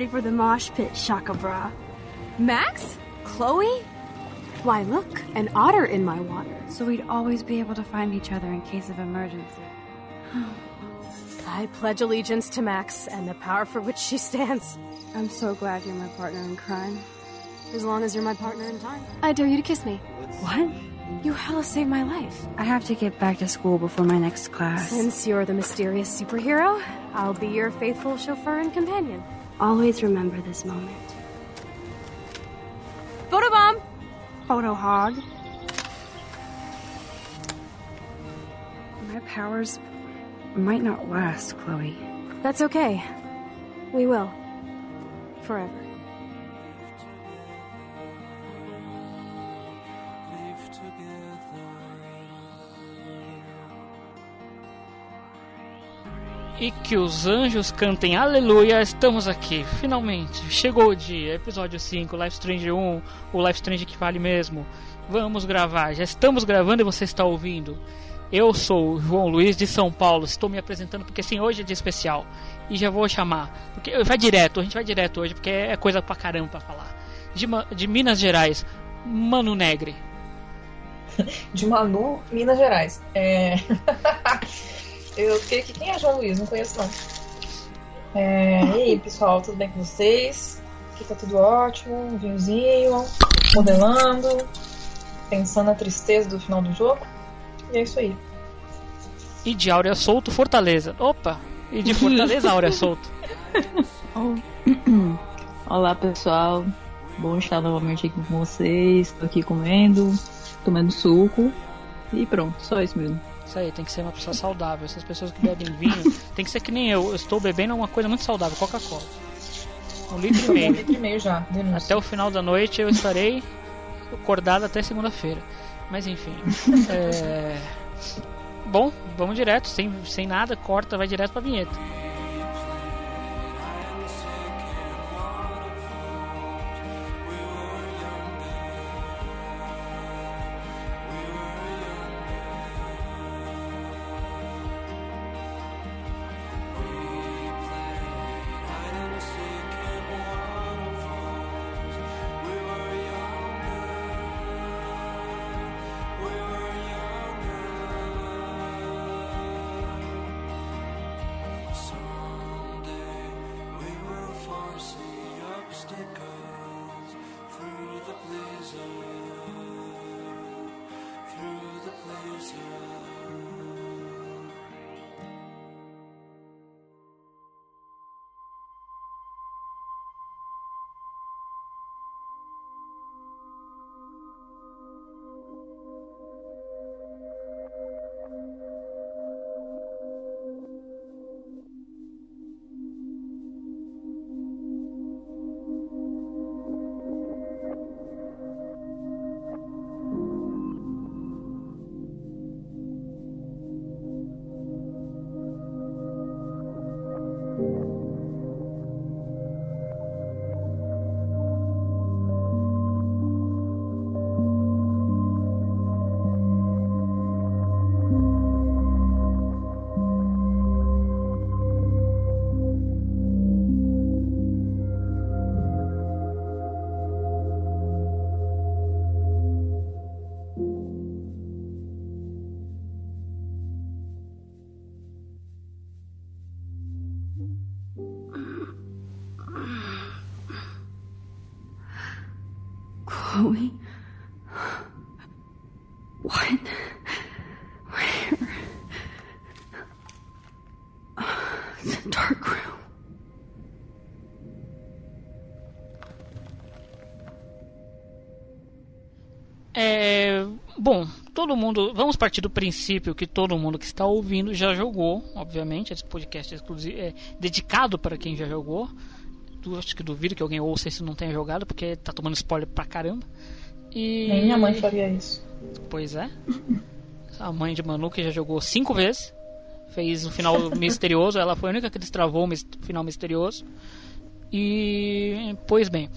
Ready for the mosh pit, Shaka Bra. Max? Chloe? Why, look, an otter in my water. So we'd always be able to find each other in case of emergency. I pledge allegiance to Max and the power for which she stands. I'm so glad you're my partner in crime. As long as you're my partner in time. I dare you to kiss me. What? You hella saved my life. I have to get back to school before my next class. Since you're the mysterious superhero, I'll be your faithful chauffeur and companion. Always remember this moment. Photobomb! Photo hog. My powers might not last, Chloe. That's okay. We will. Forever. E que os anjos cantem aleluia, estamos aqui, finalmente. Chegou o dia, episódio 5, Life Strange 1, o Life Strange que vale mesmo. Vamos gravar, já estamos gravando e você está ouvindo. Eu sou o João Luiz de São Paulo, estou me apresentando porque sim, hoje é dia especial. E já vou chamar, porque vai direto, a gente vai direto hoje, porque é coisa pra caramba pra falar. De, de Minas Gerais, Mano Negre. De Manu, Minas Gerais. É... Eu fiquei aqui. Quem é João Luiz? Não conheço não. É... E aí, pessoal, tudo bem com vocês? Aqui tá tudo ótimo, um vinhozinho, modelando, pensando na tristeza do final do jogo. E é isso aí. E de Áurea Solto, Fortaleza. Opa! E de Fortaleza, Áurea Solto. Olá, pessoal. Bom estar novamente aqui com vocês. Estou aqui comendo, tomando suco. E pronto, só isso mesmo. Isso aí, tem que ser uma pessoa saudável. Essas pessoas que bebem vinho, tem que ser que nem eu. Eu estou bebendo uma coisa muito saudável, Coca-Cola. Um litro e meio. Um litro e meio já. Denúncia. Até o final da noite eu estarei acordado até segunda-feira. Mas enfim. é... Bom, vamos direto, sem, sem nada, corta, vai direto pra vinheta. Todo mundo. Vamos partir do princípio que todo mundo que está ouvindo já jogou, obviamente. Esse podcast é, exclusivo, é dedicado para quem já jogou. Du- Acho que duvido que alguém ouça isso e não tenha jogado, porque tá tomando spoiler pra caramba. E. Nem minha mãe faria isso. Pois é. A mãe de Manu que já jogou cinco vezes. Fez um final misterioso. Ela foi a única que destravou o mis- final misterioso. E. Pois bem.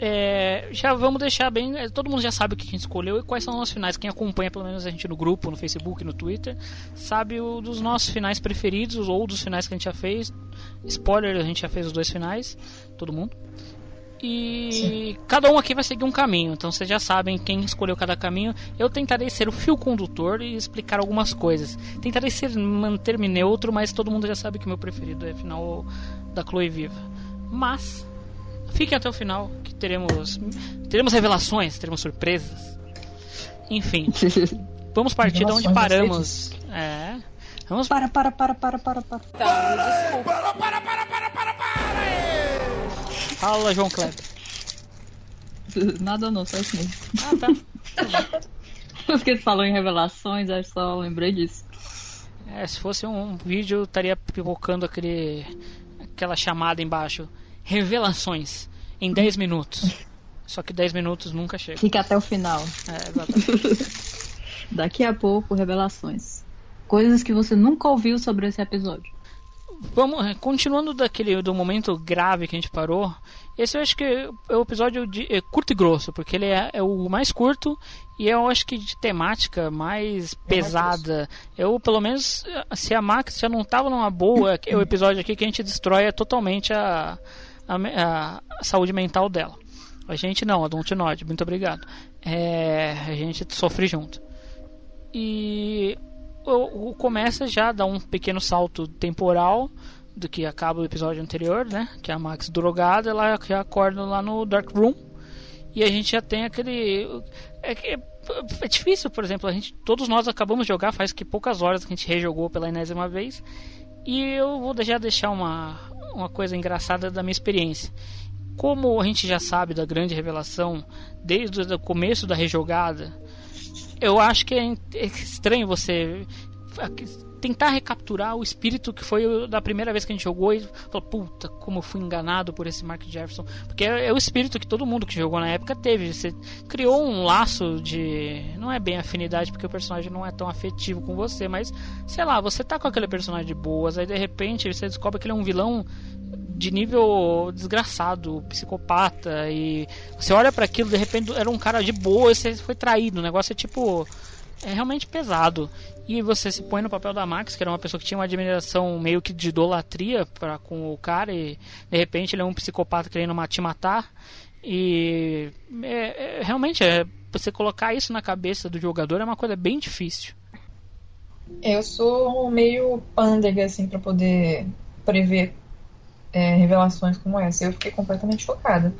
É, já vamos deixar bem. é, Todo mundo já sabe o que a gente escolheu e quais são os finais. Quem acompanha, pelo menos a gente no grupo, no Facebook, no Twitter, sabe o dos nossos finais preferidos ou dos finais que a gente já fez. Spoiler, a gente já fez os dois finais, todo mundo. E cada um aqui vai seguir um caminho, então vocês já sabem quem escolheu cada caminho. Eu tentarei ser o fio condutor e explicar algumas coisas. Tentarei ser manter-me neutro, mas todo mundo já sabe que o meu preferido é o final da Chloe Viva. Mas fiquem até o final que teremos teremos revelações, teremos surpresas. Enfim, vamos partir de onde paramos. É. Vamos Para, para, para, para, para, para. Fala, João Kleber. Nada não, só isso mesmo. Ah, tá. Porque tu falou em revelações, aí só lembrei disso. É, se fosse um, um vídeo, eu estaria pipocando aquele, aquela chamada embaixo. Revelações em 10 minutos. Só que 10 minutos nunca chega. Fica até o final. É, exatamente. Daqui a pouco, revelações. Coisas que você nunca ouviu sobre esse episódio. Vamos, é, continuando daquele do momento grave que a gente parou. Esse eu acho que é o episódio de, é curto e grosso, porque ele é, é o mais curto e eu acho que de temática mais pesada. Eu, pelo menos, se a Max já não tava numa boa, é o episódio aqui que a gente destrói totalmente a, a, a saúde mental dela. A gente não, a Dontnod, muito obrigado. É, a gente sofre junto. E o, o começa já dá um pequeno salto temporal do que acaba o episódio anterior, né? Que é a Max drogada, ela já acorda lá no Dark Room e a gente já tem aquele é, é, é difícil, por exemplo, a gente todos nós acabamos de jogar faz que poucas horas que a gente rejogou pela enésima vez e eu vou já deixar uma uma coisa engraçada da minha experiência. Como a gente já sabe da grande revelação desde o começo da rejogada, eu acho que é é estranho você tentar recapturar o espírito que foi da primeira vez que a gente jogou e falar, puta, como eu fui enganado por esse Mark Jefferson. Porque é, é o espírito que todo mundo que jogou na época teve. Você criou um laço de. Não é bem afinidade, porque o personagem não é tão afetivo com você, mas sei lá, você tá com aquele personagem de boas, aí de repente você descobre que ele é um vilão de nível desgraçado, psicopata, e você olha para aquilo, de repente era um cara de boa e você foi traído. O negócio é tipo. É realmente pesado. E você se põe no papel da Max, que era uma pessoa que tinha uma admiração meio que de idolatria pra, com o cara, e de repente ele é um psicopata querendo te matar. E é- é- realmente, é, você colocar isso na cabeça do jogador é uma coisa bem difícil. Eu sou meio pândega, assim, pra poder prever é, revelações como essa. Eu fiquei completamente chocada.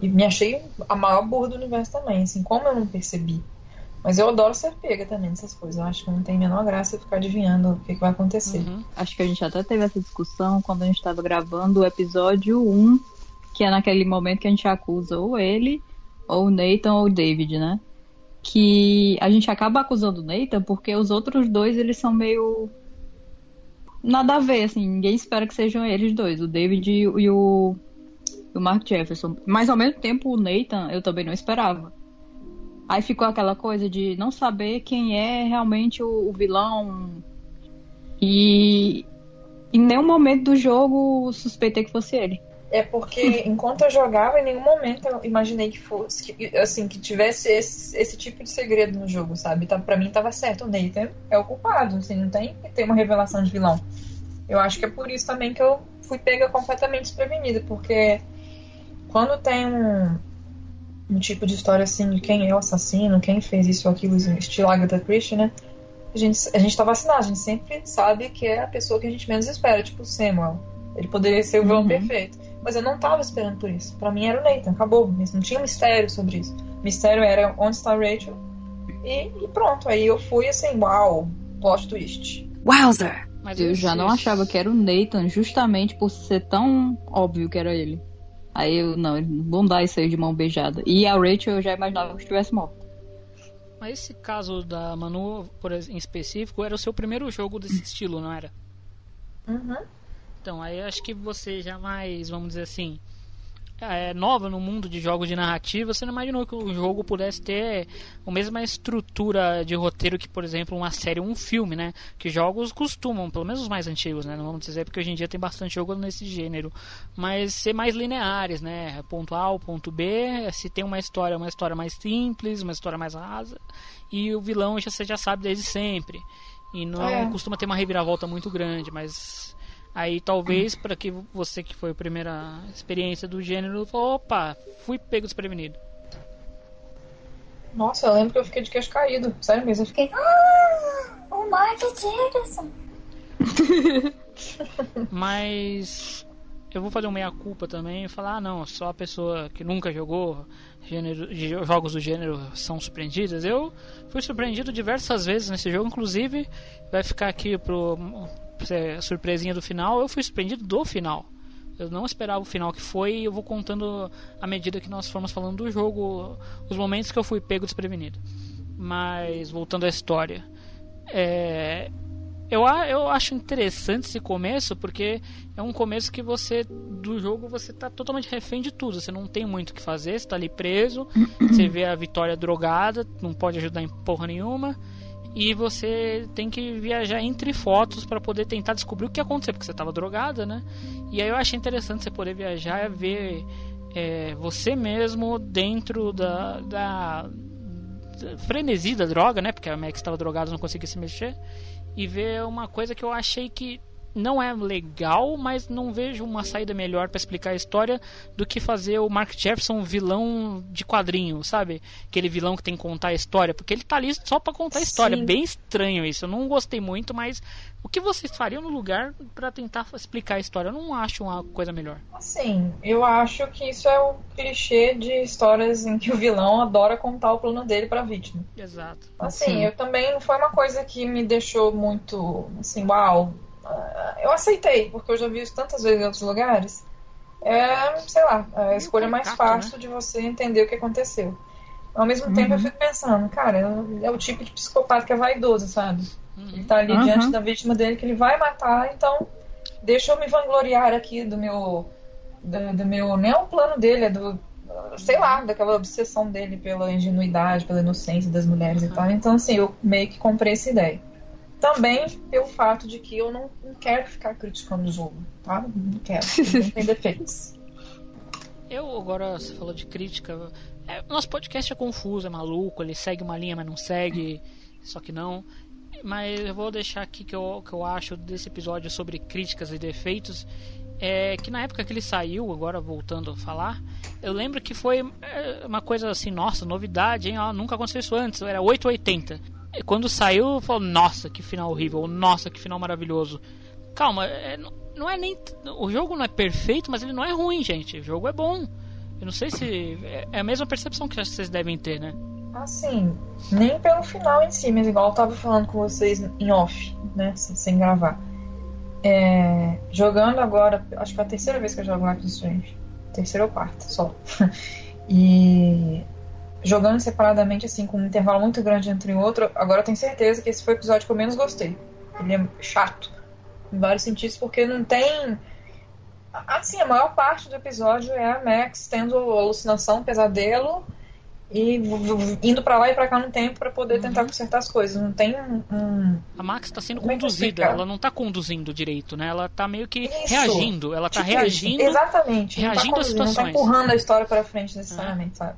E me achei a maior burra do universo também, assim, como eu não percebi. Mas eu adoro ser pega também nessas coisas. Eu acho que não tem a menor graça ficar adivinhando o que, que vai acontecer. Uhum. Acho que a gente até teve essa discussão quando a gente estava gravando o episódio 1, que é naquele momento que a gente acusa ou ele, ou o Nathan, ou o David, né? Que a gente acaba acusando o Nathan porque os outros dois, eles são meio. Nada a ver, assim, ninguém espera que sejam eles dois, o David e o e o Mark Jefferson. Mas ao mesmo tempo, o Nathan, eu também não esperava. Aí ficou aquela coisa de não saber quem é realmente o, o vilão. E em nenhum momento do jogo suspeitei que fosse ele. É porque enquanto eu jogava, em nenhum momento eu imaginei que fosse, que, assim, que tivesse esse, esse tipo de segredo no jogo, sabe? Tá, pra mim tava certo, o Nathan é o culpado, assim, não tem que ter uma revelação de vilão. Eu acho que é por isso também que eu fui pega completamente desprevenida, porque quando tem um, um tipo de história assim de quem é o assassino, quem fez isso ou aquilo, estilo Agatha Christie, né? A gente, a gente tá vacinado, a gente sempre sabe que é a pessoa que a gente menos espera, tipo o Samuel. Ele poderia ser o vilão Uhum. perfeito. Mas eu não tava esperando por isso. Pra mim era o Nathan, acabou. Não tinha mistério sobre isso. O mistério era onde está a Rachel. E, e pronto. Aí eu fui assim, uau, plot twist. Wowzer! Mas Eu já não achava que era o Nathan, justamente por ser tão óbvio que era ele. Aí eu, não, não dá isso aí de mão beijada. E a Rachel eu já imaginava que estivesse morta. Mas esse caso da Manu, por ex- em específico, era o seu primeiro jogo desse estilo, não era? Uhum. Então, aí acho que você jamais, vamos dizer assim, é, nova no mundo de jogos de narrativa, você não imaginou que o jogo pudesse ter a mesma estrutura de roteiro que, por exemplo, uma série ou um filme, né? Que jogos costumam, pelo menos os mais antigos, né? Não vamos dizer porque hoje em dia tem bastante jogo nesse gênero, mas ser mais lineares, né? Ponto A, ponto B, se tem uma história, uma história mais simples, uma história mais rasa, e o vilão já você já sabe desde sempre. E não é. costuma ter uma reviravolta muito grande, mas Aí talvez para que você que foi a primeira experiência do gênero, falou, opa, fui pego desprevenido. Nossa, eu lembro que eu fiquei de queixo caído. Sério mesmo, eu fiquei. Ah, o Michael Jackson! Mas eu vou fazer uma meia-culpa também e falar, ah não, só a pessoa que nunca jogou gênero, jogos do gênero são surpreendidas. Eu fui surpreendido diversas vezes nesse jogo, inclusive vai ficar aqui pro surpresinha do final, eu fui surpreendido do final. Eu não esperava o final que foi e eu vou contando à medida que nós formos falando do jogo os momentos que eu fui pego desprevenido. Mas voltando à história, é, eu, eu acho interessante esse começo porque é um começo que você do jogo você tá totalmente refém de tudo. Você não tem muito o que fazer, você tá ali preso, você vê a vitória drogada, não pode ajudar em porra nenhuma e você tem que viajar entre fotos para poder tentar descobrir o que aconteceu, porque você estava drogada, né? E aí eu achei interessante você poder viajar e ver é, você mesmo dentro da, da, da, frenesi da droga, né? Porque a Max estava drogada não conseguia se mexer. E ver uma coisa que eu achei que não é legal, mas não vejo uma saída melhor para explicar a história do que fazer o Mark Jefferson um vilão de quadrinho, sabe? Aquele vilão que tem que contar a história, porque ele tá ali só para contar a história. Sim. Bem estranho isso. Eu não gostei muito, mas o que vocês fariam no lugar para tentar explicar a história? Eu não acho uma coisa melhor. Assim, eu acho que isso é o clichê de histórias em que o vilão adora contar o plano dele para vítima. Exato. Assim, Sim. eu também não foi uma coisa que me deixou muito assim, uau, eu aceitei, porque eu já vi isso tantas vezes em outros lugares. É, sei lá, é a escolha mais né? fácil de você entender o que aconteceu. Ao mesmo uhum. tempo eu fico pensando, cara, é o tipo de psicopata que é vaidoso, sabe? Uhum. Ele tá ali uhum. diante da vítima dele que ele vai matar, então deixa eu me vangloriar aqui do meu. Do, do meu. Nem é o plano dele, é do. Sei lá, daquela obsessão dele pela ingenuidade, pela inocência das mulheres e tal. Então, assim, eu meio que comprei essa ideia. Também pelo fato de que eu não, não quero ficar criticando o jogo, tá? Não quero, não tem defeitos. Eu agora, você falou de crítica. É, nosso podcast é confuso, é maluco, ele segue uma linha, mas não segue, só que não. Mas eu vou deixar aqui que eu, que eu acho desse episódio sobre críticas e defeitos. É que na época que ele saiu, agora voltando a falar, eu lembro que foi é, uma coisa assim, nossa, novidade, hein? Ó, nunca aconteceu isso antes, era 880 quando saiu, falou, nossa, que final horrível, nossa, que final maravilhoso. Calma, é, não é nem. O jogo não é perfeito, mas ele não é ruim, gente. O jogo é bom. Eu não sei se. É, é a mesma percepção que vocês devem ter, né? Assim, nem pelo final em si, mas igual eu tava falando com vocês em off, né? Sem gravar. É, jogando agora, acho que é a terceira vez que eu jogo Life is Strange. Terceira ou quarta, só. e jogando separadamente, assim, com um intervalo muito grande entre um outro, agora eu tenho certeza que esse foi o episódio que eu menos gostei. Ele é chato, em vários sentidos, porque não tem. Assim, a maior parte do episódio é a Max tendo alucinação, pesadelo e indo para lá e para cá no tempo para poder uhum. tentar consertar as coisas. Não tem um. A Max está sendo Como é conduzida, ela não está conduzindo direito, né? Ela está meio que Isso. reagindo, ela está tipo reagindo. Exatamente. Reagindo às situações. Não tá empurrando a história para frente necessariamente, sabe?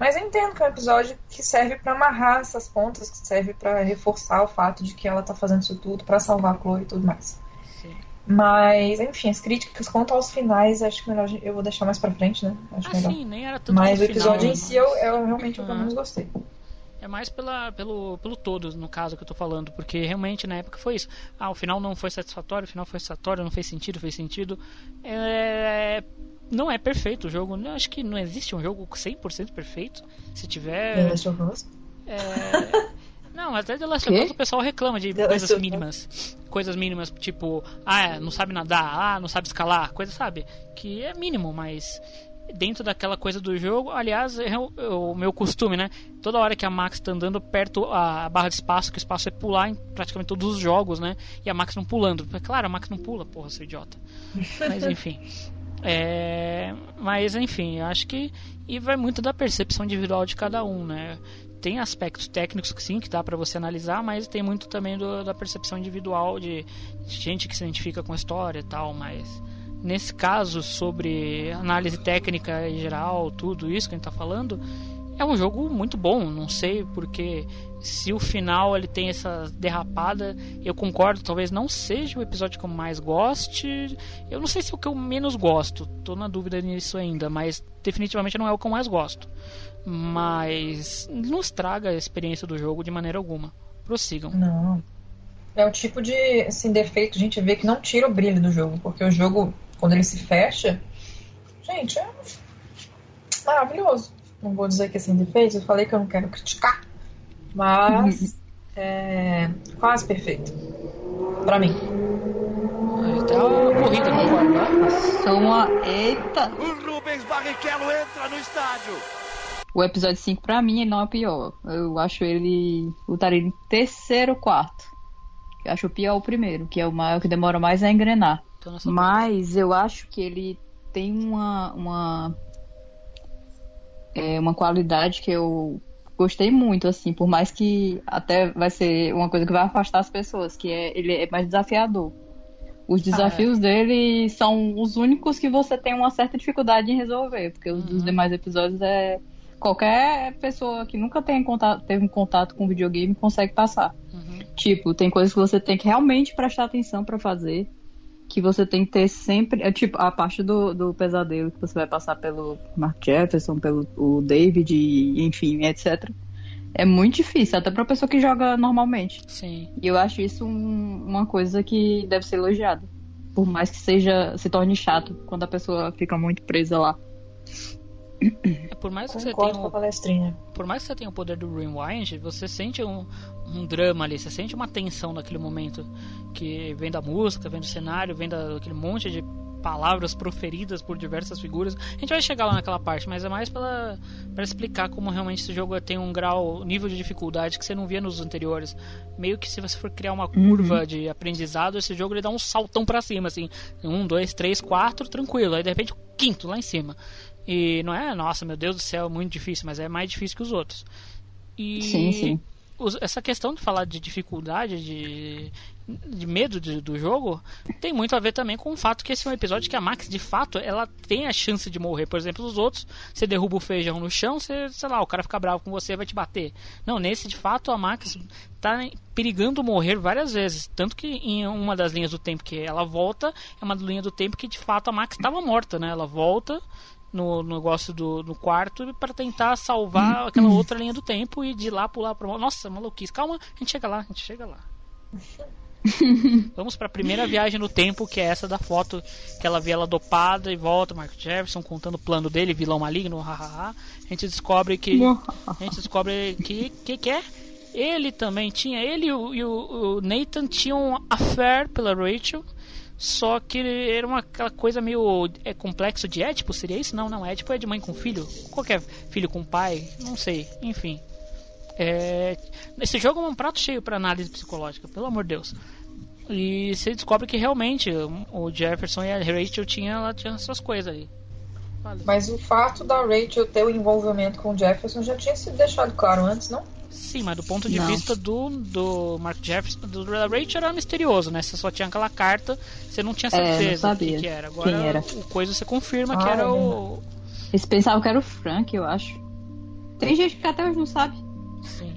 Mas eu entendo que é um episódio que serve para amarrar essas pontas, que serve para reforçar o fato de que ela tá fazendo isso tudo para salvar a Chloe e tudo mais. Sim. Mas, enfim, as críticas quanto aos finais, acho que melhor eu vou deixar mais pra frente, né? Acho ah, melhor. Sim, nem era tanto Mas o episódio final, em si eu, eu realmente eu menos gostei. É mais pela, pelo, pelo todo, no caso que eu tô falando, porque realmente na época foi isso. Ah, o final não foi satisfatório, o final foi satisfatório, não fez sentido, fez sentido. É, não é perfeito o jogo. Eu acho que não existe um jogo 100% perfeito. Se tiver. The Last of Us? É... Não, até The Last of Us o pessoal reclama de The coisas mínimas. Coisas mínimas, tipo, ah, não sabe nadar, ah, não sabe escalar, coisa, sabe? Que é mínimo, mas dentro daquela coisa do jogo, aliás, é o, é o meu costume, né? Toda hora que a Max tá andando perto a barra de espaço, que o espaço é pular em praticamente todos os jogos, né? E a Max não pulando. Claro, a Max não pula, porra, seu idiota. Mas enfim. É, mas enfim, acho que e vai muito da percepção individual de cada um, né? Tem aspectos técnicos que sim, que dá para você analisar, mas tem muito também do, da percepção individual de, de gente que se identifica com a história e tal, mas nesse caso sobre análise técnica em geral, tudo isso que a gente tá falando, é um jogo muito bom, não sei porque se o final ele tem essa derrapada, eu concordo, talvez não seja o episódio que eu mais goste. Eu não sei se é o que eu menos gosto, tô na dúvida nisso ainda, mas definitivamente não é o que eu mais gosto. Mas não estraga a experiência do jogo de maneira alguma. Prossigam. Não. É o tipo de assim, defeito a gente vê que não tira o brilho do jogo, porque o jogo, quando ele se fecha, gente, é maravilhoso não vou dizer que é sem defeitos, eu falei que eu não quero criticar, mas é quase perfeito. Pra mim. Tá uma corrida no guarda. Só uma. Eita! O Rubens Barrichello entra no estádio. O episódio 5 pra mim ele não é o pior. Eu acho ele. Botaria em terceiro quarto. Eu acho o pior o primeiro, que é o maior que demora mais a engrenar. Mas eu acho que ele tem uma, uma é uma qualidade que eu gostei muito, assim, por mais que até vai ser uma coisa que vai afastar as pessoas, que é ele é mais desafiador. Os desafios ah, é. dele são os únicos que você tem uma certa dificuldade em resolver, porque os, uhum. demais episódios é qualquer pessoa que nunca tenha contato, teve um contato com videogame consegue passar. Uhum. Tipo, tem coisas que você tem que realmente prestar atenção para fazer que você tem que ter sempre. É, tipo, a parte do, do pesadelo que você vai passar pelo Mark Jefferson, pelo o David, enfim, etc. É muito difícil, até pra pessoa que joga normalmente. Sim. E eu acho isso um, uma coisa que deve ser elogiada. Por mais que seja se torne chato quando a pessoa fica muito presa lá. É, por mais que você tenha um, palestrinha. Por mais que você tenha o poder do rewind, você sente um, um drama ali, você sente uma tensão naquele momento que vem da música, vem do cenário, vem daquele monte de palavras proferidas por diversas figuras. A gente vai chegar lá naquela parte, mas é mais para explicar como realmente esse jogo tem um grau, nível de dificuldade que você não via nos anteriores. Meio que se você for criar uma curva uhum. de aprendizado, esse jogo ele dá um saltão para cima, assim, um, dois, três, quatro, tranquilo. Aí de repente quinto lá em cima. E não é, nossa, meu Deus do céu, muito difícil, mas é mais difícil que os outros. E sim, sim. essa questão de falar de dificuldade, de, de medo de, do jogo, tem muito a ver também com o fato que esse é um episódio que a Max, de fato, ela tem a chance de morrer. Por exemplo, os outros, você derruba o feijão no chão, você, sei lá, o cara fica bravo com você vai te bater. Não, nesse, de fato, a Max tá perigando morrer várias vezes. Tanto que em uma das linhas do tempo que ela volta, é uma linha do tempo que, de fato, a Max estava morta, né? Ela volta no, no negócio do no quarto para tentar salvar aquela outra linha do tempo e de lá pular para nossa maluquice. Calma a gente chega lá a gente chega lá. Vamos para a primeira viagem no tempo que é essa da foto que ela vê ela dopada e volta Mark Jefferson contando o plano dele vilão maligno hahaha a gente descobre que a gente descobre que que que é? Ele também tinha ele e o, e o, o Nathan tinham um affair pela Rachel só que era uma aquela coisa meio é complexo de Édipo, seria isso? Não, não, Édipo é de mãe com filho. Qualquer filho com pai, não sei, enfim. É, esse jogo é um prato cheio para análise psicológica, pelo amor de Deus. E você descobre que realmente o Jefferson e a Rachel tinham, ela tinha suas coisas ali. Mas o fato da Rachel ter o envolvimento com o Jefferson já tinha sido deixado claro antes, não? Sim, mas do ponto de não. vista do, do Mark Jefferson, do Rachel era misterioso, né? Você só tinha aquela carta, você não tinha certeza é, que, que era. Agora Quem era. o coisa você confirma ah, que era é o. Eles pensavam que era o Frank, eu acho. Tem gente que até hoje não sabe. Sim.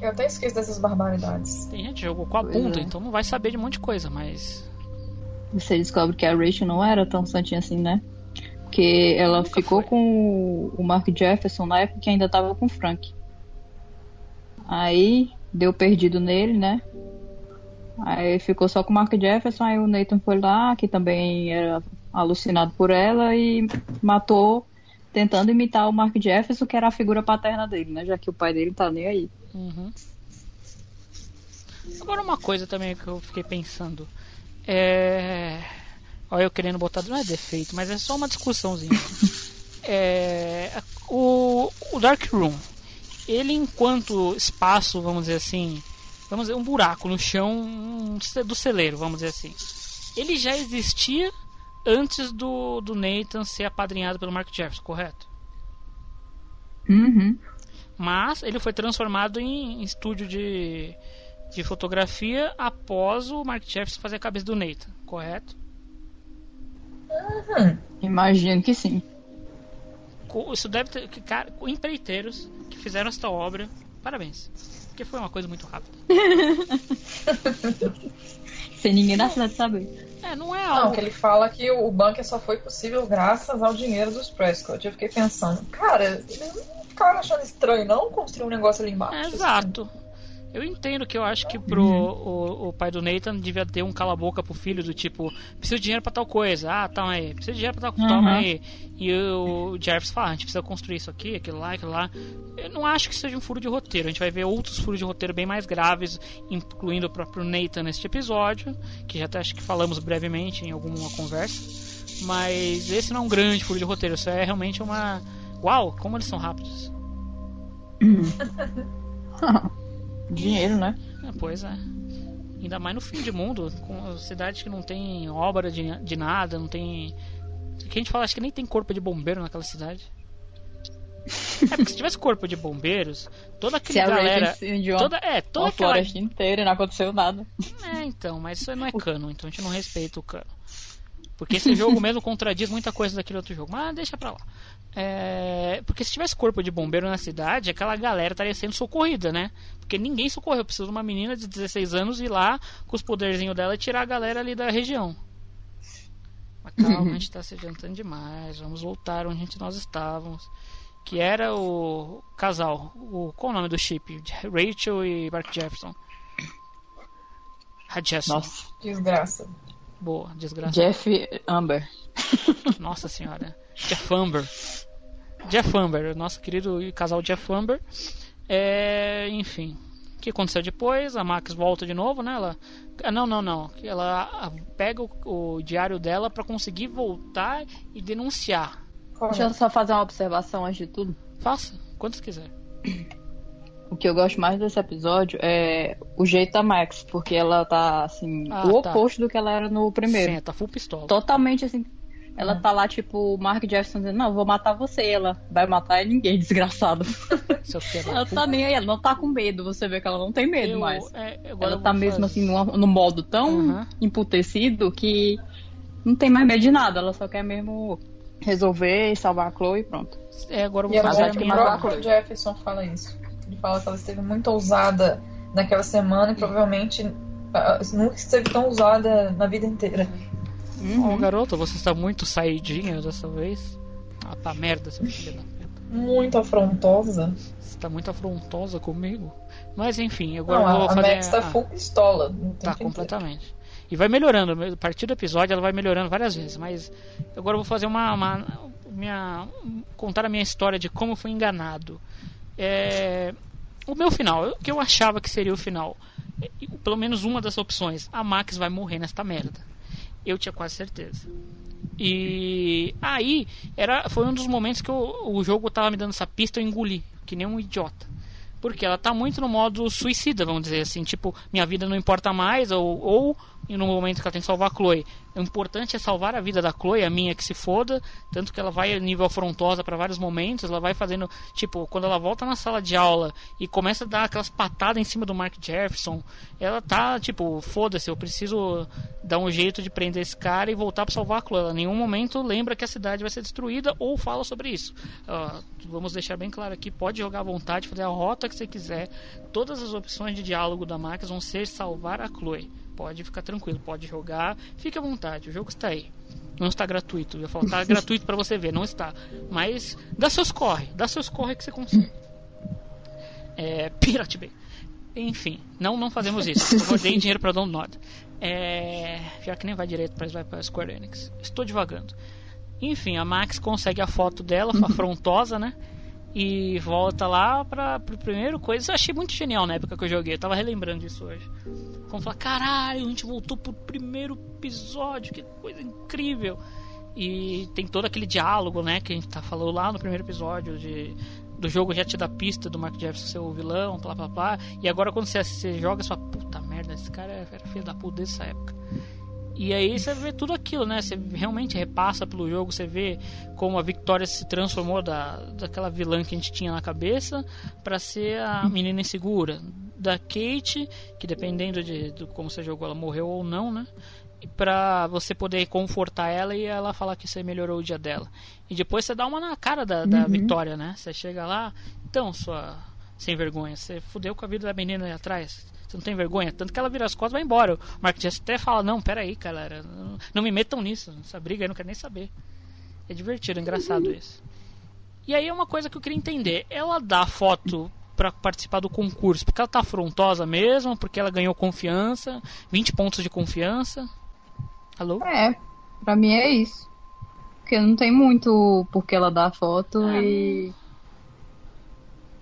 Eu até esqueço dessas barbaridades. Tem gente que jogou com a pois bunda, é. então não vai saber de um monte de coisa, mas. Você descobre que a Rachel não era tão santinha assim, né? Porque ela Nunca ficou foi. com o Mark Jefferson na época que ainda tava com o Frank. Aí deu perdido nele, né? Aí ficou só com o Mark Jefferson, aí o Nathan foi lá, que também era alucinado por ela, e matou, tentando imitar o Mark Jefferson, que era a figura paterna dele, né? Já que o pai dele tá nem aí. Uhum. Agora uma coisa também que eu fiquei pensando. É. Olha, eu querendo botar. Não é defeito, mas é só uma discussãozinha. é. O, o Dark Room ele enquanto espaço, vamos dizer assim, vamos dizer, um buraco no chão do celeiro, vamos dizer assim. Ele já existia antes do, do Nathan ser apadrinhado pelo Mark Jefferson, correto? Uhum. Mas ele foi transformado em, em estúdio de, de fotografia após o Mark Jefferson fazer a cabeça do Nathan, correto? Imagino que sim. Isso deve ter. que, Cara, empreiteiros que fizeram esta obra, parabéns. Porque foi uma coisa muito rápida. Sem ninguém da cidade saber. É, não é Não, algo. que ele fala que o bunker só foi possível graças ao dinheiro dos Prescott. Eu fiquei pensando, cara, eles não ficaram achando estranho não construir um negócio ali embaixo? É, exato. Eu entendo que eu acho que pro o, o pai do Nathan devia ter um cala-boca pro filho do tipo, preciso de dinheiro pra tal coisa, ah, toma aí, preciso de dinheiro pra tal coisa, toma aí. E o Jefferson fala, ah, a gente precisa construir isso aqui, aquilo lá, aquilo lá. Eu não acho que seja um furo de roteiro, a gente vai ver outros furos de roteiro bem mais graves, incluindo o próprio Nathan neste episódio, que já até acho que falamos brevemente em alguma conversa. Mas esse não é um grande furo de roteiro, isso é realmente uma. Uau, como eles são rápidos. Dinheiro, né? É, pois é. Ainda mais no fim de mundo, com cidades que não tem obra de, de nada, não tem. Que a gente fala, acho que nem tem corpo de bombeiro naquela cidade. É porque se tivesse corpo de bombeiros, toda aquela a galera. Incendiou Toda, é, toda uma aquela. floresta inteira e não aconteceu nada. É, então, mas isso não é cano, então a gente não respeita o cano. Porque esse jogo mesmo contradiz muita coisa daquele outro jogo. Mas deixa pra lá. É, porque se tivesse corpo de bombeiro na cidade, aquela galera estaria sendo socorrida, né? Porque ninguém socorreu. Precisa de uma menina de 16 anos ir lá com os poderzinhos dela e tirar a galera ali da região. Mas calma, a gente tá se adiantando demais. Vamos voltar onde a gente- nós estávamos. Que era o casal. O, qual o nome do chip? Rachel e Mark Jefferson. Hutchison. Nossa. Desgraça. Boa, desgraça. Jeff Amber. Nossa senhora. Jeff Amber. Jeff Amber, nosso querido casal Jeff Amber. É, enfim. O que aconteceu depois? A Max volta de novo, né? Ela, ah, não, não, não. Ela ah, pega o, o diário dela pra conseguir voltar e denunciar. Deixa eu só fazer uma observação antes de tudo. Faça, quantos quiser. O que eu gosto mais desse episódio é o jeito da Max, porque ela tá, assim, Ah, o tá. oposto do que ela era no primeiro. Sim, tá full pistola. Totalmente assim. Ela tá lá, tipo, o Mark Jefferson dizendo, não, vou matar você. E ela vai matar ninguém, desgraçado. Ela tá nem aí, ela não tá com medo. Você vê que ela não tem medo Eu- mais. é, agora Ela tá mesmo fazer- assim, num, num modo tão Uhum. emputecido que não tem mais medo de nada. Ela só quer mesmo resolver e salvar a Chloe e pronto. É, agora eu E vou a fazer Mas a acho que minha... o próprio Jefferson fala isso. Ele fala que ela esteve muito ousada naquela semana e provavelmente ah, nunca esteve tão ousada na vida inteira. Ô, garoto, você está muito saidinha dessa vez. Ah, pra merda, seu filho da puta. Muito afrontosa. Você tá muito afrontosa comigo. Mas enfim, agora Não, eu vou a, a fazer. Max tá ah, full pistola. tá completamente. E vai melhorando. A partir do episódio ela vai melhorando várias vezes. Mas agora eu vou fazer uma. uma- minha, contar a minha história de como fui enganado. É, o meu final, o que eu achava que seria o final. Pelo menos uma das opções. A Max vai morrer nesta merda. Eu tinha quase certeza. E aí era, foi um dos momentos que eu- o jogo tava me dando essa pista, eu engoli, que nem um idiota. Porque ela tá muito no modo suicida, vamos dizer assim, tipo, minha vida não importa mais, ou, ou no momento que ela tem que salvar a Chloe. O importante é salvar a vida da Chloe, a minha que se foda, tanto que ela vai nível afrontosa para vários momentos, ela vai fazendo, tipo, quando ela volta na sala de aula e começa a dar aquelas patadas em cima do Mark Jefferson, ela tá, tipo, foda-se, eu preciso dar um jeito de prender esse cara e voltar para salvar a Chloe. Ela em nenhum momento lembra que a cidade vai ser destruída ou fala sobre isso. Ah, vamos deixar bem claro aqui, pode jogar à vontade, fazer a rota que você quiser. Todas as opções de diálogo da Max vão ser salvar a Chloe. Pode ficar tranquilo, pode jogar, fique à vontade, o jogo está aí. Não está gratuito, eu ia falar, tá gratuito para você ver, não está. Mas dá seus corre, dá seus corre que você consegue. É, Pirate Bay. Enfim, não, não fazemos isso. Favor, deem dinheiro para Download. É, já que nem vai direito, mas vai para Square Enix. Estou devagando. Enfim, a Max consegue a foto dela, afrontosa, né? E volta lá para pro primeiro coisa. Eu achei muito genial na época que eu joguei. Eu tava relembrando disso hoje. Como falar, caralho, a gente voltou pro primeiro episódio, que coisa incrível. E tem todo aquele diálogo, né, que a gente tá falando lá no primeiro episódio de do jogo já te dá pista do Mark Jefferson ser o vilão, blá blá blá. E agora quando você, você joga, você fala, puta merda, esse cara era filho da puta dessa época. E aí você vê tudo aquilo, né? Você realmente repassa pelo jogo, você vê como a Victoria se transformou da, daquela vilã que a gente tinha na cabeça para ser a menina insegura. Da Kate, que dependendo de, de como você jogou, ela morreu ou não, né? Pra você poder confortar ela e ela falar que você melhorou o dia dela. E depois você dá uma na cara da, da Uhum. Victoria, né? Você chega lá, então, sua sem vergonha, você fudeu com a vida da menina aí atrás. Você não tem vergonha? Tanto que ela vira as costas e vai embora. O Mark Jesse até fala, não, peraí, galera, não, não me metam nisso. Essa briga eu não quero nem saber. É divertido, é engraçado isso. E aí é uma coisa que eu queria entender. Ela dá foto pra participar do concurso porque ela tá afrontosa mesmo, porque ela ganhou confiança, 20 pontos de confiança. Alô? É, pra mim é isso. Porque não tem muito porque ela dá foto É. e.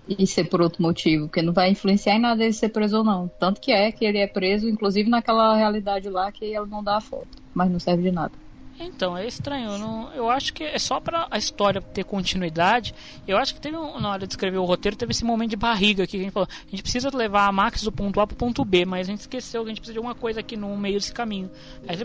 E ser por outro motivo, porque não vai influenciar em nada ele ser preso ou não. Tanto que é que ele é preso, inclusive naquela realidade lá que ela não dá a foto. Mas não serve de nada. Então, é estranho. Eu, não, eu acho que é só pra a história ter continuidade. Eu acho que teve na hora de escrever o roteiro, teve esse momento de barriga aqui que a gente falou. A gente precisa levar a Max do ponto A pro ponto B, mas a gente esqueceu que a gente precisa de alguma coisa aqui no meio desse caminho. Aí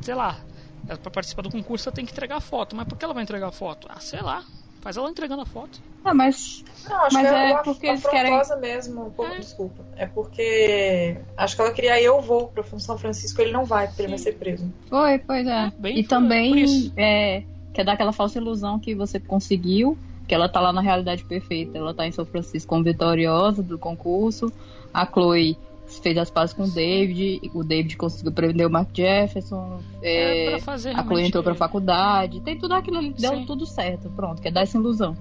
sei lá, ela, pra participar do concurso ela tem que entregar foto. Mas por que ela vai entregar foto? Ah, sei lá. Faz ela entregando a foto. Ah, mas. Não, acho Mas que é é, porque eles querem- mesmo. Um pouco, desculpa. É porque acho que ela queria eu vou pra São Francisco, ele não vai, porque ele vai ser preso. Foi, pois é. É, bem e também é, quer dar aquela falsa ilusão que você conseguiu, que ela tá lá na realidade perfeita. Ela tá em São Francisco como vitoriosa do concurso. A Chloe fez as pazes com o David. O David conseguiu prender o Mark Jefferson. É, é, a Chloe entrou pra faculdade. Tem tudo aquilo ali, deu Sim. tudo certo. Pronto, quer dar essa ilusão.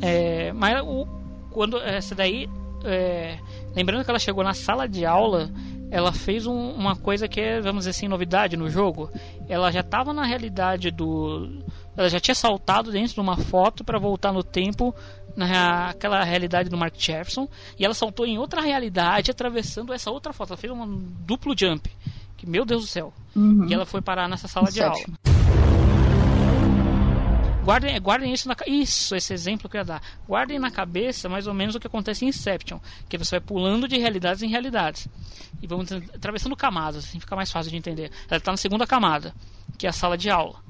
É, mas o, quando essa daí, é, lembrando que ela chegou na sala de aula, ela fez um- uma coisa que é, vamos dizer assim, novidade no jogo. Ela já estava na realidade do, ela já tinha saltado dentro de uma foto para voltar no tempo naquela realidade do Mark Jefferson e ela saltou em outra realidade atravessando essa outra foto. Ela fez um duplo jump. Que meu Deus do céu. Uhum. E ela foi parar nessa sala de aula. Guardem, guardem isso na Isso, esse exemplo que eu ia dar. Guardem na cabeça mais ou menos o que acontece em Inception. Que você vai pulando de realidades em realidades. E vamos atravessando camadas, assim fica mais fácil de entender. Ela está na segunda camada, que é a sala de aula.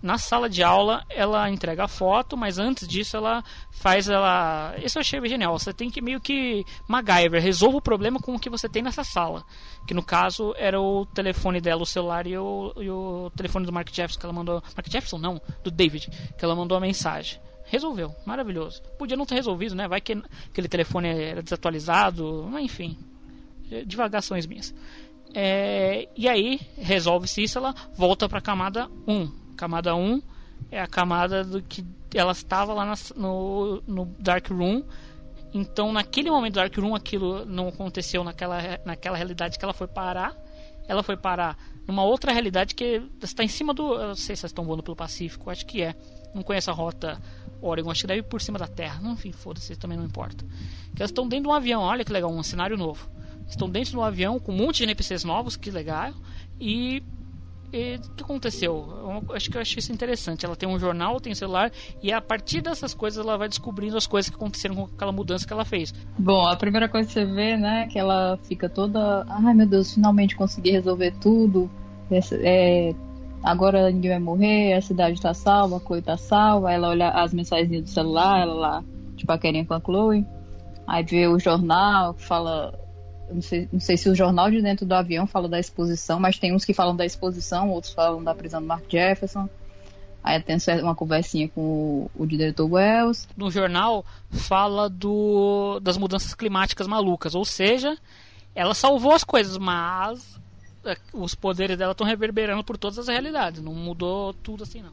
Na sala de aula, ela entrega a foto, mas antes disso ela faz ela. Isso eu achei genial. Você tem que meio que MacGyver, resolva o problema com o que você tem nessa sala. Que no caso era o telefone dela, o celular e o, e o telefone do Mark Jefferson que ela mandou. Mark Jefferson não, do David, que ela mandou a mensagem. Resolveu, maravilhoso. Podia não ter resolvido, né? Vai que aquele telefone era desatualizado, enfim. Divagações minhas. É, e aí, resolve-se isso, ela volta para a camada 1. Camada 1 é a camada do que ela estava lá nas- no, no Dark Room. Então, naquele momento do Dark Room, aquilo não aconteceu naquela, naquela realidade que ela foi parar. Ela foi parar numa outra realidade que está em cima do. Eu não sei se vocês estão voando pelo Pacífico, acho que é. Não conheço a rota Oregon, acho que deve ir por cima da Terra. Enfim, foda-se, também não importa. Que elas estão dentro de um avião, olha que legal, um cenário novo. Estão dentro de um avião com um monte de NPCs novos, que legal. E e o que aconteceu? Eu acho que eu achei isso interessante. Ela tem um jornal, tem um celular, e a partir dessas coisas ela vai descobrindo as coisas que aconteceram com aquela mudança que ela fez. Bom, a primeira coisa que você vê, né, que ela fica toda. Ai meu Deus, finalmente consegui resolver tudo. Essa- é, agora ninguém vai morrer, a cidade tá salva, a Chloe tá salva. Ela olha as mensagens do celular, ela lá, tipo, a querinha com a Chloe. Aí vê o jornal, fala. Não sei, não sei se o jornal de dentro do avião fala da exposição, mas tem uns que falam da exposição, outros falam da prisão do Mark Jefferson. Aí tem uma conversinha com o, o diretor Wells. No jornal fala do, das mudanças climáticas malucas, ou seja, ela salvou as coisas, mas é, os poderes dela estão reverberando por todas as realidades. Não mudou tudo assim, não.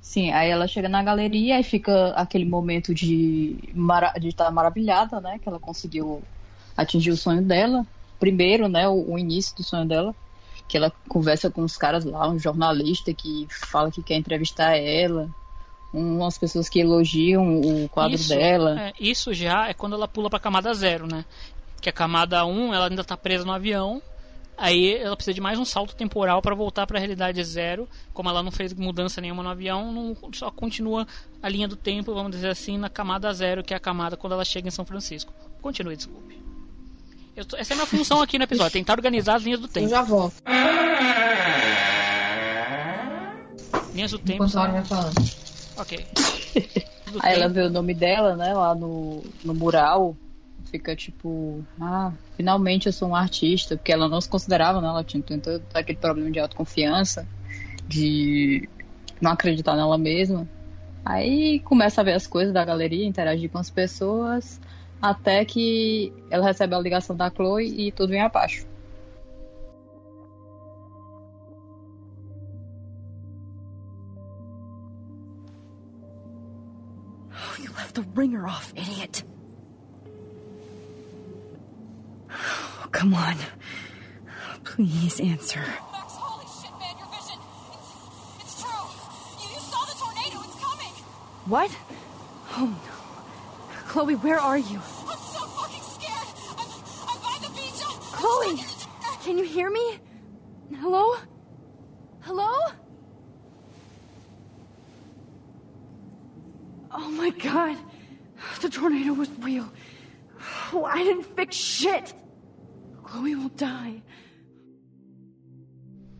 Sim, aí ela chega na galeria e fica aquele momento de mara- de estar maravilhada, né? Que ela conseguiu atingir o sonho dela. Primeiro, né? O, o início do sonho dela. Que ela conversa com os caras lá, um jornalista que fala que quer entrevistar ela. um- Umas pessoas que elogiam o quadro isso, dela. é, isso já é quando ela pula pra camada zero, né? Que a camada 1 ela ainda tá presa no avião. Aí ela precisa de mais um salto temporal para voltar para a realidade zero. Como ela não fez mudança nenhuma no avião, não, só continua a linha do tempo, vamos dizer assim, na camada zero, que é a camada quando ela chega em São Francisco. Continue, desculpe. Eu tô- essa é a minha função aqui no episódio, tentar organizar as linhas do Eu tempo. já volto. Linhas do tempo. Enquanto a vai falando. Ok. Do Aí ela vê o nome dela, né, lá no, no mural. Fica tipo, ah, finalmente eu sou uma artista, porque ela não se considerava, né? Ela tinha tinha todo aquele problema de autoconfiança, de não acreditar nela mesma. Aí começa a ver as coisas da galeria, interagir com as pessoas, até que ela recebe a ligação da Chloe e tudo vem abaixo. Oh, you left the ringer off, idiot. Oh, come on. Please answer. Max, holy shit, man, your vision. It's, it's true. You, you saw the tornado. It's coming. What? Oh no. Chloe, where are you? Chloe! Can you hear me? Hello? Hello? Oh my god. The tornado was real. Oh, I didn't fix shit. Chloe will die.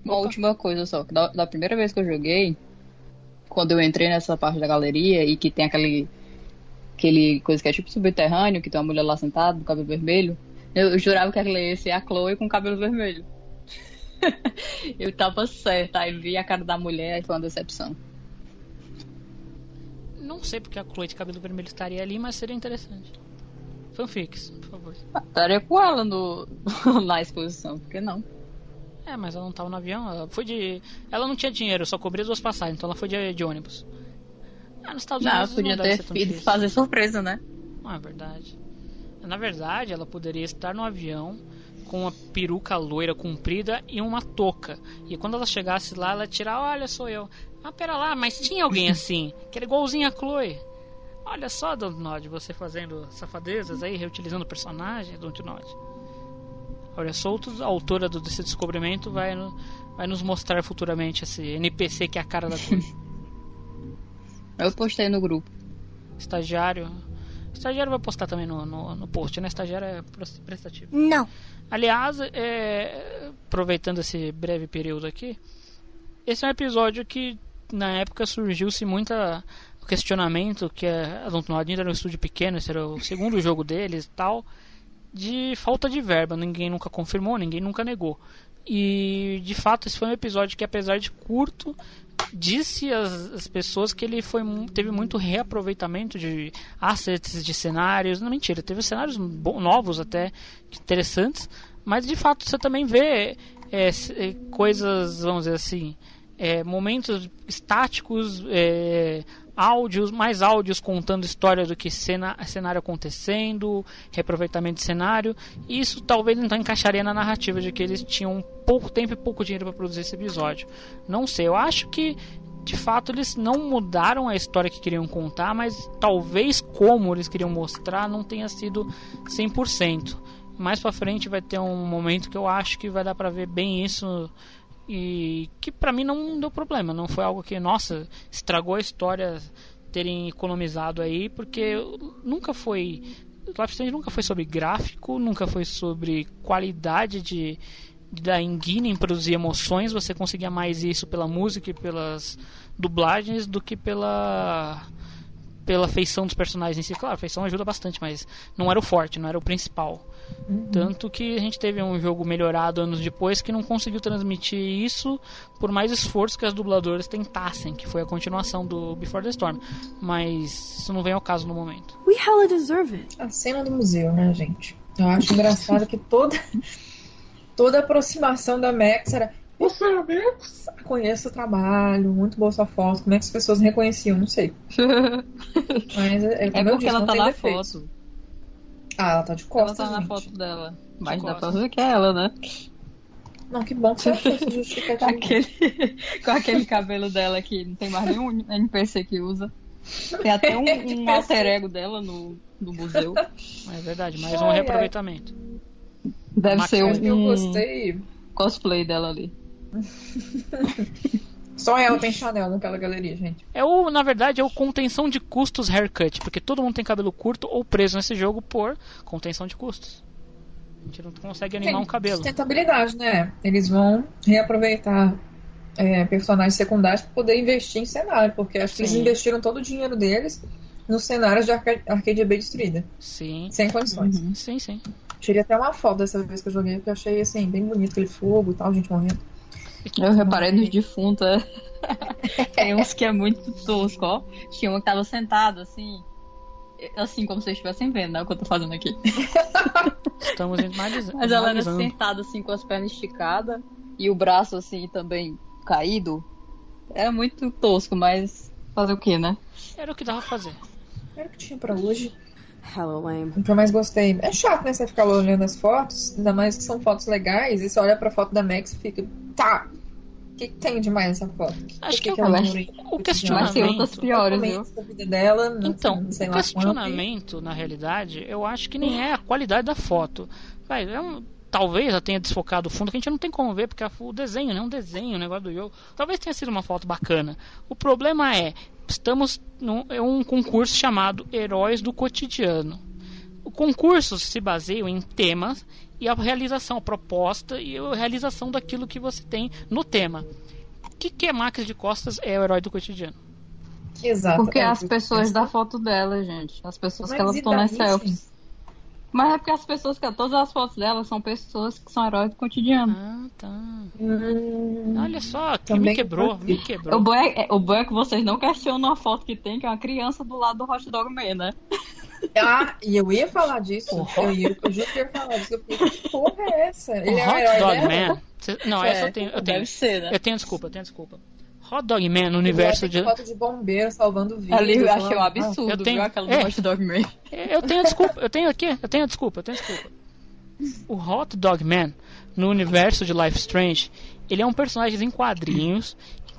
Uma última coisa só, que da, da primeira vez que eu joguei, quando eu entrei nessa parte da galeria e que tem aquele aquele coisa que é tipo subterrâneo, que tem uma mulher lá sentada, com cabelo vermelho, eu, jurava que aquela ia ser a Chloe com cabelo vermelho. eu tava certa, aí vi a cara da mulher e foi uma decepção. Não sei porque a Chloe de cabelo vermelho estaria ali, mas seria interessante. Fanfics, por favor. Ah, Estaria com ela no, na exposição, por que não? É, mas ela não tava no avião, ela foi de. Ela não tinha dinheiro, só cobria duas passagens, então ela foi de, de ônibus. Ah, nos Estados Não, Unidos podia não deve ter fazer surpresa, né? Não é verdade. Na verdade, ela poderia estar no avião com uma peruca loira comprida e uma touca. E quando ela chegasse lá, ela ia tirar, olha, sou eu. Ah, pera lá, mas tinha alguém assim, que era igualzinho a Chloe. Olha só, Dontnod, você fazendo safadezas aí, reutilizando o personagem, Dontnod. Olha, Soltos, a autora do, desse descobrimento, vai, no- vai nos mostrar futuramente esse NPC que é a cara da Chloe. Eu postei no grupo. Estagiário. Estagiário vai postar também no, no, no post, né? Estagiário é pres- prestativo. Não. Aliás, é, aproveitando esse breve período aqui, esse é um episódio que na época surgiu-se muita questionamento que a Dontnod era um estúdio pequeno, esse era o segundo jogo deles e tal, de falta de verba. Ninguém nunca confirmou, ninguém nunca negou. E de fato esse foi um episódio que apesar de curto, disse às pessoas que ele foi teve muito reaproveitamento de assets, de cenários. Não mentira, teve cenários novos até interessantes, mas de fato você também vê é, é, coisas, vamos dizer assim, é, momentos estáticos, é, áudios, mais áudios contando história do que cena, cenário acontecendo, reaproveitamento de cenário. E isso talvez então encaixaria na narrativa de que eles tinham pouco tempo e pouco dinheiro para produzir esse episódio. Não sei, eu acho que de fato eles não mudaram a história que queriam contar, mas talvez como eles queriam mostrar não tenha sido 100%. Mais pra frente vai ter um momento que eu acho que vai dar pra ver bem isso e que pra mim não deu problema, não foi algo que, nossa, estragou a história terem economizado aí, porque nunca foi Life Strange nunca foi sobre gráfico, nunca foi sobre qualidade de, de da engine em produzir emoções, você conseguia mais isso pela música e pelas dublagens do que pela pela feição dos personagens em si. Claro, a feição ajuda bastante, mas não era o forte, não era o principal. Tanto que a gente teve um jogo melhorado anos depois que não conseguiu transmitir isso por mais esforço que as dubladoras tentassem, que foi a continuação do Before the Storm. Mas isso não vem ao caso no momento. We hella deserve it. A cena do museu, né, gente? Eu acho engraçado que toda, toda aproximação da Max era. Você é a Max? Conheço o trabalho, muito boa sua foto. Como é que as pessoas reconheciam? Não sei. Mas é, É porque disse, ela não tá na defeitos. foto. Ah, ela tá de Ela costas, tá na gente. foto dela. Mas dá pra costas. ver que é ela, né? Não, que bom que você achou justificativa. Aquele, com aquele cabelo dela que não tem mais nenhum NPC que usa. Tem até um, um alter ego dela no, no museu. É verdade, mais um reaproveitamento. Deve ser Mas eu um gostei. cosplay dela ali. Só ela tem Chanel naquela galeria, gente. É o, na verdade, é o contenção de custos haircut, porque todo mundo tem cabelo curto ou preso nesse jogo por contenção de custos. A gente não consegue animar Tem um cabelo. Sustentabilidade, né? Eles vão reaproveitar é, personagens secundários para poder investir em cenário, porque acho que eles Sim. investiram todo o dinheiro deles nos cenários de Arca- Arcadia Bay destruída. Sim. Sem condições. Sim, sim. Tirei até uma foto dessa vez que eu joguei, porque eu achei assim, bem bonito aquele fogo e tal, gente morrendo. Eu reparei nos defuntos. é. Tem uns que é muito tosco, ó. Tinha uma que tava sentado, assim. Assim, como vocês estivessem vendo, né? O que eu tô fazendo aqui. Estamos analisando. Mas ela era sentada, assim, com as pernas esticadas. E o braço, assim, também caído. Era muito tosco, mas fazer o quê, né? Era o que dava pra fazer. Era o que tinha pra hoje. Hello, lame. O que eu mais gostei. É chato, né? Você ficar olhando as fotos, ainda mais que são fotos legais, e você olha pra foto da Max e fica. Tá! O que, que tem demais nessa foto? Acho Por que, ela o, morreu? o tem questionamento. outras piores, viu? Vida dela, não Então, sei o lá questionamento, na realidade, eu acho que nem é a qualidade da foto. Vai, é um- talvez ela tenha desfocado o fundo, que a gente não tem como ver, porque o desenho, né? Um desenho, o negócio do jogo. Talvez tenha sido uma foto bacana. O problema é, estamos num é um concurso chamado Heróis do Cotidiano. O concurso se baseia em temas e a realização, a proposta e a realização daquilo que você tem no tema. O que, que é Max de Costas é o herói do cotidiano? Exato. Porque é, as pessoas da foto dela, gente. As pessoas Mas que elas estão nas selfies. Mas é porque as pessoas que. Todas as fotos delas são pessoas que são heróis do cotidiano. Ah, tá. Hum, Olha só, que me quebrou, me O quebrou. bom, é, é- o bom é que vocês não questionam a foto que tem, que é uma criança do lado do Hot Dog Man, né? Ah, e eu ia falar disso. O Eu, ia, eu juro que ia falar disso. Eu fiquei, que porra é essa? O Ele é o Hot herói Dog dela? Man. não, É, essa eu tenho. Eu tenho, Deve ser, né? eu tenho desculpa, eu tenho desculpa. Hot Dog Man no universo de. Foto de bombeiro salvando vidas. Ali eu achei um absurdo, Eu tenho- viu? Aquela é. do Hot Dog Man. Eu tenho desculpa, eu tenho aqui, eu tenho desculpa, eu tenho desculpa. O Hot Dog Man, no universo de Life Strange, ele é um personagem em quadrinhos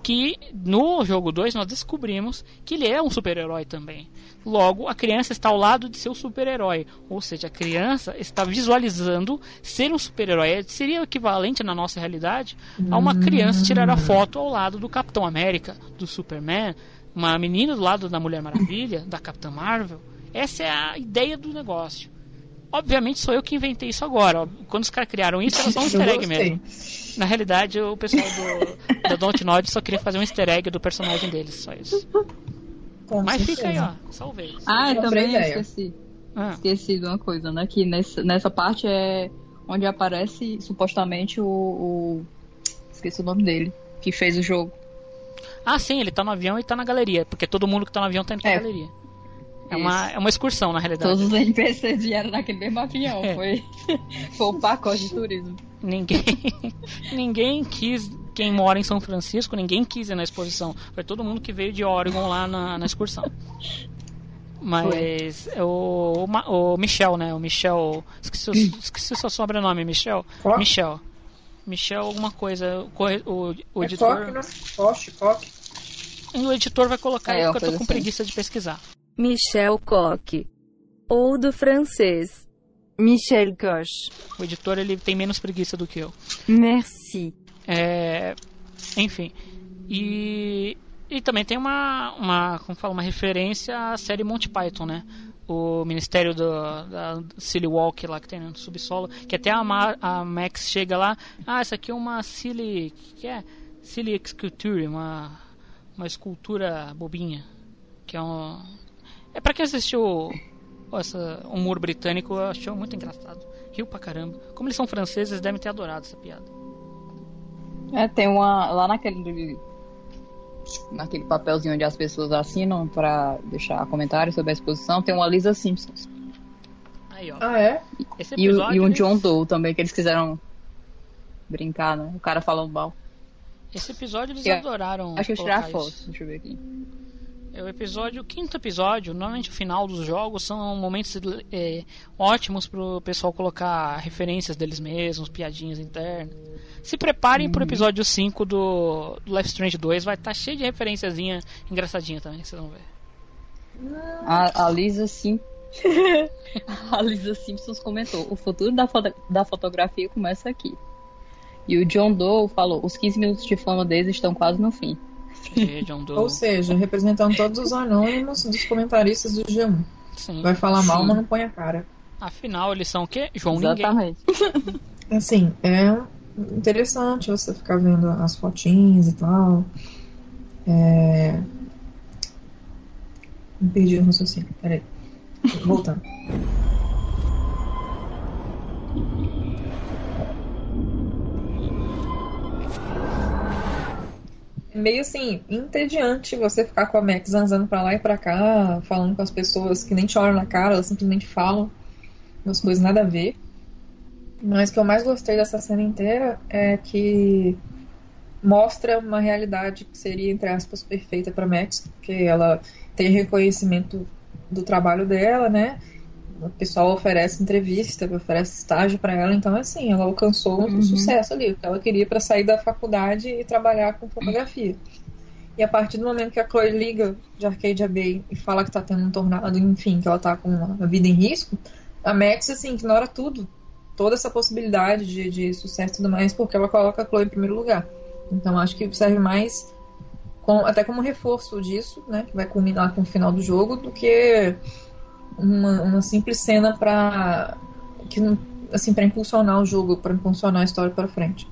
que no jogo 2 nós descobrimos que ele é um super-herói também. Logo, a criança está ao lado de seu super-herói, ou seja, a criança está visualizando ser um super-herói. Seria o equivalente na nossa realidade a uma criança tirar a foto ao lado do Capitão América, do Superman, uma menina do lado da Mulher Maravilha, da Capitã Marvel. Essa é a ideia do negócio. Obviamente sou eu que inventei isso agora. ó. Quando os caras criaram isso, era só um easter egg mesmo. Na realidade, o pessoal do, da Don't Nod só queria fazer um easter egg do personagem deles, só isso. Com Mas fica aí, certeza. ó. Salvei. Ah, eu também ideia. esqueci. Ah, Esqueci de uma coisa, né? Que nessa, nessa parte é onde aparece supostamente o, o- Esqueci o nome dele. Que fez o jogo. Ah, sim, ele tá no avião e tá na galeria. Porque todo mundo que tá no avião tá indo pra É. galeria. É uma, é uma excursão, na realidade. Todos os NPCs vieram naquele mesmo avião. É. Foi, foi um pacote de turismo. Ninguém, ninguém quis. Quem mora em São Francisco, ninguém quis ir na exposição. Foi todo mundo que veio de Oregon lá na, na excursão. Mas o, o, o Michel, né? O Michel. Esqueci, o- esqueci o seu sobrenome, Michel. Michel. Michel, alguma coisa. O, o, o É editor. coque, né? Coque, coque. O editor vai colocar É, porque eu tô com assim. preguiça de pesquisar. Michel Coque. Ou do francês. Michel Coche. O editor ele tem menos preguiça do que eu. Merci. É, enfim. E, e também tem uma, uma, como fala, uma referência à série Monty Python, né? O Ministério do, da Silly Walk lá que tem no subsolo. Que até a, Ma- a Max chega lá. Ah, essa aqui é uma Silly. que é? Silly Sculpture, uma, uma escultura bobinha. Que é um. É pra quem assistiu essa humor britânico, achou muito engraçado. Riu pra caramba. Como eles são franceses, eles devem ter adorado essa piada. É, tem uma. Lá naquele. Naquele papelzinho onde as pessoas assinam pra deixar comentários sobre a exposição, tem uma Lisa Simpsons. Aí, ó. Ah, é? Esse E, o, e um eles- John Doe também, que eles quiseram brincar, né? O cara falando mal. Esse episódio eles Eu adoraram. Acho que eu vou tirar a foto. isso. Deixa eu ver aqui. É o episódio, o quinto episódio, normalmente o final dos jogos são momentos é, ótimos pro pessoal colocar referências deles mesmos, piadinhas internas. Se preparem Uhum. pro episódio 5 do, do Life Strange 2, vai estar cheio de referenciazinha engraçadinha também, que vocês vão ver. A, a Lisa Sim. a Lisa Simpsons comentou: o futuro da, foto, da fotografia começa aqui. E o John Doe falou: os 15 minutos de fama deles estão quase no fim. Doe, Ou seja, representando todos os anônimos dos comentaristas do G1. sim. Vai falar mal, Sim. mas não põe a cara. Afinal, eles são o quê? João Ninguém. Exatamente. Assim, é interessante você ficar vendo as fotinhas e tal. É... Me perdi no raciocínio, peraí. Voltando. meio assim, entediante você ficar com a Max zanzando pra lá e pra cá, falando com as pessoas que nem te olham na cara, elas simplesmente falam umas coisas nada a ver. Mas o que eu mais gostei dessa cena inteira é que mostra uma realidade que seria, entre aspas, perfeita para Max, porque ela tem reconhecimento do trabalho dela, né? O pessoal oferece entrevista, oferece estágio para ela, então assim, ela alcançou um Uhum. sucesso ali, o que ela queria para sair da faculdade e trabalhar com fotografia. E a partir do momento que a Chloe liga de Arcadia Bay e fala que tá tendo um tornado, enfim, que ela tá com a vida em risco, a Max, assim, ignora tudo. Toda essa possibilidade de, de sucesso e tudo mais, porque ela coloca a Chloe em primeiro lugar. Então acho que serve mais com- até como reforço disso, né? Que vai culminar com o final do jogo, do que uma, uma simples cena pra. que assim, para impulsionar o jogo, para impulsionar a história para frente.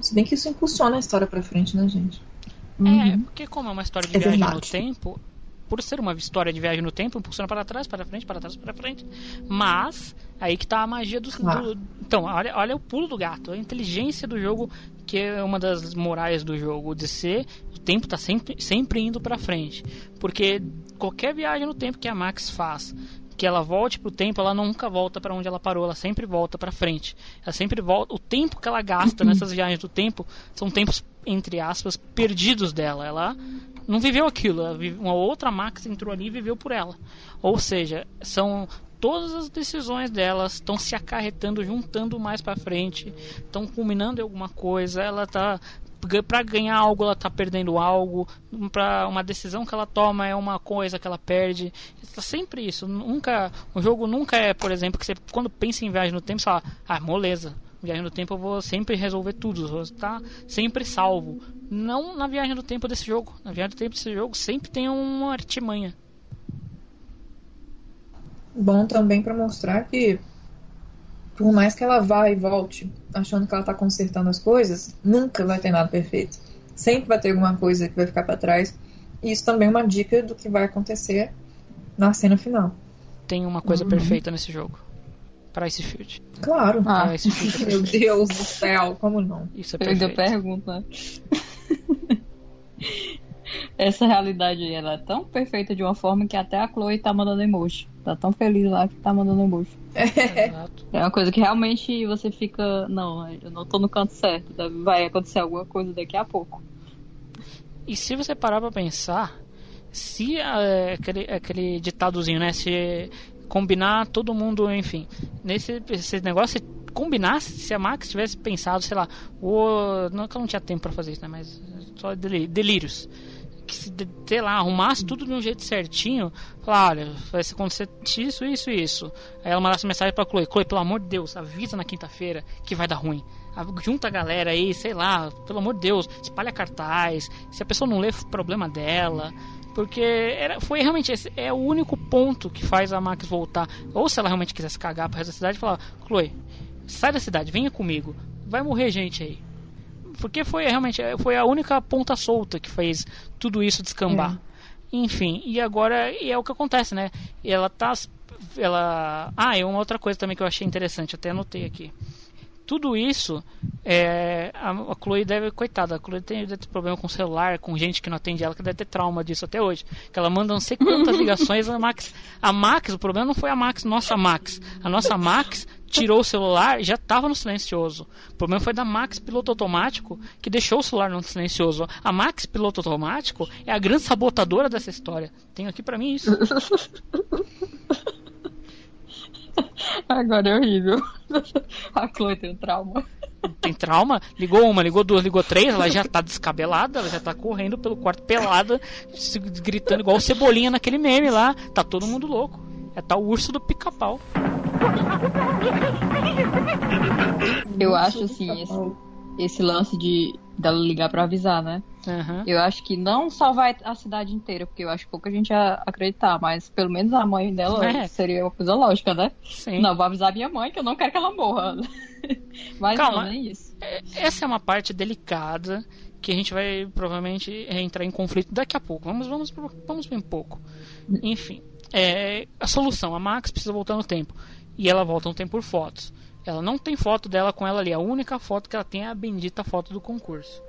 Se bem que isso impulsiona a história para frente, né, gente? É, porque como é uma história de É viagem no verdade. tempo, por ser uma história de viagem no tempo, impulsiona para trás, para frente, para trás, para frente. Mas, aí que tá a magia do. Claro. do- então, olha, olha o pulo do gato, a inteligência do jogo, que é uma das morais do jogo, de ser. O tempo tá sempre, sempre indo para frente. Porque qualquer viagem no tempo que a Max faz. Que ela volte pro tempo, ela nunca volta para onde ela parou, ela sempre volta para frente. Ela sempre volta. O tempo que ela gasta nessas viagens do tempo são tempos, entre aspas, perdidos dela. Ela não viveu aquilo. vive- Uma outra Max entrou ali e viveu por ela. Ou seja, são todas as decisões delas estão se acarretando, juntando mais pra frente, estão culminando em alguma coisa. Ela tá para ganhar algo, ela tá perdendo algo. Para uma decisão que ela toma é uma coisa que ela perde. Tá sempre isso. Nunca, o jogo nunca é, por exemplo, que você quando pensa em viagem no tempo, você fala: "Ah, moleza. Viagem no tempo eu vou sempre resolver tudo, vou estar sempre salvo". Não na viagem do tempo desse jogo. Na viagem do tempo desse jogo sempre tem uma artimanha. Bom também para mostrar que, por mais que ela vá e volte achando que ela tá consertando as coisas, nunca vai ter nada perfeito. Sempre vai ter alguma coisa que vai ficar para trás. E isso também é uma dica do que vai acontecer na cena final. Tem uma coisa Uhum. perfeita nesse jogo. Para esse field. Claro. Ah. Esse field é Meu perfeito. Deus do céu, como não? Isso é Eu ainda perfeito. pergunto, né? Essa realidade aí, ela é tão perfeita de uma forma que até a Chloe tá mandando emoji. Tá tão feliz lá que tá mandando emoji. Exato. É uma coisa que realmente você fica. Não, eu não tô no canto certo. tá? Vai acontecer alguma coisa daqui a pouco. E se você parar pra pensar, se é, aquele, aquele ditadozinho, né? Se combinar todo mundo, enfim, nesse esse negócio, se combinasse, se a Max tivesse pensado, sei lá, o, não que ela não tinha tempo pra fazer isso, né? Mas só delírios. Que sei lá, arrumasse tudo de um jeito certinho, falar, olha, vai acontecer isso, isso e isso. Aí ela mandasse mensagem pra Chloe, Chloe, pelo amor de Deus, avisa na quinta-feira que vai dar ruim. Junta a galera aí, sei lá, pelo amor de Deus, espalha cartaz. Se a pessoa não lê, problema dela. Porque era, foi realmente esse é o único ponto que faz a Max voltar. Ou se ela realmente quisesse cagar pro resto da cidade, falar: Chloe, sai da cidade, venha comigo. Vai morrer gente aí. Porque foi realmente foi a única ponta solta que fez tudo isso descambar. Enfim, e agora e é o que acontece, né? E ela tá. Ela. Ah, e uma outra coisa também que eu achei interessante, até anotei aqui. Tudo isso, é, a, Chloe deve, coitada, a Chloe tem, deve ter problema com o celular, com gente que não atende ela, que deve ter trauma disso até hoje. Que ela manda não sei quantas ligações a Max. A Max, o problema não foi a Max, nossa Max. A nossa Max tirou o celular e já estava no silencioso. O problema foi da Max piloto automático que deixou o celular no silencioso. A Max piloto automático é a grande sabotadora dessa história. Tenho aqui pra mim isso. Agora é horrível. A Chloe tem um trauma. Tem trauma? Ligou uma, ligou duas, ligou três, ela já tá descabelada, ela já tá correndo pelo quarto pelada, gritando igual o Cebolinha naquele meme lá. Tá todo mundo louco. É tal urso do pica-pau. Eu acho assim, esse, esse lance de dela ligar pra avisar, né? Aham. Eu acho que não salvar a cidade inteira, porque eu acho que pouca gente ia acreditar, mas pelo menos a mãe dela É. seria uma coisa lógica, né? Sim. Não, vou avisar minha mãe que eu não quero que ela morra. mas Calma. não, nem isso. Essa é uma parte delicada que a gente vai provavelmente entrar em conflito daqui a pouco. Vamos, vamos, vamos bem pouco. Enfim, é, a solução: a Max precisa voltar no tempo e ela volta no tempo por fotos. Ela não tem foto dela com ela ali. A única foto que ela tem é a bendita foto do concurso.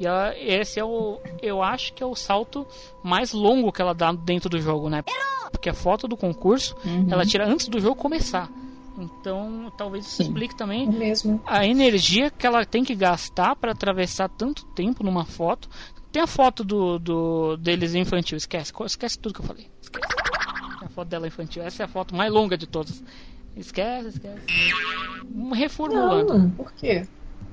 E ela, esse é o, eu acho que é o salto mais longo que ela dá dentro do jogo, né? Porque a foto do concurso Uhum. ela tira antes do jogo começar. Então, talvez isso Sim. explique também É mesmo. a energia que ela tem que gastar para atravessar tanto tempo numa foto. Tem a foto do, do deles infantil, esquece, esquece tudo que eu falei. Esquece. A foto dela infantil, essa é a foto mais longa de todas. Esquece, esquece. Reformulando. Não, por quê?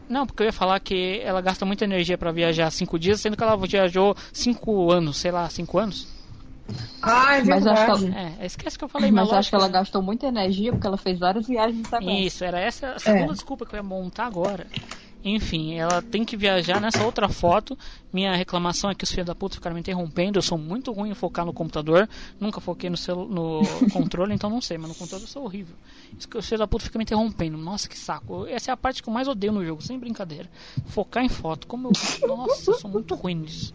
Não, porque eu ia falar que ela gasta muita energia para viajar cinco dias, sendo que ela viajou cinco anos, sei lá, cinco anos. Ah, é Mas acho que verdade. É, esquece que eu falei, Mas mas acho que ela gastou muita energia porque ela fez várias viagens sequência. Isso, era essa a segunda É. desculpa que eu ia montar agora. Enfim, ela tem que viajar nessa outra foto. Minha reclamação é que os filhos da puta ficaram me interrompendo. Eu sou muito ruim em focar no computador. Nunca foquei no, celu no controle, então não sei, mas no computador eu sou horrível. Isso que os filhos da puta ficam me interrompendo. Nossa, que saco. Essa é a parte que eu mais odeio no jogo, sem brincadeira. Focar em foto. Como eu. Nossa, eu sou muito ruim nisso.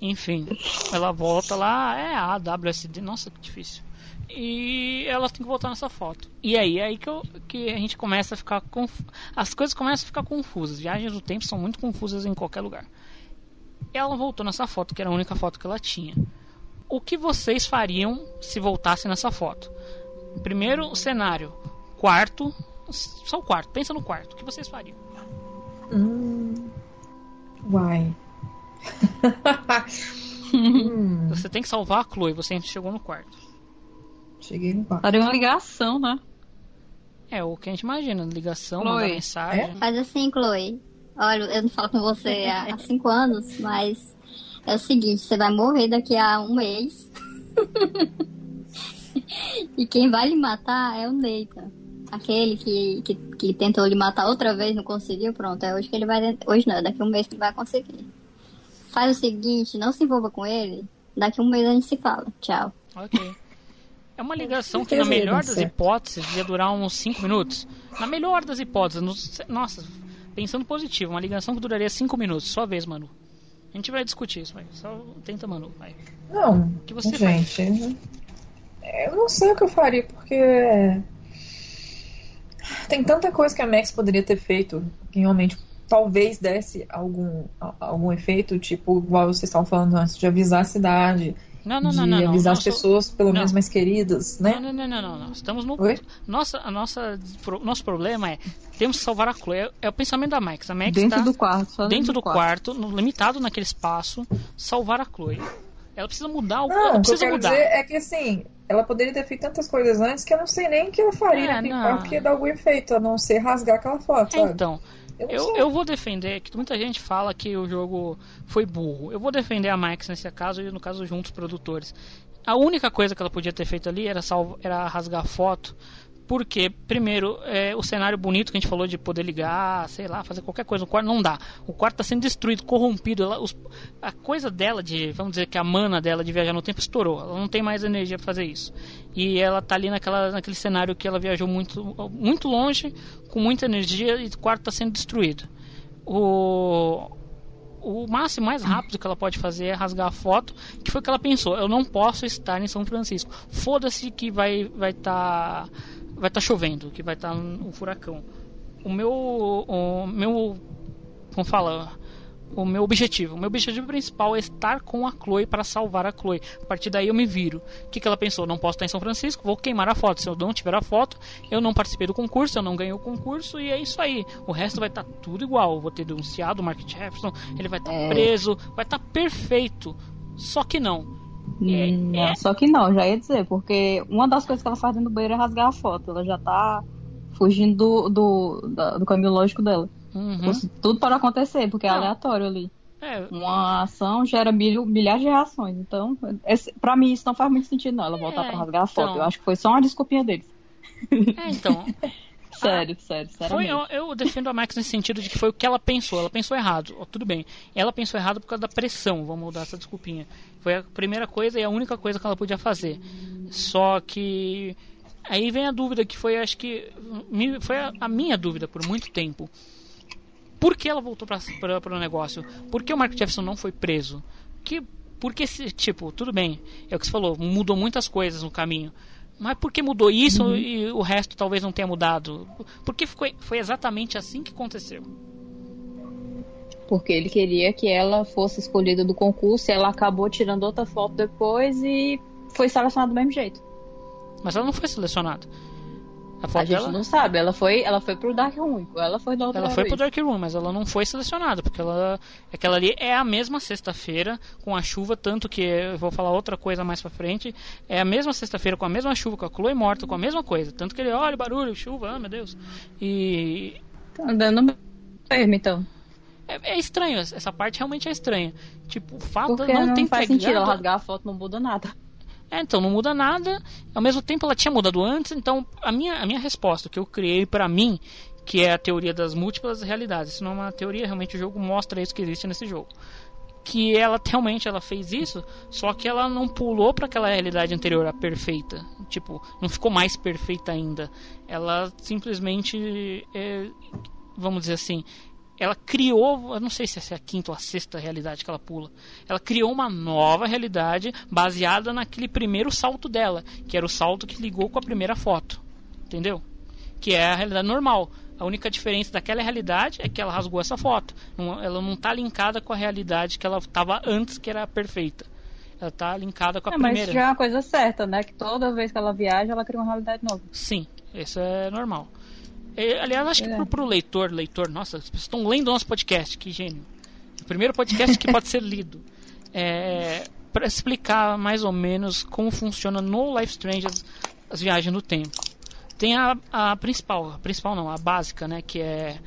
Enfim, ela volta lá, é a WSD, nossa que difícil. E ela tem que voltar nessa foto. E aí é aí que, eu, que a gente começa a ficar conf... as coisas começam a ficar confusas. Viagens do tempo são muito confusas em qualquer lugar. Ela voltou nessa foto, que era a única foto que ela tinha. O que vocês fariam se voltassem nessa foto? Primeiro cenário, quarto, só o quarto. Pensa no quarto. O que vocês fariam? Hum. Uai. Você tem que salvar a Chloe. Você chegou no quarto. Cheguei no quarto. Daria uma ligação, né? É o que a gente imagina, ligação, Chloe. mandar mensagem. É? Faz assim, Chloe. Olha, eu não falo com você há cinco anos, mas é o seguinte, você vai morrer daqui a um mês. e quem vai lhe matar é o Nathan. Aquele que, que, que tentou lhe matar outra vez, não conseguiu, pronto. É hoje que ele vai. Hoje não, é daqui a um mês que ele vai conseguir. Faz o seguinte, não se envolva com ele. Daqui a um mês a gente se fala. Tchau. Ok. É uma ligação que, na melhor das hipóteses, ia durar uns 5 minutos. Na melhor das hipóteses, no- nossa, pensando positivo, uma ligação que duraria 5 minutos. Sua vez, Manu. A gente vai discutir isso, vai. Só tenta, Manu, vai. Não, que você gente. Eu não sei o que eu faria, porque. Tem tanta coisa que a Max poderia ter feito que realmente talvez desse algum, algum efeito, tipo, igual vocês estavam falando antes, de avisar a cidade, Não, não, de não, não. não. avisar as Nosso- pessoas, pelo não. menos mais queridas, né? Não, não, não, não, não. Estamos no. Oi? Nossa, a nossa, nosso problema é temos que salvar a Chloe. É, o pensamento da Max. A Max Dentro tá do quarto, dentro do quarto, limitado naquele espaço, salvar a Chloe. Ela precisa mudar o. Não, ela o que eu precisa mudar. dizer é que assim, ela poderia ter feito tantas coisas antes que eu não sei nem o que ela faria É, naquele não. quarto que ia dar algum efeito, a não ser rasgar aquela foto, É, então, Eu eu, eu vou defender que muita gente fala que o jogo foi burro. Eu vou defender a Max nesse caso e no caso juntos produtores. A única coisa que ela podia ter feito ali era, salvo, era rasgar foto. Porque, primeiro, é, o cenário bonito que a gente falou de poder ligar, sei lá, fazer qualquer coisa no quarto, não dá. O quarto está sendo destruído, corrompido. Ela, os- a coisa dela de, vamos dizer que a mana dela de viajar no tempo estourou. Ela não tem mais energia para fazer isso. E ela tá ali naquela, naquele cenário que ela viajou muito, muito longe, com muita energia, e o quarto está sendo destruído. O, o máximo mais rápido que ela pode fazer é rasgar a foto, que foi o que ela pensou. Eu não posso estar em São Francisco. Foda-se que vai vai estar vai tá chovendo, que vai estar um furacão. O meu o meu como fala, o meu objetivo, o meu objetivo principal é estar com a Chloe para salvar a Chloe. A partir daí eu me viro. O que, que ela pensou? Não posso estar em São Francisco, vou queimar a foto. Se eu não tiver a foto, eu não participei do concurso, eu não ganhei o concurso e é isso aí. O resto vai estar tudo igual. Eu vou ter denunciado o Mark Jefferson, ele vai estar É. preso, vai estar perfeito. Só que não. É, é. não, só que não, já ia dizer, porque uma das coisas que ela faz dentro do banheiro é rasgar a foto. Ela já tá fugindo do, do, da- do caminho lógico dela. Uhum. Isso Tudo pode acontecer, porque é Não. aleatório ali. É, Uma ação gera mil, milhares de reações. Então, esse, pra mim, isso não faz muito sentido, não. Ela voltar É, pra rasgar a foto. então. Eu acho que foi só uma desculpinha deles. É, então. Sério, sério, Foi, eu, eu defendo a Max nesse sentido de que foi o que ela pensou. Ela pensou errado. Ó, tudo bem. Ela pensou errado por causa da pressão. Vamos dar essa desculpinha. Foi a primeira coisa e a única coisa que ela podia fazer. Só que. Aí vem a dúvida que foi, acho que. Foi a, a minha dúvida por muito tempo. Por que ela voltou para o negócio? Por que o Mark Jefferson não foi preso? Que, porque, tipo, tudo bem. É o que você falou. Mudou muitas coisas no caminho. Mas por que mudou isso Uhum. e o resto talvez não tenha mudado? Porque foi, foi exatamente assim que aconteceu. Porque ele queria que ela fosse escolhida do concurso e ela acabou tirando outra foto depois e foi selecionada do mesmo jeito. Mas ela não foi selecionada. A A gente dela, não sabe, ela foi, ela foi pro Dark Room, ela foi da outra ela foi pro. Dark Room, mas ela não foi selecionada, porque ela aquela ali é a mesma sexta-feira com a chuva, tanto que eu vou falar outra coisa mais pra frente, é a mesma sexta-feira com a mesma chuva, com a Chloe morta, com a mesma coisa, tanto que ele olha barulho, chuva, ah, meu Deus. E Tá dando mesmo, então. é, é estranho, essa parte realmente é estranha. Tipo, o fato Porque não, não ter faz sentido ela rasgar a foto, não muda nada. É, então não muda nada. Ao mesmo tempo ela tinha mudado antes, então a minha, a minha resposta que eu criei pra mim, que é a teoria das múltiplas realidades. Isso não é uma teoria, realmente o jogo mostra isso que existe nesse jogo. Que ela realmente ela fez isso, só que ela não pulou para aquela realidade anterior, a perfeita. Tipo, não ficou mais perfeita ainda. Ela simplesmente, é, vamos dizer assim, ela criou, eu não sei se essa é a quinta ou a sexta realidade que ela pula. Ela criou uma nova realidade baseada naquele primeiro salto dela, que era o salto que ligou com a primeira foto. Entendeu? Que é a realidade normal. A única diferença daquela realidade é que ela rasgou essa foto. Ela não está linkada com a realidade que ela estava antes, que era perfeita. Ela está linkada com a É, mas primeira. já é uma coisa certa, né? Que toda vez que ela viaja, ela cria uma realidade nova. Sim, isso é normal. É, aliás, acho que É. pro, pro leitor, leitor, nossa, as pessoas estão lendo o nosso podcast, que gênio. O primeiro podcast que pode ser lido. É, para explicar mais ou menos como funciona no Life Strange as, as viagens no tempo. Tem a, a principal, a principal não, a básica, né, que é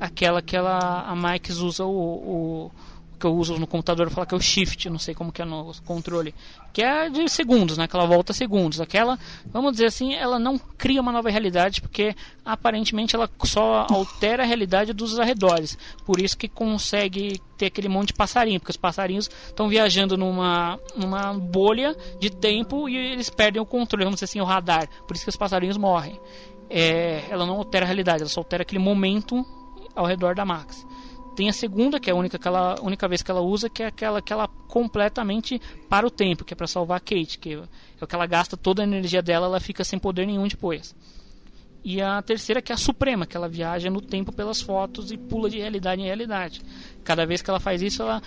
aquela que ela, a Mike's usa o, o que eu uso no computador falar que é o shift, não sei como que é no controle, que é de segundos, né, que ela volta segundos. Aquela, vamos dizer assim, ela não cria uma nova realidade porque aparentemente ela só altera a realidade dos arredores. Por isso que consegue ter aquele monte de passarinho, porque os passarinhos estão viajando numa numa bolha de tempo e eles perdem o controle, vamos dizer assim, o radar. Por isso que os passarinhos morrem. É, ela não altera a realidade, ela só altera aquele momento ao redor da Max. Tem a segunda, que é a única, que ela, única vez que ela usa, que é aquela que ela completamente para o tempo, que é para salvar a Kate, que é o que ela gasta toda a energia dela, ela fica sem poder nenhum depois. E a terceira, que é a Suprema, que ela viaja no tempo pelas fotos e pula de realidade em realidade. Cada vez que ela faz isso, ela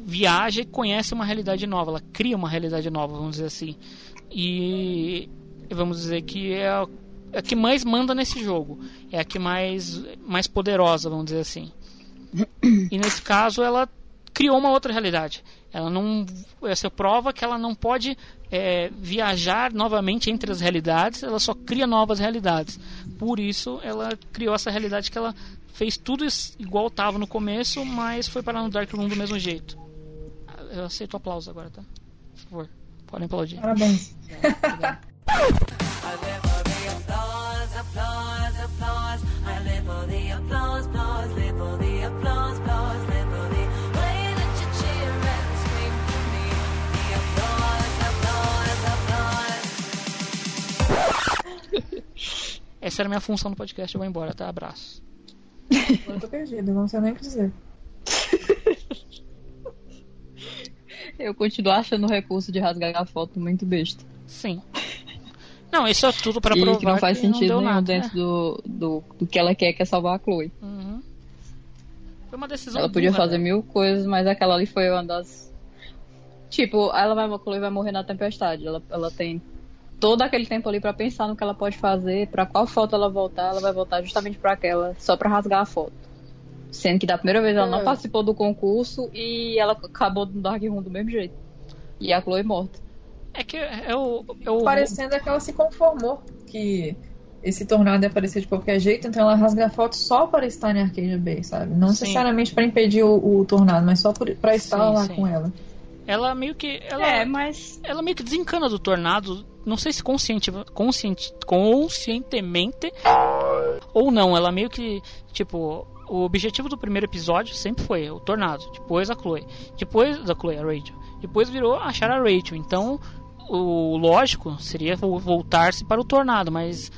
viaja e conhece uma realidade nova, ela cria uma realidade nova, vamos dizer assim. E vamos dizer que é a, a que mais manda nesse jogo, é a que mais, mais poderosa, vamos dizer assim. E nesse caso ela criou uma outra realidade. Ela não, essa prova que ela não pode é, viajar novamente entre as realidades. Ela só cria novas realidades. Por isso ela criou essa realidade que ela fez tudo igual estava no começo, mas foi parar no Dark Room do mesmo jeito. Eu aceito aplauso agora, tá? Por favor, podem aplaudir. Parabéns. Applause, Essa era a minha função no podcast. Eu vou embora, tá? Abraço. Eu tô perdido, não sei nem o que dizer. Eu continuo achando o recurso de rasgar a foto muito besta. Sim. Não, isso é tudo pra e provar que não faz que não sentido deu nenhum nada. dentro do, do, do que ela quer, que é salvar a Chloe. Uhum. Foi uma decisão Ela podia burra fazer dela. mil coisas, mas aquela ali foi uma das. Tipo, ela vai, a Chloe vai morrer na tempestade. Ela, ela tem todo aquele tempo ali pra pensar no que ela pode fazer, pra qual foto ela voltar. Ela vai voltar justamente pra aquela, só pra rasgar a foto. Sendo que da primeira vez ela não É. participou do concurso e ela acabou no Dark Room do mesmo jeito. E a Chloe morta. É que eu, eu, Parecendo é que ela se conformou que esse tornado ia aparecer de qualquer jeito, então ela rasga a foto só para estar em Arcadia Bay, sabe? Não Sim. necessariamente para impedir o, o tornado, mas só para estar Sim, lá sim. com ela. ela meio que ela, É, mas. ela meio que desencana do tornado. Não sei se consciente, consciente, conscientemente. Ou não, ela meio que, tipo, o objetivo do primeiro episódio sempre foi o Tornado, depois a Chloe, depois da Chloe, a Rachel, depois virou achar a Rachel. Então, o lógico seria vo- voltar-se para o Tornado, mas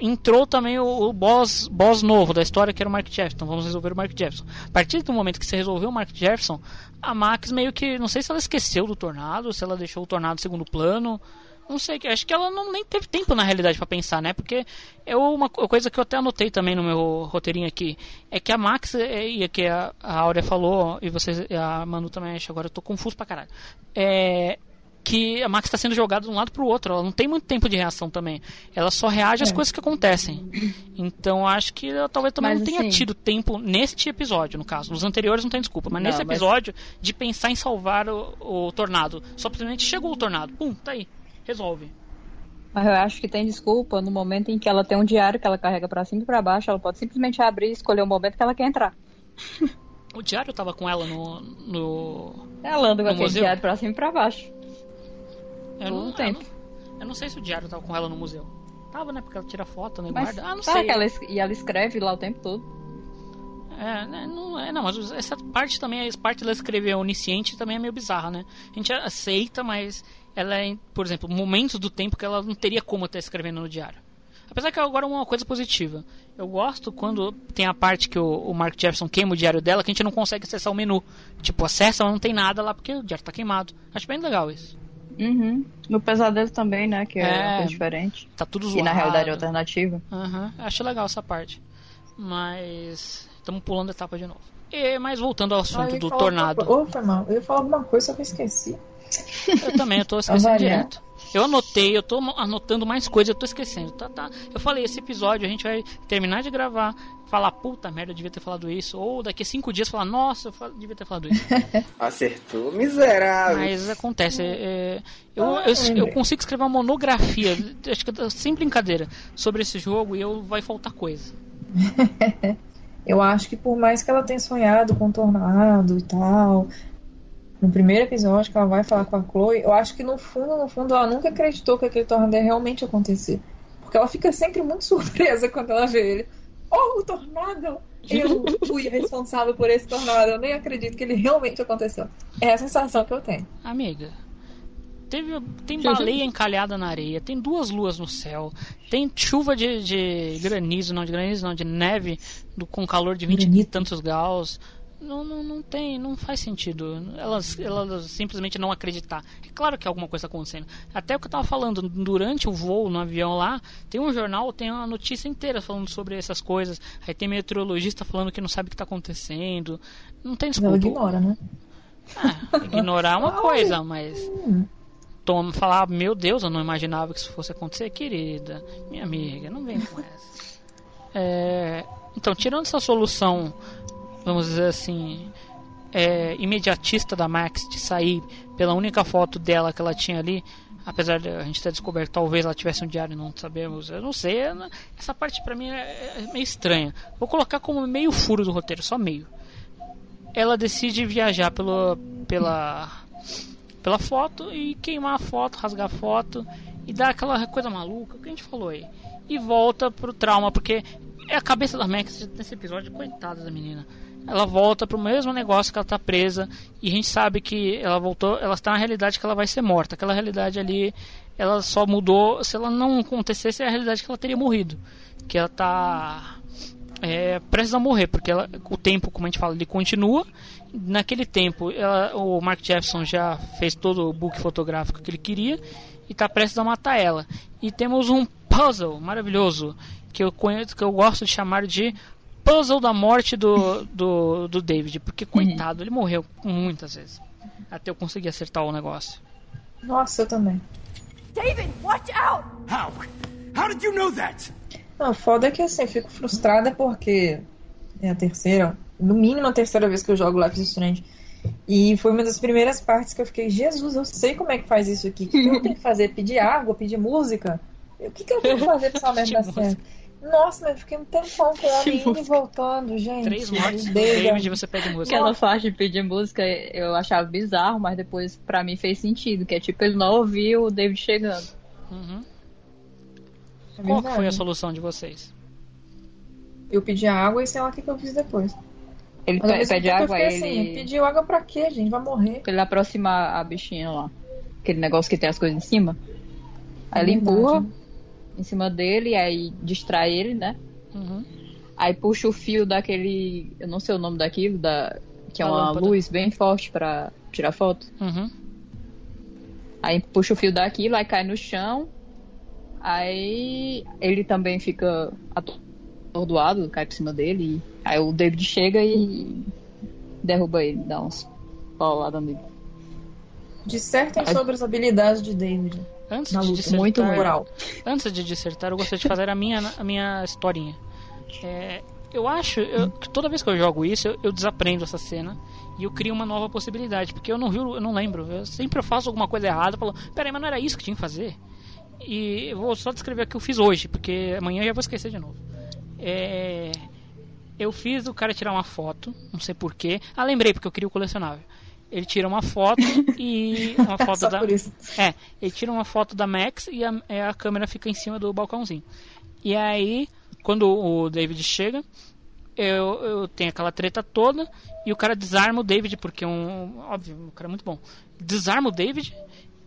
entrou também o, o boss, boss novo da história que era o Mark Jefferson. Então vamos resolver o Mark Jefferson. A partir do momento que você resolveu o Mark Jefferson, a Max meio que. Não sei se ela esqueceu do Tornado, se ela deixou o Tornado em segundo plano. Não sei, acho que ela não nem teve tempo na realidade pra pensar, né? Porque é uma co- coisa que eu até anotei também no meu roteirinho aqui. É que a Max, é, e que a, a Áurea falou, e vocês, a Manu também, acho, agora eu tô confuso pra caralho. É que a Max está sendo jogada de um lado pro outro. Ela não tem muito tempo de reação também. Ela só reage às É. coisas que acontecem. Então acho que ela talvez também Mas, não tenha assim- tido tempo neste episódio, no caso. Nos anteriores não tem desculpa, mas Não, nesse mas- episódio de pensar em salvar o, o tornado. Só simplesmente chegou o tornado. Pum, tá aí. Resolve. Mas eu acho que tem desculpa no momento em que ela tem um diário que ela carrega pra cima e pra baixo, ela pode simplesmente abrir e escolher o momento que ela quer entrar. O diário tava com ela no. no... Ela anda com aquele museu? diário pra cima e pra baixo. Eu Todo não, eu, tempo. não, eu não sei se o diário tava com ela no museu. Tava, né? Porque ela tira foto, né? Mas Guarda. Ah, não sabe sei. ela, e ela escreve lá o tempo todo. É, né, não, é, não, mas essa parte também, essa parte dela escrever onisciente também é meio bizarra, né? A gente aceita, mas ela é, por exemplo, momentos do tempo que ela não teria como estar escrevendo no diário. Apesar que agora é uma coisa positiva. Eu gosto quando tem a parte que o, o Mark Jefferson queima o diário dela, que a gente não consegue acessar o menu. Tipo, acessa, mas não tem nada lá porque o diário tá queimado. Acho bem legal isso. Uhum. No pesadelo também, né? Que é, É. uma coisa diferente. Tá tudo E zoado. na realidade é alternativa. Aham, acho legal essa parte. Mas estamos pulando a etapa de novo. E, mas voltando ao Ah, assunto ia do tornado. coisa- Ô, foi mal. Eu ia falar alguma coisa, só que eu esqueci. Eu também, eu tô esquecendo direto. Eu anotei, eu tô anotando mais coisas, eu tô esquecendo. Tá, tá. Eu falei, esse episódio a gente vai terminar de gravar, falar, puta merda, eu devia ter falado isso. Ou daqui a cinco dias falar, nossa, eu devia ter falado isso. Acertou, miserável. Mas acontece, é, é, eu, eu, eu consigo escrever uma monografia, acho que sem brincadeira, sobre esse jogo e eu vai faltar coisa. Eu acho que por mais que ela tenha sonhado com o tornado e tal, no primeiro episódio que ela vai falar com a Chloe, eu acho que no fundo, no fundo, ela nunca acreditou que aquele tornado ia realmente acontecer. Porque ela fica sempre muito surpresa quando ela vê ele. Oh, o tornado! Eu fui responsável por esse tornado. Eu nem acredito que ele realmente aconteceu. É a sensação que eu tenho. Amiga, teve, tem baleia encalhada na areia, tem duas luas no céu, tem chuva de, de granizo, não de granizo, não, de neve do, com calor de 20 e tantos graus. Não, não, não tem, não faz sentido. Elas, elas simplesmente não acreditar. É claro que alguma coisa está acontecendo. Até o que eu tava falando, durante o voo no avião lá, tem um jornal, tem uma notícia inteira falando sobre essas coisas. Aí tem meteorologista falando que não sabe o que está acontecendo. Não tem Ela desculpa. ignora, né? Ignorar é uma coisa, mas toma, falar, meu Deus, eu não imaginava que isso fosse acontecer, querida, minha amiga, não vem com essa. É, então, tirando essa solução, vamos dizer assim, é, imediatista da Max de sair pela única foto dela que ela tinha ali, apesar de a gente ter descoberto talvez ela tivesse um diário, não sabemos, eu não sei, essa parte pra mim é, é meio estranha. Vou colocar como meio furo do roteiro, só meio ela decide viajar pelo, pela, pela foto e queimar a foto, rasgar a foto e dar aquela coisa maluca que a gente falou aí. E volta pro trauma, porque é a cabeça da Max nesse episódio, coitada da menina. Ela volta pro mesmo negócio que ela tá presa e a gente sabe que ela voltou, ela está na realidade que ela vai ser morta. Aquela realidade ali, ela só mudou, se ela não acontecesse, é a realidade que ela teria morrido. Que ela tá é, prestes a morrer, porque ela- o tempo, como a gente fala, ele continua. Naquele tempo, ela- o Mark Jefferson já fez todo o book fotográfico que ele queria e está prestes a matar ela. E temos um puzzle maravilhoso que eu conheço, que eu gosto de chamar de puzzle da morte do, do, do David, porque coitado, ele morreu muitas vezes até eu conseguir acertar o negócio. Nossa, eu também. David, watch out! How? How did you know that? Não, foda é que assim, eu fico frustrada porque é a terceira, no mínimo a terceira vez que eu jogo Life is Strange. E foi uma das primeiras partes que eu fiquei, Jesus, eu sei como é que faz isso aqui. O que eu tenho que fazer? Pedir água, pedir música? O que, que eu tenho que fazer pra essa merda dar certo? Nossa, mas eu fiquei um tempão com homem indo e voltando, gente. Três mortes Deus. David você pede música. Aquela faixa de pedir música eu achava bizarro, mas depois pra mim fez sentido, que é tipo ele não ouviu o David chegando. Uhum. É Qual que foi a solução de vocês? Eu pedi água e sei lá o que, que eu fiz depois. Ele Mas pede tempo eu água, fiquei ele. assim, pediu água pra quê, gente? Vai morrer. Pra ele aproximar a bichinha lá. Aquele negócio que tem as coisas em cima. Aí É ele verdade. empurra em cima dele, aí distrai ele, né? Uhum. Aí puxa o fio daquele. Eu não sei o nome daquilo, da, que é A uma lâmpada. luz bem forte pra tirar foto. Uhum. Aí puxa o fio daquilo, aí cai no chão. Aí ele também fica atordoado, cai por cima dele. Aí o David chega e derruba ele, dá uns pauladas nele. Dissertem Ai. sobre as habilidades de David. Antes Na de luta. dissertar, Muito moral. Antes de dissertar, eu gostaria de fazer a minha, a minha historinha. É, eu acho eu- que toda vez que eu jogo isso, eu, eu desaprendo essa cena e eu crio uma nova possibilidade, porque eu não vi, eu não lembro. Eu sempre faço alguma coisa errada, falo, peraí, mas não era isso que tinha que fazer. E eu vou só descrever o que eu fiz hoje, porque amanhã eu já vou esquecer de novo. É, eu fiz o cara tirar uma foto, não sei porquê. Ah, lembrei, porque eu queria o colecionável. Ele tira uma foto e. Uma foto da. É, ele tira uma foto da Max e a, é, a câmera fica em cima do balcãozinho. E aí, quando o David chega, eu, eu tenho aquela treta toda e o cara desarma o David, porque um. Óbvio, o cara é muito bom. Desarma o David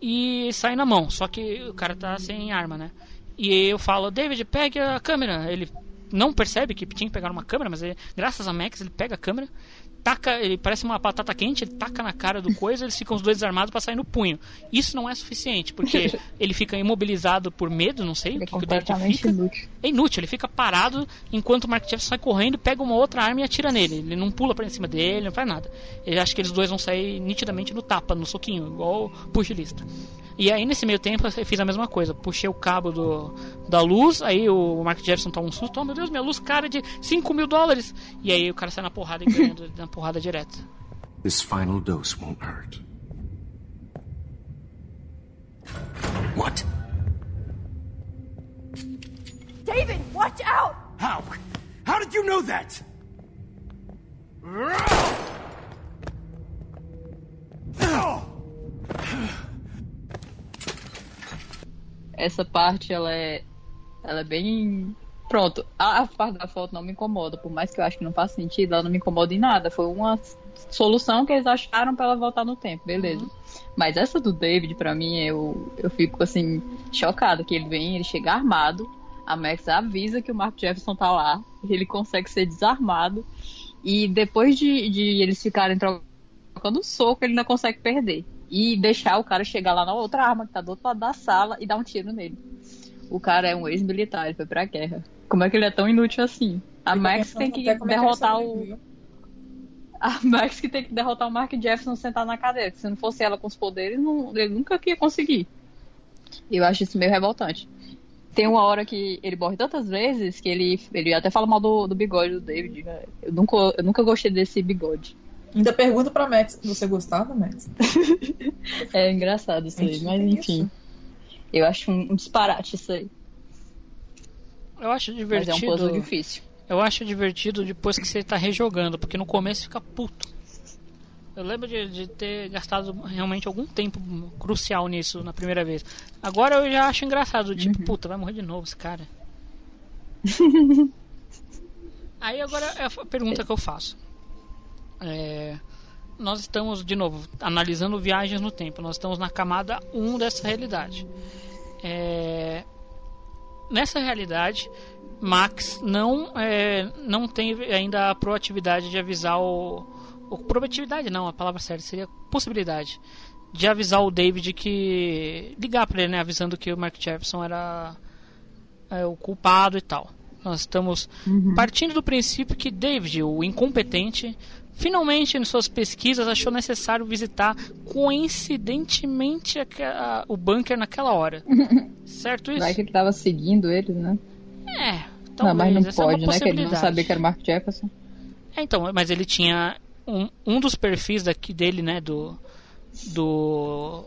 e sai na mão. Só que o cara tá sem arma, né? E eu falo, David, pegue a câmera. Ele não percebe que tinha que pegar uma câmera, mas ele, graças a Max ele pega a câmera, taca, ele parece uma batata quente, ele taca na cara do coisa, eles ficam os dois desarmados pra sair no punho. Isso não é suficiente, porque ele fica imobilizado por medo, não sei Ele o é que, que o David fica. inútil. É inútil, ele fica parado enquanto o Mark Jefferson sai correndo, pega uma outra arma e atira nele. Ele não pula pra cima dele, não faz nada. Ele acha que eles dois vão sair nitidamente no tapa, no soquinho, igual o pugilista. E aí nesse meio tempo eu fiz a mesma coisa, puxei o cabo do, da luz, aí o Mark Jefferson toma um susto, oh meu Deus, minha luz cara de 5 mil dólares. E aí o cara sai na porrada e ganhando na porrada direta. This final dose won't hurt. What? David, watch out! How? How did you know that? Essa parte, ela é. Ela é bem. Pronto, a, a parte da foto não me incomoda, por mais que eu acho que não faça sentido, ela não me incomoda em nada. Foi uma solução que eles acharam pra ela voltar no tempo, beleza. Mas essa do David, pra mim, eu, eu fico assim, chocada que ele vem, ele chega armado, a Max avisa que o Mark Jefferson tá lá, ele consegue ser desarmado, e depois de, de eles ficarem trocando soco, ele ainda consegue perder. E deixar o cara chegar lá na outra arma que tá do outro lado da sala e dar um tiro nele. O cara é um ex-militar, ele foi pra guerra. Como é que ele é tão inútil assim? A Fico Max tem que é derrotar o. sobreviveu. A Max que tem que derrotar o Mark Jefferson sentar na cadeira. que Se não fosse ela com os poderes, não- ele nunca ia conseguir. Eu acho isso meio revoltante. Tem uma hora que ele morre tantas vezes que ele, ele até fala mal do, do bigode do David. né? Eu nunca, eu nunca gostei desse bigode. Ainda pergunta pra Max, você gostava, Max? É engraçado isso aí, mas enfim. Eu acho um, disparate isso aí. Eu acho Mas é um divertido. puzzle difícil. Eu acho divertido depois que você tá rejogando, porque no começo fica puto. Eu lembro de, de ter gastado realmente algum tempo crucial nisso na primeira vez. Agora eu já acho engraçado, tipo, puta, vai morrer de novo esse cara. Aí agora é a pergunta que eu faço. É, nós estamos, de novo, analisando viagens no tempo. Nós estamos na camada 1 dessa realidade. É, nessa realidade, Max não, é, não tem ainda a proatividade de avisar o. o proatividade não, a palavra certa seria possibilidade. De avisar o David que. ligar para ele, né? Avisando que o Mark Jefferson era é, o culpado e tal. Nós estamos partindo do princípio que David, o incompetente, finalmente em suas pesquisas achou necessário visitar coincidentemente aque- a- o bunker naquela hora. certo isso? Vai que ele tava seguindo eles, né? É, não, talvez. mas não essa é pode, né? Que ele não sabia que era Mark Jefferson. É, então, mas ele tinha um, um dos perfis daqui dele, né, do do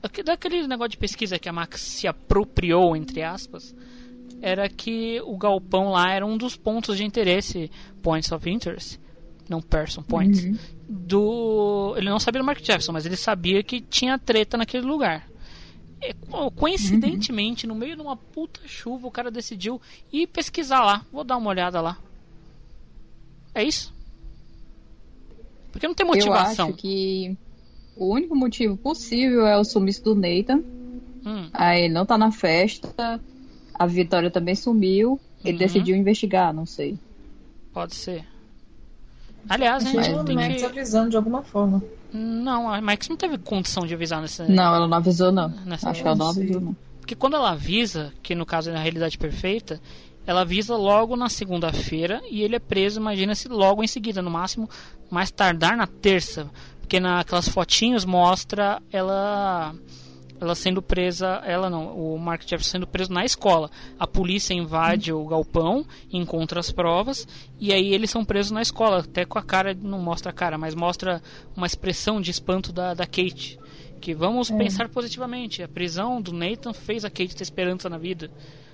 daque- daquele negócio de pesquisa que a Max se apropriou entre aspas, era que o galpão lá era um dos pontos de interesse, points of interest, não person points, Uhum. do ele não sabia do Mark Jefferson, mas ele sabia que tinha treta naquele lugar. E, co- coincidentemente, no meio de uma puta chuva, o cara decidiu ir pesquisar lá. Vou dar uma olhada lá. É isso? Porque não tem motivação. Eu acho que o único motivo possível é o sumiço do Nathan. Hum. Aí ele não tá na festa. A Vitória também sumiu. Ele Uhum. decidiu investigar, não sei. Pode ser. Aliás, a Gente, tem Max que. avisando de alguma forma. Não, a Max não teve condição de avisar nessa. Não, ela não avisou, não. Nessa Acho que ela não avisou, não. Porque quando ela avisa, que no caso é na realidade perfeita, ela avisa logo na segunda-feira e ele é preso, imagina-se, logo em seguida, no máximo, mais tardar na terça. Porque naquelas fotinhos mostra ela ela sendo presa, ela não, o Mark Jefferson sendo preso na escola. A polícia invade o galpão, encontra as provas e aí eles são presos na escola, até com a cara, não mostra a cara, mas mostra uma expressão de espanto da, da Kate. Que vamos É. pensar positivamente. A prisão do Nathan fez a Kate ter esperança na vida.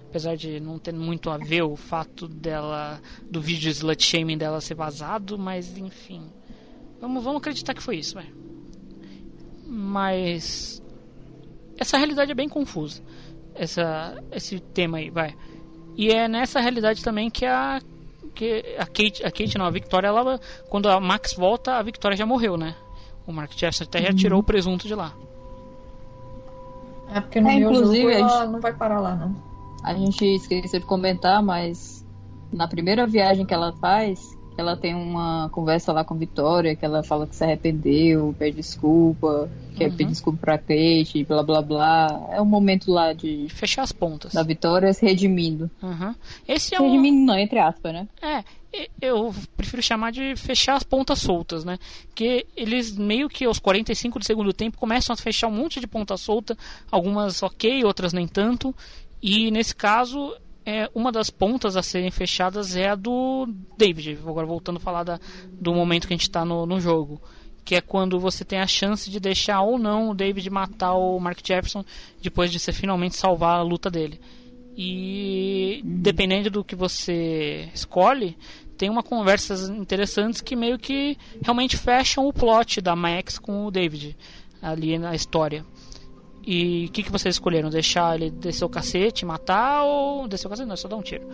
Apesar de não ter muito a ver o fato dela. do vídeo de slut shaming dela ser vazado, mas enfim. Vamos, vamos acreditar que foi isso, vai. Mas. Essa realidade é bem confusa. Essa, esse tema aí, vai. E é nessa realidade também que a. Que a Kate, a Kate não, a Victoria, ela, quando a Max volta, a Victoria já morreu, né? O Mark Jefferson até já Uhum. tirou o presunto de lá. É porque no É, meu inclusive, jogo a ela gente- não vai parar lá, não. A gente esqueceu de comentar, mas na primeira viagem que ela faz, ela tem uma conversa lá com Vitória, que ela fala que se arrependeu, pede desculpa, quer Uhum. pedir desculpa pra Kate, blá blá blá. É um momento lá de Fechar as pontas. da Vitória se redimindo. Uhum. Esse é um. redimindo não, entre aspas, né? É, eu prefiro chamar de fechar as pontas soltas, né? Que eles meio que aos 45 do segundo tempo começam a fechar um monte de ponta solta, algumas ok, outras nem tanto. E nesse caso, é, uma das pontas a serem fechadas é a do David. Agora voltando a falar da, do momento que a gente está no, no jogo. Que é quando você tem a chance de deixar ou não o David matar o Mark Jefferson depois de você finalmente salvar a luta dele. E dependendo do que você escolhe, tem uma conversas interessantes que meio que realmente fecham o plot da Max com o David ali na história. E o que, que vocês escolheram? Deixar ele descer o cacete, matar ou descer o cacete? Não, só dar um tiro.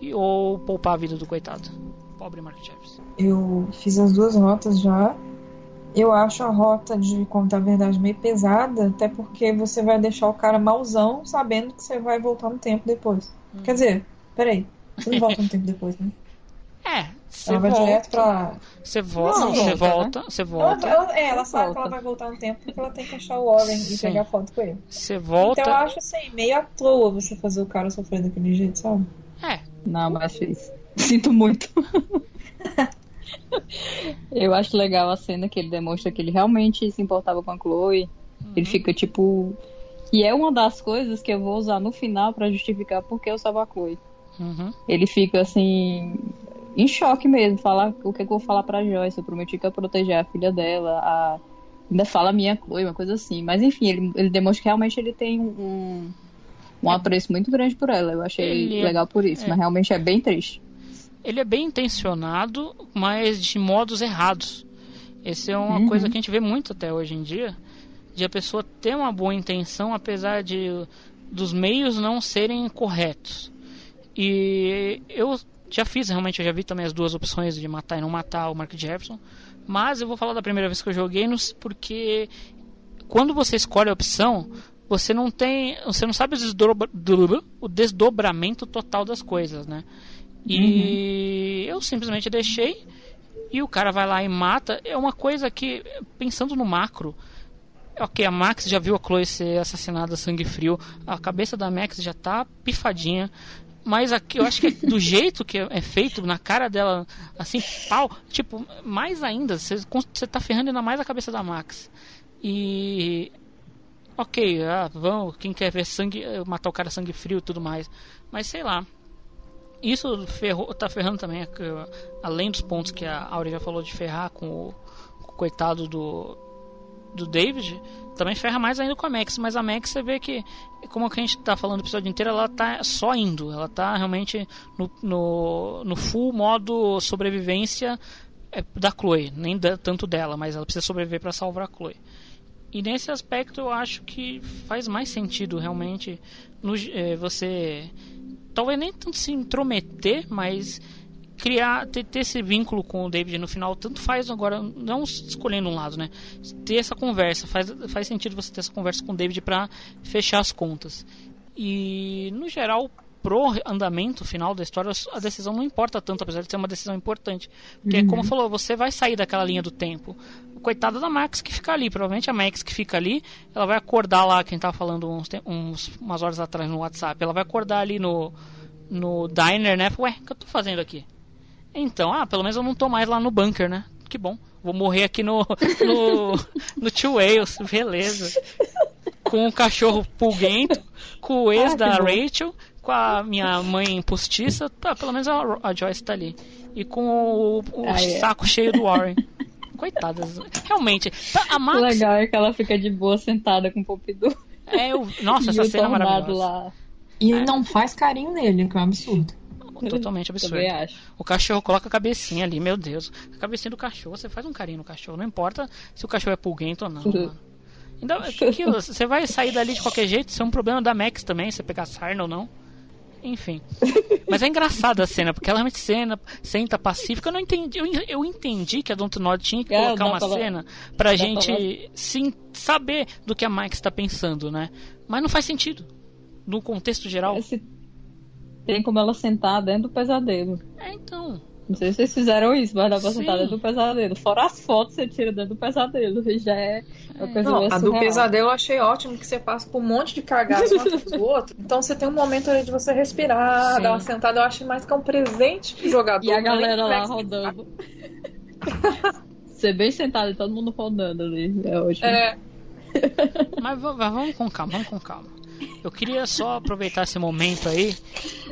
E, ou poupar a vida do coitado. Pobre Mark Jefferson. Eu fiz as duas rotas já. Eu acho a rota de contar a verdade meio pesada, até porque você vai deixar o cara mauzão sabendo que você vai voltar no tempo depois. Quer dizer, peraí, você não volta no tempo depois, né? É, você Ela vai volta. direto pra. Você volta, Não, você volta, volta, você Ela, volta. ela- é, ela sabe Volta. que ela vai voltar no tempo porque ela tem que achar o Warren e Sim. pegar foto com ele. Você volta. Então eu acho assim, meio à toa você fazer o cara sofrer daquele jeito, sabe? É, Não, mas fiz. Sinto muito. Eu acho legal a cena que ele demonstra que ele realmente se importava com a Chloe. Ele fica tipo. E é uma das coisas que eu vou usar no final pra justificar porque eu salvo a Chloe. Uhum. Ele fica assim. Em choque mesmo, falar o que, é que eu vou falar pra Joyce. Eu prometi que ia proteger a filha dela. A... Ainda fala minha Chloe, uma coisa assim. Mas enfim, ele, ele demonstra que realmente ele tem um, um apreço muito grande por ela. Eu achei Ele é- legal por isso, é. mas realmente é bem triste. ele é bem intencionado, mas de modos errados. Essa é uma Uhum. coisa que a gente vê muito até hoje em dia, de a pessoa ter uma boa intenção, apesar de dos meios não serem corretos. E eu já fiz, realmente, eu já vi também as duas opções de matar e não matar o Mark Jefferson, mas eu vou falar da primeira vez que eu joguei, nos- porque quando você escolhe a opção, você não tem, você não sabe o, desdobra- o desdobramento total das coisas, né? E eu simplesmente deixei e o cara vai lá e mata. É uma coisa que, pensando no macro, ok, a Max já viu a Chloe ser assassinada a sangue frio, a cabeça da Max já tá pifadinha. Mas aqui eu acho que é do jeito que é feito, na cara dela, assim, pau, tipo, mais ainda, você, você tá ferrando ainda mais a cabeça da Max. E. Ok, ah, vamos, quem quer ver sangue, eh, matar o cara sangue frio e tudo mais. Mas sei lá. Isso ferrou, tá ferrando também, eh, além dos pontos que a Áurea já falou de ferrar com o, com o coitado do, do David, também ferra mais ainda com a Max. Mas a Max você vê que, como a gente tá falando o episódio inteiro, ela tá só indo. Ela tá realmente no, no, no full modo sobrevivência é, da Chloe. Nem da- tanto dela, mas ela precisa sobreviver para salvar a Chloe. E nesse aspecto eu acho que faz mais sentido realmente no, eh, você talvez nem tanto se intrometer, mas criar, ter, ter esse vínculo com o David no final, tanto faz agora, não escolhendo um lado, né? Ter essa conversa, faz, faz sentido você ter essa conversa com o David para fechar as contas. E, no geral, pro andamento final da história, a decisão não importa tanto, apesar de ser uma decisão importante. Porque, Uhum. como falou, você vai sair daquela linha do tempo. Coitada da Max que fica ali, provavelmente a Max que fica ali, ela vai acordar lá, quem tava falando uns, uns, umas horas atrás no WhatsApp, ela vai acordar ali no, no diner, né? Ué, o que eu tô fazendo aqui? Então, ah, pelo menos eu não tô mais lá no bunker, né? Que bom. Vou morrer aqui no, no, no Two Wales, beleza. Com o cachorro pulguento, com o ex Ah, da. Rachel, com a minha mãe postiça, tá, pelo menos a, a Joyce tá ali. E com o, o Ah, é. saco cheio do Warren. Coitadas. Realmente, tá, a O Max. legal é que ela fica de boa sentada com o Pompidou. É, eu, nossa, E essa o cena é maravilhosa. lá. E não faz carinho nele, que é um absurdo. Totalmente absurdo. O cachorro coloca a cabecinha ali, meu Deus. A cabecinha do cachorro, você faz um carinho no cachorro. Não importa se o cachorro é pulguento ou não. mano. Ainda, aquilo, você vai sair dali de qualquer jeito. Isso é um problema da Max também, você pegar sarna ou não. Enfim. Mas é engraçada a cena, porque ela realmente cena, senta pacífica. Eu não entendi. Eu, eu entendi que a Dontnod tinha que É, colocar uma pra- cena pra dá gente sim, saber do que a Max tá pensando, né? Mas não faz sentido. No contexto geral. Esse- Tem como ela sentar dentro do pesadelo. É, então. Não sei se vocês fizeram isso, mas dá pra Sim. sentar dentro do pesadelo. Fora as fotos que você tira dentro do pesadelo. Já é uma coisa Não, a do pesadelo eu achei ótimo que você passa por um monte de cagaço um do outro. Então você tem um momento ali de você respirar, Sim. dar uma sentada. Eu acho mais que é um presente pro jogador. E a é galera lá rodando. Você bem sentado e todo mundo rodando ali. É ótimo. É, Mas va- va- vamos com calma, vamos com calma. Eu queria só aproveitar esse momento aí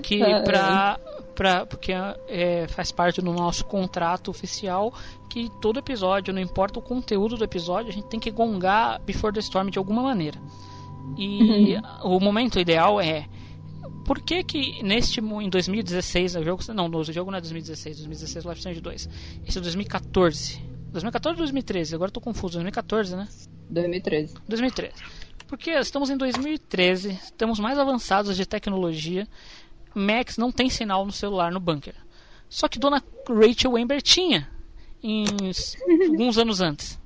que É. pra, pra, porque é, faz parte do nosso contrato oficial que todo episódio, não importa o conteúdo do episódio, a gente tem que gongar Before the Storm de alguma maneira. E o momento ideal é por que que neste em 2016, o jogo não, o jogo não é 2016, 2016 Life Strange 2. Esse é 2014. 2014 ou 2013? Agora eu tô confuso, 2014, né? 2013. 2013. Porque estamos em 2013, estamos mais avançados de tecnologia. Max não tem sinal no celular no bunker. Só que Dona Rachel Amber tinha em alguns anos antes.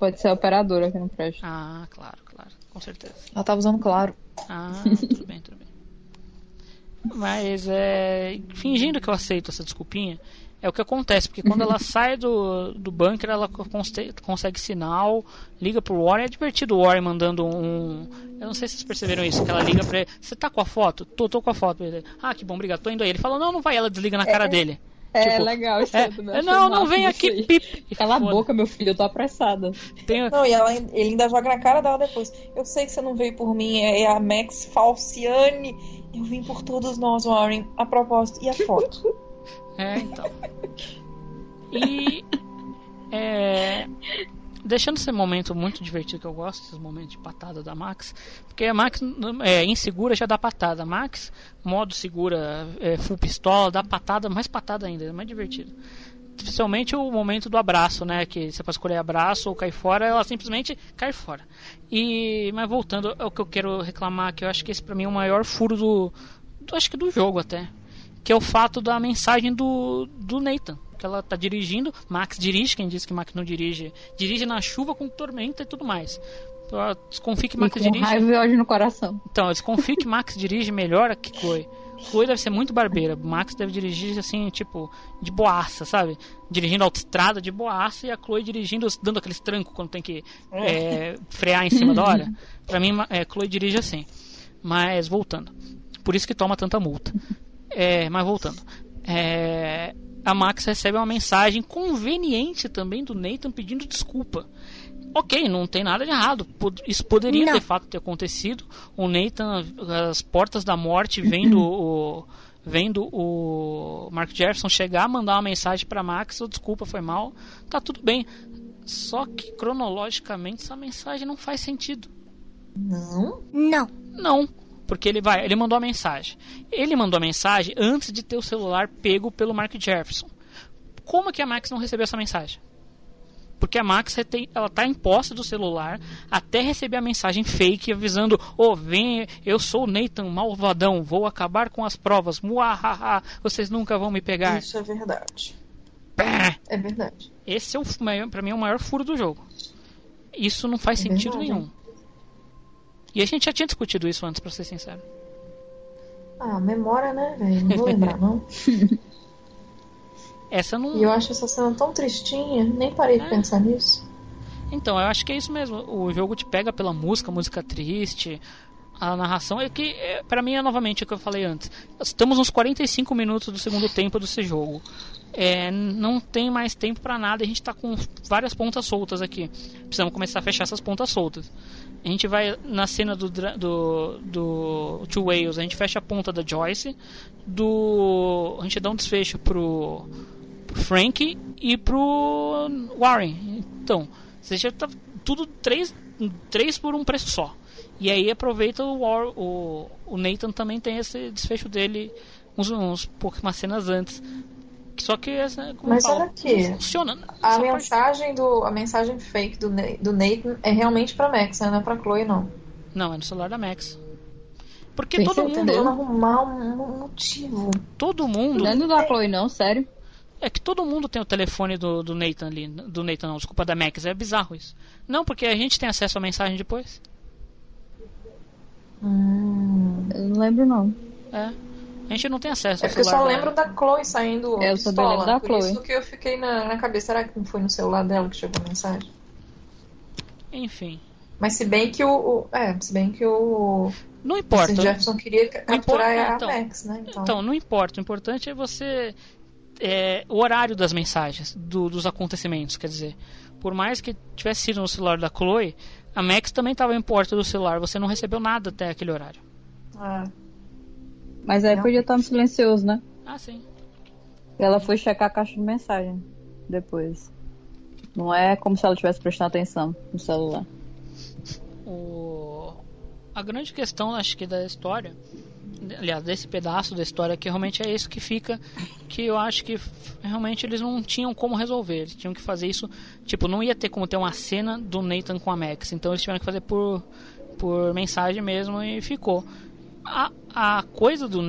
Pode ser a operadora que não presta. Ah, claro, claro, com certeza. ela tava usando claro. Ah, tudo bem, tudo bem. Mas é. Fingindo que eu aceito essa desculpinha, é o que acontece, porque quando ela sai do, do bunker, ela conste- consegue sinal, liga pro Warren. É divertido o Warren mandando um. Eu não sei se vocês perceberam isso, que ela liga pra ele. Você tá com a foto? Tô, tô com a foto. Ele, ah, que bom, obrigado, tô indo aí. Ele fala, não, não vai, ela desliga na cara dele. É Tipo, legal isso é, também, é, não, não vem aqui, pip. Cala a boca, meu filho, eu tô apressada. Tem, Não, e ela, ele ainda joga na cara dela depois. Eu sei que você não veio por mim, é a Max Falciane. Eu vim por todos nós, Warren. A propósito, e a foto? É, então. E. É, deixando esse momento muito divertido que eu gosto, esses momentos de patada da Max, porque a Max é insegura já dá patada. Max, modo segura, é, full pistola, dá patada, mais patada ainda, é mais divertido. Especialmente o momento do abraço, né? Que você pode escolher abraço ou cair fora, ela simplesmente cai fora. E, mas voltando ao que eu quero reclamar, que eu acho que esse pra mim é o maior furo do, do acho que do jogo até, que é o fato da mensagem do, do Nathan. Que ela tá dirigindo, Max dirige, quem disse que Max não dirige, dirige na chuva com tormenta e tudo mais. Então, eu desconfio que E Max com dirige. raiva e ódio no coração. Então, eu desconfio que Max dirige melhor que Chloe. Chloe deve ser muito barbeira. Max deve dirigir assim, tipo, de boaça, sabe? Dirigindo autoestrada de boaça e a Chloe dirigindo, dando aqueles trancos quando tem que é, frear em cima da hora. Pra mim, é, Chloe dirige assim. Mas voltando. Por isso que toma tanta multa. É, mas voltando. É, a Max recebe uma mensagem conveniente também do Nathan pedindo desculpa. Ok, não tem nada de errado. Isso poderia Não. de fato ter acontecido. O Nathan, as portas da morte, vendo o. Vendo o Mark Jefferson chegar, mandar uma mensagem para Max, oh, desculpa, foi mal, tá tudo bem. Só que cronologicamente essa mensagem não faz sentido. Não? Não. Não, porque ele vai, ele mandou a mensagem. Ele mandou a mensagem antes de ter o celular pego pelo Mark Jefferson. Como que a Max não recebeu essa mensagem? Porque a Max ela tá em posse do celular até receber a mensagem fake avisando: Ô, vem, eu sou o Nathan malvadão, vou acabar com as provas. Muahaha, vocês nunca vão me pegar. Isso é verdade. É verdade. Esse é o pra mim é o maior furo do jogo. Isso não faz É sentido verdade. nenhum. E a gente já tinha discutido isso antes, pra ser sincero. Ah, memória, né, velho? Não vou lembrar, não. Essa não. E eu acho essa cena tão tristinha, nem parei de pensar nisso. Então, eu acho que é isso mesmo. O jogo te pega pela música, música triste, a narração. É que, é, pra mim, é novamente o que eu falei antes. Estamos nos 45 minutos do segundo tempo desse jogo. É, não tem mais tempo pra nada. A gente tá com várias pontas soltas aqui. Precisamos começar a fechar essas pontas soltas. A gente vai na cena do, do, do Two Whales, a gente fecha a ponta da Joyce. Do, a gente dá um desfecho pro, pro Frank e pro Warren. Então, já tá tudo três, três por um preço só. E aí aproveita o, War, o, o Nathan também tem esse desfecho dele uns, uns cenas antes. Só que essa, como Mas olha aqui. funciona. A Essa mensagem do a mensagem fake do, do Nathan é realmente pra Max, né? não é pra Chloe não. Não, é no celular da Max. Porque Tem todo mundo. Arrumar um, motivo. Todo mundo. Não é da Chloe, não, sério. É que todo mundo tem o telefone do, do Nathan ali. Do Nathan, não, desculpa, da Max. É bizarro isso. Não, porque a gente tem acesso à mensagem depois. Hum. Eu não lembro, não. É. A gente não tem acesso É porque eu só lembro da Chloe saindo É, eu só pistola. lembro da por Chloe. isso que eu fiquei na, na cabeça. Será que não foi no celular dela que chegou a mensagem? Enfim. Mas se bem que o. o- é, se bem que o. Não importa. Mr. Jefferson queria capturar importa, a então. Max, né? Então, Então, não importa. O importante é você. é, o horário das mensagens, do- dos acontecimentos, quer dizer. Por mais que tivesse sido no celular da Chloe, a Max também estava em porta do celular. Você não recebeu nada até aquele horário. ah, Mas aí podia estar no silencioso, né? Ah, sim. Ela foi checar a caixa de mensagem depois. Não é como se ela tivesse prestando atenção no celular. O... A grande questão, acho que, da história, aliás, desse pedaço da história, que realmente é isso que fica, que eu acho que realmente eles não tinham como resolver. Eles tinham que fazer isso, tipo, não ia ter como ter uma cena do Nathan com a Max. Então eles tiveram que fazer por, por mensagem mesmo e ficou. A, a coisa do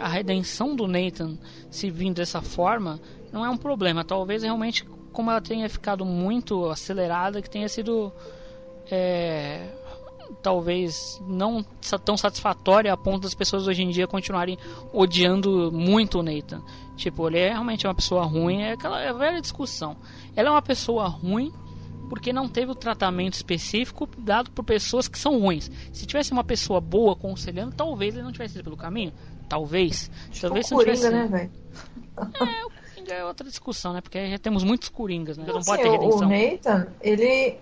a redenção do Nathan se vindo dessa forma não é um problema. Talvez realmente, como ela tenha ficado muito acelerada, que tenha sido é, talvez não tão satisfatória a ponto das pessoas hoje em dia continuarem odiando muito o Nathan. Tipo, ele é realmente uma pessoa ruim, é aquela é velha discussão. Ela é uma pessoa ruim porque não teve o tratamento específico dado por pessoas que são ruins. Se tivesse uma pessoa boa aconselhando, talvez ele não tivesse ido pelo caminho. Talvez. talvez se não Coringa, tivesse. né, velho? É, o Coringa é outra discussão, né? Porque já temos muitos Coringas, né? Não Assim, pode ter o- redenção. O Nathan, ele.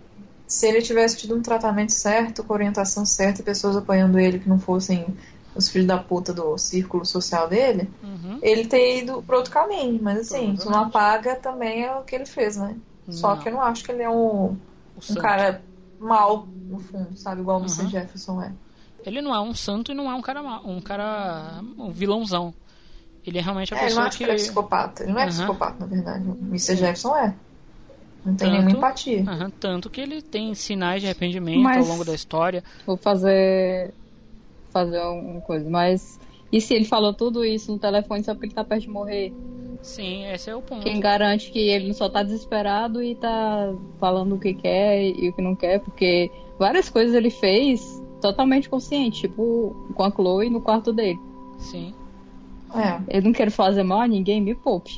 Se ele tivesse tido um tratamento certo, com orientação certa e pessoas apoiando ele que não fossem os filhos da puta do círculo social dele, Uhum. ele ter ido pro outro caminho. Mas assim, isso não apaga também é o que ele fez, né? Só Não. que eu não acho que ele é um, um cara mal, no fundo, sabe? Igual o Mr. Uhum. Jefferson é. Ele não é um santo e não é um cara ma- um cara um vilãozão. Ele é realmente a É, eu pessoa acho que ele é psicopata. Ele não é Aham. psicopata, na verdade. O Mr. Jefferson é. Não tem Tanto- nenhuma empatia. Aham, tanto que ele tem sinais de arrependimento Mas- ao longo da história. Vou fazer. fazer uma coisa. Mas. E se ele falou tudo isso no telefone só porque ele tá perto de morrer? Sim, esse é o ponto. Quem garante que ele não só tá desesperado e tá falando o que quer e o que não quer? Porque várias coisas ele fez totalmente consciente, tipo com a Chloe no quarto dele. Sim. É. Eu não quero fazer mal a ninguém, me poupe.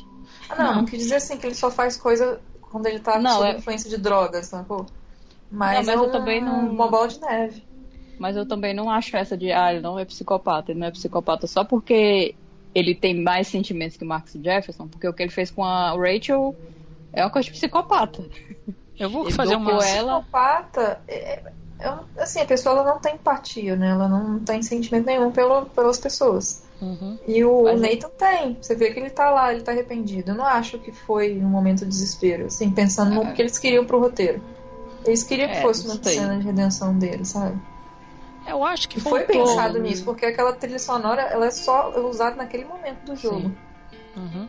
Ah, não, não, quis dizer assim que ele só faz coisa quando ele tá Não, sob é- influência de drogas, sacou? Mas, Não, mas é eu também não- uma bola de neve. Mas eu também não acho essa de, ah, ele não é psicopata. Ele não é psicopata só porque ele tem mais sentimentos que o Marcus Jefferson, porque o que ele fez com a Rachel é uma coisa de psicopata. Eu vou Ele fazer uma ela. Psicopata, é, é, assim, a pessoa ela não tem empatia, né? Ela não tem sentimento nenhum pelo, pelas pessoas. Uhum. E o Mas- Nathan tem. Você vê que ele tá lá, ele tá arrependido. Eu não acho que foi um momento de desespero, assim, pensando no que eles queriam pro roteiro. Eles queriam que É, fosse uma sei. cena de redenção dele, sabe? Eu acho que foi faltou- pensado nisso, porque aquela trilha sonora ela é só usada naquele momento do jogo. Uhum.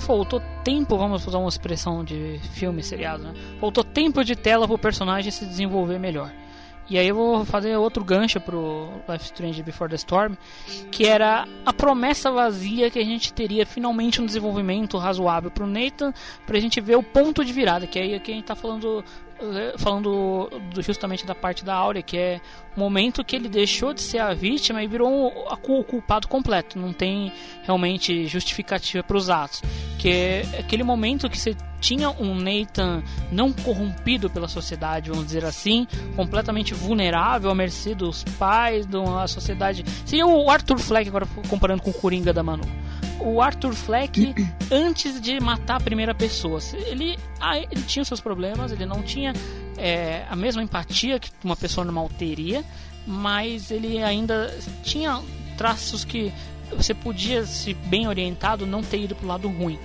Faltou tempo, vamos usar uma expressão de filme, seriado, né? Faltou tempo de tela pro personagem se desenvolver melhor. E aí eu vou fazer outro gancho pro Life Strange Before the Storm, que era a promessa vazia que a gente teria finalmente um desenvolvimento razoável pro Nathan, pra gente ver o ponto de virada, que aí é que a gente tá falando falando do- justamente da parte da Áurea, que é o momento que ele deixou de ser a vítima e virou o culpado completo. Não tem realmente justificativa para os atos. Que é aquele momento que você tinha um Nathan não corrompido pela sociedade, vamos dizer assim, completamente vulnerável à mercê dos pais, uma sociedade. Seria o Arthur Fleck, agora comparando com o Coringa da Manu o Arthur Fleck antes de matar a primeira pessoa. Ele, ah, ele tinha seus problemas, ele não tinha é, a mesma empatia que uma pessoa normal teria, mas ele ainda tinha traços que você podia, se bem orientado, não ter ido pro lado ruim.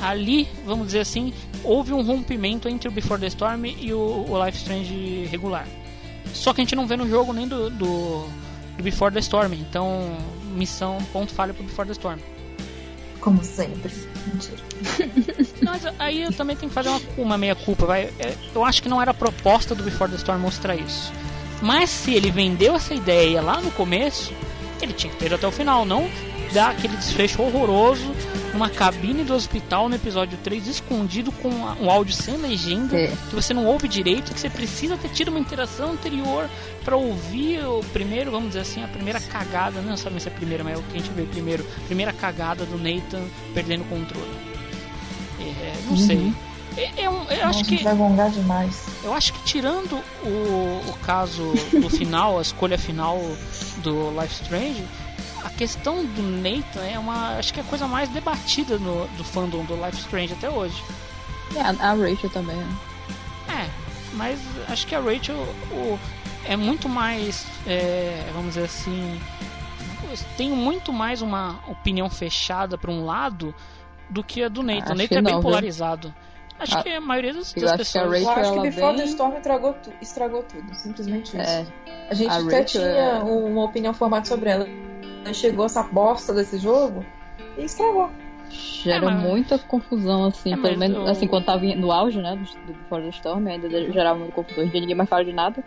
Ali, vamos dizer assim, houve um rompimento entre o Before the Storm e o, o Life Strange regular. Só que a gente não vê no jogo nem do, do, do Before the Storm, então missão ponto falha pro Before the Storm. Como sempre. Mentira. Mas aí eu também tenho que fazer uma, uma meia culpa, vai. É, Eu acho que não era a proposta do Before the Storm mostrar isso. Mas se ele vendeu essa ideia lá no começo, ele tinha que ter ido até o final, não dar aquele desfecho horroroso numa cabine do hospital no episódio 3, escondido com um áudio sem legenda, É. que você não ouve direito, que você precisa ter tido uma interação anterior para ouvir o primeiro, vamos dizer assim, a primeira cagada, não sabe se é a primeira, mas é o que a gente vê primeiro, primeira cagada do Nathan perdendo o controle. É, não Uhum. sei. É, é um- eu Nossa, acho que vai gongar demais. eu acho que tirando o, o caso do final, a escolha final do Life Strange, a questão do Nathan é uma. Acho que é a coisa mais debatida no, do fandom do Life Strange até hoje. E a, a Rachel também, né? É, mas acho que a Rachel o- é muito mais. é, vamos dizer assim. Tem muito mais uma opinião fechada para um lado do que a do Nathan. O Nathan é bem não, viu? polarizado. Acho Ah, que a maioria das, das acho que a pessoas. Eu acho que Before bem- the Storm estragou, tu- estragou tudo. Simplesmente isso. É. A gente A até Rachel tinha é- uma opinião formada sobre ela. Aí Chegou essa bosta desse jogo e estragou. Gerou É, mas- muita confusão, assim, É, pelo mas menos eu- assim, quando tava no auge, né, do, do Before the Storm, ainda gerava muita confusão. Hoje em dia ninguém mais fala de nada,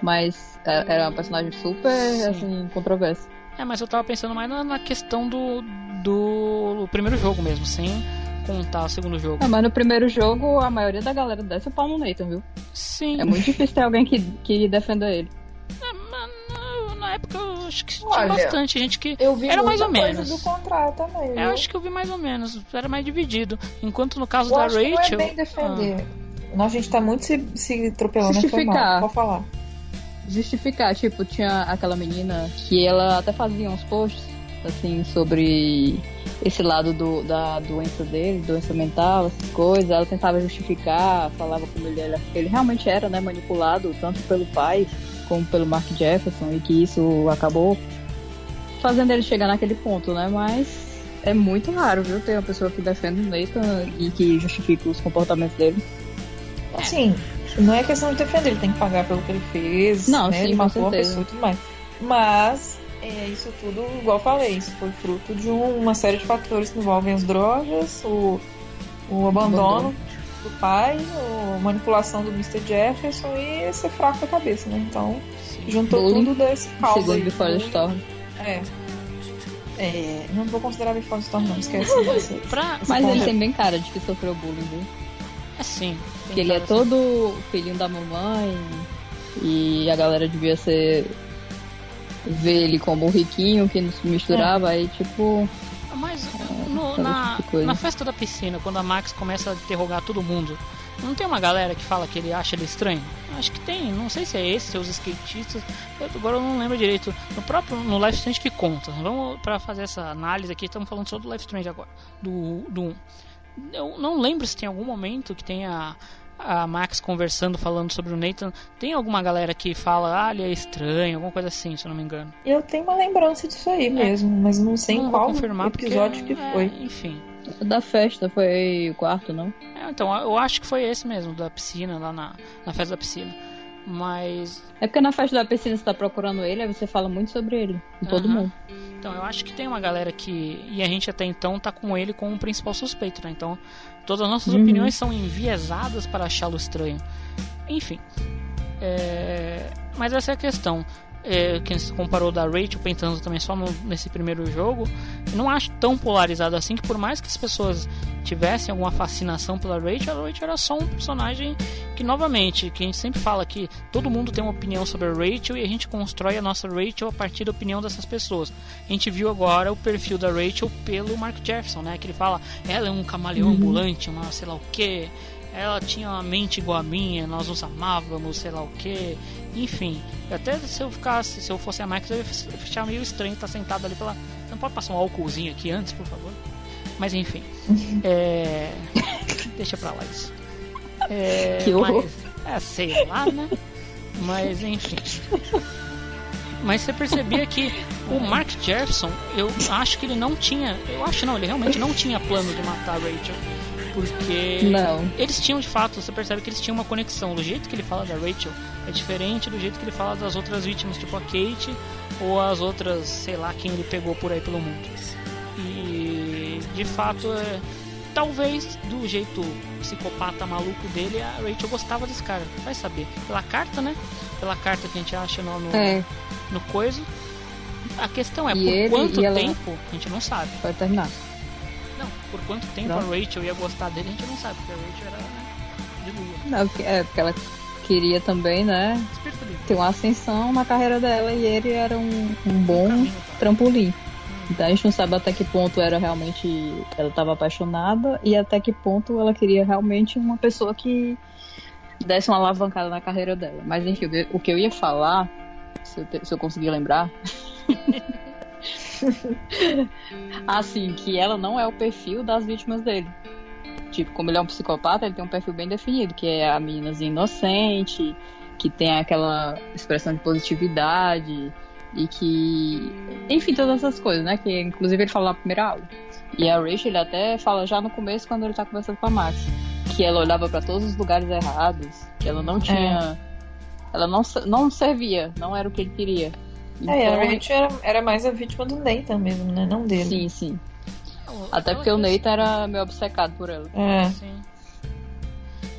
mas é- era uma personagem super, assim, controversa. É, mas eu tava pensando mais na, na questão do, do primeiro jogo mesmo, sem contar o segundo jogo. Ah, mas no primeiro jogo, a maioria da galera desce o pau no Nathan, viu? Sim. É muito difícil ter alguém que, que defenda ele. Na época eu acho que tinha Olha, bastante gente que. Eu vi Era mais ou menos. do contrário também. Eu viu? acho que eu vi mais ou menos. Era mais dividido. Enquanto no caso Eu da acho que Rachel. não é bem defender. Não, a gente tá muito se, se atropelando. Justificar. Pode falar. Justificar, tipo, tinha aquela menina que ela até fazia uns posts, assim, sobre esse lado do, da doença dele, doença mental, essas coisas. Ela tentava justificar, falava como ele era. Ele realmente era, né, manipulado tanto pelo pai como pelo Mark Jefferson, e que isso acabou fazendo ele chegar naquele ponto, né? Mas é muito raro, viu, ter uma pessoa que defende o Nathan e que justifica os comportamentos dele. Assim, não é questão de defender, ele tem que pagar pelo que ele fez. Não, né? sim, ele matou a pessoa e tudo mais. Mas, é, isso tudo, igual eu falei, isso foi fruto de um- uma série de fatores que envolvem as drogas, o, o abandono do pai, a manipulação do Mr. Jefferson e ser fraco da cabeça, né? Então, juntou Bullying, tudo desse caldo Segundo aí. Before the Storm. É. É, não vou considerar Before the Storm, não, esquece. esse- Pra... esse Mas ponto. ele tem bem cara de que sofreu bullying, viu? Assim. Porque ele é todo filhinho da mamãe e a galera devia ser. ver ele como o riquinho que não se misturava, aí tipo. Mas no- na, na festa da piscina, quando a Max começa a interrogar todo mundo, não tem uma galera que fala que ele acha ele estranho? Acho que tem, não sei se é esse, se é os skatistas, eu, agora eu não lembro direito. No próprio no Life Strange que conta. Vamos para fazer essa análise aqui, estamos falando só do Life Strange agora, do, do 1. Eu não lembro se tem algum momento que tenha a Max conversando, falando sobre o Nathan. Tem alguma galera que fala, ah, ele é estranho, alguma coisa assim, se eu não me engano. Eu tenho uma lembrança disso aí mesmo, mas não sei Não qual confirmar porque, episódio que é, foi. enfim. Da festa foi o quarto, não? É, então, eu acho que foi esse mesmo, da piscina, lá na, na festa da piscina. Mas. É porque na festa da piscina você tá procurando ele, aí você fala muito sobre ele, com todo Aham. mundo. Então, eu acho que tem uma galera que. E a gente até então tá com ele como o principal suspeito, né? Então, todas as nossas Uhum. opiniões são enviesadas para achá-lo estranho. Enfim. É, Mas essa é a questão. É, quem se comparou da Rachel pensando também só no- nesse primeiro jogo, não acho tão polarizado assim que por mais que as pessoas tivessem alguma fascinação pela Rachel, a Rachel era só um personagem que novamente, que a gente sempre fala que todo mundo tem uma opinião sobre a Rachel e a gente constrói a nossa Rachel a partir da opinião dessas pessoas. A gente viu agora o perfil da Rachel pelo Mark Jefferson, né? Que ele fala, ela é um camaleão Uhum. ambulante, uma sei lá o que, ela tinha uma mente igual a minha, nós nos amávamos, sei lá o que, enfim. Até se eu ficasse, se eu fosse a Max, eu ia achar meio estranho estar sentado ali pela. Não pode passar um álcoolzinho aqui antes, por favor? Mas enfim. é... Deixa pra lá isso. É... Que horror. Mas, é, sei lá, né? Mas enfim. Mas você percebia que o Mark Jefferson, eu acho que ele não tinha. Eu acho não, ele realmente não tinha plano de matar a Rachel. Porque Não. eles tinham de fato, você percebe que eles tinham uma conexão. Do jeito que ele fala da Rachel é diferente do jeito que ele fala das outras vítimas, tipo a Kate ou as outras, sei lá, quem ele pegou por aí pelo mundo. E de fato, é, talvez do jeito psicopata maluco dele, a Rachel gostava desse cara. Vai saber. Pela carta, né? Pela carta que a gente acha no, no, É. no coisa. A questão é, E por ele- quanto ela- tempo, a gente não sabe. Pode terminar. Não, por quanto tempo Não. a Rachel ia gostar dele, a gente não sabe, porque a Rachel era né, de lua. Não, é, porque ela queria também, né? Ter uma ascensão na carreira dela e ele era um, um bom trampolim. Então a gente não sabe até que ponto era realmente ela estava apaixonada e até que ponto ela queria realmente uma pessoa que desse uma alavancada na carreira dela. Mas enfim, o que- o que eu ia falar, se eu, te- se eu conseguir lembrar. assim, que ela não é o perfil das vítimas dele. Tipo, como ele é um psicopata, ele tem um perfil bem definido, que é a meninazinha inocente, que tem aquela expressão de positividade e que. Enfim, todas essas coisas, né? Que inclusive ele fala na primeira aula. E a Rachel ele até fala já no começo, quando ele tá conversando com a Max, que ela olhava pra todos os lugares errados, que ela não tinha. Ela não, não servia, não era o que ele queria. É, a Então, Rachel era, era mais a vítima do Nathan mesmo, né? Não dele. Sim, sim. Até porque o Nathan era meio obcecado por ela. É. Sim.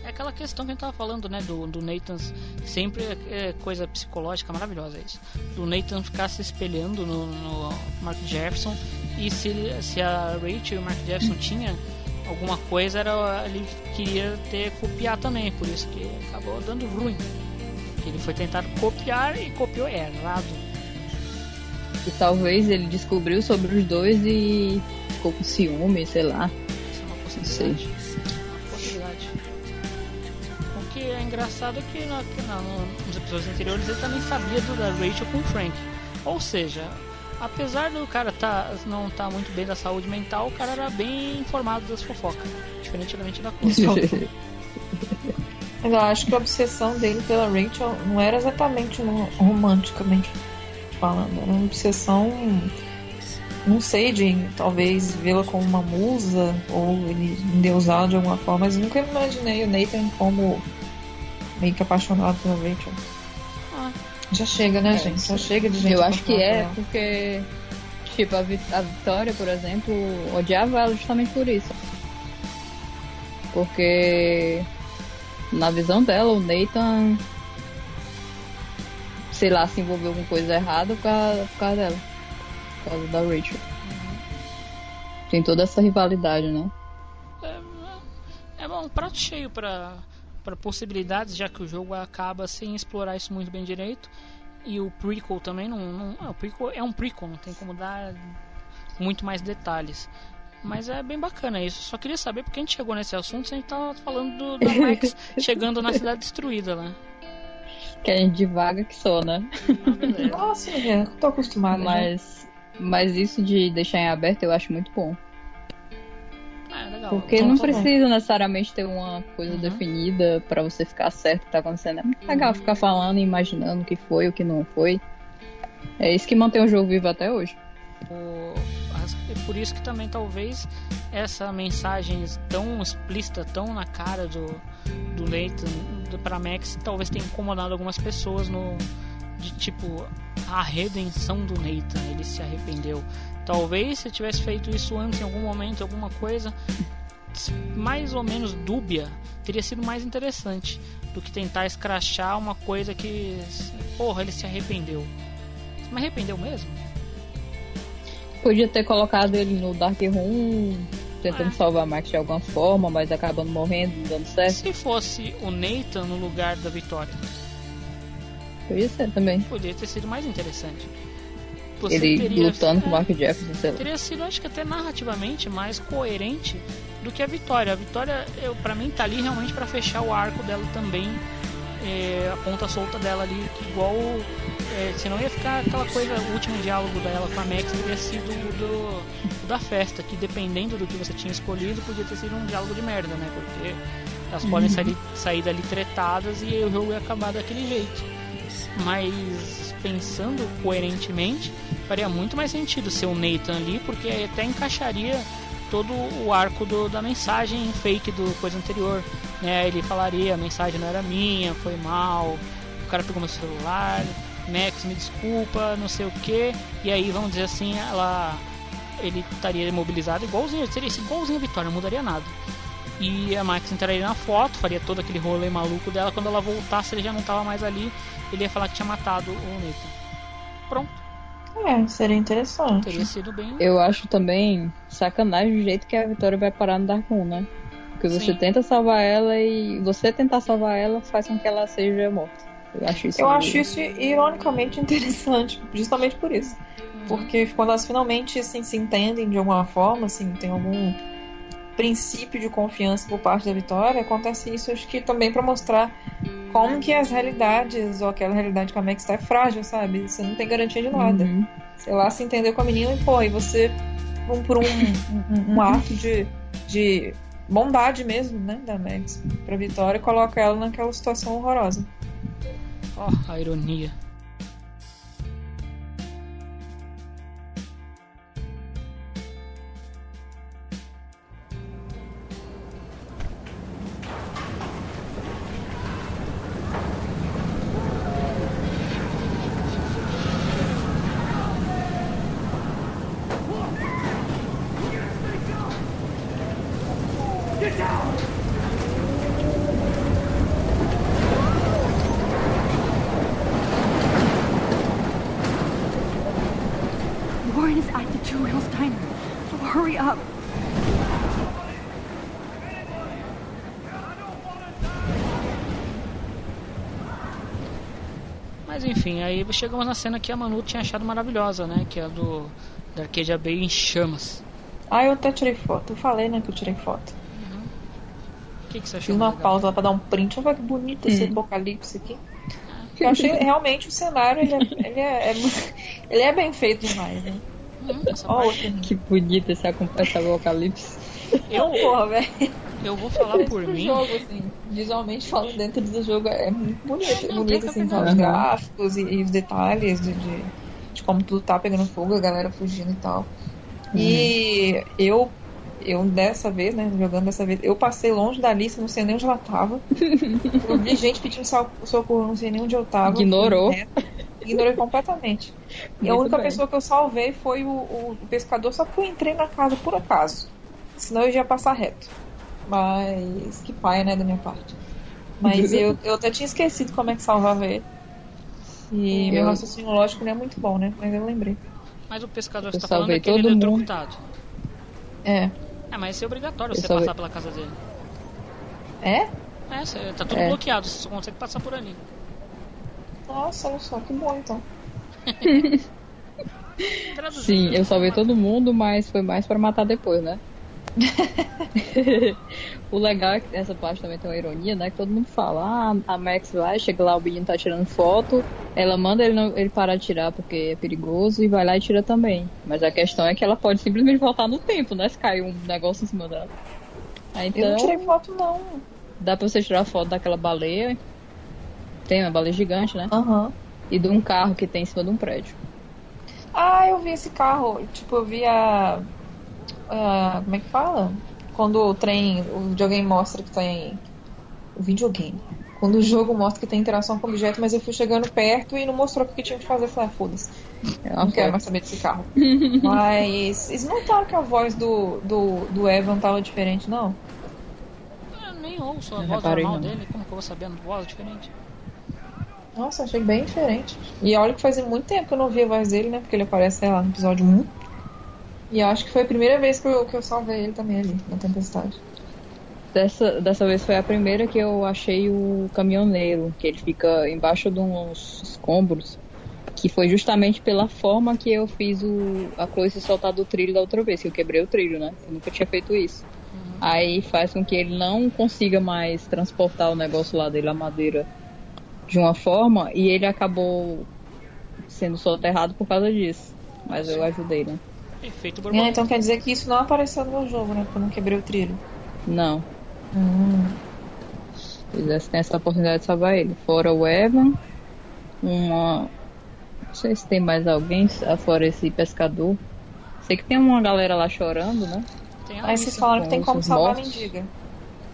É aquela questão que a gente tava falando, né? Do, do Nathan sempre é, é coisa psicológica maravilhosa isso. Do Nathan ficar se espelhando no, no Mark Jefferson e se, se a Rachel e o Mark Jefferson tinha alguma coisa, era ele queria ter copiar também, por isso que acabou dando ruim. Que ele foi tentar copiar e copiou errado. E talvez ele descobriu sobre os dois e ficou com ciúme, sei lá. Isso é uma Não possibilidade. sei. Uma possibilidade. O que é engraçado é que, na, que na- no- nos episódios anteriores ele também sabia do da Rachel com o Frank. Ou seja, apesar do cara tá, não estar tá muito bem da saúde mental, o cara era bem informado das fofocas. Diferentemente da. Mas eu acho que a obsessão dele pela Rachel não era exatamente uma romanticamente falando, era uma obsessão, não sei, de talvez vê-la como uma musa ou ele endeusá-la de alguma forma, mas nunca imaginei o Nathan como meio que apaixonado pela Rachel. Ah. Já chega, né, É, gente? Já chega de gente Eu acho que é, porque, tipo, a Vitória, por exemplo, odiava ela justamente por isso. Porque, na visão dela, o Nathan, sei lá, se envolveu com coisa errada por causa, por causa dela. Por causa da Rachel. Tem toda essa rivalidade, né? É bom, um prato cheio para para possibilidades, já que o jogo acaba sem explorar isso muito bem direito. E o prequel também não, não é, o prequel é um prequel, não tem como dar muito mais detalhes. Mas é bem bacana isso. Só queria saber porque a gente chegou nesse assunto, se a gente tava falando do, da Max chegando na cidade destruída, né? Que a gente divaga que só, né? Nossa, eu tô acostumada. já. Mas, mas isso de deixar em aberto eu acho muito bom. É, legal. Porque Então não tá bom. precisa necessariamente ter uma coisa definida pra você ficar certo o que tá acontecendo. É muito legal ficar falando e imaginando o que foi, o que não foi. É isso que mantém o jogo vivo até hoje. O- e por isso que também talvez essa mensagem tão explícita, tão na cara do, do Nathan para Max, talvez tenha incomodado algumas pessoas no de tipo a redenção do Nathan, ele se arrependeu. Talvez se tivesse feito isso antes em algum momento, alguma coisa mais ou menos dúbia, teria sido mais interessante do que tentar escrachar uma coisa que, porra, ele se arrependeu. Me arrependeu mesmo? Podia ter colocado ele no Dark Room, tentando salvar Max de alguma forma, mas acabando morrendo, não dando certo. Se fosse o Nathan no lugar da Vitória, Podia ser também. poderia ter sido mais interessante. ele lutando com o Mark Jefferson, sei lá. teria sido, acho que até narrativamente mais coerente do que a Vitória. A Vitória, eu, pra mim, tá ali realmente pra fechar o arco dela também, é, a ponta solta dela ali, igual. É, senão ia ficar aquela coisa, o último diálogo dela com a Max teria sido o do, da festa, que dependendo do que você tinha escolhido, podia ter sido um diálogo de merda, né? Porque elas podem Uhum. sair, sair dali tretadas e o jogo ia acabar daquele jeito. Mas pensando coerentemente, faria muito mais sentido ser o Nathan ali, porque até encaixaria todo o arco do- da mensagem fake do coisa anterior. Né? Ele falaria, a mensagem não era minha, foi mal, o cara pegou meu celular, Max me desculpa, não sei o que, e aí vamos dizer assim, ela ele estaria imobilizado igualzinho, seria igualzinho a Vitória, não mudaria nada. E a Max entraria na foto, faria todo aquele rolê maluco dela. Quando ela voltasse, ele já não tava mais ali. Ele ia falar que tinha matado o Nathan. Pronto, É, seria interessante. teria sido bem. Eu acho também sacanagem o jeito que a Vitória vai parar no Dark Room, né? Porque você Sim. tenta salvar ela e você tentar salvar ela faz com que ela seja morta. Eu acho isso. Eu acho isso ironicamente interessante, justamente por isso. Porque quando elas finalmente assim, se entendem de alguma forma, assim, tem algum princípio de confiança por parte da Vitória, acontece isso acho que também pra mostrar como que as realidades, ou aquela realidade que a Max tá é frágil, sabe? Você não tem garantia de nada. Uhum. Sei lá, se entendeu com a menina e, pô, e você, um, por um, um, um ato de, de bondade mesmo, né, da Max pra Vitória, coloca ela naquela situação horrorosa. Ó, a ironia. Enfim, aí chegamos na cena que a Manu tinha achado maravilhosa, né? Que é a do da Arcadia Bay em chamas. Ah, eu até tirei foto. Eu falei, né, que eu tirei foto. O que, que você Fiz achou? uma legal? pausa lá pra dar um print. Olha que bonito esse Hum. apocalipse aqui. Eu achei realmente o cenário, ele é, ele é, é- ele é bem feito demais, né? Hum, parte- Que bonito esse esse apocalipse. Eu, porra, velho. eu vou falar por mim. jogo, assim, visualmente falando, dentro do jogo é muito bonito. É bonito, assim, os gráficos e, e os detalhes de, de, de como tudo tá pegando fogo, a galera fugindo e tal. E eu, eu dessa vez, né, jogando dessa vez, eu passei longe da lista, não sei nem onde ela tava. Eu vi gente pedindo socorro, não sei nem onde eu tava. Ignorou. Reto, Ignorei completamente. E a única bem. pessoa que eu salvei foi o, o- o pescador, só que eu entrei na casa por acaso. Senão eu já ia passar reto. Mas que pai, né, da minha parte. Mas eu, eu até tinha esquecido como é que salvava ele. E Eu- meu raciocínio lógico não é muito bom, né? Mas eu lembrei. Mas o pescador está falando é que ele é todo mundo. eletrocutado. É. É, mas isso é obrigatório Eu você salvei- passar pela casa dele. É? É, tá tudo É. bloqueado, você só consegue passar por ali. Nossa, olha só, que bom então. Sim, eu salvei todo mundo, mas foi mais pra matar depois, né? o legal é que essa parte também tem uma ironia, né? Que todo mundo fala, ah, a Max vai, chega lá, o menino tá tirando foto, ela manda ele, não- ele parar de tirar porque é perigoso e vai lá e tira também. Mas a questão é que ela pode simplesmente voltar no tempo, né? Se cair um negócio em cima dela. Aí, Eu não então, tirei foto, não. dá pra você tirar foto daquela baleia. Tem uma baleia gigante, né? Aham. E de um carro que tem em cima de um prédio. Ah, eu vi esse carro. Tipo, eu vi a. ah, como é que fala? Quando o trem, o videogame mostra que tem. O videogame. Quando o jogo mostra que tem interação com o objeto, mas eu fui chegando perto e não mostrou o que tinha que fazer. Eu falei, ah, foda-se. Eu não quero mais saber desse carro. mas. Eles notaram que a voz do, do, do Evan tava diferente, não? Eu nem ouço a voz normal não. dele. Como que eu vou sabendo voz diferente? Nossa, achei bem diferente. E olha que fazia muito tempo que eu não via a voz dele, né? Porque ele aparece, sei lá, no episódio 1. E eu acho que foi a primeira vez que eu, que eu salvei ele também ali, na tempestade. Dessa, dessa vez foi a primeira que eu achei o caminhoneiro, que ele fica embaixo de uns escombros, que foi justamente pela forma que eu fiz o, a Chloe se soltar do trilho da outra vez, que eu quebrei o trilho, né? Eu nunca tinha feito isso. Aí faz com que ele não consiga mais transportar o negócio lá dele, a madeira, de uma forma, e ele acabou sendo soterrado por causa disso. Mas eu ajudei, né? Efeito Ah, borboleta. então quer dizer que isso não apareceu no meu jogo, né? Porque eu não quebrei o trilho. Não. Hum. Se quisesse ter essa oportunidade de salvar ele. Fora o Evan, uma. Não sei se tem mais alguém, fora esse pescador. Sei que tem uma galera lá chorando, né? Tem a Aí vocês falaram que tem com como salvar a mendiga.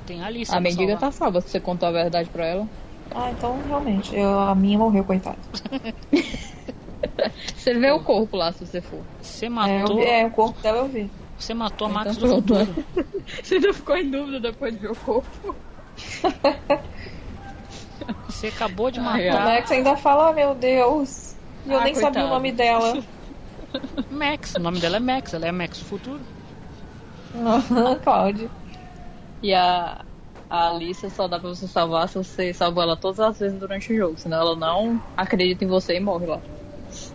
Tem a Alice. A mendiga salvar. tá salva se você contou a verdade pra ela. Ah, então realmente, eu, a minha morreu, coitada. Você vê o corpo lá se você for. Você É, matou. vi- é, o corpo dela eu vi. Você matou a Max Então do futuro. Você não ficou em dúvida depois de ver o corpo? Você acabou de Ai, O matar Max ainda fala, ah, meu Deus. E eu Ah, nem sabia o coitado. nome dela. Max. O nome dela é Max. Ela é Max do futuro. Claudio. E a, a Alice só dá pra você salvar se você salvou ela todas as vezes durante o jogo. Senão ela não acredita em você e morre lá.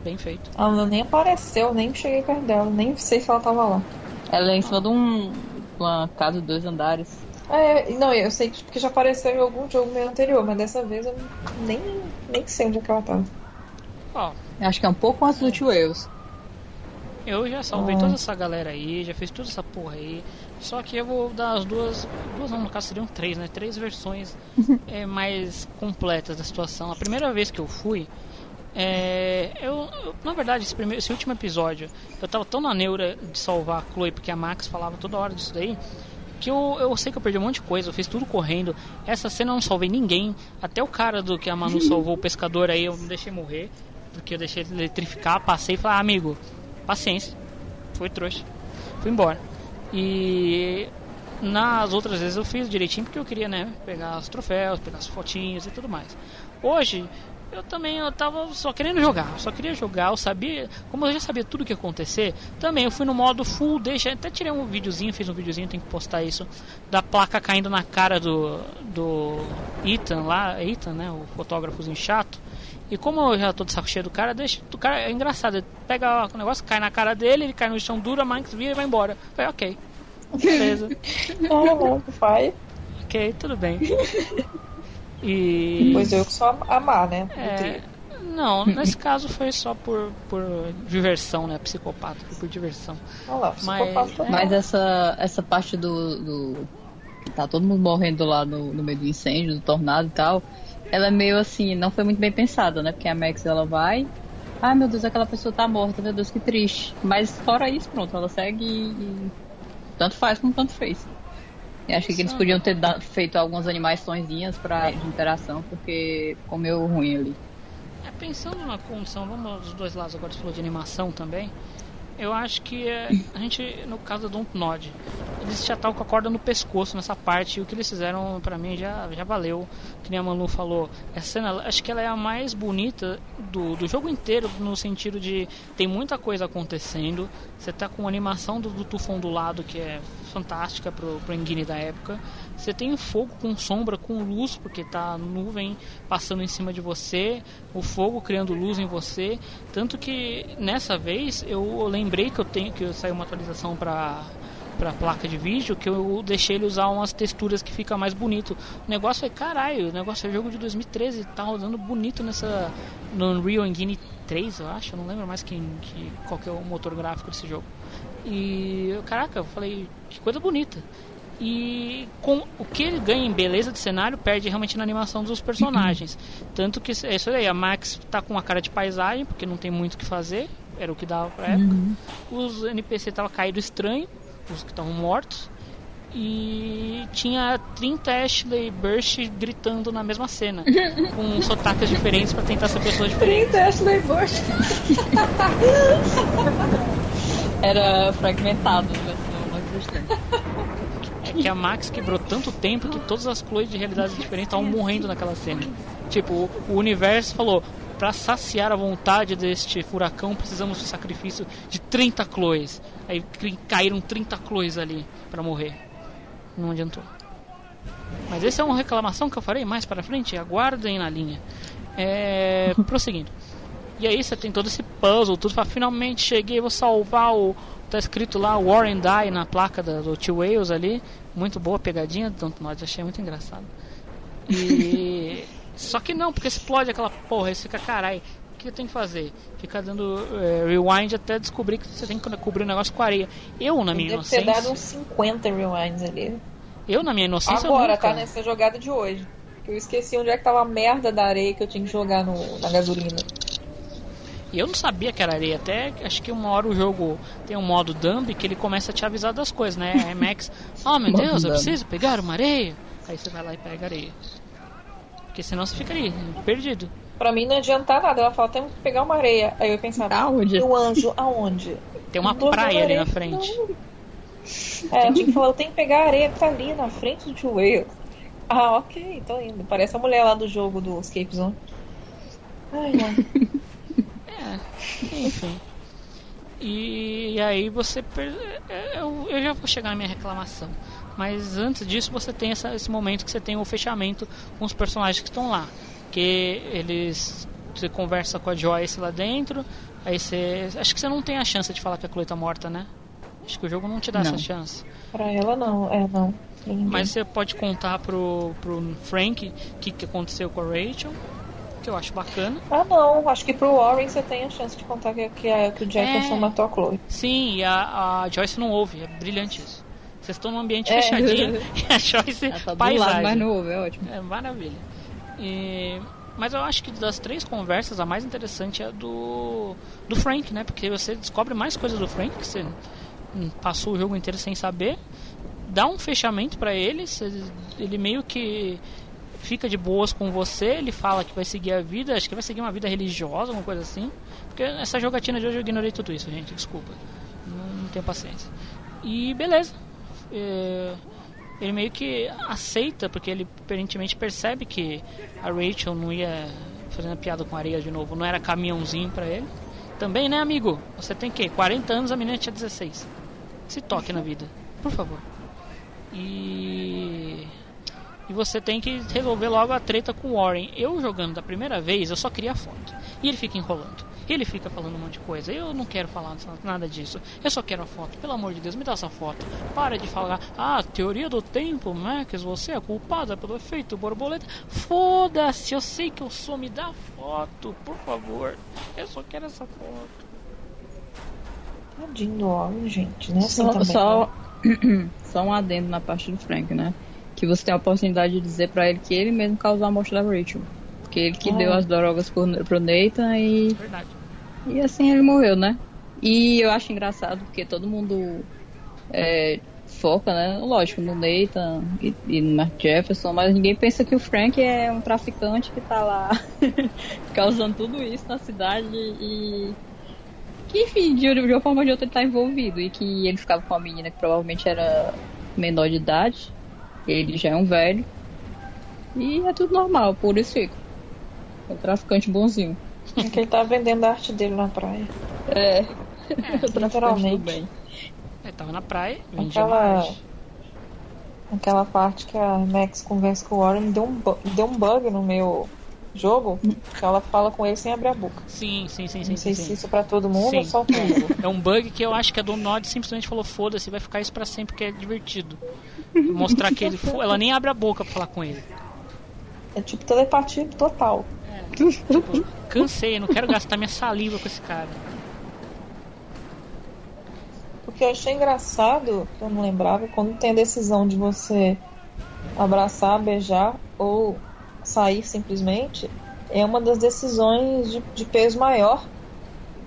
Bem feito. Ela nem apareceu, nem cheguei perto dela, nem sei se ela tava lá. Ela é em cima de um, uma casa de dois andares. É, não, eu sei que porque já apareceu em algum jogo meu anterior, mas dessa vez eu nem, nem sei onde é que ela tava. Ó, Acho que é um pouco antes do Tio Wales. eu já salvei Ah. toda essa galera aí, já fiz toda essa porra aí. Só que eu vou dar as duas. Duas não, no caso seriam três, né? Três versões é, mais completas da situação. A primeira vez que eu fui. É, eu, eu- na verdade, esse, primeiro, esse último episódio, eu tava tão na neura de salvar a Chloe, porque a Max falava toda hora disso daí, que eu, eu sei que eu perdi um monte de coisa, eu fiz tudo correndo. Essa cena eu não salvei ninguém, até o cara do que a Manu salvou, o pescador aí, eu não deixei morrer, porque eu deixei ele eletrificar, passei e falei, ah, amigo, paciência, foi trouxa, fui embora. E nas outras vezes eu fiz direitinho porque eu queria, né, pegar os troféus, pegar as fotinhas e tudo mais. Hoje eu também eu tava só querendo jogar, só queria jogar, eu sabia, como eu já sabia tudo o que ia acontecer, também eu fui no modo full deixa, até tirei um videozinho, fiz um videozinho, tenho que postar isso, da placa caindo na cara do do Ethan lá, é Ethan, né, o fotógrafozinho chato. E como eu já tô de saco cheio do cara, deixa o cara é engraçado, ele pega o negócio, cai na cara dele, ele cai no chão duro, a Max vira e vai embora. Eu Falei, OK. Beleza. Ah, não, pai. Ok, tudo bem. E. Depois eu que sou a- amar, né? É, não, nesse caso foi só por, por diversão, né? Psicopata, foi por diversão. Olha lá, Mas, psicopata. é, Mas essa, essa parte do, do. Tá todo mundo morrendo lá no, no meio do incêndio, do tornado e tal. Ela é meio assim, não foi muito bem pensada, né? Porque a Max ela vai. Ai meu Deus, aquela pessoa tá morta, meu Deus, que triste. Mas fora isso, pronto, ela segue e tanto faz como tanto fez. Eu acho que eles podiam ter feito algumas animaçõezinhas de interação, porque comeu ruim ali. é, pensando na condição, vamos dos dois lados agora, você falou de animação também. Eu acho que é, a gente, no caso do Dontnod, eles já estavam com a corda no pescoço nessa parte, e o que eles fizeram pra mim já, já valeu. Que nem a Manu falou, essa cena, acho que ela é a mais bonita do, do jogo inteiro, no sentido de tem muita coisa acontecendo. Você tá com a animação do, do tufão do lado, que é fantástica pro, pro Engine da época. Você tem fogo com sombra, com luz, porque tá nuvem passando em cima de você, o fogo criando luz em você. Tanto que nessa vez eu lembrei que eu tenho que saiu uma atualização para para placa de vídeo que eu deixei ele usar umas texturas que fica mais bonito. O negócio é caralho, o negócio é jogo de 2013, tá rodando bonito nessa no Unreal Engine 3, eu acho, eu não lembro mais quem que qual que é o motor gráfico desse jogo. E caraca, eu falei, que coisa bonita. E com o que ele ganha em beleza de cenário perde realmente na animação dos personagens. Tanto que é isso aí, a Max tá com uma cara de paisagem, porque não tem muito o que fazer, era o que dava pra época. Os NPC tava caído estranho, os que estavam mortos. E tinha 30 Ashley Burst gritando na mesma cena, com sotaques diferentes pra tentar ser pessoas diferentes. 30 Ashley Burst. Era fragmentado, versão não existente. Que a Max quebrou tanto tempo que todas as Chloe de realidades diferentes estavam morrendo naquela cena. Tipo, o universo falou: para saciar a vontade deste furacão, precisamos do sacrifício de 30 Chloes. Aí caíram 30 Chloes ali para morrer. Não adiantou. Mas essa é uma reclamação que eu farei mais para frente. Aguardem na linha. É, prosseguindo. E aí você tem todo esse puzzle, tudo para finalmente cheguei, vou salvar o. Tá escrito lá Warren Die na placa do Two Wales ali. Muito boa pegadinha do Don't Nod, achei muito engraçado. E. Só que não, porque explode aquela porra, aí você fica carai. O que eu tenho que fazer? Ficar dando eh, rewind até descobrir que você tem que cobrir o negócio com areia. Eu, na minha Deve ter inocência. dado uns 50 rewinds ali. Eu, na minha inocência, Agora, nunca. tá? Nessa jogada de hoje. Eu esqueci onde é que tava a merda da areia que eu tinha que jogar no, na gasolina. E eu não sabia que era areia, até acho que uma hora o jogo tem um modo dumb que ele começa a te avisar das coisas, né? Max, oh meu Deus, eu preciso pegar uma areia. Aí você vai lá e pega areia. Porque senão você fica ali, perdido. Pra mim não adiantar nada. Ela fala, temos que pegar uma areia. Aí eu pensava, Aonde? o anjo, aonde? Tem uma Não praia ali na frente. É, eu tinha que falar, eu tenho que pegar a areia que tá ali na frente do Wales. Ah, ok, tô indo. Parece a mulher lá do jogo do Escape Zone. Ai, ai. Enfim. E, aí você. per- é, Eu, eu já vou chegar na minha reclamação. Mas antes disso você tem essa- esse momento que você tem o fechamento com os personagens que estão lá. Que eles. Você conversa com a Joyce lá dentro. Aí você. Acho que você não tem a chance de falar que a Chloe tá morta, né? Acho que o jogo não te dá Não. essa chance. Pra ela não, é não. Mas você pode contar pro, pro Frank o que, que aconteceu com a Rachel. Que eu acho bacana. Ah não, acho que pro Warren você tem a chance de contar que, que, a- que o Jefferson É. matou a Chloe. Sim, e a, a Joyce não ouve, é brilhante isso. Vocês estão num ambiente É. fechadinho e a Joyce Ela tá do paisagem. lado, mas não ouve, é ótimo. É maravilha. E- mas eu acho que das três conversas, a mais interessante é a do, do Frank, né? Porque você descobre mais coisas do Frank que você passou o jogo inteiro sem saber. Dá um fechamento pra ele, você- ele meio que fica de boas com você, ele fala que vai seguir a vida, acho que vai seguir uma vida religiosa, alguma coisa assim. Porque essa jogatina de hoje eu ignorei tudo isso, gente, desculpa. Não, não tenho paciência. E beleza. É, ele meio que aceita, porque ele aparentemente percebe que a Rachel não ia fazendo piada com areia de novo, não era caminhãozinho pra ele. Também, né, amigo? Você tem que 40 anos, a menina tinha 16. Se toque na vida, por favor. E e você tem que resolver logo a treta com o Warren. Eu jogando da primeira vez, eu só queria a foto. E ele fica enrolando. Ele fica falando um monte de coisa. Eu não quero falar nada disso. Eu só quero a foto. Pelo amor de Deus, me dá essa foto. Para de falar. Ah, teoria do tempo, Max. Você é culpada pelo efeito borboleta. Foda-se. Eu sei que eu sou. Me dá a foto, por favor. Eu só quero essa foto. Tadinho do Warren, gente, né? Assim Só, também, só, né? só um adendo na parte do Frank, né? Que você tem a oportunidade de dizer pra ele que ele mesmo causou a morte da Rachel. Porque ele que Ah. deu as drogas pro, pro Nathan e, Verdade. e assim ele morreu, né? E eu acho engraçado porque todo mundo é, foca, né? Lógico, no Nathan e, e no Mark Jefferson, mas ninguém pensa que o Frank é um traficante que tá lá causando tudo isso na cidade e. Que, enfim, de, de uma forma ou de outra ele tá envolvido. E que ele ficava com uma menina que provavelmente era menor de idade. Ele já é um velho. E é tudo normal, por isso fica. É um traficante bonzinho. É que ele tá vendendo a arte dele na praia. É. Literalmente. bem. Ele tava na praia, vendia Aquela, mais. aquela parte que a Max conversa com o Warren deu um, bu- deu um bug no meu jogo. Que ela fala com ele sem abrir a boca. Sim, sim, sim, sim. Não sei sim, se sim. isso é pra todo mundo Sim. ou só comigo. É um bug que eu acho que a do Nod simplesmente falou: foda-se, vai ficar isso pra sempre, porque é divertido. Mostrar que ele. Ela nem abre a boca pra falar com ele. É tipo telepatia total. Tipo, cansei, não quero gastar minha saliva com esse cara. O que eu achei engraçado, que eu não lembrava, quando tem a decisão de você abraçar, beijar ou sair simplesmente, é uma das decisões de, de peso maior.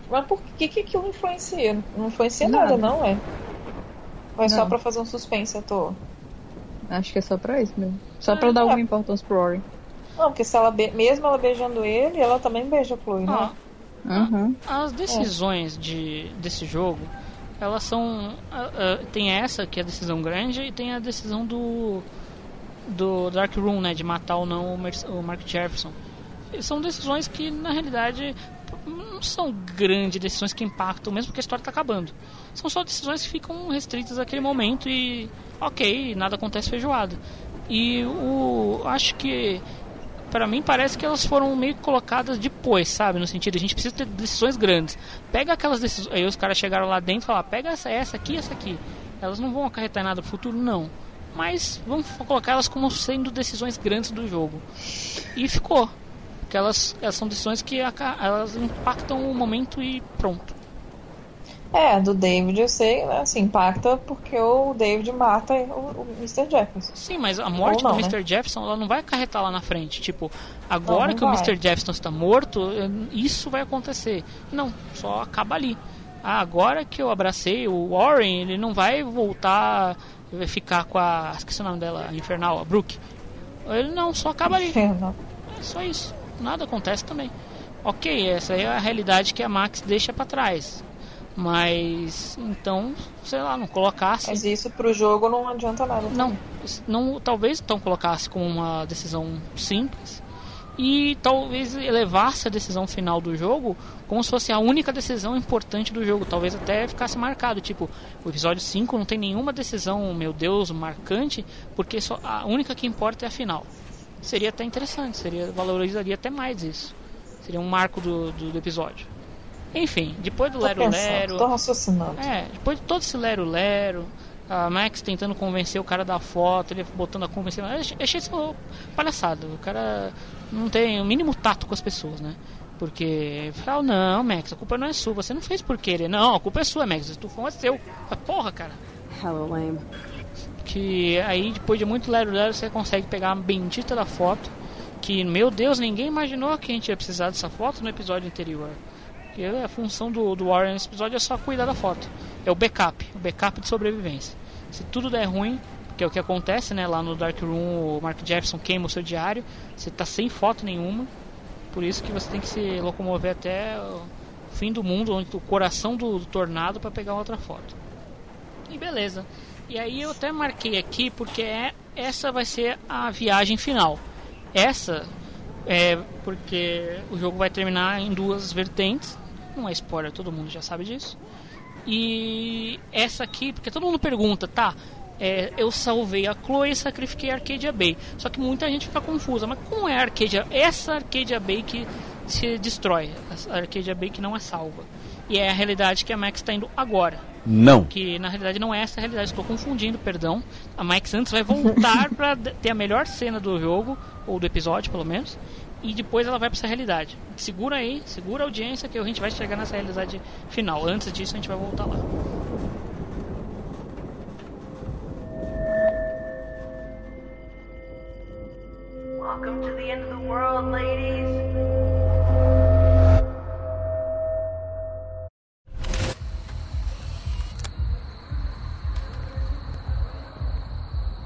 Mas por que que aquilo influencia? Não influencia nada, Nada. não, é? Ou é só Não. pra fazer um suspense à toa? Acho que é só pra isso mesmo. Só pra dar alguma importância pro Rory. Não, porque se ela be- mesmo ela beijando ele, ela também beija a Chloe, Ah, né? Uhum. As decisões de, desse jogo, elas são. ah, ah, tem essa, que é a decisão grande, e tem a decisão do. Do Dark Room, né? De matar ou não o, Mer- o Mark Jefferson. São decisões que, na realidade, não são grandes decisões que impactam, mesmo porque a história está acabando. São só decisões que ficam restritas àquele momento e. ok, nada acontece feijoada. E o. acho que Pra mim parece que elas foram meio que colocadas depois, sabe? No sentido, a gente precisa ter decisões grandes. Pega aquelas decisões. Aí os caras chegaram lá dentro e falaram: pega essa, essa aqui, essa aqui. Elas não vão acarretar nada no futuro, não. Mas vamos colocar elas como sendo decisões grandes do jogo. E ficou. Porque elas, elas são decisões que elas impactam o momento e pronto. É, do David eu sei, né? Assim, impacta porque o David mata o, o Mr. Jefferson. Sim, mas a morte não, do né? Mr. Jefferson ela não vai acarretar lá na frente. Tipo, agora Não, não que o vai. Mr. Jefferson está morto, eh, isso vai acontecer. Não, só acaba ali. Ah, agora que eu abracei o Warren, ele não vai voltar, vai ficar com a. Esqueci o nome dela, a Infernal, a Brooke. Ele não, só acaba ali. É só isso. Nada acontece também. Ok, essa é a realidade que a Max deixa pra trás. Mas então, sei lá, não colocasse. Mas isso pro jogo não adianta nada. Não, não talvez então colocasse como uma decisão simples e talvez elevasse a decisão final do jogo como se fosse a única decisão importante do jogo. Talvez até ficasse marcado, tipo, o episódio 5 não tem nenhuma decisão, meu Deus, marcante, porque só a única que importa é a final. Seria até interessante, seria valorizaria até mais isso. Seria um marco do, do, do episódio. Enfim, depois do Tô Lero pensando, Lero. tô raciocinando. É, depois de todo esse lero-lero, a Max tentando convencer o cara da foto, ele botando a convencer. É cheio de palhaçada. O cara não tem o mínimo tato com as pessoas, né? Porque, fala, não, Max, a culpa não é sua, você não fez por querer. Não, a culpa é sua, Max, o tufão é seu. Porra, cara. Hello, lame. Que aí, depois de muito lero-lero, você consegue pegar a bendita da foto. Que, meu Deus, ninguém imaginou que a gente ia precisar dessa foto no episódio anterior. Porque a função do, do Warren nesse episódio é só cuidar da foto. É o backup, o backup de sobrevivência. Se tudo der ruim, que é o que acontece, né? Lá no Dark Room, o Mark Jefferson queima o seu diário, você tá sem foto nenhuma. Por isso que você tem que se locomover até o fim do mundo, onde o coração do, do tornado para pegar outra foto. E beleza. E aí eu até marquei aqui porque é, essa vai ser a viagem final. Essa é porque o jogo vai terminar em duas vertentes. Não é spoiler, todo mundo já sabe disso. E essa aqui, porque todo mundo pergunta, tá? É, eu salvei a Chloe e sacrifiquei a Arcadia Bay. Só que muita gente fica confusa. Mas como é a Arcadia? Essa Arcadia Bay que se destrói. A Arcadia Bay que não é salva. E é a realidade que a Max está indo agora. Não. Que na realidade não é essa a realidade. Estou confundindo, perdão. A Max antes vai voltar para ter a melhor cena do jogo, ou do episódio pelo menos. E depois ela vai para essa realidade. Segura aí, segura a audiência que a gente vai chegar nessa realidade final. Antes disso a gente vai voltar lá. Welcome to the end of the world, ladies.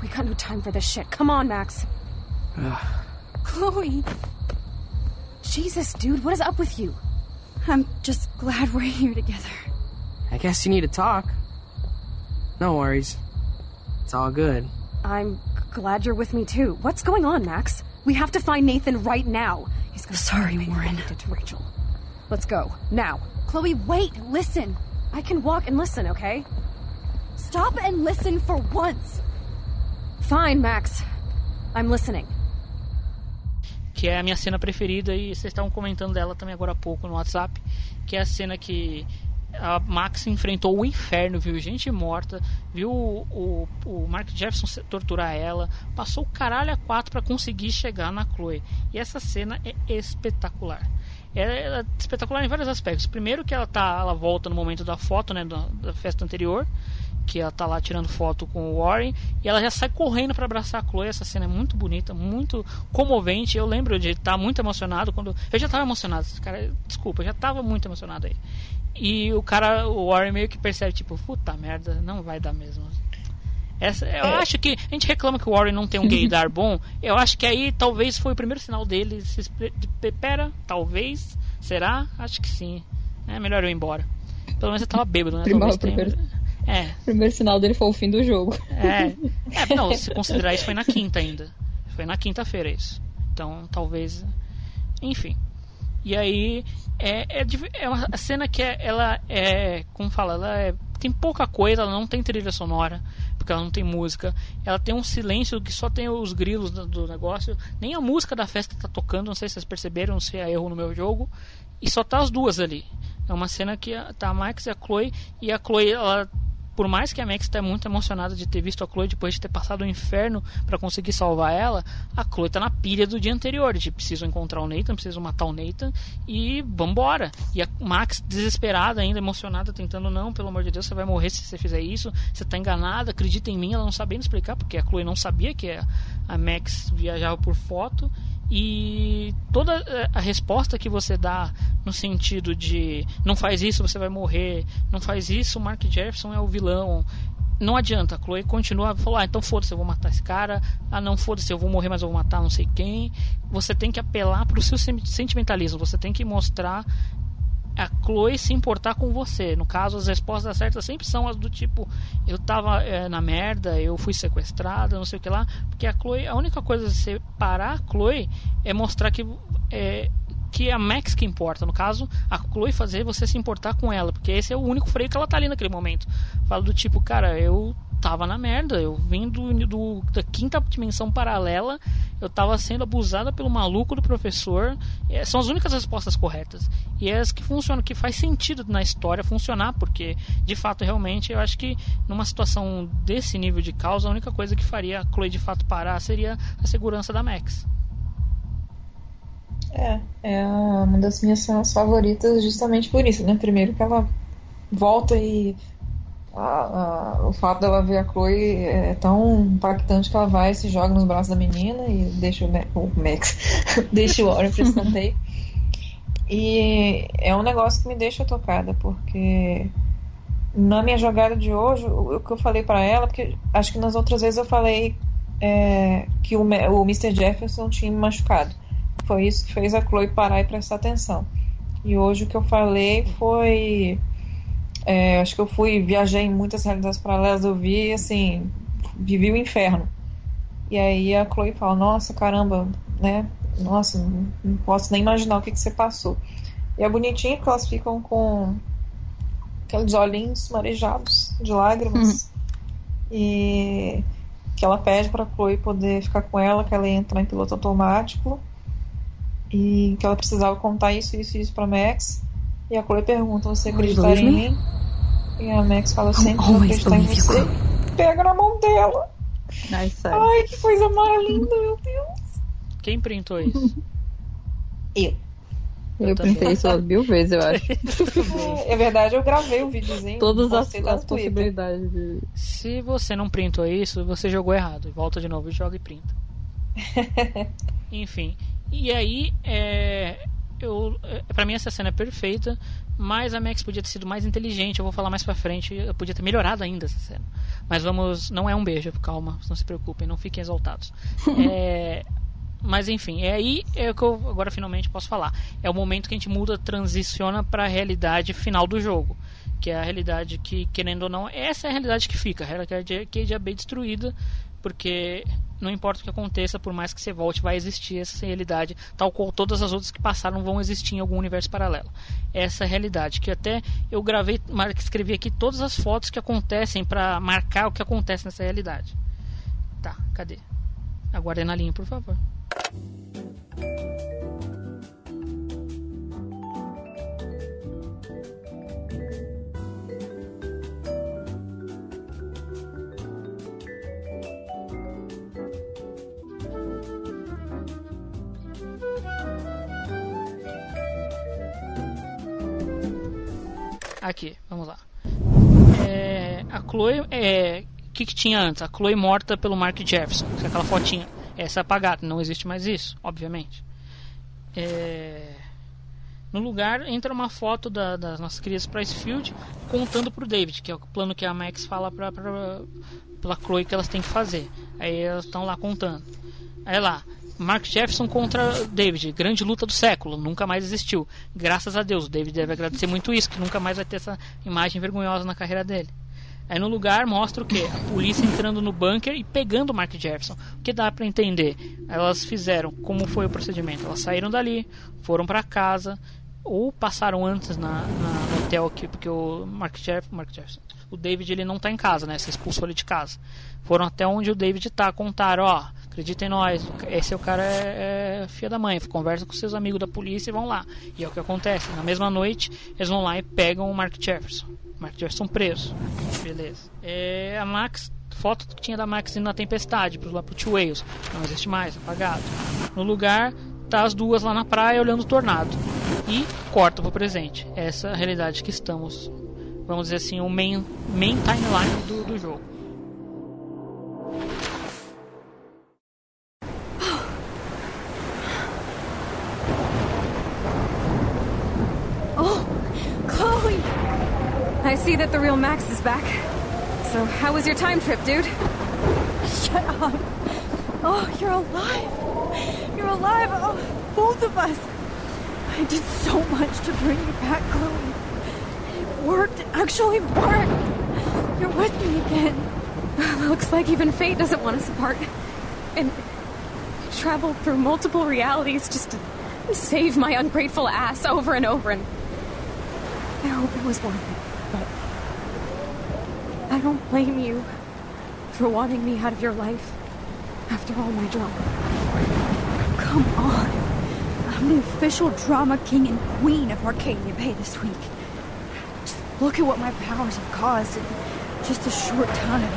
We got no time for this shit. Come on, Max. Chloe. Jesus, dude, what is up with you? I'm just glad we're here together. I guess you need to talk. No worries. It's all good. I'm glad you're with me too. What's going on, Max? We have to find Nathan right now. He's gonna Sorry, find me Warren. what to Rachel. Let's go now. Chloe, wait. Listen. I can walk and listen, okay? Stop and listen for once. Fine, Max. I'm listening. que é a minha cena preferida e vocês estavam comentando dela também agora há pouco no WhatsApp, que é a cena que a Max enfrentou o inferno, viu gente morta, viu o, o, Mark Jefferson torturar ela, passou o caralho a quatro para conseguir chegar na Chloe. E essa cena é espetacular. Ela é espetacular em vários aspectos. Primeiro que ela tá, ela volta no momento da foto, né, da, da festa anterior, que ela tá lá tirando foto com o Warren e ela já sai correndo para abraçar a Chloe. Essa cena é muito bonita, muito comovente. Eu lembro de estar muito emocionado quando eu já estava emocionado, cara, desculpa, eu já estava muito emocionado aí. E o cara, o Warren meio que percebe tipo, puta merda, não vai dar mesmo. Essa, eu É. acho que a gente reclama que o Warren não tem um gaydar bom. Eu acho que aí talvez foi o primeiro sinal dele. Se pera, talvez, será? Acho que sim. É melhor eu ir embora. Pelo menos eu tava bêbado, né? Primeiro- primeiro- É, O primeiro sinal dele foi o fim do jogo. é, é, não, se considerar isso foi na quinta ainda. Foi na quinta-feira isso. Então, talvez. Enfim. E aí, é, é, é uma cena que é, ela é. Como fala? Ela é, tem pouca coisa, ela não tem trilha sonora, porque ela não tem música. Ela tem um silêncio que só tem os grilos do, do negócio. Nem a música da festa tá tocando, não sei se vocês perceberam, se é erro no meu jogo. E só tá as duas ali. É uma cena que tá a Max e a Chloe. E a Chloe, ela por mais que a Max esteja muito emocionada de ter visto a Chloe depois de ter passado o inferno para conseguir salvar ela, a Chloe tá na pilha do dia anterior, de preciso encontrar o Nathan, preciso matar o Nathan e vambora. E a Max desesperada ainda, emocionada, tentando, não, pelo amor de Deus, você vai morrer se você fizer isso, você tá enganada, acredita em mim, ela não sabendo explicar, porque a Chloe não sabia que a Max viajava por foto e toda eh, a resposta que você dá no sentido de não faz isso, você vai morrer, não faz isso, o Mark Jefferson é o vilão. Não adianta, a Chloe continua a falar, ah, então foda-se, eu vou matar esse cara, ah não, foda-se, eu vou morrer, mas eu vou matar não sei quem. Você tem que apelar pro seu sen- sentimentalismo, você tem que mostrar a Chloe se importar com você. No caso, as respostas certas sempre são as do tipo: eu tava eh, na merda, eu fui sequestrada, não sei o que lá. Porque a Chloe, a única coisa de você parar a Chloe é mostrar que. eh, que é a Max que importa, no caso, a Chloe fazer você se importar com ela, porque esse é o único freio que ela tá ali naquele momento. Fala do tipo, cara, eu tava na merda, eu vim do, do- da quinta dimensão paralela, eu tava sendo abusada pelo maluco do professor. É, são as únicas respostas corretas. E é as que funcionam, que faz sentido na história funcionar, porque de fato, realmente, eu acho que numa situação desse nível de causa, a única coisa que faria a Chloe de fato parar seria a segurança da Max. É, é uma das minhas cenas favoritas justamente por isso, né? Primeiro que ela volta e a- o fato dela ver a Chloe é tão impactante que ela vai se joga nos braços da menina e deixa o, o Max, deixa o Warren pra escanteio. E é um negócio que me deixa tocada, porque na minha jogada de hoje, o, o que eu falei pra ela, porque acho que nas outras vezes eu falei é, que o, o Mr. Jefferson tinha me machucado. Foi isso que fez a Chloe parar e prestar atenção. E hoje o que eu falei foi. É, acho que eu fui, viajei em muitas realidades paralelas, eu vi, assim, vivi o inferno. E aí a Chloe fala: Nossa, caramba, né? Nossa, não, não posso nem imaginar o que, que você passou. E é bonitinho porque elas ficam com aqueles olhinhos marejados de lágrimas. E que ela pede pra Chloe poder ficar com ela, que ela ia entrar em piloto automático e que ela precisava contar isso, isso e isso pra Max. E a Chloe pergunta: Você acreditaria em believe mim? E a Max fala: Sempre vou always acreditar em você. Pega na mão dela. Ai, que coisa mais linda, meu Deus. Quem printou isso? Eu. Eu printei isso umas mil vezes, eu acho. É verdade, eu gravei o videozinho. Todas as, as possibilidades de. Se você não printou isso, você jogou errado. Volta de novo e joga e printa. Enfim. E aí, é, eu, é, pra mim essa cena é perfeita, mas a Max podia ter sido mais inteligente. Eu vou falar mais pra frente. Eu podia ter melhorado ainda essa cena. Mas vamos. Não é um beijo, calma, não se preocupem, não fiquem exaltados. É, mas enfim, é aí é que eu agora finalmente posso falar. É o momento que a gente muda, transiciona para a realidade final do jogo. Que é a realidade que, querendo ou não, essa é a realidade que fica. A realidade que já é bem destruída, porque não importa o que aconteça, por mais que você volte, vai existir essa realidade, tal qual todas as outras que passaram vão existir em algum universo paralelo. Essa realidade que até eu gravei, escrevi aqui todas as fotos que acontecem para marcar o que acontece nessa realidade. Tá, cadê? Aguardem na linha, por favor. Aqui, vamos lá. É, a Chloe é. O que, que tinha antes? A Chloe morta pelo Mark Jefferson, é aquela fotinha. Essa é apagada, não existe mais isso, obviamente. É, No lugar entra uma foto da, das nossas queridas Pricefield contando pro David, que é o plano que a Max fala pra, pra, pra Chloe que elas têm que fazer. Aí elas estão lá contando. Aí lá, Mark Jefferson contra David, grande luta do século, nunca mais existiu. Graças a Deus, o David deve agradecer muito isso, que nunca mais vai ter essa imagem vergonhosa na carreira dele. Aí no lugar mostra o que? A polícia entrando no bunker e pegando o Mark Jefferson. O que dá pra entender? Elas fizeram como foi o procedimento. Elas saíram dali, foram pra casa, ou passaram antes na, na- no hotel aqui, porque o Mark, Jeff, Mark Jefferson, o David ele não tá em casa, né? Você expulsou ele de casa. Foram até onde o David tá, contaram, ó, acredita em nós, esse é o cara é, é filha da mãe, conversa com seus amigos da polícia e vão lá. E é o que acontece. Na mesma noite, eles vão lá e pegam o Mark Jefferson. Mark Jefferson preso. Beleza. É, a Max, foto que tinha da Max indo na tempestade, pro, lá pro Two Wales. Não existe mais, apagado. No lugar, tá as duas lá na praia olhando o tornado. E corta pro presente. Essa é a realidade que estamos. Vamos dizer assim, o main, main timeline do, do jogo. Oh, Chloe! I see that the real Max is back. So, how was your time trip, dude? Shut up. Oh, you're alive. You're alive. Oh, both of us. I did so much to bring you back, Chloe. It worked. Actually worked. You're with me again. Looks like even fate doesn't want us apart. And traveled through multiple realities just to save my ungrateful ass over and over, and I hope it was worth it. But I don't blame you for wanting me out of your life after all my drama. Come on. I'm the official drama king and queen of Arcadia Bay this week. Just look at what my powers have caused in just a short time.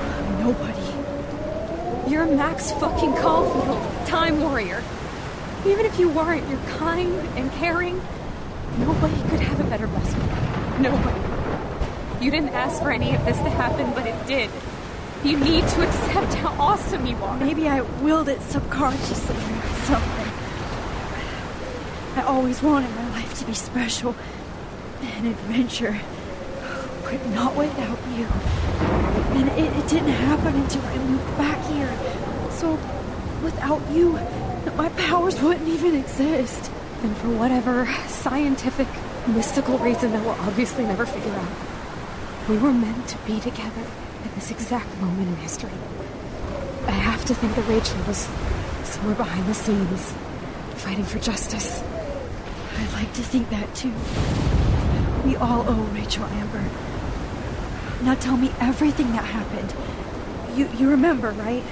I'm Nobody. You're Max fucking Caulfield, Time Warrior. Even if you weren't, you're kind and caring. Nobody could have a better best friend. Nobody. You didn't ask for any of this to happen, but it did. You need to accept how awesome you are. Maybe I willed it subconsciously or something. I always wanted my life to be special. An adventure. But not without you. And it, it didn't happen until I moved back here. So, without you, my powers wouldn't even exist. And for whatever scientific, mystical reason that we'll obviously never figure out, we were meant to be together this exact moment in history. I have to think that Rachel was somewhere behind the scenes, fighting for justice. I'd like to think that too. We all owe Rachel Amber. Now tell me everything that happened. You you remember, right?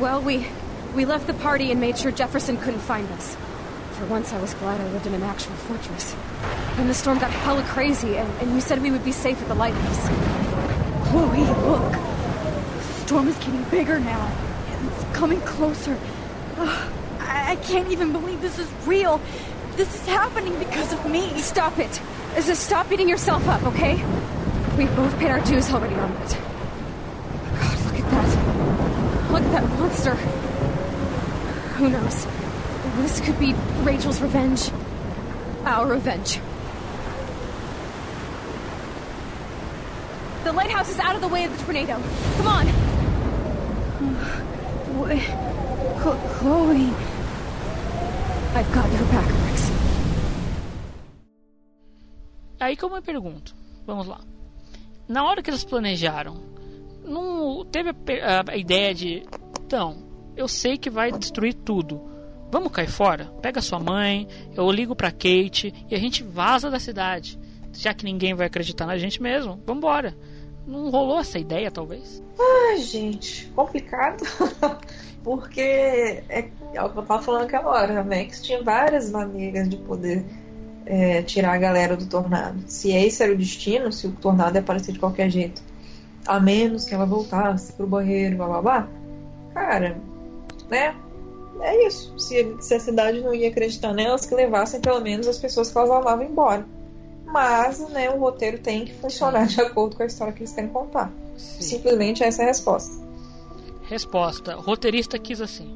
Well, we we left the party and made sure Jefferson couldn't find us. For once, I was glad I lived in an actual fortress. Then the storm got hella crazy, and, and you said we would be safe at the lighthouse. Chloe, look. The storm is getting bigger now. It's coming closer. I, I can't even believe this is real. This is happening because of me. Stop it. Just stop beating yourself up, okay? We've both paid our dues already on it. God, look at that. Look at that monster. Who knows? This could be Rachel's revenge. Our revenge. The lighthouse is out of the way of the tornado. Come on. Chloe. I've got your back, Rex. Aí que eu pergunto, vamos lá. Na hora que eles planejaram, não teve a, a- ideia de, então, eu sei que vai destruir tudo. Vamos cair fora? Pega sua mãe, eu ligo pra Kate e a gente vaza da cidade. Já que ninguém vai acreditar na gente mesmo, vambora. Não rolou essa ideia, talvez? Ai, gente, complicado. Porque é, é o que eu tava falando aquela hora, a Max tinha várias maneiras de poder é, tirar a galera do tornado. Se esse era o destino, se o tornado ia aparecer de qualquer jeito, a menos que ela voltasse pro banheiro, blá blá blá, cara, né? É isso. Se, se a cidade não ia acreditar nelas, que levassem pelo menos as pessoas que elas amavam embora. Mas né, o roteiro tem que funcionar de acordo com a história que eles querem contar. Simplesmente essa é a resposta. Resposta: roteirista quis assim.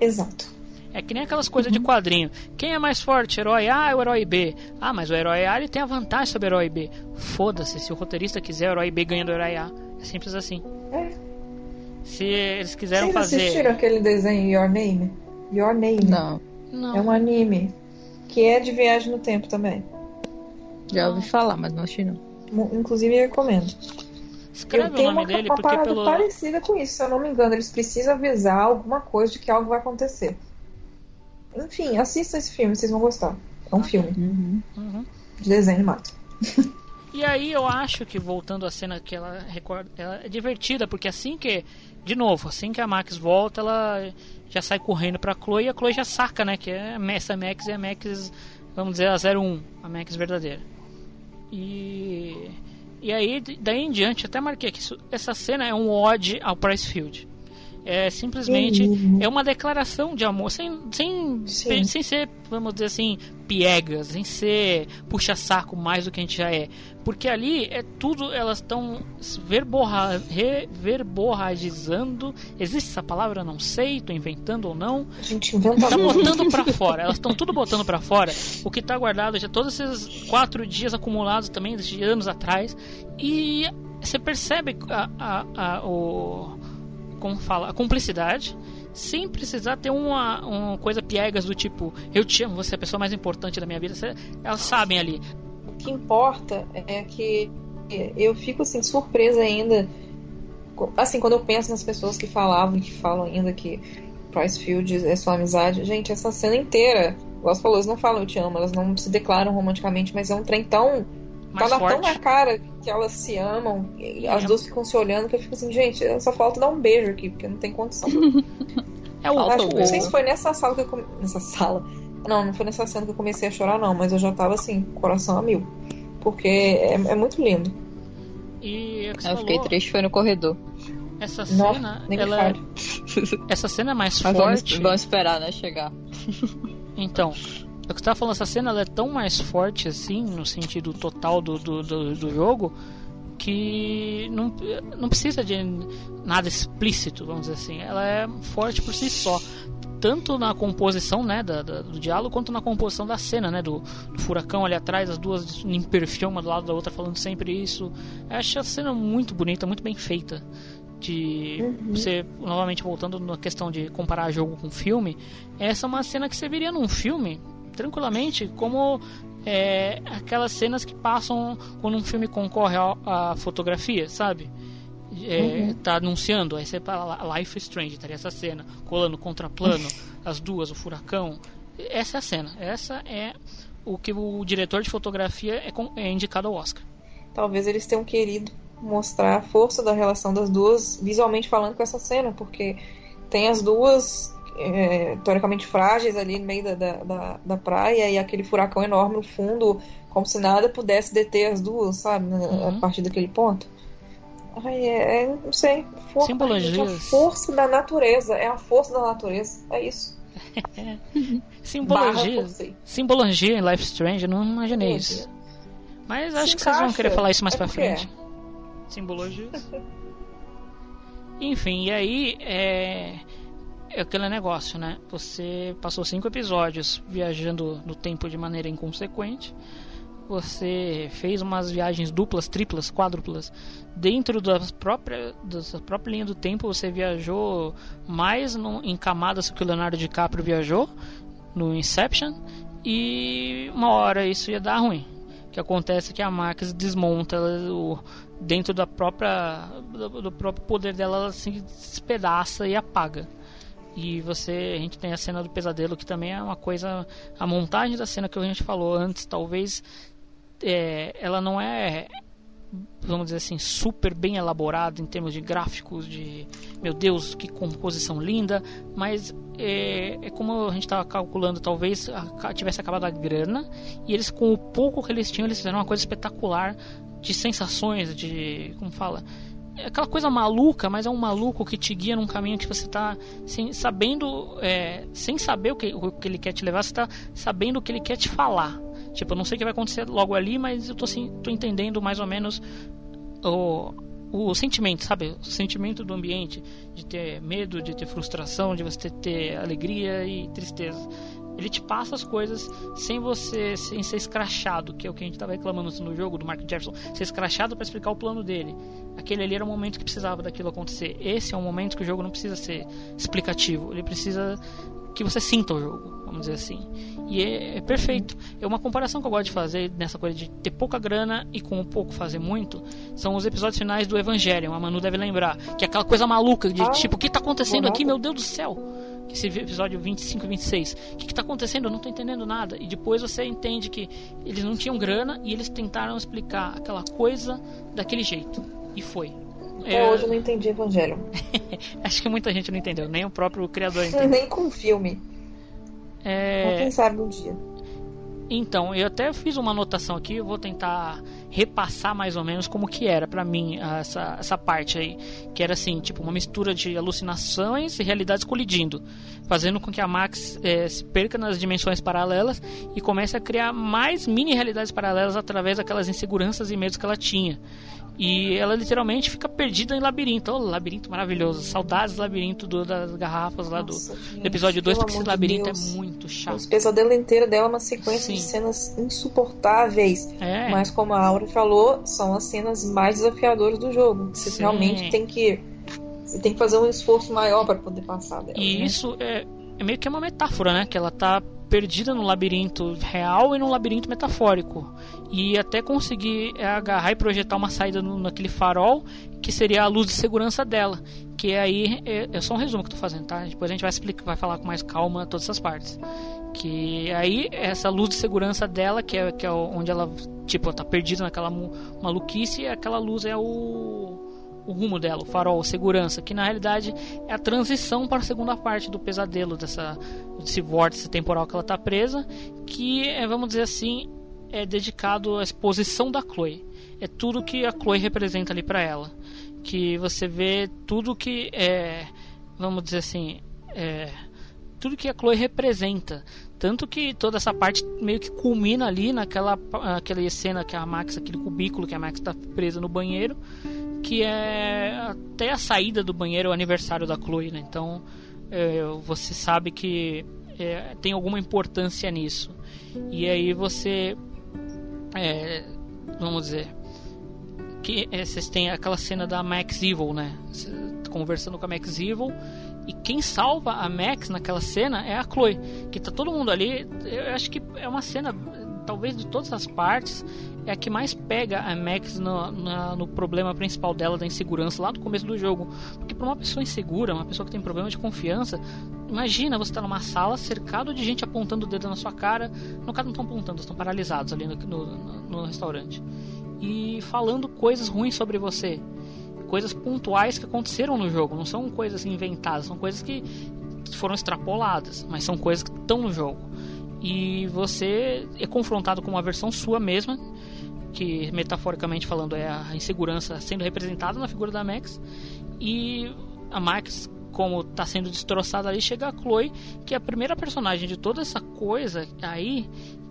Exato. É que nem aquelas coisas de quadrinho. Quem é mais forte, herói A ou herói B? Ah, mas o herói A ele tem a vantagem sobre o herói B. Foda-se, se o roteirista quiser, o herói B ganha do herói A. É simples assim. É. Se eles quiseram Vocês fazer. assistiram aquele desenho Your Name? Your Name. Não. Não. É um anime. Que é de viagem no tempo também. Já ouvi falar, mas não achei não. Inclusive eu recomendo. Escreve eu o tenho nome uma, dele, uma porque parada pelo. parecida com isso, se eu não me engano. Eles precisam avisar alguma coisa de que algo vai acontecer. Enfim, assista esse filme, vocês vão gostar. É um filme Uhum. de desenho animado. E aí eu acho que voltando à cena que ela recorda, ela é divertida, porque assim que, de novo, assim que a Max volta, ela já sai correndo pra Chloe e a Chloe já saca, né, que é essa Max é a Max, vamos dizer, a 01, a Max verdadeira. E e aí daí em diante, até marquei que isso- essa cena é um ode ao Price Field. É simplesmente é uma declaração de amor sem, sem, Sim. sem ser, vamos dizer assim, piegas, sem ser puxa-saco mais do que a gente já é. Porque ali é tudo, elas estão verborra, verborragizando. Existe essa palavra? Eu Não sei, tô inventando ou não. A gente inventa Tá botando pra fora, elas estão tudo botando pra fora. O que tá guardado já todos esses quatro dias acumulados também, de anos atrás. E você percebe a, a, a, o, como fala, a cumplicidade, sem precisar ter uma, uma coisa piegas do tipo, eu te amo, você é a pessoa mais importante da minha vida. Elas sabem ali. O que importa é que eu fico assim surpresa ainda. Assim, quando eu penso nas pessoas que falavam que falam ainda que Price Field é sua amizade. Gente, essa cena inteira, você falou, eles não falam eu te amo, elas não se declaram romanticamente, mas é um trem tão. Mais tá na- tão forte. na cara que elas se amam, e as É. duas ficam se olhando, que eu fico assim, gente, só falta dar um beijo aqui, porque não tem condição. É o, Acho- o- não sei se foi nessa sala que eu come... Nessa sala. Não, não foi nessa cena que eu comecei a chorar, não, mas eu já tava assim, coração a mil. Porque é, é muito lindo. E é o que você Eu fiquei falou, triste, foi no corredor. essa Nossa, cena, ela, fale. essa cena é mais Mas vamos, forte. vamos esperar, né, chegar. Então, é que você tava falando, essa cena ela é tão mais forte assim, no sentido total do, do, do, do jogo, que não, não precisa de nada explícito, vamos dizer assim. Ela é forte por si só. Tanto na composição né, da, da- do diálogo, quanto na composição da cena, né? Do, do furacão ali atrás, as duas em perfil, uma do lado da outra, falando sempre isso. Eu acho a cena muito bonita, muito bem feita. De você, novamente voltando na questão de comparar jogo com filme, essa é uma cena que você veria num filme tranquilamente como é, aquelas cenas que passam quando um filme concorre à, fotografia, sabe? É, Uhum. Tá anunciando, aí você fala lá, Life is Strange, estaria essa cena, colando contraplano, as duas, o furacão. Essa é a cena, essa é o que o diretor de fotografia é, com- é indicado ao Oscar. Talvez eles tenham querido mostrar a força da relação das duas, visualmente falando, com essa cena, porque tem as duas é, teoricamente frágeis ali no meio da, da, da, praia e aquele furacão enorme no fundo, como se nada pudesse deter as duas, sabe? Uhum. A partir daquele ponto. Ai, é, é, não sei. For, Simbologias. gente, a força da natureza. É a força da natureza. É isso. Simbologia, simbologia em Life Strange, eu não imaginei isso. Mas acho Se que vocês vão querer falar isso mais É pra porque frente. Simbologia. Enfim, e aí é, é aquele negócio, né? Você passou cinco episódios viajando no tempo de maneira inconsequente. Você fez umas viagens duplas, triplas, quádruplas dentro da própria, da própria linha do tempo. Você viajou mais no, em camadas que o Leonardo DiCaprio viajou no Inception. E uma hora isso ia dar ruim. O que acontece é que a Max desmonta o, dentro da própria do, do próprio poder dela, ela se despedaça e apaga. E você, a gente tem a cena do pesadelo que também é uma coisa, a montagem da cena que a gente falou antes, talvez é, ela não é vamos dizer assim, super bem elaborada em termos de gráficos, de meu Deus, que composição linda, mas é, é como a gente estava calculando, talvez tivesse acabado a grana e eles, com o pouco que eles tinham, eles fizeram uma coisa espetacular de sensações, de. como fala? É aquela coisa maluca, mas é um maluco que te guia num caminho que você está sem, sabendo, é, sem saber o que, o que ele quer te levar, você está sabendo o que ele quer te falar. Tipo, eu não sei o que vai acontecer logo ali, mas eu tô, assim, tô entendendo mais ou menos o, o sentimento, sabe? O sentimento do ambiente, de ter medo, de ter frustração, de você ter alegria e tristeza. Ele te passa as coisas sem você sem ser escrachado, que é o que a gente estava reclamando no jogo do Mark Jefferson, ser escrachado para explicar o plano dele. Aquele ali era o momento que precisava daquilo acontecer. Esse é um momento que o jogo não precisa ser explicativo, ele precisa que você sinta o jogo, vamos dizer assim. E é, é, perfeito. É uma comparação que eu gosto de fazer nessa coisa de ter pouca grana e com pouco fazer muito. São os episódios finais do Evangelion, a Manu deve lembrar. Que é aquela coisa maluca de Ah, tipo, o que tá acontecendo aqui, meu Deus do céu? Esse episódio 25 e 26. O que, que tá acontecendo? Eu não tô entendendo nada. E depois você entende que eles não tinham grana e eles tentaram explicar aquela coisa daquele jeito. E foi. Até É, hoje eu não entendi Evangelho. Acho que muita gente não entendeu, nem o próprio criador entendeu. Nem com o filme. É... Quem sabe um dia. Então, eu até fiz uma anotação aqui, eu vou tentar repassar mais ou menos como que era pra mim essa, essa parte aí, que era assim, tipo uma mistura de alucinações e realidades colidindo, fazendo com que a Max eh, se perca nas dimensões paralelas e comece a criar mais mini realidades paralelas através daquelas inseguranças e medos que ela tinha. E ela literalmente fica perdida em labirinto. Oh, labirinto maravilhoso. Saudades do labirinto do- das garrafas lá do, do episódio 2, pelo porque esse labirinto Deus. é muito chato. Os pesadelos inteiro dela é uma sequência de cenas insuportáveis. É. Mas como a Aura falou, são as cenas mais desafiadoras do jogo. Você Sim. realmente tem que. Você tem que fazer um esforço maior para poder passar dela. E né? isso é, é meio que uma metáfora, né? Que ela tá perdida no labirinto real e no labirinto metafórico. E até conseguir é, agarrar e projetar uma saída no- naquele farol, que seria a luz de segurança dela. Que aí é, é só um resumo que tô fazendo, tá? Depois a gente vai explicar, vai falar com mais calma todas essas partes. Que aí essa luz de segurança dela, que é, que é onde ela tipo tá perdida naquela maluquice, e aquela luz é o o rumo dela, o farol, segurança, que na realidade é a transição para a segunda parte do pesadelo dessa desse vórtice temporal que ela está presa, que é, vamos dizer assim, é dedicado à exposição da Chloe. É tudo que a Chloe representa ali para ela, que você vê tudo que é, vamos dizer assim, é, tudo que a Chloe representa. Tanto que toda essa parte meio que culmina ali naquela aquela cena que a Max, aquele cubículo que a Max está presa no banheiro, que é até a saída do banheiro é o aniversário da Chloe, né? Então é, você sabe que é, tem alguma importância nisso. E aí você, é, vamos dizer, que é, vocês têm aquela cena da Max Evil, né? Conversando com a Max Evil. E quem salva a Max naquela cena é a Chloe. Que tá todo mundo ali. Eu acho que é uma cena, talvez de todas as partes, é a que mais pega a Max no, na- no problema principal dela, da insegurança, lá no começo do jogo. Porque pra uma pessoa insegura, uma pessoa que tem problema de confiança, imagina você estar numa sala cercado de gente apontando o dedo na sua cara. No caso, não estão apontando, estão paralisados ali no, no- no restaurante. E falando coisas ruins sobre você. Coisas pontuais que aconteceram no jogo, não são coisas inventadas, são coisas que foram extrapoladas, mas são coisas que estão no jogo. E você é confrontado com uma versão sua mesma, que metaforicamente falando é a insegurança sendo representada na figura da Max. E a Max, como está sendo destroçada ali, chega a Chloe, que é a primeira personagem de toda essa coisa aí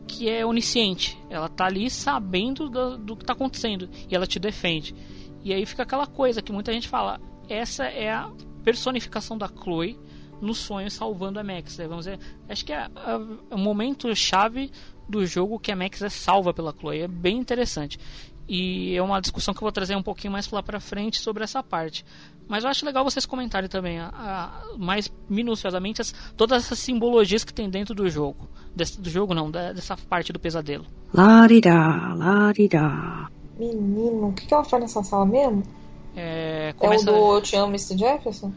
que é onisciente. Ela tá ali sabendo do, do que está acontecendo e ela te defende. E aí fica aquela coisa que muita gente fala: essa é a personificação da Chloe no sonho salvando a Max. né? Vamos dizer, acho que é, a- é o momento chave do jogo que a Max é salva pela Chloe. É bem interessante. E é uma discussão que eu vou trazer um pouquinho mais lá pra frente sobre essa parte. Mas eu acho legal vocês comentarem também a- a- mais minuciosamente as- todas essas simbologias que tem dentro do jogo. Desse- do jogo não, da- dessa parte do pesadelo. La-di-da, la-di-da. Menino, o que, que ela faz nessa sala mesmo? É, É começa, o do Eu Te Amo, Mr. Jefferson?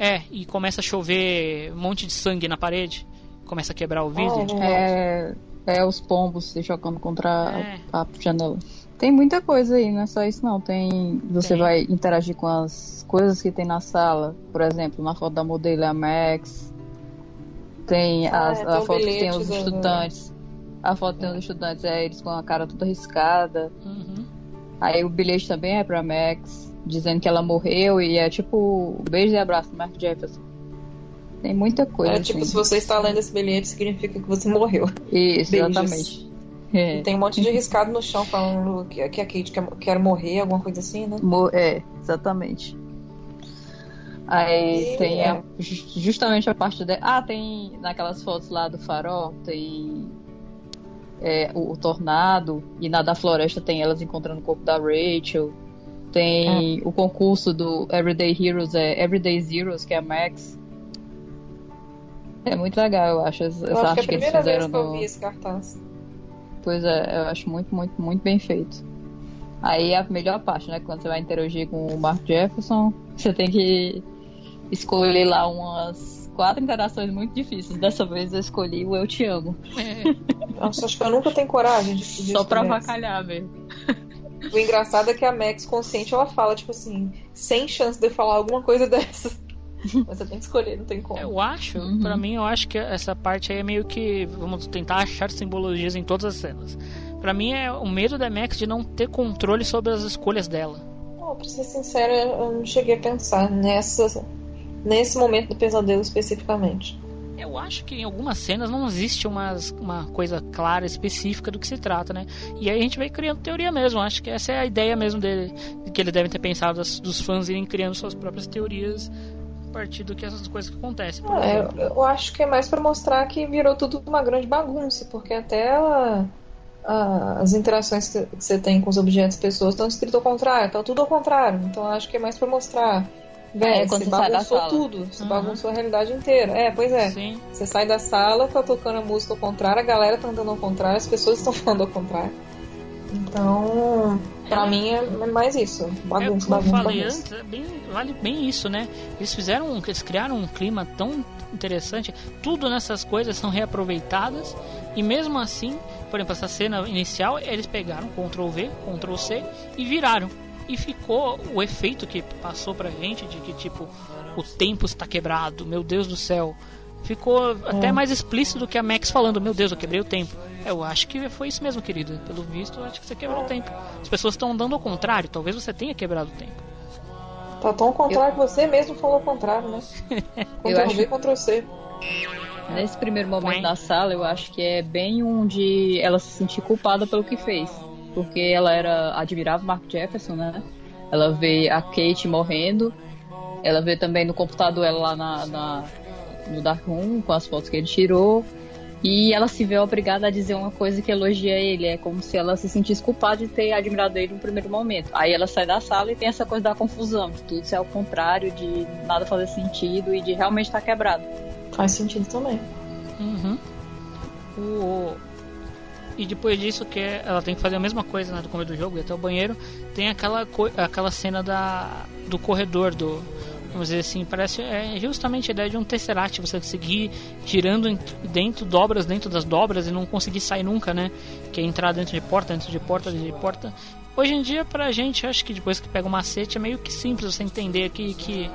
É, e começa a chover um monte de sangue na parede. Começa a quebrar o vidro. É, é os pombos se jogando contra É. a, a janela. Tem muita coisa aí, não é só isso não. Tem. Você Tem. vai interagir com as coisas que tem na sala. Por exemplo, na foto da modelo é a Max. Tem Ah, as- é, a tem o foto que tem os estudantes. A foto que tem os estudantes é eles com a cara toda riscada. Uhum. Aí o bilhete também é pra Max, dizendo que ela morreu e é tipo beijo e abraço Mark Jefferson. Tem muita coisa. É tipo, assim. se você está lendo esse bilhete, significa que você morreu. Isso, Beijos. exatamente. É. Tem um monte de riscado no chão falando que, que a Kate quer, quer morrer, alguma coisa assim, né? É, exatamente. Aí E tem é. a- ju- justamente a parte de. Ah, tem naquelas fotos lá do farol, tem é, o, o tornado, e na da floresta tem elas encontrando o corpo da Rachel. Tem o concurso do Everyday Heroes, é Everyday Zeros, que é a Max. É muito legal, eu acho, essa Eu acho que é arte a que eles primeira vez fizeram que eu no, vi esse cartaz. Pois é, eu acho muito, muito, muito bem feito. Aí é a melhor parte, né? Quando você vai interagir com o Mark Jefferson, você tem que escolher lá umas quatro interações muito difíceis. Dessa vez eu escolhi o Eu Te Amo. Nossa, acho que eu nunca tenho coragem de Só pra avacalhar mesmo. O engraçado é que a Max consciente ela fala, tipo assim, sem chance de eu falar alguma coisa dessas. Mas você tem que escolher, não tem como. Eu acho, Uhum. pra mim, eu acho que essa parte aí é meio que. Vamos tentar achar simbologias em todas as cenas. Pra mim é o medo da Max de não ter controle sobre as escolhas dela. Não, pra ser sincera, eu não cheguei a pensar nessa, nesse momento do pesadelo especificamente. Eu acho que em algumas cenas não existe umas, uma coisa clara, específica do que se trata, né? E aí a gente vai criando teoria mesmo. Acho que essa é a ideia mesmo dele, de que ele deve ter pensado das- dos fãs irem criando suas próprias teorias a partir do que essas coisas que acontecem. Exemplo. eu, acho que é mais pra mostrar que virou tudo uma grande bagunça, porque até a- a- as interações que você tem com os objetos e pessoas estão escrito ao contrário, tá tudo ao contrário. Então acho que é mais pra mostrar. Véi, É, quando você você sai da bagunçou sala. tudo, você Uhum. bagunçou a realidade inteira. É, pois é. Sim. Você sai da sala, tá tocando a música ao contrário, a galera tá andando ao contrário, as pessoas estão falando ao contrário. Então, pra mim é mais isso. É, Bagunça, como eu bagunça, falei bagunça. antes, é bem, vale bem isso, né? Eles fizeram, eles criaram um clima tão interessante. Tudo nessas coisas são reaproveitadas e mesmo assim, por exemplo, essa cena inicial, eles pegaram Ctrl V, Ctrl C e viraram. E ficou o efeito que passou pra gente de que tipo o tempo está quebrado, meu Deus do céu. Ficou até É. mais explícito do que a Max falando, meu Deus, eu quebrei o tempo. Eu acho que foi isso mesmo, querida. Pelo visto, eu acho que você quebrou o tempo. As pessoas estão andando ao contrário, talvez você tenha quebrado o tempo. Tá tão ao contrário que você mesmo falou ao contrário, né? Eu Ctrl acho- V, Ctrl C. Nesse primeiro momento na sala, eu acho que é bem um de ela se sentir culpada pelo que fez. Porque ela era admirava o Mark Jefferson, né? Ela vê a Kate morrendo. Ela vê também no computador ela lá na, na- no Dark Room, com as fotos que ele tirou. E ela se vê obrigada a dizer uma coisa que elogia ele. É como se ela se sentisse culpada de ter admirado ele no primeiro momento. Aí ela sai da sala e tem essa coisa da confusão, de tudo ser ao contrário, de nada fazer sentido e de realmente estar quebrado. Faz sentido também. Uhum. O... E depois disso que ela tem que fazer a mesma coisa né, do começo do jogo, ir até o banheiro, tem aquela, aquela cena da, do corredor do. Vamos dizer assim, parece é justamente a ideia de um Tesseract, você seguir girando em- dentro, dobras dentro das dobras e não conseguir sair nunca, né? Que é entrar dentro de porta, dentro de porta, dentro de porta. Hoje em dia, pra gente, acho que depois que pega o macete é meio que simples você entender aqui que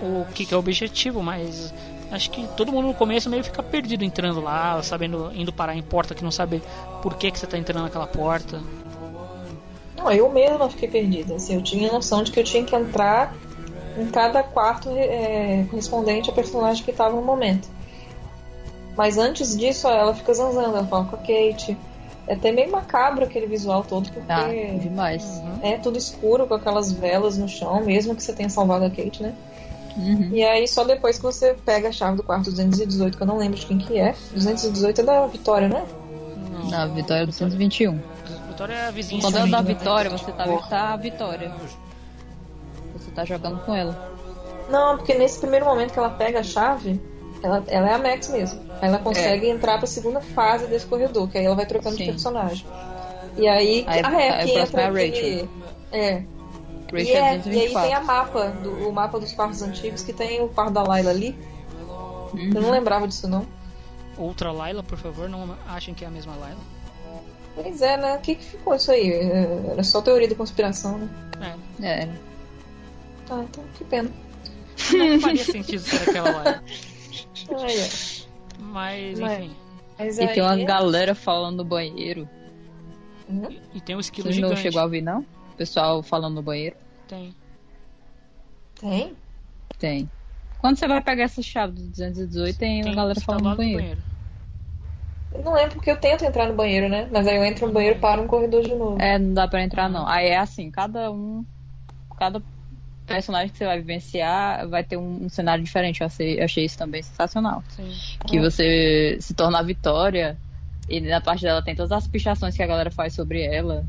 o que, que é o objetivo, mas acho que todo mundo no começo meio fica perdido entrando lá, sabendo, indo parar em porta que não sabe por que, que você tá entrando naquela porta. Não, eu mesma fiquei perdida. Assim, eu tinha noção de que eu tinha que entrar em cada quarto é, correspondente ao personagem que estava no momento. Mas antes disso, ela fica zanzando, ela fala com a Kate. É até meio macabro aquele visual todo, porque Ah, demais. é tudo escuro, com aquelas velas no chão, mesmo que você tenha salvado a Kate, né? Uhum. E aí, só depois que você pega a chave do quarto 218, que eu não lembro de quem que é. 218 é da Vitória, né? Na Vitória 221. Vitória é a vizinha. Quando é da. Vitória, você tá, tá a Vitória. Você tá jogando com ela. Não, porque nesse primeiro momento que ela pega a chave, ela, ela é a Max mesmo. Aí ela consegue entrar pra segunda fase desse corredor, que aí ela vai trocando de É. Sim. personagem. E aí, Aí- ah, é, aí que entra é a aquele-. É. E, é, e aí 224. tem a mapa, do, o mapa dos quartos antigos, que tem o quarto da Laila ali. Uhum. Eu não lembrava disso, não. Outra Laila, por favor, não achem que é a mesma Laila. Pois é, né? O que, que ficou isso aí? É, Era só teoria da conspiração, né? É. É. Ah, então que pena. Não faria sentido ser aquela Laila. Ai, ai. Mas, enfim. Mas E tem uma aí- galera falando no banheiro. E tem um esquilo Você não gigante. chegou a ouvir, não? O pessoal falando no banheiro. Tem. Tem? Tem. Quando você vai pegar essa chave do 218, tem, uma galera que tá falando no no banheiro. banheiro. Eu não lembro porque eu tento entrar no banheiro, né? Mas aí eu entro no banheiro e paro no corredor de novo. É, não dá pra entrar não. Aí é assim, cada um. Cada personagem que você vai vivenciar vai ter um, um cenário diferente. Eu achei, eu achei isso também sensacional. Sim. Que você se torna a Vitória e na parte dela tem todas as pichações que a galera faz sobre ela.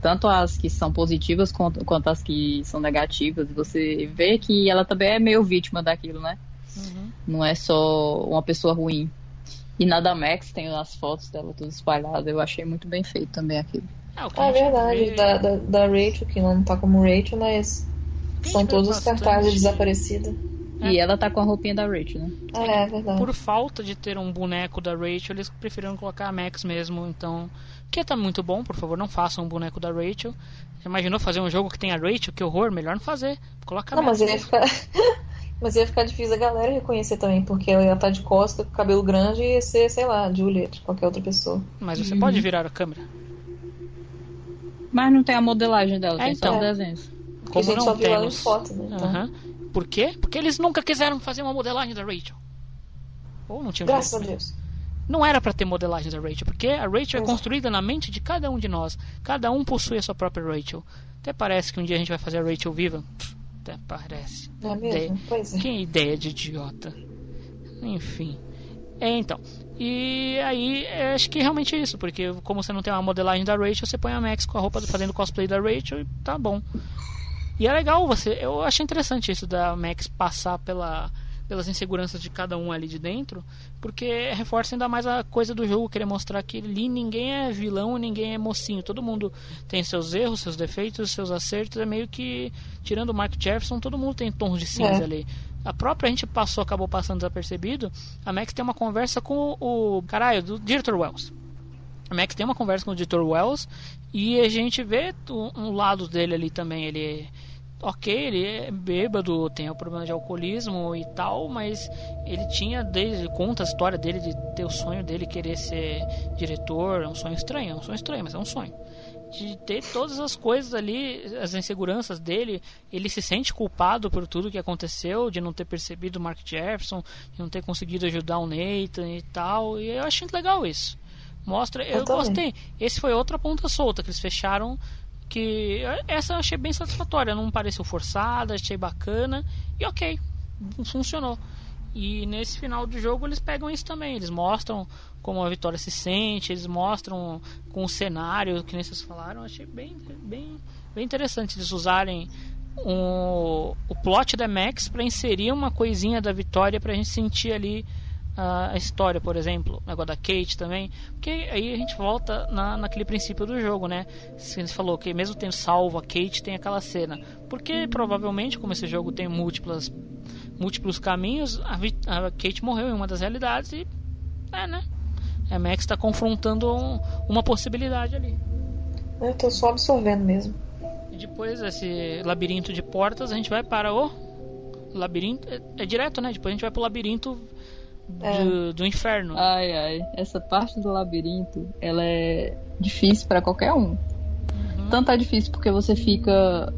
Tanto as que são positivas quanto, quanto as que são negativas. Você vê que ela também é meio vítima daquilo, né? Uhum. Não é só uma pessoa ruim. E na da Max tem as fotos dela todas espalhadas. Eu achei muito bem feito também aquilo. É, Ah, é verdade. vê- Da, da, da Rachel, que não tá como Rachel, mas são vê todos os cartazes E ela tá com a roupinha da Rachel, né? É, é verdade. Por falta de ter um boneco da Rachel, eles preferiram colocar a Max mesmo, então. Que tá muito bom, por favor, não façam um boneco da Rachel. Já imaginou fazer um jogo que tem a Rachel? Que horror, melhor não fazer. Coloca a Não, Max. mas ia ficar. mas ia ficar difícil a galera reconhecer também, porque ela ia estar de costa, com cabelo grande e ia ser, sei lá, Juliet, qualquer outra pessoa. Mas você Uhum. pode virar a câmera. Mas não tem a modelagem dela, É, tem só então. os desenhos. Porque a gente não só viu ela em foto, né? Então, Aham. Por quê? Porque eles nunca quiseram fazer uma modelagem da Rachel. Ou não tinham Graças a. Deus. Não era pra ter modelagem da Rachel, porque a Rachel é Exato. construída na mente de cada um de nós. Cada um possui a sua própria Rachel. Até parece que um dia a gente vai fazer a Rachel viva. Até parece. É mesmo? Ideia- Pois é. Que ideia de idiota. Enfim. É, então. E aí, eu acho que realmente é isso, porque como você não tem uma modelagem da Rachel, você põe a Max com a roupa fazendo cosplay da Rachel e tá bom. E é legal você. Eu achei interessante isso da Max passar pela, pelas inseguranças de cada um ali de dentro, porque reforça ainda mais a coisa do jogo, querer mostrar que ali ninguém é vilão, ninguém é mocinho. Todo mundo tem seus erros, seus defeitos, seus acertos. É meio que, tirando o Mark Jefferson, todo mundo tem tons de cinza É. ali. A própria gente passou, acabou passando desapercebido. A Max tem uma conversa com o, caralho do diretor Wells. A Max tem uma conversa com o editor Wells e a gente vê um, um lado dele ali também. Ele ok, ele é bêbado, tem o problema de alcoolismo e tal, mas ele tinha desde conta a história dele de ter o sonho dele querer ser diretor, é um sonho estranho, é um sonho estranho, mas é um sonho. De ter todas as coisas ali, as inseguranças dele, ele se sente culpado por tudo que aconteceu, de não ter percebido o Mark Jefferson, de não ter conseguido ajudar o Nathan e tal, e eu achei legal isso. Mostra, eu, Eu gostei. Esse foi outra ponta solta que eles fecharam. Que essa eu achei bem satisfatória. Não pareceu forçada, achei bacana. E ok, funcionou. E nesse final do jogo eles pegam isso também. Eles mostram como a Vitória se sente, eles mostram com o cenário, que vocês falaram. Achei bem, bem, bem interessante eles usarem um, o plot da Max para inserir uma coisinha da Vitória pra gente sentir ali a história, por exemplo, o negócio da Kate também, porque aí a gente volta na, naquele princípio do jogo, né? Você falou que mesmo tendo salvo a Kate, tem aquela cena. Porque provavelmente, como esse jogo tem múltiplas, múltiplos caminhos, a, a Kate morreu em uma das realidades e. É, né? A Max está confrontando um- uma possibilidade ali. Eu tô só absorvendo mesmo. E depois desse labirinto de portas, a gente vai para o labirinto. É, é direto, né? Depois a gente vai pro labirinto do, do inferno. Ai, ai. Essa parte do labirinto, ela é difícil pra qualquer um. Tanto é difícil porque você fica.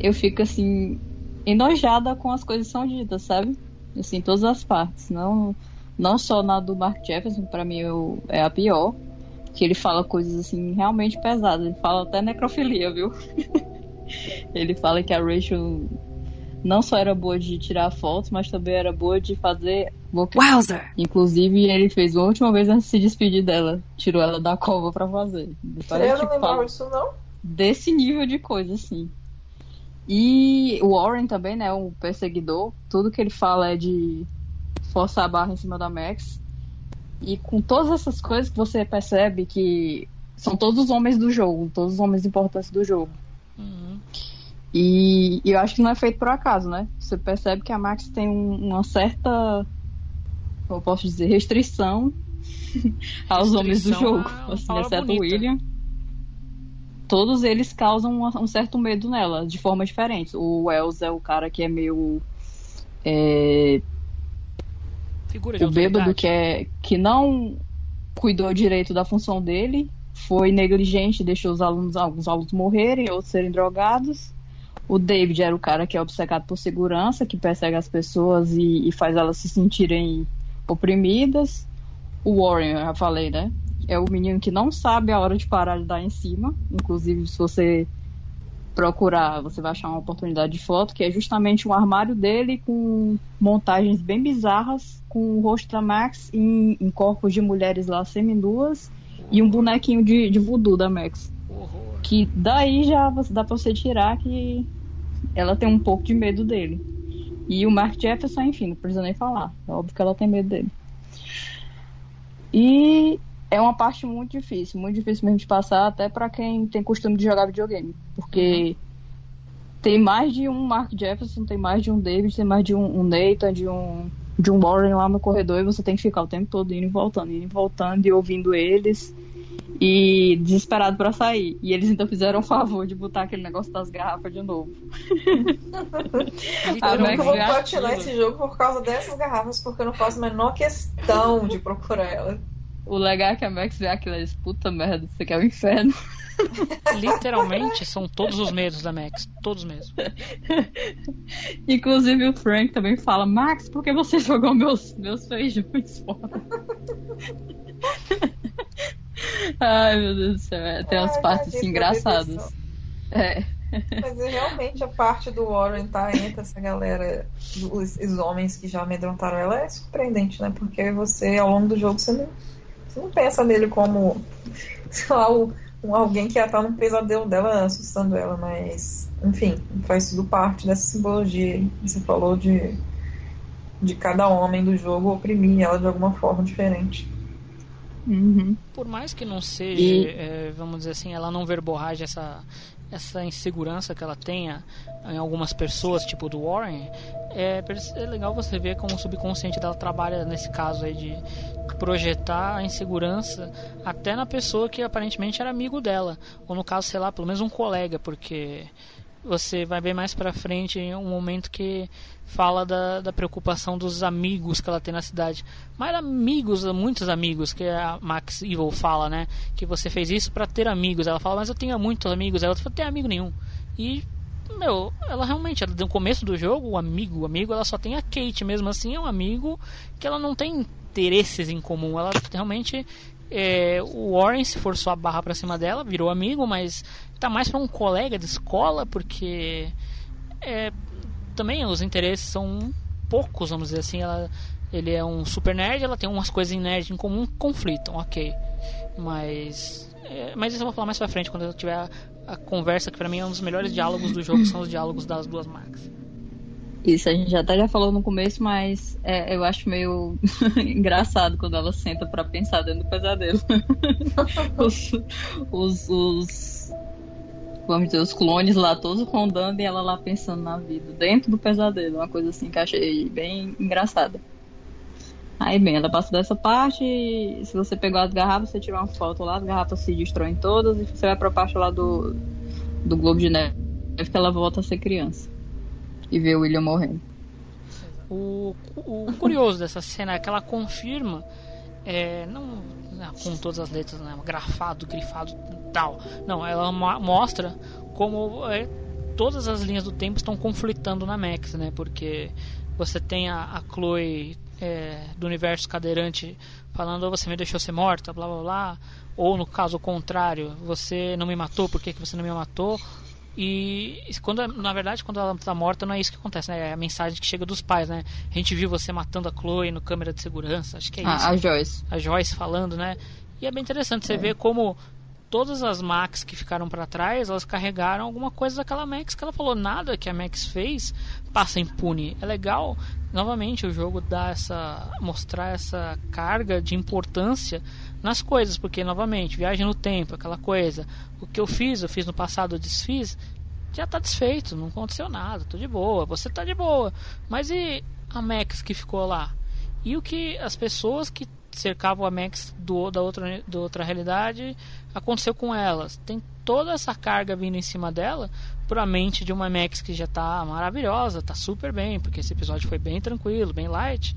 Eu fico assim. enojada com as coisas que são ditas, sabe? Assim, todas as partes. Não, não só na do Mark Jefferson, pra mim eu- é a pior. Que ele fala coisas assim realmente pesadas. Ele fala até necrofilia, viu? ele fala que a Rachel não só era boa de tirar fotos, mas também era boa de fazer boca. Wowzer! Inclusive, ele fez uma última vez antes de se despedir dela. Tirou ela da cova pra fazer. Parece eu não que lembrava disso, não. desse nível de coisa, assim. E o Warren também, né? O perseguidor. Tudo que ele fala é de forçar a barra em cima da Max. E com todas essas coisas que você percebe que são todos os homens do jogo, todos os homens importantes do jogo. Uhum. E, e eu acho que não é feito por acaso, né? Você percebe que a Max tem um- uma certa, eu posso dizer, restrição aos homens do Restrição jogo, é uma assim, exceto o bonita. William. Todos eles causam uma- um certo medo nela, de formas diferentes. O Wells é o cara que é meio. é, Figura de o bêbado que, é, que não cuidou direito da função dele, foi negligente, deixou os alunos, alguns alunos morrerem, outros serem drogados. O David era o cara que é obcecado por segurança, que persegue as pessoas e, e faz elas se sentirem oprimidas. o Warren, eu já falei, né? É o menino que não sabe a hora de parar de dar em cima. Inclusive, se você procurar, você vai achar uma oportunidade de foto, que é justamente um armário dele com montagens bem bizarras, com o rosto da Max em, em corpos de mulheres lá seminuas e um bonequinho de, de voodoo da Max. Que daí já dá pra você tirar que ela tem um pouco de medo dele. E o Mark Jefferson, enfim, não precisa nem falar. É óbvio que ela tem medo dele. E é uma parte muito difícil, muito difícil mesmo de passar, até pra quem tem costume de jogar videogame. Porque tem mais de um Mark Jefferson, tem mais de um David, tem mais de um, um Nathan, de um, de um Warren lá no corredor, e você tem que ficar o tempo todo indo e voltando, indo e voltando e ouvindo eles. E desesperado pra sair. E eles então fizeram o favor de botar aquele negócio das garrafas de novo. Eu nunca vou platinar esse jogo por causa dessas garrafas, porque eu não faço a menor questão de procurar ela. O legal é que a Max vê aquilo e diz, puta merda, isso aqui é o inferno. Literalmente são todos os medos da Max. Todos mesmo. Inclusive o Frank também fala, Max, por que você jogou meus, meus feijões fora? Ai, meu Deus do céu, é, tem umas Ai, partes assim, engraçadas. É. Mas é realmente a parte do Warren tá entre essa galera, os, os homens que já amedrontaram ela, é surpreendente, né? Porque você, ao longo do jogo, você não, você não pensa nele como, sei lá, o- um, alguém que ia estar num pesadelo dela assustando ela, mas, enfim, faz tudo parte dessa simbologia que você falou de, de cada homem do jogo oprimir ela de alguma forma diferente. Uhum. Por mais que não seja, E- é, vamos dizer assim, ela não verborraje essa, essa insegurança que ela tenha em algumas pessoas, tipo do Warren, é, é legal você ver como o subconsciente dela trabalha nesse caso aí de projetar a insegurança até na pessoa que aparentemente era amigo dela, ou no caso, sei lá, pelo menos um colega, porque você vai ver mais pra frente um momento que fala da, da preocupação dos amigos que ela tem na cidade. Mas amigos, muitos amigos, que a Max Evil fala, né? Que você fez isso pra ter amigos. Ela fala, mas eu tenho muitos amigos. Ela fala, tem amigo nenhum. E, meu, ela realmente, ela, no começo do jogo, o amigo, o amigo, ela só tem a Kate mesmo assim, é um amigo que ela não tem interesses em comum. Ela realmente. É, o Warren se forçou a barra pra cima dela, virou amigo, mas tá mais pra um colega de escola, porque é, também os interesses são poucos, vamos dizer assim. Ela, ele é um super nerd, ela tem umas coisas em nerd em comum que conflitam, ok. Mas. é, mas isso eu vou falar mais pra frente, quando eu tiver a, a conversa, que pra mim é um dos melhores diálogos do jogo, são os diálogos das duas Max. Isso a gente até já falou no começo, mas é, eu acho meio engraçado quando ela senta pra pensar dentro do pesadelo. os, os, os- vamos dizer, os clones lá todos rondando e ela lá pensando na vida, dentro do pesadelo, uma coisa assim que achei bem engraçada. Aí bem, ela passa dessa parte e se você pegou as garrafas, você tira uma foto lá, as garrafas se destroem todas e você vai pra parte lá do, do Globo de Neve que ela volta a ser criança e vê o William morrendo. O, o curioso dessa cena é que ela confirma, é, não né, com todas as letras, né, grafado, grifado tal. Não, ela mo- mostra como é, todas as linhas do tempo estão conflitando na Max, né? Porque você tem a, a Chloe é, do universo cadeirante falando "Oh, você me deixou ser morta, blá blá blá. Ou no caso contrário, você não me matou, por que, que você não me matou? E quando na verdade quando ela tá morta não é isso que acontece, né? É a mensagem que chega dos pais, né? A gente viu você matando a Chloe no câmera de segurança, acho que é Ah, isso. a Joyce. A Joyce falando, né? E é bem interessante você ver como todas as Max que ficaram para trás, elas carregaram alguma coisa daquela Max que ela falou, nada que a Max fez passa impune. É legal, novamente, o jogo dá essa mostrar essa carga de importância nas coisas, porque novamente, viagem no tempo, aquela coisa, o que eu fiz, eu fiz no passado, eu desfiz, já tá desfeito, não aconteceu nada, tô de boa, você tá de boa. Mas e a Max que ficou lá? E o que as pessoas que cercavam a Max do, da, outra, da outra realidade aconteceu com elas? Tem toda essa carga vindo em cima dela pra mente de uma Max que já tá maravilhosa, tá super bem, porque esse episódio foi bem tranquilo, bem light,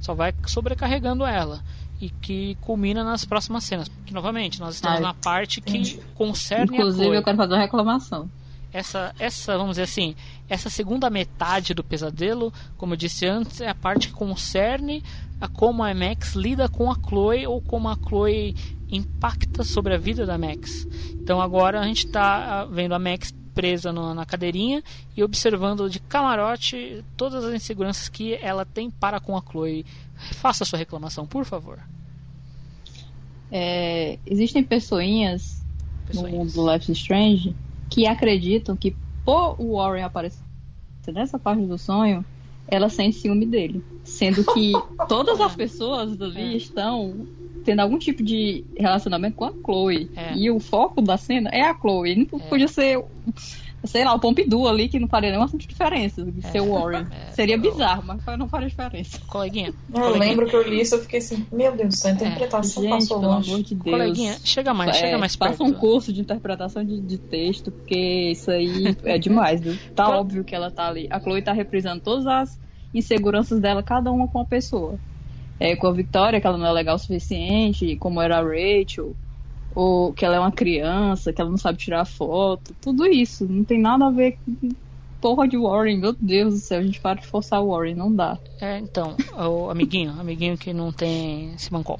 só vai sobrecarregando ela. E que culmina nas próximas cenas. Que novamente, nós estamos Ai, na parte que concerne Inclusive, a Chloe. eu quero fazer uma reclamação. essa, essa, vamos dizer assim, essa segunda metade do pesadelo, como eu disse antes, é a parte que concerne a como a Max lida com a Chloe ou como a Chloe impacta sobre a vida da Max. Então agora a gente está vendo a Max presa no- na cadeirinha e observando de camarote todas as inseguranças que ela tem para com a Chloe. Faça sua reclamação, por favor. É, existem pessoinhas, Pessoinhas. no mundo do Life is Strange que acreditam que por o Warren aparecer nessa parte do sonho, ela sente ciúme dele. Sendo que todas as pessoas ali estão tendo algum tipo de relacionamento com a Chloe. É. E o foco da cena é a Chloe. Não podia ser, sei lá, o Pompidou ali, que não faria nenhuma diferença de ser o Warren. Seria bizarro, mas não faria diferença. Coleguinha. Eu coleguinha. lembro que eu li isso, eu fiquei assim, meu Deus do céu, a interpretação Gente, passou pelo longe. amor de Deus. Coleguinha, chega mais, chega mais Faça perto. um curso de interpretação de, de texto, porque isso aí é demais, viu? Tá óbvio que ela tá ali. A Chloe tá reprisando todas as inseguranças dela, cada uma com uma pessoa. É, com a Victoria, que ela não é legal o suficiente, como era a Rachel, ou que ela é uma criança, que ela não sabe tirar foto, tudo isso. Não tem nada a ver com porra de Warren, meu Deus do céu, a gente para de forçar o Warren, não dá. É, então, o amiguinho, amiguinho que não tem Simancol.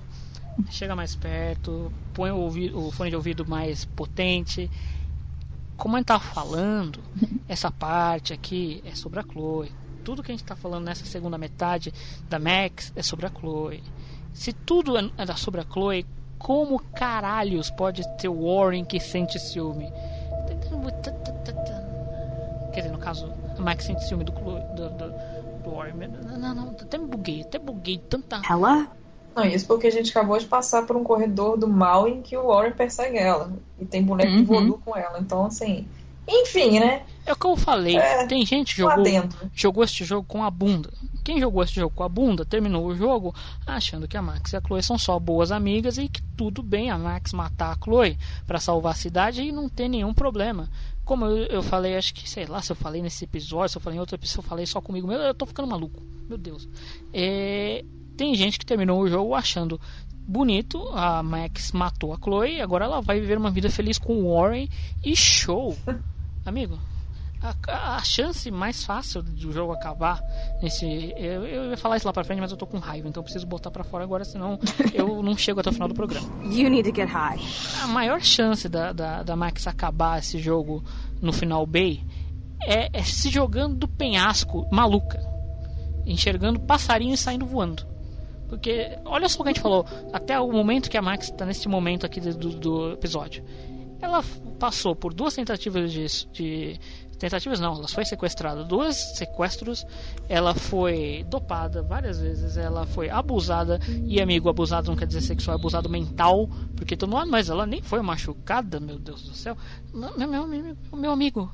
Chega mais perto, põe o, ouvi- o fone de ouvido mais potente. Como a gente tá falando, essa parte aqui é sobre a Chloe. Tudo que a gente tá falando nessa segunda metade da Max é sobre a Chloe. Se tudo é é sobre a Chloe, como caralhos pode ter o Warren que sente ciúme? Quer dizer, no caso, a Max sente ciúme do, do, do, do Warren. Não, não, não, até me buguei, até buguei tanta. Ella? Não, isso porque a gente acabou de passar por um corredor do mal em que o Warren persegue ela. E tem boneco Uhum. voodoo com ela. Então, assim. Enfim, né? É o que eu falei. É, Tem gente que jogou, jogou este jogo com a bunda. Quem jogou este jogo com a bunda terminou o jogo achando que a Max e a Chloe são só boas amigas e que tudo bem a Max matar a Chloe pra salvar a cidade e não ter nenhum problema. Como eu, eu falei, acho que sei lá se eu falei nesse episódio, se eu falei em outro episódio, se eu falei só comigo mesmo, eu tô ficando maluco. Meu Deus. É, tem gente que terminou o jogo achando bonito, a Max matou a Chloe, agora ela vai viver uma vida feliz com o Warren e show. Amigo, a, a chance mais fácil do jogo acabar nesse. Eu, eu ia falar isso lá pra frente, mas eu tô com raiva, então eu preciso botar pra fora agora, senão eu não chego até o final do programa. You need to get high. A maior chance da, da, da Max acabar esse jogo no final Bay é, é se jogando do penhasco maluca, enxergando passarinho e saindo voando. Porque, olha só o que a gente falou, até o momento que a Max está nesse momento aqui do, do episódio. Ela passou por duas tentativas de, de. Tentativas não, ela foi sequestrada. Duas sequestros. Ela foi dopada várias vezes. Ela foi abusada. E, amigo, abusado não quer dizer sexual, abusado mental. Porque todo mundo, mas ela nem foi machucada, meu Deus do céu. Não, Meu, meu, meu, meu amigo,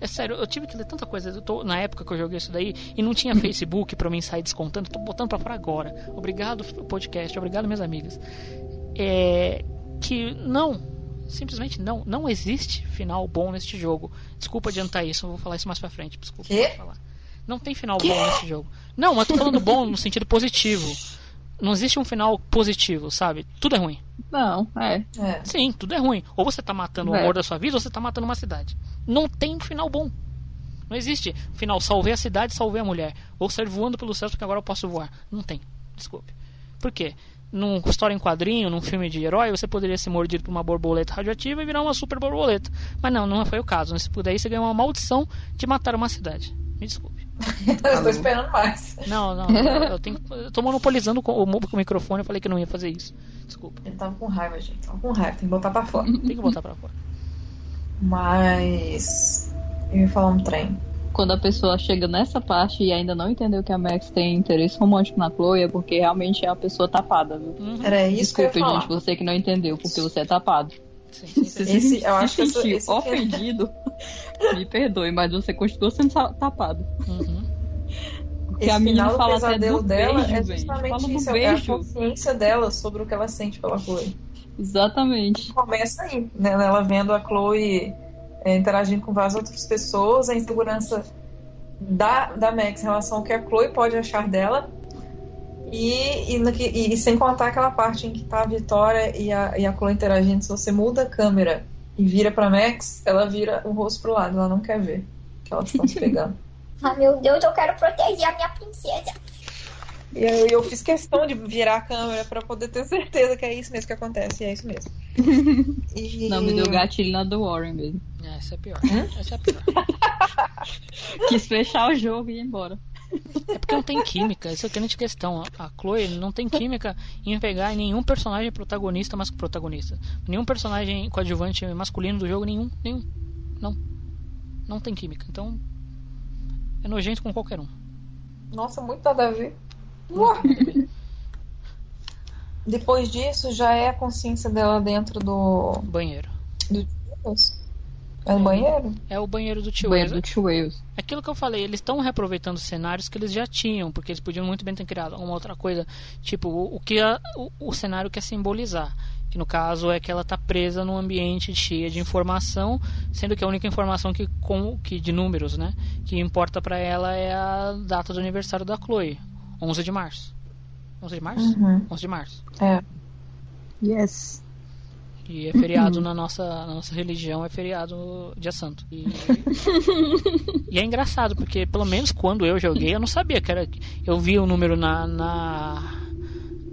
é sério, eu tive que ler tanta coisa. Eu tô, na época que eu joguei isso daí e não tinha Facebook pra mim sair descontando. Tô botando pra fora agora. Obrigado, podcast. Obrigado, minhas amigas. É, que não, simplesmente não. Não existe final bom neste jogo. Desculpa adiantar isso, eu vou falar isso mais pra frente. Desculpa falar. Não tem final bom nesse jogo. Não, mas tô falando bom no sentido positivo. Não existe um final positivo, sabe? Tudo é ruim. Não, é. É. Sim, tudo é ruim. Ou você tá matando o É. amor da sua vida, ou você tá matando uma cidade. Não tem um final bom. Não existe final, salvei a cidade, salvei a mulher. Ou sair voando pelos céus porque agora eu posso voar. Não tem. Desculpe. Por quê? Num história em quadrinho, num filme de herói, você poderia ser mordido por uma borboleta radioativa e virar uma super borboleta. Mas não, não foi o caso. Se puder, você ganhou uma maldição de matar uma cidade. Me desculpe. Eu tô esperando mais. Não, não, eu, eu tenho, eu tô monopolizando o, o microfone, eu falei que não ia fazer isso. Desculpa. Ele tava com raiva, gente. Tava com raiva, tem que botar pra fora. Tem que botar pra fora. Mas. Eu ia falar um trem. Quando a pessoa chega nessa parte e ainda não entendeu que a Max tem interesse romântico na Chloe, é porque realmente é uma pessoa tapada, viu? Uhum. Era isso que eu ia Desculpe, falar. gente, você que não entendeu, porque você é tapado. Esse- se, eu acho que se esse- esse é- ofendido, me perdoe, mas você continua sendo tapado. Uhum. Porque Esse a menina fala até pesadelo do dela beijo, é justamente do isso, é a beijo. consciência dela sobre o que ela sente pela Chloe. Exatamente. Começa aí, né? Ela vendo a Chloe é, interagindo com várias outras pessoas, a insegurança da, da Max em relação ao que a Chloe pode achar dela. E, e, no que- e sem contar aquela parte em que tá a Vitória e a, e a Chloe interagindo, se você muda a câmera e vira pra Max, ela vira o rosto pro lado, ela não quer ver que elas estão se pegando. Ah, meu Deus, eu quero proteger a minha princesa. E eu, eu fiz questão de virar a câmera pra poder ter certeza que é isso mesmo que acontece, e é isso mesmo. E... Não, me deu gatilho na do Warren mesmo. É, essa é pior. Essa é pior. Quis fechar o jogo e ir embora. É porque não tem química, isso é a grande questão. A Chloe não tem química em pegar nenhum personagem protagonista mas protagonista. Nenhum personagem coadjuvante masculino do jogo, nenhum, nenhum. Não. Não tem química. Então. É nojento com qualquer um. Nossa, muito nada a ver. Depois disso, já é a consciência dela dentro do. Banheiro. do É no banheiro? É o banheiro do tio Banheiro Wales. do Tio Wales. Aquilo que eu falei, eles estão reaproveitando cenários que eles já tinham, porque eles podiam muito bem ter criado uma outra coisa, tipo o, o que a- o, o cenário quer simbolizar. Que no caso é que ela está presa num ambiente cheio de informação, sendo que a única informação que, com, que de números, né, que importa para ela é a data do aniversário da Chloe, 11 de março. 11 de março? Uhum. 11 de março. É. Yes. E é feriado na nossa, na nossa religião, é feriado dia santo. E, e é engraçado, porque pelo menos quando eu joguei, eu não sabia que era. Eu vi o número na, na-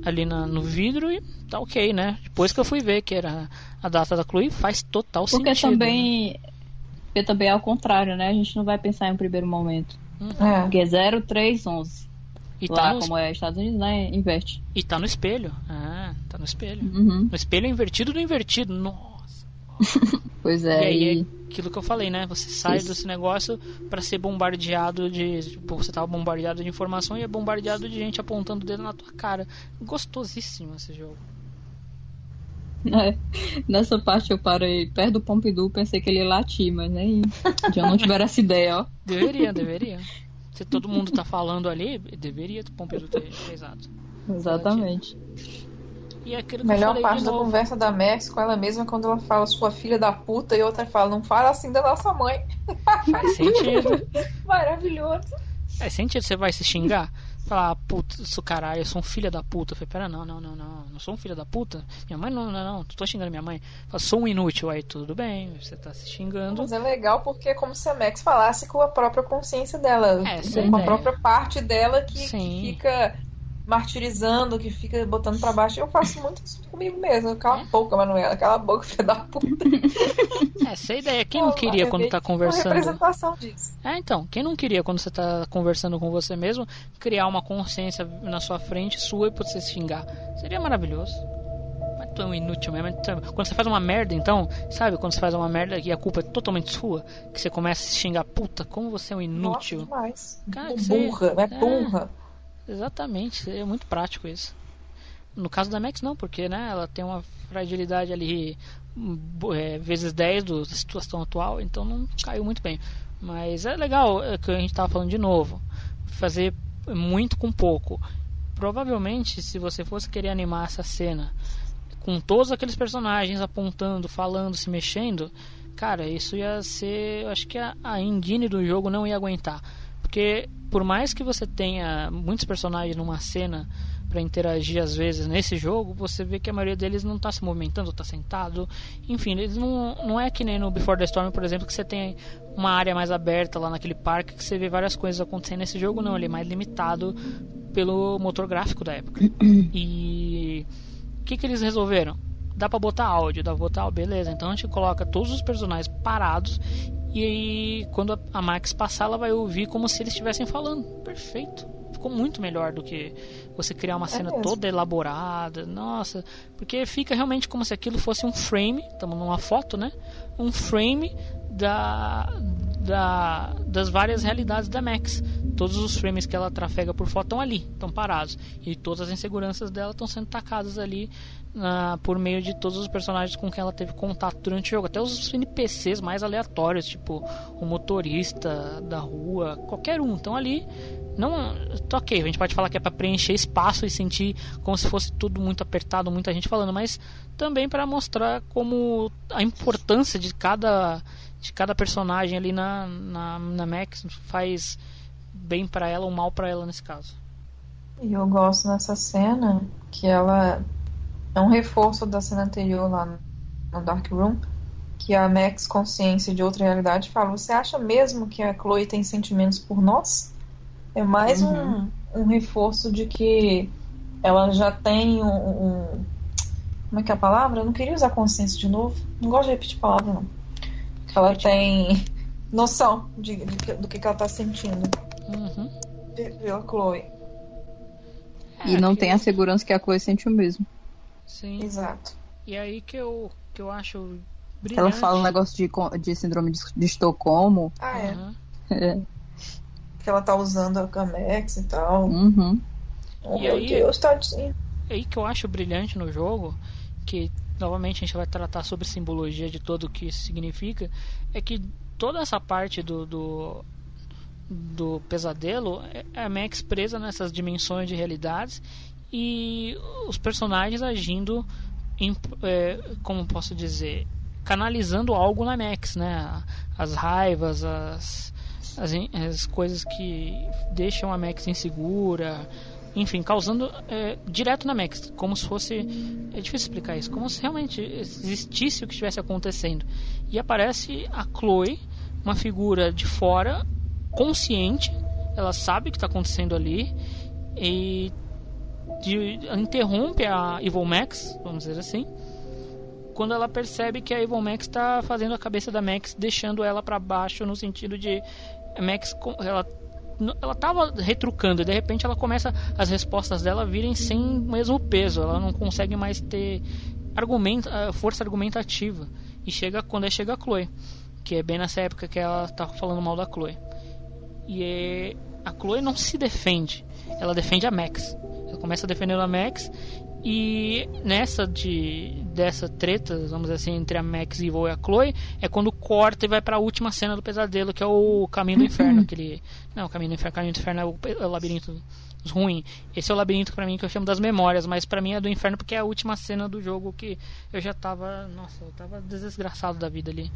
ali na- no vidro e tá ok, né? Depois que eu fui ver que era a data da Chloe, faz total Porque sentido. né? também. Porque também é ao contrário, né? A gente não vai pensar em um primeiro momento. É. Porque é 0, 3, 11. E Lá, tá, no, como é Estados Unidos, né? Inverte. e tá no espelho. Ah, tá no espelho. Uhum. No espelho invertido do invertido. Nossa. Pois E é. aí E, é aquilo que eu falei, né? Você sai Isso. desse negócio pra ser bombardeado de. Tipo, você tava bombardeado de informação e é bombardeado de gente apontando o dedo na tua cara. Gostosíssimo esse jogo. né, Nessa parte eu parei perto do Pompidou, pensei que ele ia latir, mas nem. Já não tiver essa ideia, ó. Deveria, deveria. Se todo mundo tá falando ali, deveria o Pompidou ter rezado. Exatamente. E aquilo A que eu melhor falei parte da conversa da Max com ela mesma é quando ela fala sua filha da puta e outra fala, não fala assim da nossa mãe. Faz sentido. Maravilhoso. Faz sentido, você vai se xingar? Falar, "Ah, puta, isso caralho, eu sou um filho da puta. Eu falei, pera, não, não, não, não, não sou um filho da puta. Minha mãe não, não, não, tô xingando minha mãe. Fala, sou um inútil. Aí tudo bem, você tá se xingando. Mas é legal porque é como se a Max falasse com a própria consciência dela. É, essa com a a ideia. própria parte dela que, que fica martirizando, que fica botando pra baixo. Eu faço muito isso comigo mesmo. Cala a boca, Manuela. Cala a boca, filha da puta. Essa é a ideia. Quem não queria É quando tá Uma conversando? representação disso. É, então, quem não queria quando você tá conversando com você mesmo, criar uma consciência na sua frente sua e pra você se xingar? Seria maravilhoso. Mas tu é um inútil mesmo. é- Quando você faz uma merda, então, sabe? Quando você faz uma merda e a culpa é totalmente sua, que você começa a se xingar, puta, como você é um inútil. Nossa, demais. Cara, você- burra, é burra. Exatamente, é muito prático isso. No caso da Max não, porque né, ela tem uma fragilidade ali hum, é, vezes 10 do- da situação atual, então não caiu muito bem. Mas é legal é, que a gente estava falando de novo, fazer muito com pouco. Provavelmente, se você fosse querer animar essa cena com todos aqueles personagens apontando, falando, se mexendo, cara, isso ia ser. Eu acho que a, a engine do jogo não ia aguentar. Porque por mais que você tenha muitos personagens numa cena para interagir às vezes nesse jogo, você vê que a maioria deles não está se movimentando, está sentado. Enfim, eles não, não é que nem no Before the Storm, por exemplo, que você tem uma área mais aberta lá naquele parque que você vê várias coisas acontecendo nesse jogo, não, ele é mais limitado pelo motor gráfico da época. E o que, que eles resolveram? Dá pra botar áudio, dá pra botar áudio, beleza. Então a gente coloca todos os personagens parados e aí quando a- Max passar, ela vai ouvir como se eles estivessem falando. Perfeito. Ficou muito melhor do que você criar uma cena mesmo. toda elaborada. Nossa, porque fica realmente como se aquilo fosse um frame, estamos numa foto, né? Um frame da, da, das várias realidades da Max. Todos os frames que ela trafega por foto estão ali, estão parados. E todas as inseguranças dela estão sendo tacadas ali por meio de todos os personagens com quem ela teve contato durante o jogo. Até os NPCs mais aleatórios, tipo o motorista da rua, qualquer um. Estão ali. Não, tá ok, a gente pode falar que é para preencher espaço e sentir como se fosse tudo muito apertado, muita gente falando, mas também para mostrar como a importância de cada de cada personagem ali na, na, na Max faz bem para ela ou mal para ela nesse caso. E eu gosto nessa cena que ela é um reforço da cena anterior lá no Dark Room, que a Max, consciência de outra realidade, fala: Você acha mesmo que a Chloe tem sentimentos por nós? É mais Uhum. um, um reforço de que ela já tem um, um- Como é que é a palavra? Eu não queria usar consciência de novo. Não gosto de repetir palavra, não. Que ela tem noção de, de do que, que ela tá sentindo Uhum. pe- pela Chloe. É, E não tem a segurança que a Chloe sente o mesmo. Sim. Exato. E aí que eu, que eu acho brilhante. Ela fala um negócio de, de síndrome de, de Estocolmo. Ah, é. Uhum. É. Que ela tá usando a Camex e tal. Uhum. Oh, E meu aí- Deus, tadinha. É aí que eu acho brilhante no jogo, que novamente a gente vai tratar sobre simbologia de tudo o que isso significa, é que toda essa parte do, do, do pesadelo é a Max presa nessas dimensões de realidades e os personagens agindo em, é, como posso dizer, canalizando algo na Max, né? As raivas, as, as, as coisas que deixam a Max insegura, enfim, causando é, direto na Max, como se fosse. É difícil explicar isso, como se realmente existisse o que estivesse acontecendo. E aparece a Chloe, uma figura de fora, consciente, ela sabe o que está acontecendo ali, e de, interrompe a Evil Max, vamos dizer assim, quando ela percebe que a Evil Max está fazendo a cabeça da Max, deixando ela para baixo, no sentido de Max ela ela tava retrucando e de repente ela começa as respostas dela virem sem o mesmo peso, ela não consegue mais ter argumento, força argumentativa. E chega quando chega a Chloe, que é bem nessa época que ela tá falando mal da Chloe. E é, a Chloe não se defende, ela defende a Max. Ela começa defendendo a Max e nessa de dessa treta, vamos dizer assim, entre a Max e a Chloe, é quando corta e vai para a última cena do pesadelo, que é o Caminho do Inferno, aquele não, o Caminho do Inferno, Caminho do Inferno é o, é o labirinto ruim. Esse é o labirinto pra mim que eu chamo das memórias, mas pra mim é do inferno porque é a última cena do jogo que eu já tava, nossa, eu tava desgraçado da vida ali.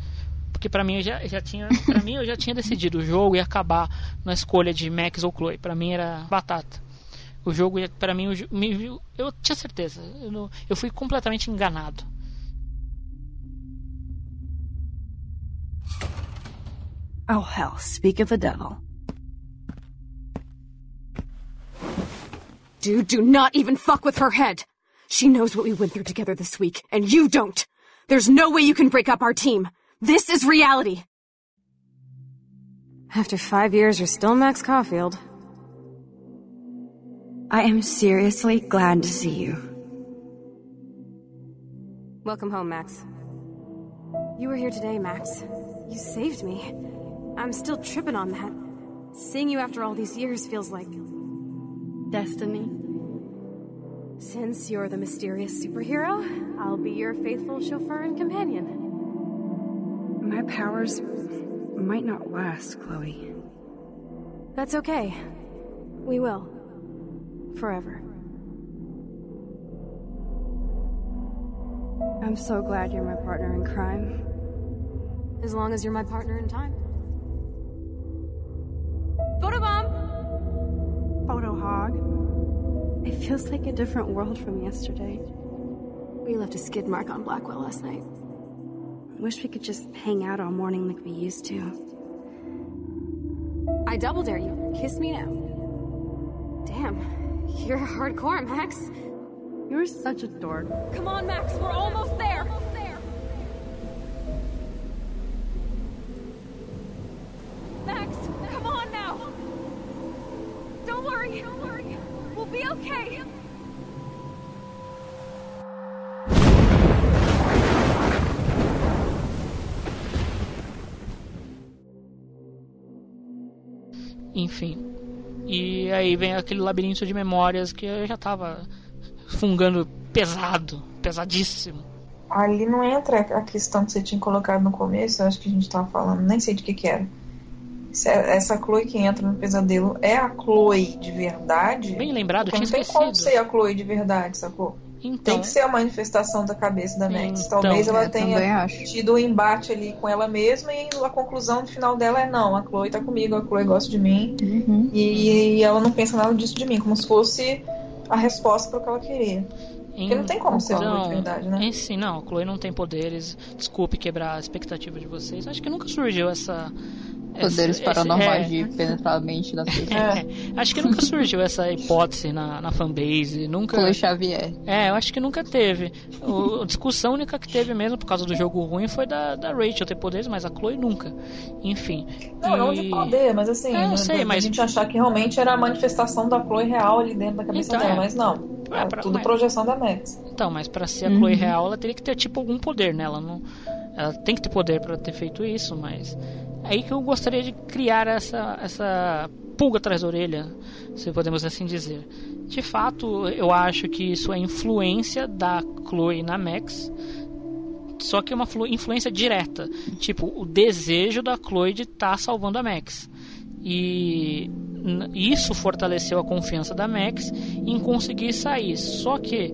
Porque pra mim eu já, já tinha, para mim eu já tinha decidido o jogo ia acabar na escolha de Max ou Chloe. Pra mim era batata. O jogo ia, para mim me- eu tinha certeza. Eu, eu fui completamente enganado. Oh, hell, speak of the devil. Dude, do not even fuck with her head. She knows what we went through together this week, and you don't. There's no way you can break up our team. This is reality. After five years, you're still Max Caulfield. I am seriously glad to see you. Welcome home, Max. You were here today, Max. You saved me. I'm still tripping on that. Seeing you after all these years feels like. destiny. Since you're the mysterious superhero, I'll be your faithful chauffeur and companion. My powers might not last, Chloe. That's okay. We will. Forever. I'm so glad you're my partner in crime. As long as you're my partner in time. Photobomb! Photo hog. It feels like a different world from yesterday. We left a skid mark on Blackwell last night. Wish we could just hang out all morning like we used to. I double dare you. Kiss me now. Damn, you're hardcore, Max. You're such a dork. Come on, Max, we're almost there. Aí vem aquele labirinto de memórias que eu já tava fungando pesado, pesadíssimo. Ali não entra a questão que você tinha colocado no começo, eu acho que a gente tava falando, nem sei de que que era. Essa Chloe que entra no pesadelo é a Chloe de verdade? Bem lembrado, eu tinha não tem como esquecido. ser a Chloe de verdade, sacou? Então, Tem que ser a manifestação da cabeça da Max. Então, Talvez ela também tenha tido um embate ali com ela mesma e a conclusão final dela é não, a Chloe tá comigo, a Chloe gosta de mim Uhum. e, e ela não pensa nada disso de mim, como se fosse a resposta para o que ela queria. Porque não tem como ser uma Então, de verdade, né? em si, não, a Chloe não tem poderes. Desculpe quebrar a expectativa de vocês. Acho que nunca surgiu essa. Poderes esse- paranormais esse- é. de penetrar a mente das pessoas. É, acho que nunca surgiu essa hipótese na, na fanbase. Nunca. Chloe Xavier. É, eu acho que nunca teve. O, a discussão única que teve mesmo por causa do jogo ruim foi da, da Rachel ter poderes, mas a Chloe nunca. Enfim. Não, não de E- poder, mas assim, É, eu né, sei, mas- gente achar que realmente era a manifestação da Chloe real ali dentro da cabeça Então, dela, é. mas não. É, É, pra- tudo mas- projeção da Max. Então, mas pra ser a Uhum. Chloe real, ela teria que ter tipo algum poder, né? Ela não, ela tem que ter poder pra ter feito isso, mas é aí que eu gostaria de criar essa essa pulga atrás da orelha, se podemos assim dizer. De fato, eu acho que isso é influência da Chloe na Max. Só que é uma flu- influência direta, tipo o desejo da Chloe de estar salvando a Max. E isso fortaleceu a confiança da Max em conseguir sair. Só que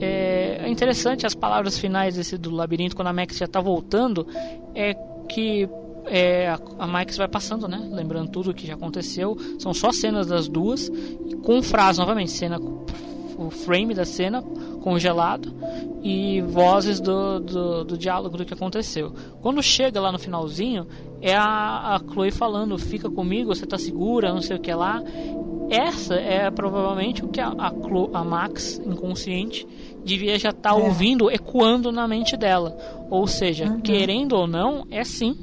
é, é interessante as palavras finais desse do labirinto quando a Max já está voltando é que é, a, Max vai passando, né? Lembrando tudo o que já aconteceu. São só cenas das duas com frase novamente, cena o frame da cena congelado e vozes do, do, do diálogo do que aconteceu. Quando chega lá no finalzinho, é a, a Chloe falando: Fica comigo, você tá segura, não sei o que lá. Essa é provavelmente o que a, a, Chlo- a Max, inconsciente, devia já estar É. ouvindo, ecoando na mente dela. Ou seja, Uhum. querendo ou não, é sim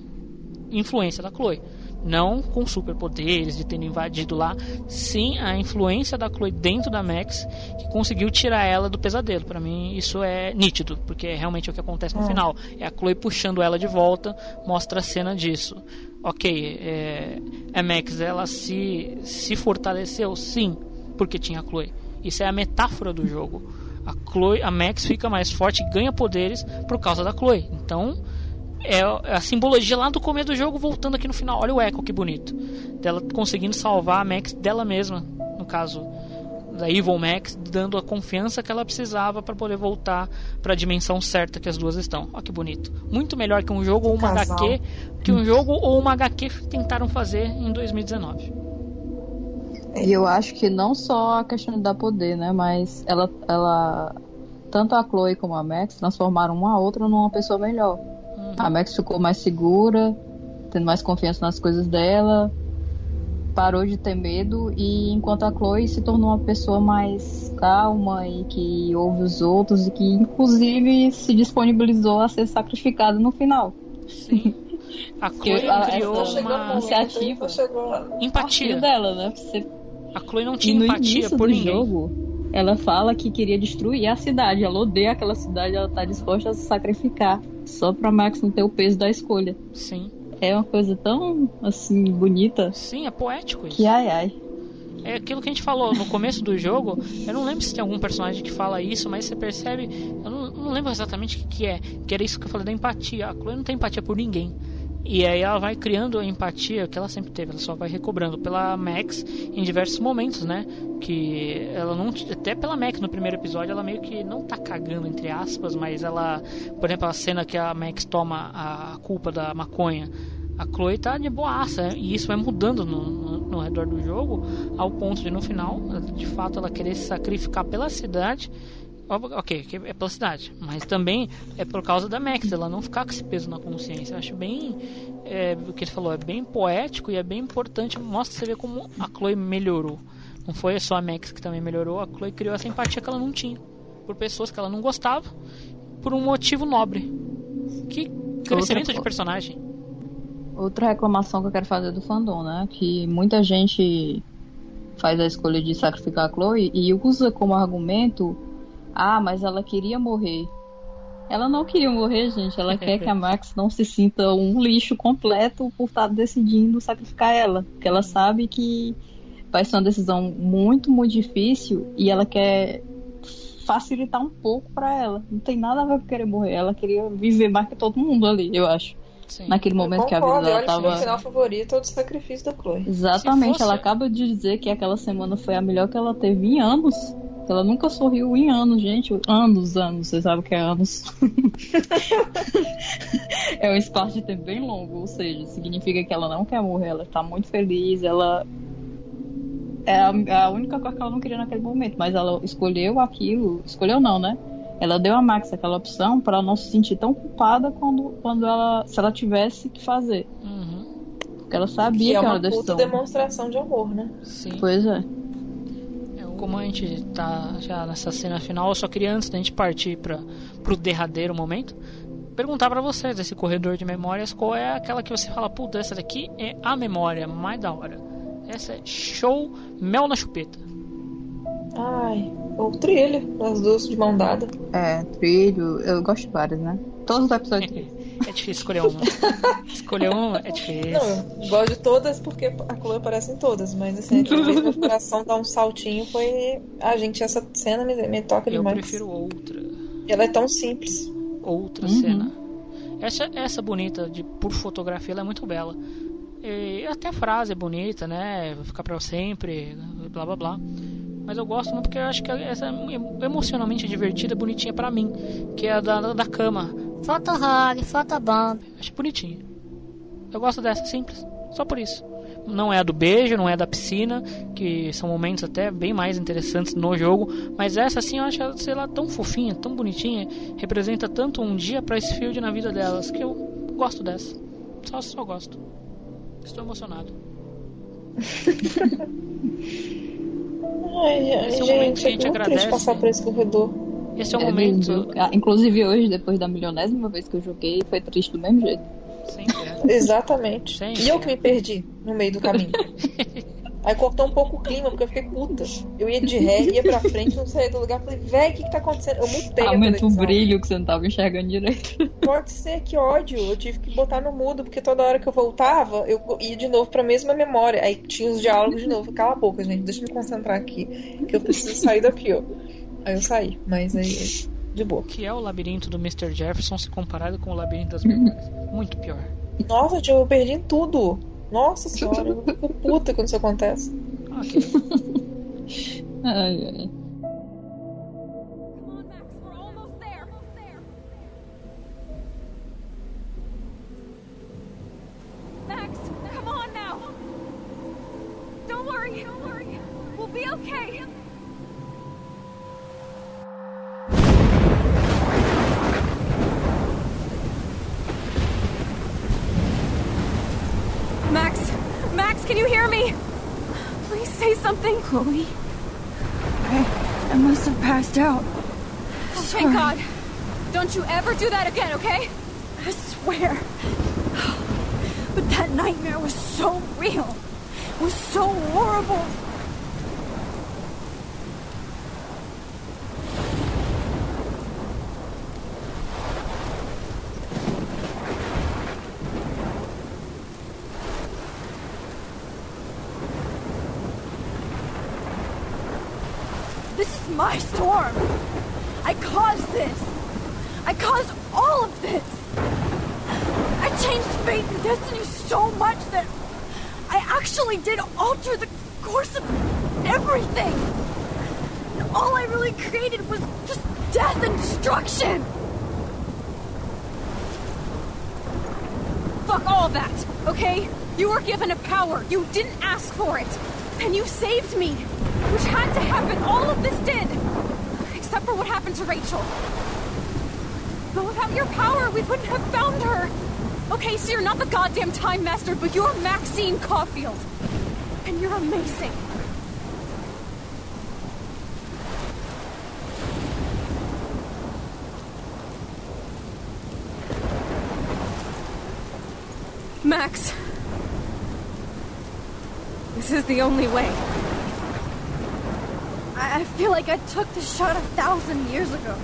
influência da Chloe. Não com superpoderes de ter invadido lá, sim a influência da Chloe dentro da Max que conseguiu tirar ela do pesadelo. Pra mim isso é nítido, porque é realmente o que acontece no É. final. É a Chloe puxando ela de volta, mostra a cena disso. Ok, é, a Max ela se, se fortaleceu, sim, porque tinha a Chloe. Isso é a metáfora do jogo. A Chloe, a Max fica mais forte e ganha poderes por causa da Chloe. Então, é a simbologia lá do começo do jogo voltando aqui no final. Olha o eco que bonito. Dela conseguindo salvar a Max dela mesma, no caso da Evil Max, dando a confiança que ela precisava para poder voltar para a dimensão certa que as duas estão. Olha que bonito. Muito melhor que um jogo ou uma Casal. HQ, que um jogo ou uma HQ tentaram fazer em 2019. E eu acho que não só a questão de dar poder, né? Mas ela, ela tanto a Chloe como a Max transformaram uma a outra numa pessoa melhor. A Max ficou mais segura, tendo mais confiança nas coisas dela, parou de ter medo e enquanto a Chloe se tornou uma pessoa mais calma e que ouve os outros e que inclusive se disponibilizou a ser sacrificada no final. Sim. A Chloe ela- criou uma iniciativa empatia dela, né? Você A Chloe não tinha empatia por ninguém. jogo, ela fala que queria destruir a cidade. Ela odeia aquela cidade, ela tá disposta a se sacrificar só pra Max não ter o peso da escolha. Sim. É uma coisa tão, assim, bonita. Sim, é poético isso. Que ai ai. É aquilo que a gente falou no começo do jogo. Eu não lembro se tem algum personagem que fala isso, mas você percebe. Eu não, não lembro exatamente o que, que é. Que era isso que eu falei da empatia. A Chloe não tem empatia por ninguém. E aí ela vai criando a empatia que ela sempre teve, ela só vai recobrando pela Max em diversos momentos, né? Que ela não. Até pela Max no primeiro episódio, ela meio que não tá cagando, entre aspas, mas ela. Por exemplo, a cena que a Max toma a culpa da maconha. A Chloe tá de boaça, e isso vai mudando no, no, no redor do jogo, ao ponto de no final, de fato, ela querer se sacrificar pela cidade. Ok, é pela cidade, mas também é por causa da Max, ela não ficar com esse peso na consciência. Eu acho bem. é, o que ele falou é bem poético e é bem importante. Mostra você ver como a Chloe melhorou. Não foi só a Max que também melhorou, a Chloe criou essa empatia que ela não tinha por pessoas que ela não gostava, por um motivo nobre. Que crescimento Outra de personagem. Outra reclamação que eu quero fazer do fandom, né? Que muita gente faz a escolha de sacrificar a Chloe e usa como argumento: ah, mas ela queria morrer. Ela não queria morrer, gente. Ela quer que a Max não se sinta um lixo completo por estar decidindo sacrificar ela. Porque ela sabe que vai ser uma decisão muito, muito difícil e ela quer facilitar um pouco pra ela. Não tem nada a ver com querer morrer. Ela queria viver mais que todo mundo ali, eu acho. Naquele momento que a vida dela olha, o meu tava. final favorito é o do sacrifício da Chloe. Exatamente, Se fosse- ela acaba de dizer que aquela semana foi a melhor que ela teve em anos. Ela nunca sorriu em anos, gente. Anos, anos, vocês sabem o que é anos. é um espaço de tempo bem longo, ou seja, significa que ela não quer morrer, ela tá muito feliz, ela é a, a única coisa que ela não queria naquele momento, mas ela escolheu aquilo, escolheu não, né? Ela deu a Max aquela opção para não se sentir tão culpada quando, quando ela, se ela tivesse que fazer. Porque ela sabia Que é que, uma era puta decisão. demonstração de amor, né? Sim. Pois é. Como a gente tá já nessa cena final, eu só queria antes da gente partir para pro derradeiro momento, perguntar pra vocês esse corredor de memórias, qual é aquela que você fala, puta, essa daqui é a memória mais da hora. Essa é show mel na chupeta. Ai, o trilho, as duas de mão dada. É, trilho, eu gosto de várias, né? Todos os episódios. É difícil escolher uma. escolher uma é difícil. Não, eu gosto de todas porque a Chloe aparece em todas, mas assim, a meu coração dar um saltinho foi. Ah, gente, essa cena me, me toca Eu demais. prefiro outra. Ela é tão simples. Outra Uhum. cena. Essa, essa bonita, de, por fotografia, ela é muito bela. E até a frase é bonita, né? Vai ficar pra sempre, blá blá blá. Mas eu gosto muito porque eu acho que essa é emocionalmente divertida, bonitinha pra mim. Que é a da, da cama. Foto hug, foto bomb. Acho bonitinha. Eu gosto dessa, simples. Só por isso. Não é a do beijo, não é a da piscina, que são momentos até bem mais interessantes no jogo. Mas essa, assim, eu acho, sei lá, tão fofinha, tão bonitinha. Representa tanto um dia pra esse field na vida delas que eu gosto dessa. Só, só gosto. Estou emocionado. Ai, ai, Esse é o gente, momento que a gente é agradece. passar por esse corredor. Esse é o É momento. mesmo. Ah, Inclusive hoje, depois da milionésima vez que eu joguei, foi triste do mesmo jeito. Exatamente. Sim, e eu que me perdi no meio do caminho. Aí cortou um pouco o clima, porque eu fiquei puta. Eu ia de ré, ia pra frente, não saía do lugar. Falei, véi, o que que tá acontecendo? Eu mutei Aumenta o brilho que você não tava enxergando direito. Pode ser, que ódio. Eu tive que botar no mudo, porque toda hora que eu voltava, eu ia de novo pra mesma memória. Aí tinha os diálogos de novo. Cala a boca, gente, deixa eu me concentrar aqui, que eu preciso sair daqui, ó. Aí eu saí, mas aí, de boa. O que é o labirinto do Mr. Jefferson se comparado com o labirinto das memórias? Muito pior. Nossa, tio, eu perdi tudo. Nossa senhora, eu fico puta quando isso acontece. Ai, ai. Max, Max, Max, can you hear me? Please say something. Chloe? I, I must have passed out. Oh, Sorry. thank God. Don't you ever do that again, okay? I swear. But that nightmare was so real. It was so horrible. This is my storm. I caused this. I caused all of this. I changed fate and destiny so much that I actually did alter the course of everything. And all I really created was just death and destruction. Fuck all that, okay? You were given a power. You didn't ask for it. And you saved me. Which had to happen. All of this did. Except for what happened to Rachel. But without your power, we wouldn't have found her. Okay, so you're not the goddamn Time Master, but you're Maxine Caulfield. And you're amazing. Max. This is the only way. I, I feel like I took the shot a thousand years ago.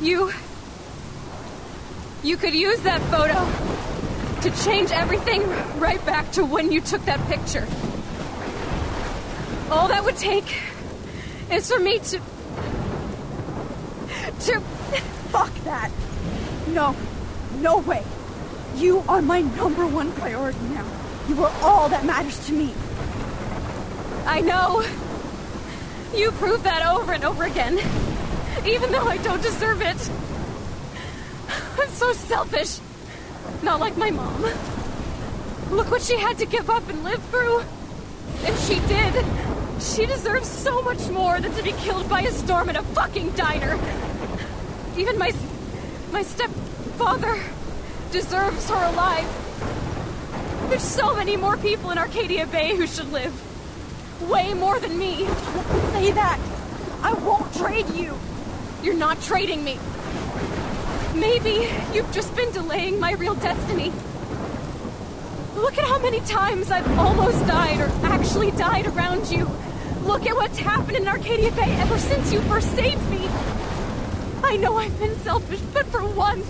You. You could use that photo to change everything right back to when you took that picture. All that would take is for me to. to. Fuck that. No. No way. You are my number one priority now. You are all that matters to me. I know. You prove that over and over again. Even though I don't deserve it. I'm so selfish. Not like my mom. Look what she had to give up and live through. And she did. She deserves so much more than to be killed by a storm in a fucking diner. Even my my stepfather deserves her alive. There's so many more people in Arcadia Bay who should live. Way more than me. Say that. I won't trade you. You're not trading me. Maybe you've just been delaying my real destiny. Look at how many times I've almost died or actually died around you. Look at what's happened in Arcadia Bay ever since you first saved me. I know I've been selfish, but for once,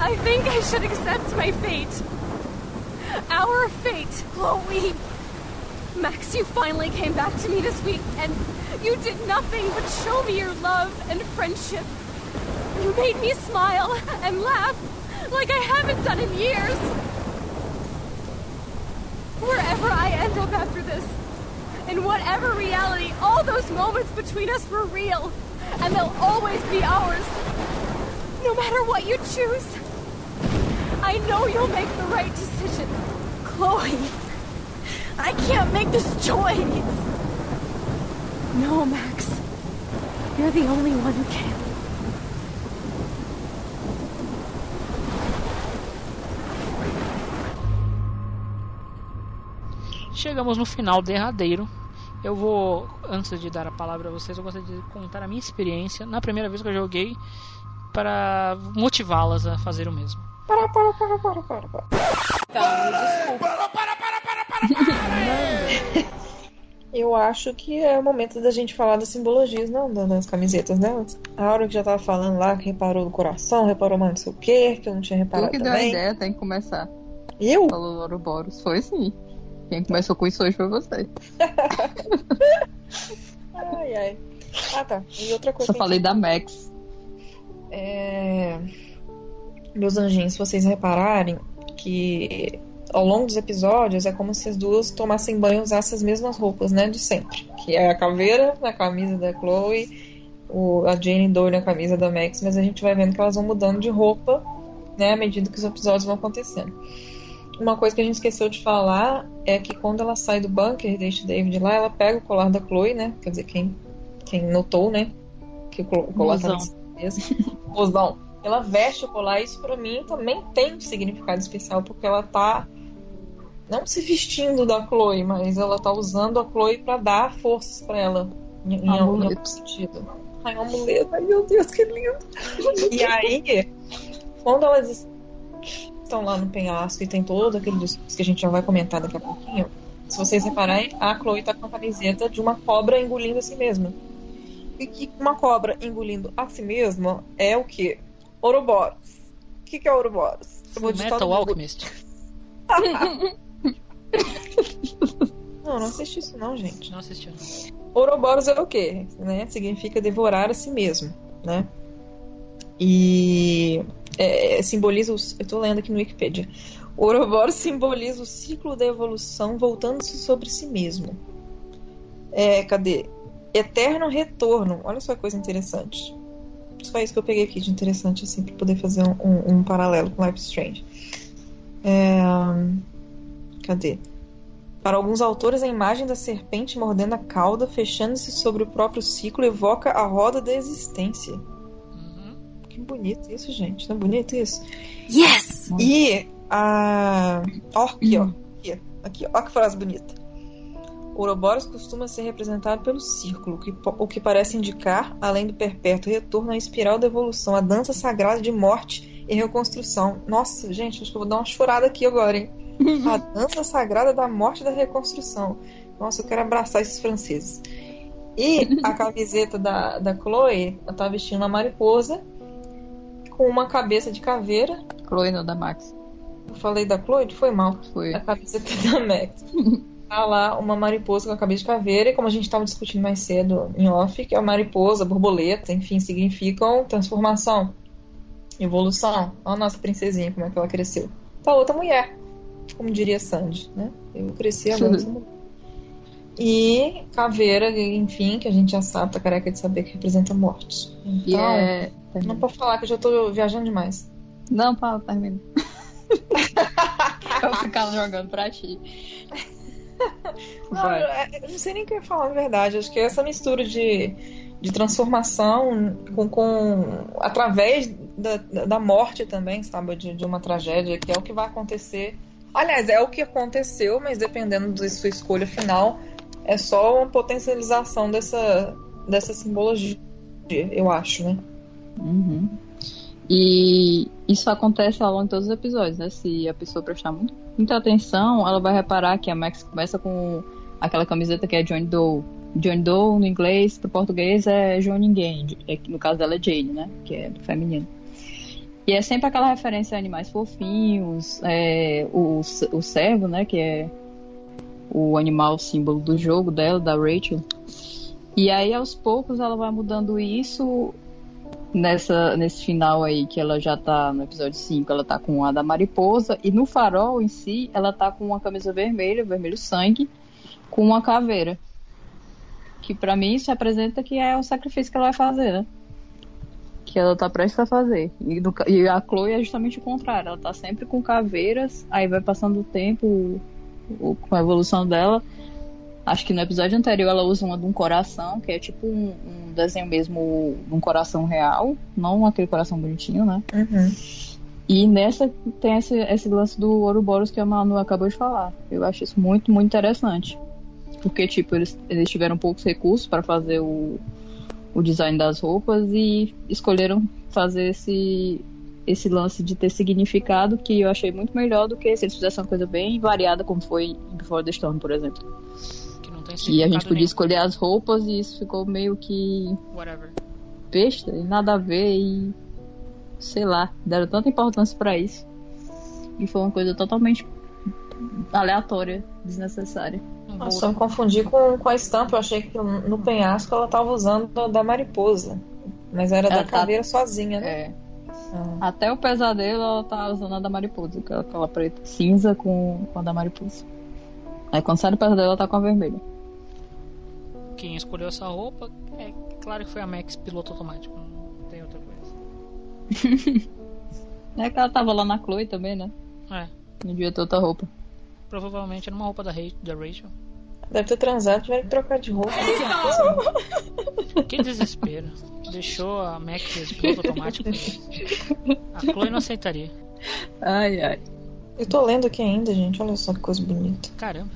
I think I should accept my fate. Our fate, Chloe. Max, you finally came back to me this week, and you did nothing but show me your love and friendship. You made me smile and laugh like I haven't done in years. Wherever I end up after this, in whatever reality, all those moments between us were real, and they'll always be ours. No matter what you choose, I know you'll make the right decision. Chloe, I can't make this choice. No, Max. You're the only one who can. Chegamos no final derradeiro. Eu vou, antes de dar a palavra a vocês, eu gostaria de contar a minha experiência na primeira vez que eu joguei para motivá-las a fazer o mesmo. Para, para, para, para, para, para. Eu acho que é o momento da gente falar das simbologias, não das camisetas delas. A hora que já tava falando lá, que reparou no coração, reparou mais não sei o que, que eu não tinha Tu reparado que deu a também. ideia, tem que começar. Eu? Falou Ouroboros. Foi sim. Quem começou com isso hoje foi você. Ai, ai. Ah, tá. E outra coisa. Só que- falei da Max. É... Meus anjinhos, se vocês repararem que ao longo dos episódios é como se as duas tomassem banho e usassem as mesmas roupas, né? De sempre. Que é a caveira na camisa da Chloe, o, a Jane Doe na camisa da Max, mas a gente vai vendo que elas vão mudando de roupa, né? À medida que os episódios vão acontecendo. Uma coisa que a gente esqueceu de falar é que quando ela sai do bunker e deixa o David lá, ela pega o colar da Chloe, né? Quer dizer, quem, quem notou, né? Que o colar tá Mozão. Mozão. Ela veste o colar, isso pra mim também tem um significado especial, porque ela tá não se vestindo da Chloe, mas ela tá usando a Chloe pra dar forças pra ela. Em, em, algum sentido. Ai, um amuleto. Ai, meu Deus, que lindo. E aí, quando elas estão lá no penhasco e tem todo aquele discurso que a gente já vai comentar daqui a pouquinho, se vocês repararem, a Chloe tá com a camiseta de uma cobra engolindo a si mesma. E que uma cobra engolindo a si mesma é o quê? Ouroboros. O que, que é Ouroboros? Eu vou Metal. Alchemist. Não, não assisti isso não, gente. Não assistiu. Ouroboros é o quê? Né? Significa devorar a si mesmo, né? E é, simboliza os, eu tô lendo aqui no Wikipedia. O Ouroboros simboliza o ciclo da evolução voltando-se sobre si mesmo. É, cadê? Eterno retorno. Olha só que coisa interessante. Só isso que eu peguei aqui de interessante, assim, pra poder fazer um, um- um paralelo com Life Strange. É, cadê? Para alguns autores, a imagem da serpente mordendo a cauda, fechando-se sobre o próprio ciclo, evoca a roda da existência. Que bonito isso, gente. Não é bonito isso? Yes! E a. Ó, aqui, ó. Aqui, aqui, ó, que frase bonita. Ouroboros costuma ser representado pelo círculo, o que o que parece indicar, além do perpétuo retorno, a espiral da evolução, a dança sagrada de morte e reconstrução. Nossa, gente, acho que eu vou dar uma chorada aqui agora, hein? A dança sagrada da morte e da reconstrução. Nossa, eu quero abraçar esses franceses. E a camiseta da, da Chloe, ela tá vestindo uma mariposa com uma cabeça de caveira. Chloe não, da Max. Eu falei da Chloe? Foi mal. Foi. A camiseta da Max. Tá lá uma mariposa com a cabeça de caveira, e como a gente estava discutindo mais cedo em off, que é a mariposa, borboleta, enfim, significam transformação, evolução. Olha a nossa princesinha, como é que ela cresceu. Tá outra mulher, como diria Sandy, né? Eu cresci agora sou mulher. E caveira, enfim, que a gente já sabe, tá careca de saber que representa morte. Então, E é. não pode falar que eu já tô viajando demais. Não, fala, termina. Eu ficava jogando pra ti. Não, é- eu não sei nem o que eu ia falar, na verdade. Acho que essa mistura de, de transformação com, com através da, da morte também, sabe? De, de uma tragédia, que é o que vai acontecer. Aliás, é o que aconteceu, mas dependendo da sua escolha final, é só uma potencialização dessa, dessa simbologia, eu acho, né? Uhum. E isso acontece ao longo de todos os episódios, né? Se a pessoa prestar muito, muita atenção, ela vai reparar que a Max começa com aquela camiseta que é John Doe. John Doe, no inglês, pro português é João Ninguém. É No caso dela é Jane, né? Que é do feminino. E é sempre aquela referência a animais fofinhos, é, o, o servo, né? Que é o animal símbolo do jogo dela, da Rachel. E aí, aos poucos, ela vai mudando isso nessa, nesse final aí, que ela já tá no episódio 5, ela tá com a da mariposa, e no farol em si, ela tá com uma camisa vermelha, vermelho sangue, com uma caveira. Que pra mim isso representa que é o sacrifício que ela vai fazer, né? Que ela tá prestes a fazer. E, e a Chloe é justamente o contrário, ela tá sempre com caveiras, aí vai passando o tempo, o- com a evolução dela. Acho que no episódio anterior ela usa uma de um coração, que é tipo um, um desenho mesmo de um coração real, não aquele coração bonitinho, né? E nessa tem esse, esse lance do Ouroboros que a Manu acabou de falar. Eu acho isso muito, muito interessante. Porque, tipo, eles, eles tiveram poucos recursos para fazer o, o design das roupas e escolheram fazer esse, esse lance de ter significado que eu achei muito melhor do que se eles fizessem uma coisa bem variada, como foi em Before the Storm, por exemplo. Tem E a gente significado podia nenhum. escolher as roupas e isso ficou meio que Whatever. besta e nada a ver e sei lá, deram tanta importância pra isso. E foi uma coisa totalmente aleatória, desnecessária. Nossa, eu me confundi com, com a estampa. Eu achei que no penhasco ela tava usando a da mariposa. Mas era da Ela tá- caveira sozinha, né? É. Até o pesadelo ela tá usando a da mariposa, aquela, aquela preta cinza com, com a da mariposa. Aí quando sai do pesadelo ela tá com a vermelha. Quem escolheu essa roupa, é claro que foi a Max piloto automático. Não tem outra coisa. É que ela tava lá na Chloe também, né? É. Não devia ter outra roupa. Provavelmente era uma roupa da, Ra- da Rachel. Deve ter transado, tiveram que trocar de roupa. Que desespero. Deixou a Max piloto automático. A Chloe não aceitaria. Ai, ai. Eu tô lendo aqui ainda, gente. Olha só que coisa bonita. Caramba.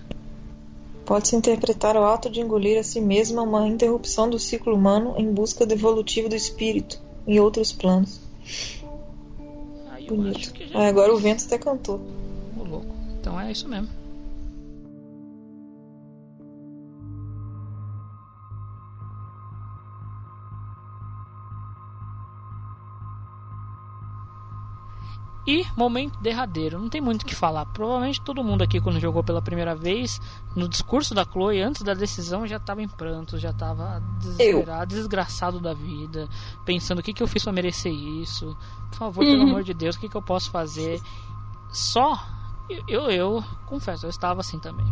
Pode-se interpretar o ato de engolir a si mesma uma interrupção do ciclo humano em busca do evolutivo do espírito em outros planos. Eu Bonito. Ah, agora o vento até cantou. Ô, louco. Então é isso mesmo. E momento derradeiro, não tem muito o que falar. Provavelmente todo mundo aqui, quando jogou pela primeira vez, no discurso da Chloe, antes da decisão, já estava em prantos, já estava desesperado, desgraçado da vida, pensando o que, que eu fiz para merecer isso. Por favor, pelo Uhum. amor de Deus, o que, que eu posso fazer? Só, eu, eu, eu confesso, eu estava assim também.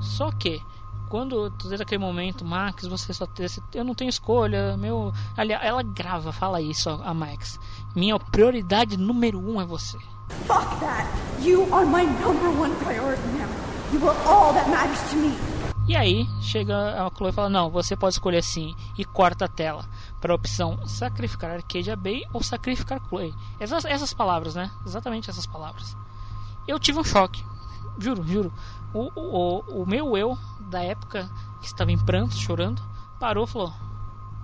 Só que, quando desde aquele momento, Max, você só tem. Eu não tenho escolha, meu. Aliás, ela grava, fala isso, a Max. Minha prioridade número um é você. Fuck that! You are my number one priority now. You are all that matters to me. E aí, chega a Chloe e fala: Não, você pode escolher sim. E corta a tela para a opção sacrificar Arcadia Bay ou sacrificar Chloe. Essas, essas palavras, né? Exatamente essas palavras. Eu tive um choque. Juro, juro. O, o, o, o meu eu, da época que estava em prantos, chorando, parou e falou: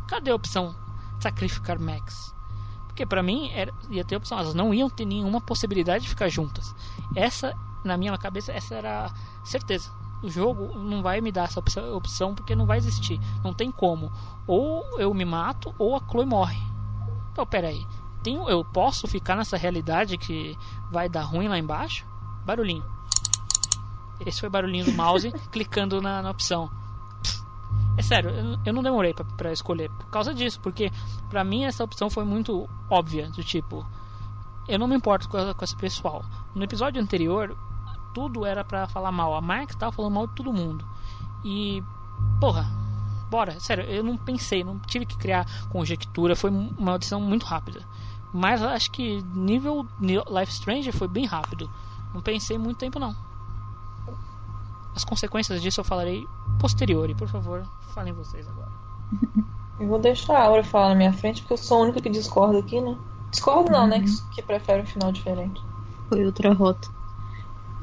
Cadê a opção sacrificar Max? Porque pra mim era, ia ter opção, elas não iam ter nenhuma possibilidade de ficar juntas. Essa, na minha cabeça, essa era certeza. O jogo não vai me dar essa opção porque não vai existir. Não tem como. Ou eu me mato ou a Chloe morre. Então, peraí. Tenho, eu posso ficar nessa realidade que vai dar ruim lá embaixo? Barulhinho. Esse foi o barulhinho do mouse clicando na, na opção. É sério, eu, não demorei pra escolher por causa disso, porque pra mim essa opção foi muito óbvia, do tipo, eu não me importo com, com esse pessoal. No episódio anterior, tudo era pra falar mal. A Max tava falando mal de todo mundo. E, porra, bora, sério, eu não pensei, não tive que criar conjectura, foi uma decisão muito rápida. Mas acho que nível Life Strange foi bem rápido. Não pensei muito tempo não. As consequências disso eu falarei posteriori, por favor, falem vocês agora. Eu vou deixar a Aura falar na minha frente, porque eu sou a única que discorda aqui, né? Discordo não, né? Que, que prefere um final diferente. Foi outra rota.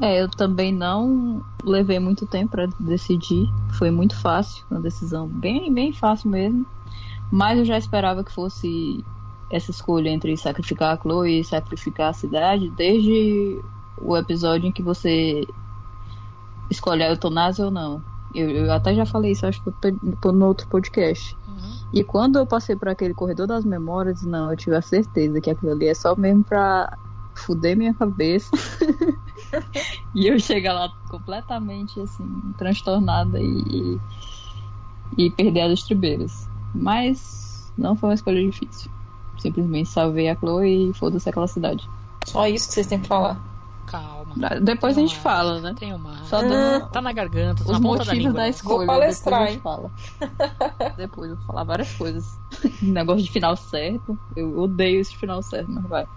É, eu também não levei muito tempo pra decidir. Foi muito fácil, uma decisão bem, bem fácil mesmo. Mas eu já esperava que fosse essa escolha entre sacrificar a Chloe e sacrificar a cidade desde o episódio em que você escolhe a eutanásia ou não. Eu, eu até já falei isso, acho que eu tô no outro podcast. E quando eu passei por aquele corredor das memórias, não, eu tive a certeza que aquilo ali é só mesmo pra fuder minha cabeça. e eu chegar lá completamente assim, transtornada e, e perder as estribeiras. Mas não foi uma escolha difícil. Simplesmente salvei a Chloe e foda-se aquela cidade. Só isso que vocês têm que falar. Calma. Depois a gente fala, né? Tem uma. Só dando Tá na garganta, tá os na ponta da língua. da escolha. palestrar, depois a gente fala. depois eu vou falar várias coisas. Negócio de final certo. Eu odeio esse final certo, mas vai.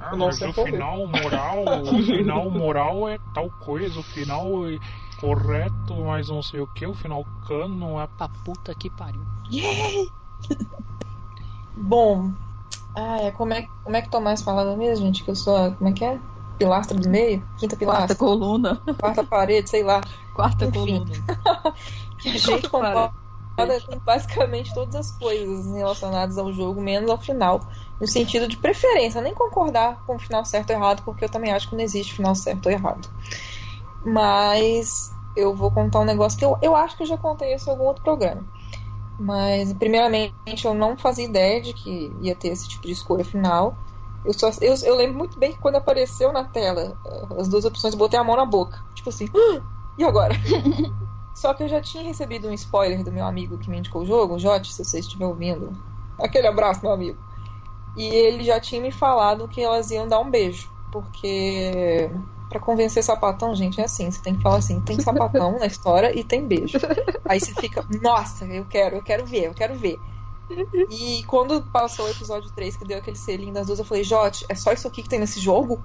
Ah, mas o final moral, o final moral é tal coisa, o final é correto, mas não sei o que, o final cano é pra puta que pariu. Bom, ah, é, como, é, como é que Tomás falava mesmo, gente? Que eu sou como é que é? Pilastra do meio? Quinta pilastra? Quarta coluna. Quarta parede, sei lá. Quarta Enfim. coluna. que a gente concorda com basicamente todas as coisas relacionadas ao jogo, menos ao final. No sentido de preferência, nem concordar com o final certo ou errado, porque eu também acho que não existe final certo ou errado. Mas eu vou contar um negócio que eu, eu acho que eu já contei isso em algum outro programa. Mas, primeiramente, eu não fazia ideia de que ia ter esse tipo de escolha final. Eu, só, eu, eu lembro muito bem que quando apareceu na tela eh, as duas opções, eu botei a mão na boca. Tipo assim, "Ah, e agora? Só que eu já tinha recebido um spoiler do meu amigo que me indicou o jogo, Jote, se você estiver ouvindo. Aquele abraço, meu amigo. E ele já tinha me falado que elas iam dar um beijo. Porque pra convencer sapatão, gente, é assim. Você tem que falar assim, tem sapatão na história e tem beijo. Aí você fica, nossa, eu quero, eu quero ver, eu quero ver. E quando passou o episódio 3, que deu aquele selinho das duas, eu falei, Jote, é só isso aqui que tem nesse jogo?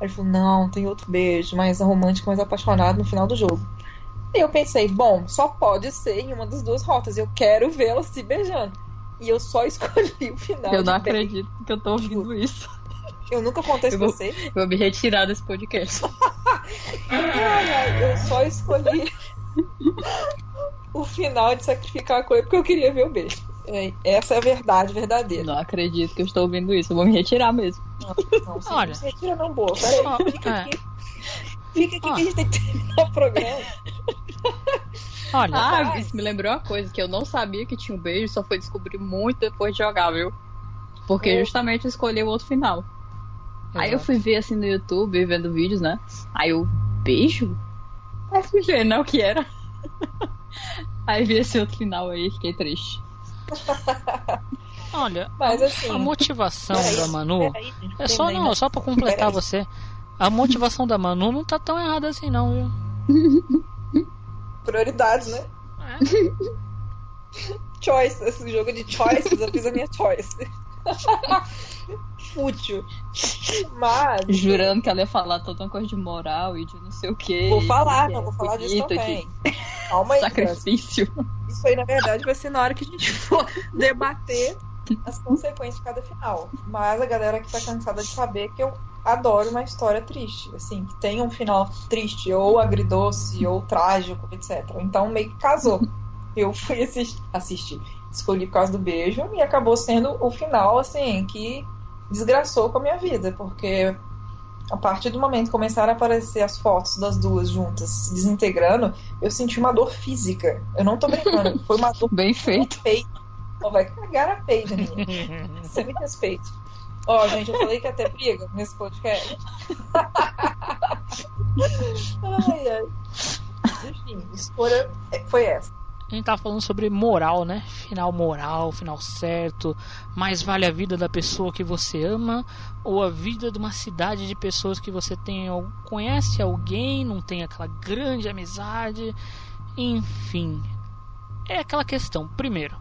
Aí ele falou, não, tem outro beijo, mais romântico, mais apaixonado no final do jogo. E eu pensei, bom, só pode ser em uma das duas rotas. Eu quero vê-las se beijando. E eu só escolhi o final. Eu não acredito que eu tô ouvindo isso. Eu nunca contei isso pra você. eu vou me retirar desse podcast. Ai, ai, eu só escolhi o final de sacrificar a coisa porque eu queria ver o beijo. É, Essa é a verdade verdadeira. Não acredito que eu estou ouvindo isso. Eu vou me retirar mesmo. Não, se Olha. você retira não boa. Peraí, fica é. aqui. Fica aqui que a gente tem que terminar o programa. Olha, Ah, isso me lembrou uma coisa que eu não sabia que tinha um beijo, só foi descobrir muito depois de jogar, viu? Porque Oh. justamente eu escolhi o outro final. Aí eu fui ver assim no YouTube, vendo vídeos, né? Aí eu, beijo? Aí fui ver, não, o que era. Aí vi esse outro final aí, fiquei triste. Olha, Mas assim. a motivação peraí, da Manu peraí, gente, é só não, só pra completar Peraí. você. A motivação da Manu não tá tão errada assim não, viu? Prioridades, né? choice, esse jogo de choices, eu fiz a minha choice. Fútil. Mas. Jurando que ela ia falar toda uma coisa de moral e de não sei o que. Vou falar, não, vou falar disso também. Calma aí, Sacrifício. Isso aí, na verdade, vai ser na hora que a gente for debater as consequências de cada final. Mas a galera que tá cansada de saber que eu adoro uma história triste, assim, que tenha um final triste, ou agridoce, ou trágico, etc. Então meio que casou. Eu fui assistir, assistir, escolhi por causa do beijo e acabou sendo o final, assim, que desgraçou com a minha vida, porque a partir do momento que começaram a aparecer as fotos das duas juntas se desintegrando, eu senti uma dor física. Eu não tô brincando, foi uma dor bem feito. Ó, vai cagar a peida, menina. Você me respeita. Ó, gente, eu falei que ia ter briga nesse podcast. ai, ai. Enfim, escolha foi essa. A gente tá falando sobre moral, né? Final moral, final certo. Mais vale a vida da pessoa que você ama ou a vida de uma cidade de pessoas que você tem al- conhece alguém, não tem aquela grande amizade, enfim. É aquela questão. Primeiro,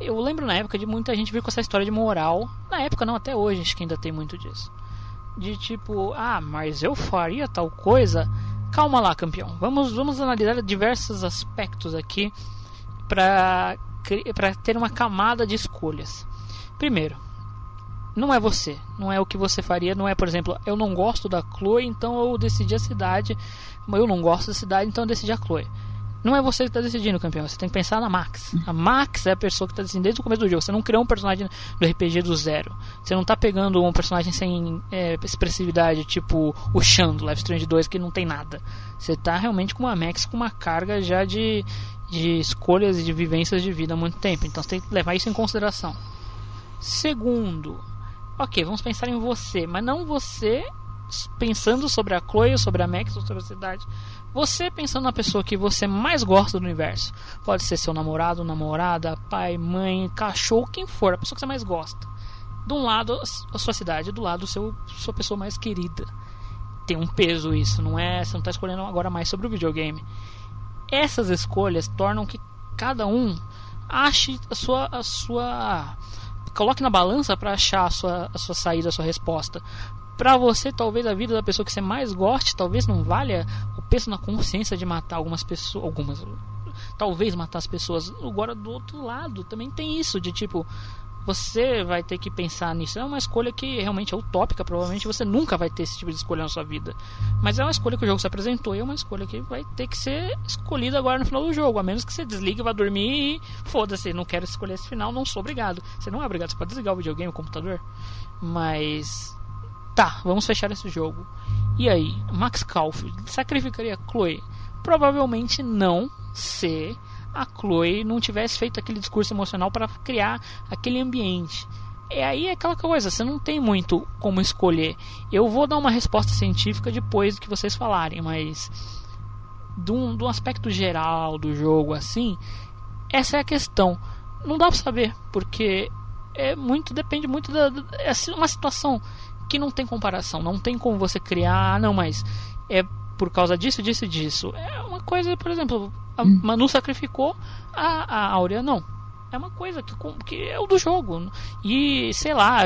Eu lembro na época de muita gente vir com essa história de moral. Na época não, até hoje acho que ainda tem muito disso. De tipo, ah, mas eu faria tal coisa. Calma lá, campeão. Vamos, vamos analisar diversos aspectos aqui para ter uma camada de escolhas. Primeiro, não é você, não é o que você faria, não é, por exemplo, eu não gosto da Chloe, então eu decidi a cidade, eu não gosto da cidade, então eu decidi a Chloe. Não é você que está decidindo, campeão. Você tem que pensar na Max. A Max é a pessoa que está decidindo desde o começo do jogo. Você não criou um personagem do RPG do zero. Você não está pegando um personagem sem é, expressividade, tipo o Shan do Life Strange 2, que não tem nada. Você está realmente com uma Max com uma carga já de, de escolhas e de vivências de vida há muito tempo. Então você tem que levar isso em consideração. Segundo, ok, vamos pensar em você, mas não você pensando sobre a Chloe, sobre a Max ou sobre a cidade. Você pensando na pessoa que você mais gosta do universo. Pode ser seu namorado, namorada, pai, mãe, cachorro, quem for, a pessoa que você mais gosta. De um lado a sua cidade, do lado seu sua pessoa mais querida. Tem um peso isso, não é? Você não está escolhendo agora mais sobre o videogame. Essas escolhas tornam que cada um ache a sua a sua coloque na balança para achar a sua, a sua saída, a sua resposta. Para você, talvez a vida da pessoa que você mais goste, talvez não valha o peso na consciência de matar algumas pessoas, algumas, talvez matar as pessoas. Agora do outro lado também tem isso de tipo você vai ter que pensar nisso. É uma escolha que realmente é utópica, provavelmente você nunca vai ter esse tipo de escolha na sua vida. Mas é uma escolha que o jogo se apresentou e é uma escolha que vai ter que ser escolhida agora no final do jogo. A menos que você desligue, vá dormir e foda-se, não quero escolher esse final, não sou obrigado. Você não é obrigado, você pode desligar o videogame, o computador. Mas. Tá, vamos fechar esse jogo. E aí, Max Caulfield sacrificaria Chloe? Provavelmente não, se a Chloe não tivesse feito aquele discurso emocional para criar aquele ambiente. E aí é aquela coisa, você não tem muito como escolher. Eu vou dar uma resposta científica depois do que vocês falarem, mas de um, de um aspecto geral do jogo assim, essa é a questão. Não dá para saber, porque é muito depende muito da, da é uma situação que não tem comparação, não tem como você criar, ah, não, mas é por causa disso, disso e disso. É uma coisa, por exemplo, a Manu sacrificou a, a Áurea, não. É uma coisa que, que é o do jogo. E, sei lá,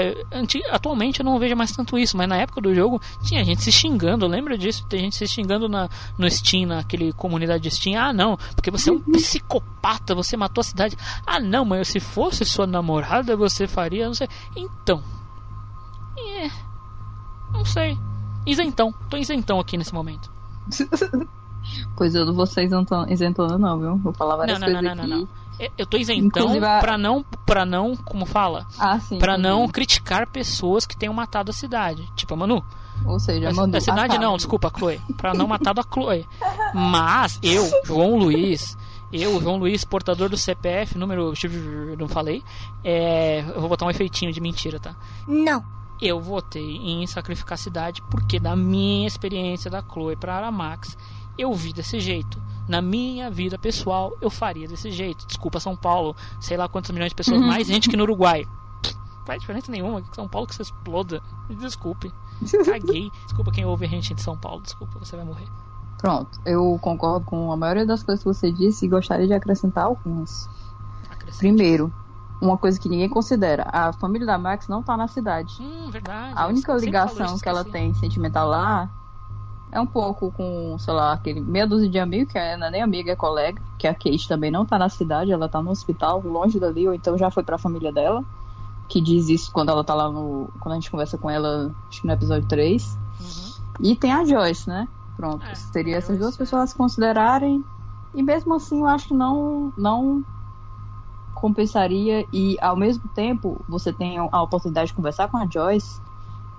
atualmente eu não vejo mais tanto isso, mas na época do jogo tinha gente se xingando, lembra disso? Tem gente se xingando na, no Steam, naquele comunidade de Steam. Ah, não, porque você é um psicopata, você matou a cidade. Ah, não, mas se fosse sua namorada, você faria, não sei. Então. É. Não sei. Isentão. Tô isentão aqui nesse momento. Pois eu não vou ser isentona, não, viu? Vou falar várias não, não, coisas não, aqui. não, não. Eu tô isentão a- pra não, pra não, como fala? Ah, sim. Pra não entendi. criticar pessoas que tenham matado a cidade. Tipo a Manu. Ou seja, a, Manu. a cidade não, desculpa, a Chloe. Pra não matar a Chloe. Mas eu, João Luiz, eu, João Luiz, portador do CPF, número. Não falei. É, eu vou botar um efeitinho de mentira, tá? Não. Eu votei em sacrificar a cidade porque, da minha experiência da Chloe pra Aramax, eu vi desse jeito. Na minha vida pessoal, eu faria desse jeito. Desculpa, São Paulo. Sei lá quantos milhões de pessoas, mais gente que no Uruguai. Não faz diferença nenhuma. São Paulo que você exploda. Me desculpe. Caguei. Desculpa quem ouve a gente de São Paulo. Desculpa, você vai morrer. Pronto, eu concordo com a maioria das coisas que você disse e gostaria de acrescentar algumas. Primeiro, uma coisa que ninguém considera: a família da Max não tá na cidade. Hum, verdade. A única Sempre falou ligação que ela tem sentimental lá é um pouco com, sei lá, aquele meia dúzia de amigos, que não é nem amiga, é colega, que a Kate também não tá na cidade, ela tá no hospital, longe dali, ou então já foi pra família dela, que diz isso quando ela tá lá no. Quando a gente conversa com ela, acho que no episódio 3. E tem a Joyce, né? Pronto. Seria essas duas pessoas a se considerarem. E mesmo assim eu acho que não, não compensaria. E ao mesmo tempo você tem a oportunidade de conversar com a Joyce,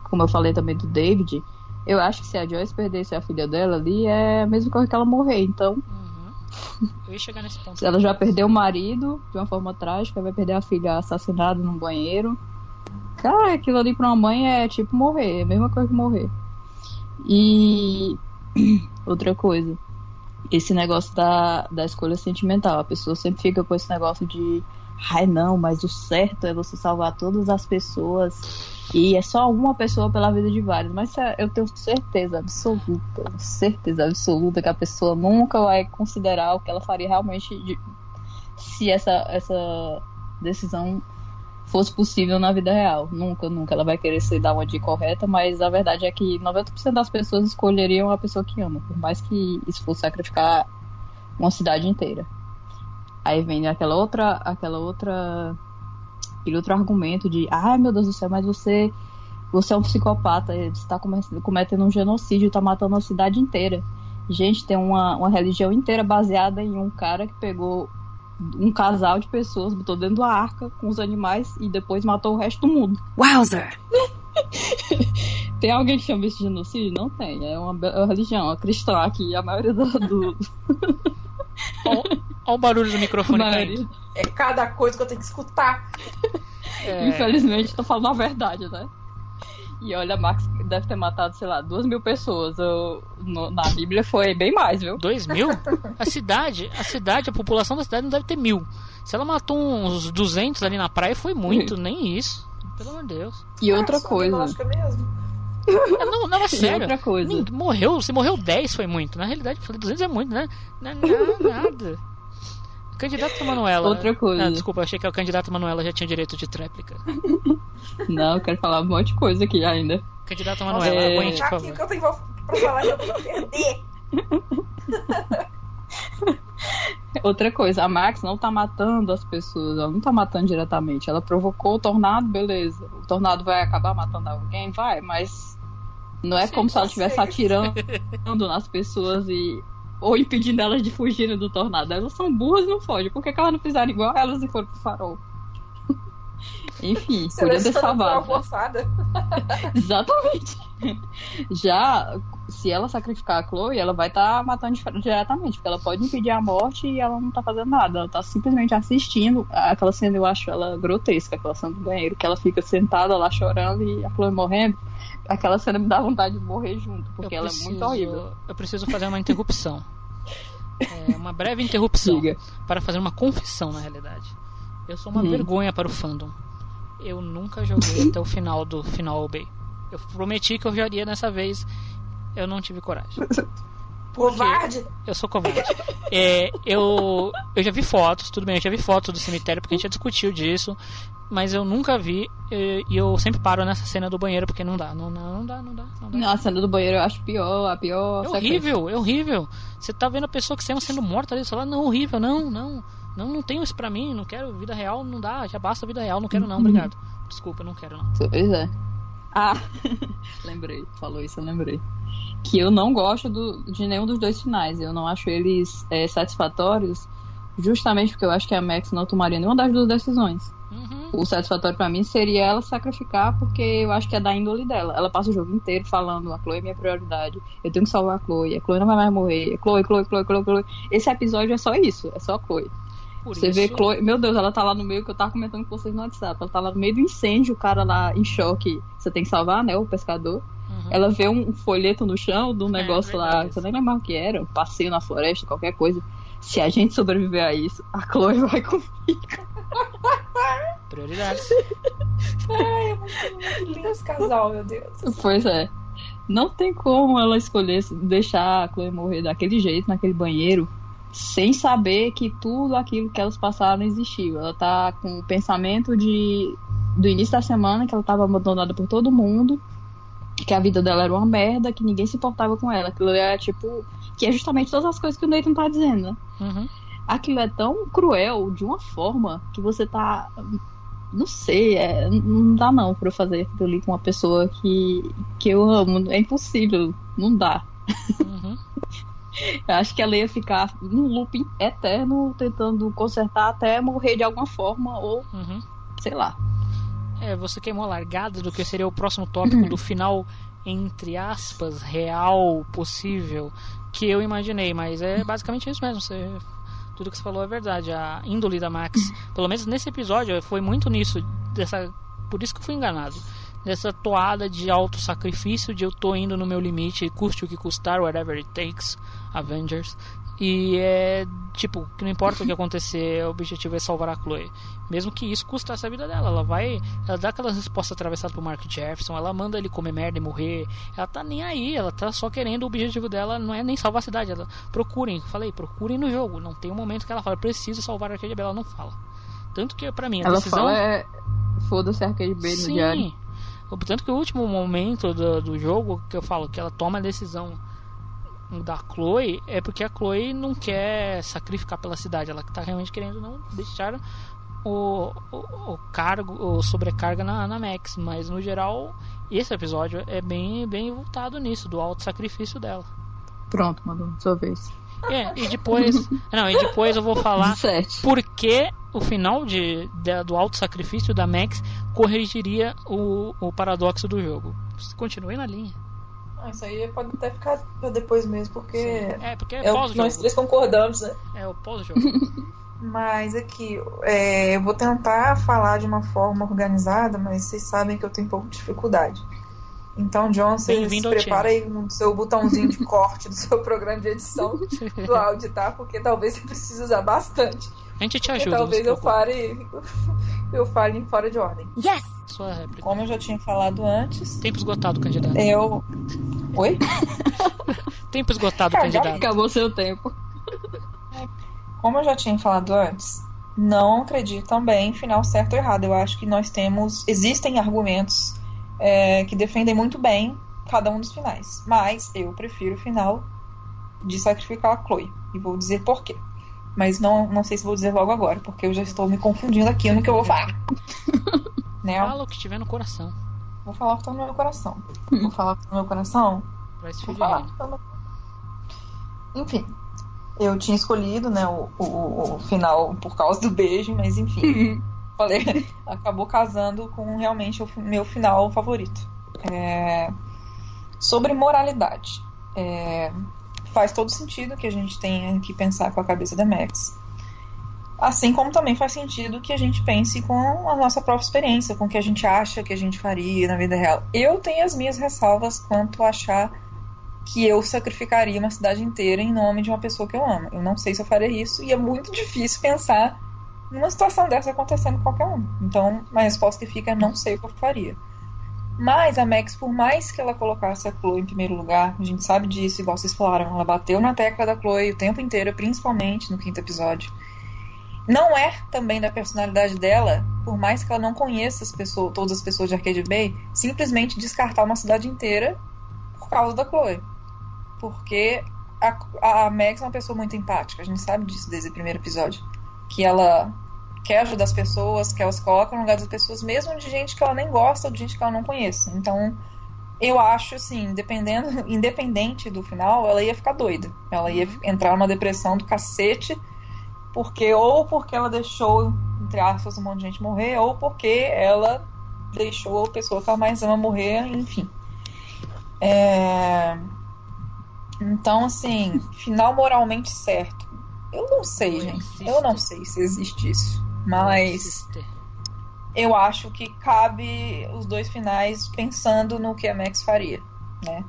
como eu falei também do David. Eu acho que se a Joyce perdesse a filha dela ali, é a mesma coisa que ela morrer. Então, Eu ia chegar nesse ponto. se ela já perdeu o marido de uma forma trágica, vai perder a filha assassinada num banheiro. Cara, aquilo ali pra uma mãe é tipo morrer, é a mesma coisa que morrer. E outra coisa, esse negócio da, da escolha sentimental. A pessoa sempre fica com esse negócio de ai não, mas o certo é você salvar todas as pessoas e é só uma pessoa pela vida de várias. Mas é- eu tenho certeza absoluta, certeza absoluta que a pessoa nunca vai considerar o que ela faria realmente de- se essa, essa decisão fosse possível na vida real. Nunca, nunca ela vai querer se dar uma dica correta, mas a verdade é que 90% das pessoas escolheriam a pessoa que ama, por mais que isso fosse sacrificar uma cidade inteira. Aí vem aquela outra, aquela outra, aquele outro argumento de, ai meu Deus do céu, mas você, você é um psicopata, você está cometendo um genocídio, está matando a cidade inteira. Gente, tem uma, uma religião inteira baseada em um cara que pegou um casal de pessoas, botou dentro da arca com os animais e depois matou o resto do mundo. Wowzer! tem alguém que chama isso de genocídio? Não tem. É uma, é uma religião, é cristã aqui. A maioria do. do... Olha o barulho do microfone caindo. É cada coisa que eu tenho que escutar. É... Infelizmente, tô falando a verdade, né? E olha, Max deve ter matado, sei lá, duas mil pessoas. Eu, no, na Bíblia foi bem mais, viu? Dois mil? A cidade, a cidade, a população da cidade não deve ter mil. Se ela matou uns 200 ali na praia, foi muito, nem isso. Pelo amor de Deus. E outra ah, coisa. Mesmo. Não, não, é sério. outra coisa. Morreu, se morreu 10 foi muito. Na realidade, 200 é muito, né? Não é nada. Candidato Manuela. Outra coisa. Ah, desculpa, achei que a candidata Manuela já tinha direito de tréplica. Não, eu quero falar um monte de coisa aqui ainda. Candidata Manuela, é... aguente, por favor. que eu tenho pra falar que eu vou perder. Outra coisa, a Max não tá matando as pessoas, ela não tá matando diretamente. Ela provocou o tornado, beleza. O tornado vai acabar matando alguém? Vai, mas não é Sim, como se ela estivesse atirando nas pessoas e ou impedindo elas de fugirem do tornado. Elas são burras e não fogem. Por que, que elas não fizeram igual elas e foram pro farol? Enfim, podia ter salvado. Exatamente. Já, se ela sacrificar a Chloe, ela vai estar tá matando diretamente, porque ela pode impedir a morte e ela não tá fazendo nada. Ela tá simplesmente assistindo. Aquela cena eu acho ela grotesca, aquela cena do banheiro, que ela fica sentada lá chorando e a Chloe morrendo aquela cena me dá vontade de morrer junto, porque eu ela preciso, é muito horrível. Eu preciso fazer uma interrupção. é, uma breve interrupção Diga. para fazer uma confissão, na realidade. Eu sou uma Hum. vergonha para o fandom. Eu nunca joguei até o final do Final Bay. Eu prometi que eu jogaria dessa vez. Eu não tive coragem. Covarde! Eu sou covarde. É, eu, eu já vi fotos, tudo bem, eu já vi fotos do cemitério porque a gente já discutiu disso, mas eu nunca vi e, eu sempre paro nessa cena do banheiro porque não dá, não, não, não dá, não dá, não dá. Não, a cena do banheiro eu acho pior, a pior. É horrível, é horrível. Você tá vendo a pessoa que você ama sendo morta ali, você fala, não, horrível, não, não, não, não tenho isso pra mim, não quero vida real, não dá, já basta vida real, não quero não, obrigado. Desculpa, não quero não. Pois é. Ah, lembrei, falou isso, eu lembrei. Que eu não gosto do, de nenhum dos dois finais. Eu não acho eles é, satisfatórios, justamente porque eu acho que a Max não tomaria nenhuma das duas decisões. O satisfatório pra mim seria ela sacrificar, porque eu acho que é da índole dela. Ela passa o jogo inteiro falando: a Chloe é minha prioridade, eu tenho que salvar a Chloe, a Chloe não vai mais morrer, Chloe, Chloe, Chloe, Chloe, Chloe. Esse episódio é só isso, é só a Chloe. Por Você isso, vê Chloe, meu Deus, ela tá lá no meio que eu tava comentando com vocês no WhatsApp. Ela tá lá no meio do incêndio, o cara lá em choque. Você tem que salvar, né? O pescador. Ela vê um folheto no chão de um negócio lá, que eu nem lembro o que era, um passeio na floresta, qualquer coisa. Se a gente sobreviver a isso, a Chloe vai comigo. Prioridades. Ai, é muito, lindo esse casal, meu Deus. Pois é. Não tem como ela escolher deixar a Chloe morrer daquele jeito, naquele banheiro, sem saber que tudo aquilo que elas passaram existiu. Ela tá com o pensamento de do início da semana que ela tava abandonada por todo mundo, que a vida dela era uma merda, que ninguém se importava com ela. Aquilo era tipo. Que é justamente todas as coisas que o Nathan tá dizendo? Uhum. Aquilo é tão cruel de uma forma que você tá. Não sei, é, não dá não pra eu fazer aquilo ali com uma pessoa que, que eu amo. É impossível, não dá. Uhum. Eu acho que ela ia ficar num looping eterno tentando consertar até morrer de alguma forma ou Uhum. sei lá. É, você queimou a largada do que seria o próximo tópico do final, entre aspas, real possível que eu imaginei, mas é basicamente isso mesmo. Você, tudo que você falou é verdade. A índole da Max, pelo menos nesse episódio, foi muito nisso. Dessa, por isso que eu fui enganado. Dessa toada de auto-sacrifício, de eu tô indo no meu limite, custe o que custar, whatever it takes, Avengers. E é tipo, que não importa o que acontecer, o objetivo é salvar a Chloe. Mesmo que isso custasse a vida dela. Ela vai. Ela dá aquelas respostas atravessadas pro Mark Jefferson, ela manda ele comer merda e morrer. Ela tá nem aí, ela tá só querendo. O objetivo dela não é nem salvar a cidade. Ela, procurem, falei, procurem no jogo. Não tem um momento que ela fala, preciso salvar a Arcadia Bella, ela não fala. Tanto que, pra mim, a Ela decisão. fala é. Foda-se Arcade Bay no Sim. diário. Tanto que o último momento do, do jogo, que eu falo que ela toma a decisão da Chloe, é porque a Chloe não quer sacrificar pela cidade. Ela tá realmente querendo não deixar o, o, o cargo, o sobrecarga na, na Max. Mas no geral, esse episódio é bem, bem voltado nisso, do auto sacrifício dela. Pronto, mandou, sua vez. É, e depois. não, e depois eu vou falar 17. por que o final de, de- do auto sacrifício da Max corrigiria o, o paradoxo do jogo. Continue na linha. Ah, isso aí pode até ficar pra depois mesmo, porque. É, porque é é pós-jogo. nós três concordamos, né? É o pós-jogo. Mas aqui, é, eu vou tentar falar de uma forma organizada, mas vocês sabem que eu tenho um pouco de dificuldade. Então, John, você se prepara aí no seu botãozinho de corte do seu programa de edição do áudio, tá? Porque talvez você precise usar bastante. A gente te Porque ajuda. talvez eu fale, eu fale em fora de ordem. Yes! Sua réplica. Como eu já tinha falado antes, Tempo esgotado, candidato. eu. Oi? Tempo esgotado, já candidato. Acabou seu tempo. Como eu já tinha falado antes, não acredito também em final certo ou errado. Eu acho que nós temos. Existem argumentos é, que defendem muito bem cada um dos finais. Mas eu prefiro o final de sacrificar a Chloe. E vou dizer por quê. Mas não, não sei se vou dizer logo agora, porque eu já estou me confundindo aqui no que eu vou falar. né? Fala o que tiver no coração. Vou falar o que tá no meu coração. Vou falar o que tá no meu coração. Vai se falar tá no Enfim, eu tinha escolhido, né, o, o, o final por causa do beijo, mas enfim. falei, acabou casando com realmente o meu final favorito. É, sobre moralidade. É, faz todo sentido que a gente tenha que pensar com a cabeça da Max. Assim como também faz sentido que a gente pense com a nossa própria experiência, com o que a gente acha que a gente faria na vida real. Eu tenho as minhas ressalvas quanto a achar que eu sacrificaria uma cidade inteira em nome de uma pessoa que eu amo. Eu não sei se eu faria isso e é muito difícil pensar numa situação dessa acontecendo com qualquer um. Então, a resposta que fica é não sei o que eu faria. Mas a Max, por mais que ela colocasse a Chloe em primeiro lugar, a gente sabe disso, igual vocês falaram, ela bateu na tecla da Chloe o tempo inteiro, principalmente no quinto episódio. Não é também da personalidade dela, por mais que ela não conheça as pessoas, todas as pessoas de Arcade Bay, simplesmente descartar uma cidade inteira por causa da Chloe. Porque a, a Max é uma pessoa muito empática, a gente sabe disso desde o primeiro episódio. Que ela quer ajudar as pessoas, que ela se coloca no lugar das pessoas, mesmo de gente que ela nem gosta ou de gente que ela não conhece. Então, eu acho assim, dependendo, independente do final, ela ia ficar doida. Ela ia entrar numa depressão do cacete, porque ou porque ela deixou, entre aspas, um monte de gente morrer, ou porque ela deixou a pessoa que ela mais ama morrer, enfim. É... Então, assim, final moralmente certo. Eu não sei, gente. Eu não sei se existe isso. Mas eu acho que cabe os dois finais pensando no que a Max faria, né?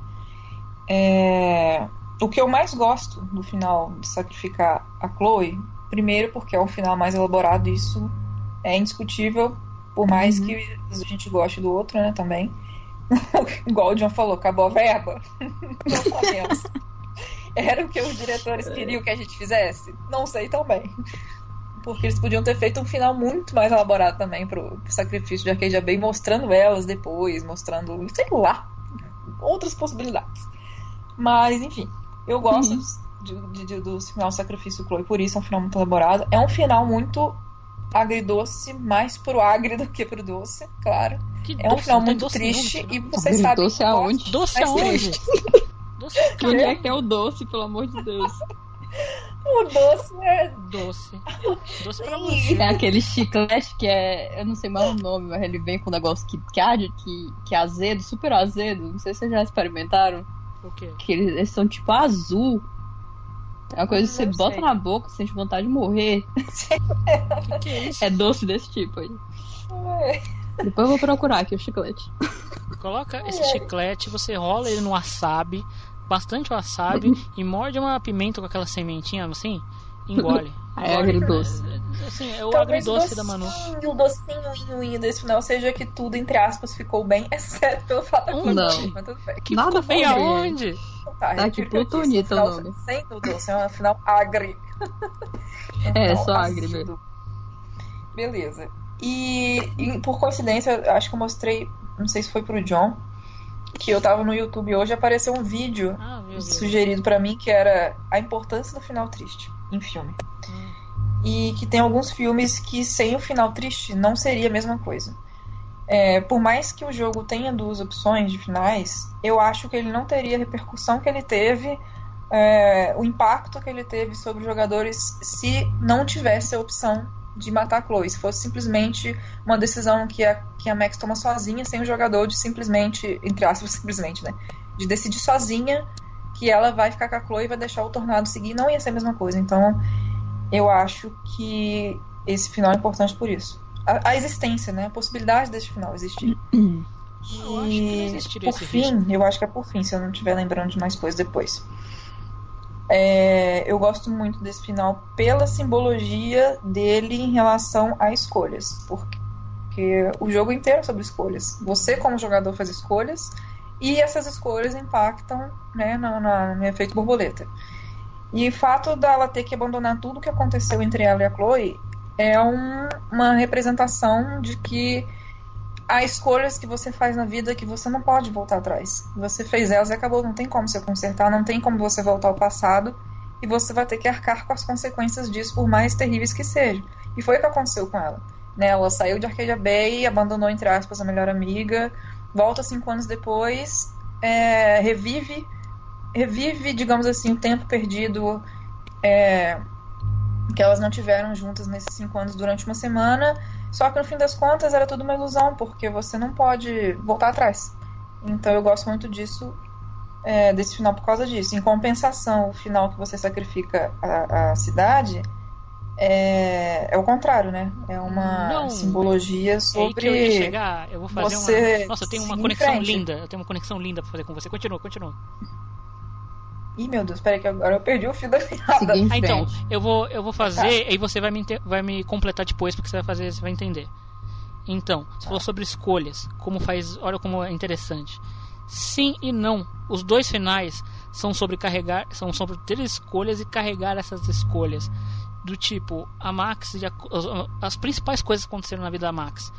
É, O que eu mais gosto do final de sacrificar a Chloe, primeiro porque é um final mais elaborado, isso é indiscutível, por mais que a gente goste do outro, né, também. Igual o John falou, acabou a verba. Não sabemos. Era o que os diretores queriam que a gente fizesse? Não sei também. Porque eles podiam ter feito um final muito mais elaborado também pro, pro sacrifício de Arcadia Bay, mostrando elas depois, mostrando, sei lá, outras possibilidades. Mas, enfim, eu gosto de, de, de- do final do sacrifício Chloe, por isso é um final muito elaborado. É um final muito agridoce, mais pro agri do que pro doce, claro. é um doce? final Não muito doce triste final. e vocês sabem. Agridoce que gosto aonde? Doce aonde? triste. Onde é que é o doce, pelo amor de Deus? O doce é. Doce. Doce pra você. É aquele chiclete que é. Eu não sei mais o nome, mas ele vem com um negócio que, que arde, que, que é azedo, super azedo. Não sei se vocês já experimentaram. O quê? Que eles, eles são tipo azul. É uma coisa que você bota sei. na boca, sente vontade de morrer. que, que é isso? É doce desse tipo aí. Depois eu vou procurar aqui o chiclete. Coloca esse chiclete, você rola ele no wasabi, bastante wasabi, e morde uma pimenta com aquela sementinha assim, engole. É agridoce. Assim, é o Talvez agridoce o da Manu. docinho, O docinho inho desse final seja que tudo, entre aspas, ficou bem, exceto pelo fato da Chloe. Não. Mas tudo bem. Que Nada foi aonde? Tá, Tá que plutonita o nome. Sem o doce, é um final agri. É, Então, só agri mesmo. Beleza. E, e, por coincidência, acho que eu mostrei, não sei se foi pro John, que eu tava no YouTube hoje, apareceu um vídeo Ah, sugerido pra mim que era a importância do final triste em filme. E que tem alguns filmes que sem o final triste não seria a mesma coisa. É, por mais que o jogo tenha duas opções de finais, eu acho que ele não teria a repercussão que ele teve, é, o impacto que ele teve sobre os jogadores se não tivesse a opção de matar a Chloe. Se fosse simplesmente uma decisão que a, que a Max toma sozinha, sem o jogador de simplesmente, entre aspas, simplesmente, né? De decidir sozinha que ela vai ficar com a Chloe e vai deixar o Tornado seguir, não ia ser a mesma coisa. Então, eu acho que esse final é importante por isso. A, a existência, né? A possibilidade desse final existir. E por fim, eu acho que é por fim, se eu não estiver lembrando de mais coisas depois. É, eu gosto muito desse final pela simbologia dele em relação a escolhas. Porque o jogo inteiro é sobre escolhas. Você, como jogador, faz escolhas e essas escolhas impactam né, no, na- no efeito borboleta. E o fato dela ter que abandonar tudo que aconteceu entre ela e a Chloe é um- uma representação de que há escolhas que você faz na vida que você não pode voltar atrás. Você fez elas e acabou, não tem como você consertar, não tem como você voltar ao passado e você vai ter que arcar com as consequências disso, por mais terríveis que sejam. E foi o que aconteceu com ela. Né? Ela saiu de Arcadia Bay, abandonou, entre aspas, a melhor amiga, volta cinco anos depois, é, revive, revive, digamos assim, o tempo perdido é, que elas não tiveram juntas nesses cinco anos durante uma semana. Só que no fim das contas era tudo uma ilusão, porque você não pode voltar atrás. Então eu gosto muito disso, é, desse final por causa disso. Em compensação, o final que você sacrifica a, a cidade é, é o contrário, né? É uma Não. simbologia É sobre. que eu ia chegar, eu vou fazer você uma. Nossa, eu tenho uma conexão frente. linda. Eu tenho uma conexão linda pra fazer com você. Continua, continua. Ih, meu Deus, peraí que agora eu perdi o fio da piada. Ah, então, eu vou, eu vou fazer, aí você vai me, vai me completar depois, porque você vai fazer, você vai entender. Então, você falou sobre escolhas, como faz, olha como é interessante. Sim e não. Os dois finais são sobre carregar, são sobre ter escolhas e carregar essas escolhas. Do tipo, a Max, e a- as, as principais coisas que aconteceram na vida da Max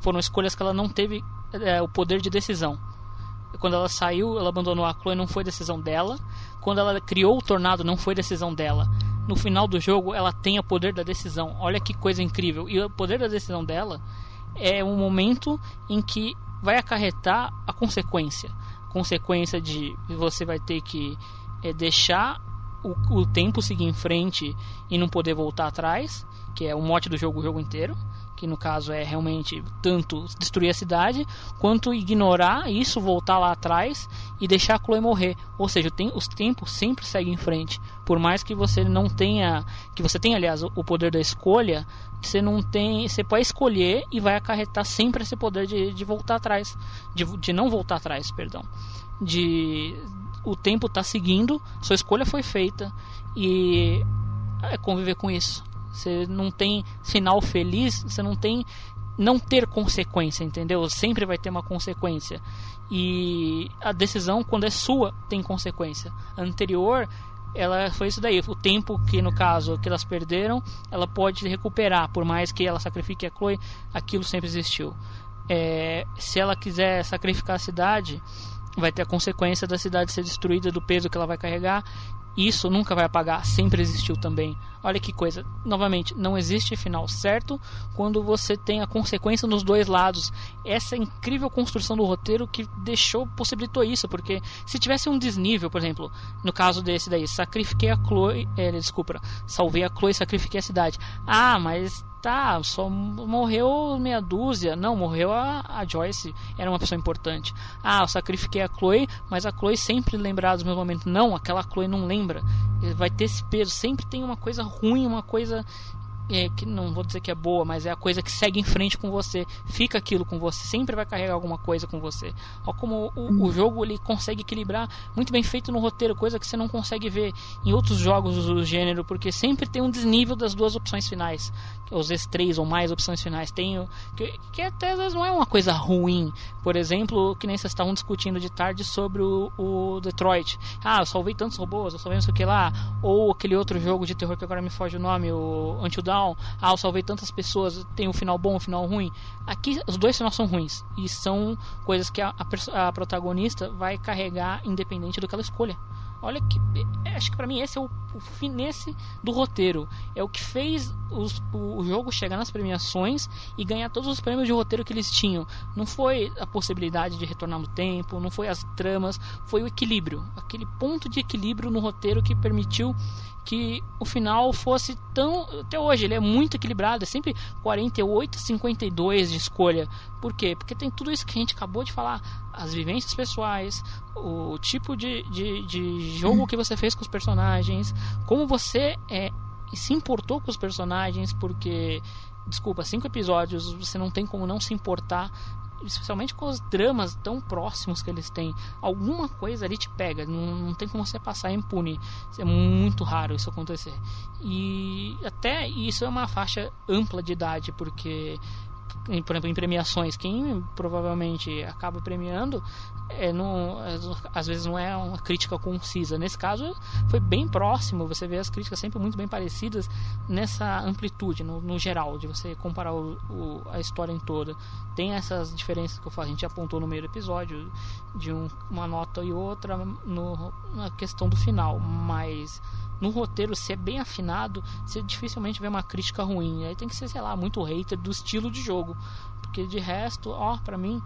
foram escolhas que ela não teve é, o poder de decisão. Quando ela saiu, ela abandonou a Chloe, não foi decisão dela. Quando ela criou o tornado, não foi decisão dela. No final do jogo, ela tem o poder da decisão. Olha que coisa incrível. E o poder da decisão dela é um momento em que vai acarretar a consequência. Consequência de você vai ter que é, deixar o, o tempo seguir em frente e não poder voltar atrás, que é o mote do jogo o jogo inteiro que no caso é realmente tanto destruir a cidade, quanto ignorar isso, voltar lá atrás e deixar a Chloe morrer. Ou seja, os tempos sempre seguem em frente. Por mais que você não tenha, que você tenha aliás o o poder da escolha, você não tem, você pode escolher e vai acarretar sempre esse poder de, de voltar atrás, de, de não voltar atrás, perdão, de o tempo está seguindo, sua escolha foi feita e é conviver com isso. Você não tem final feliz, você não tem não ter consequência, entendeu? Sempre vai ter uma consequência. E a decisão, quando é sua, tem consequência. A anterior, ela foi isso daí. O tempo que, no caso, que elas perderam, ela pode recuperar. Por mais que ela sacrifique a Chloe, aquilo sempre existiu. É, se ela quiser sacrificar a cidade, vai ter a consequência da cidade ser destruída, do peso que ela vai carregar. Isso nunca vai apagar, sempre existiu também. Olha que coisa. Novamente, não existe final certo quando você tem a consequência nos dois lados. Essa incrível construção do roteiro que deixou, possibilitou isso, porque se tivesse um desnível, por exemplo, no caso desse daí, sacrifiquei a Chloe, é, desculpa, salvei a Chloe e sacrifiquei a cidade. Ah, mas tá, só morreu meia dúzia. Não, morreu a, a Joyce, era uma pessoa importante. Ah, eu sacrifiquei a Chloe, mas a Chloe sempre lembrar dos meus momentos. Não, aquela Chloe não lembra. Vai ter esse peso, sempre tem uma coisa ruim, uma coisa é, que não vou dizer que é boa, mas é a coisa que segue em frente com você, fica aquilo com você, sempre vai carregar alguma coisa com você. Olha como o, o jogo ele consegue equilibrar muito bem feito no roteiro, coisa que você não consegue ver em outros jogos do gênero, porque sempre tem um desnível das duas opções finais, os três ou mais opções finais. Tem que, que até às vezes não é uma coisa ruim. Por exemplo, que nem vocês estavam discutindo de tarde sobre o, o Detroit. Ah, eu salvei tantos robôs, eu salvei não sei o que lá. Ou aquele outro jogo de terror que agora me foge o nome, o Until Dawn final, ah, eu salvei tantas pessoas, tem um final bom, um final ruim. Aqui os dois finais são ruins e são coisas que a, a a protagonista vai carregar independente do que ela escolha. Olha que é, acho que pra mim esse é o, o finesse do roteiro. É o que fez os- o, o jogo chegar nas premiações e ganhar todos os prêmios de roteiro que eles tinham. Não foi a possibilidade de retornar no tempo, não foi as tramas, foi o equilíbrio, aquele ponto de equilíbrio no roteiro que permitiu que o final fosse tão. Até hoje, ele é muito equilibrado, é sempre 48 a 52 de escolha. Por quê? Porque tem tudo isso que a gente acabou de falar: as vivências pessoais, o tipo de, de, de jogo que você fez com os personagens, como você é, se importou com os personagens, porque. Desculpa, cinco episódios, você não tem como não se importar especialmente com os dramas tão próximos que eles têm, alguma coisa ali te pega, não, não tem como você passar impune. É muito raro isso acontecer. E até isso é uma faixa ampla de idade, porque em- por exemplo, em premiações, quem provavelmente acaba premiando é, não, às vezes não é uma crítica concisa. Nesse caso, foi bem próximo. Você vê as críticas sempre muito bem parecidas nessa amplitude, no, no geral, de você comparar o, o- a história em toda. Tem essas diferenças que eu falo, a gente apontou no meio do episódio, de um- uma nota e outra no, na questão do final, mas no roteiro, se é bem afinado, você dificilmente vê uma crítica ruim. Aí tem que ser, sei lá, muito hater do estilo de jogo. Porque de resto, ó, pra mim,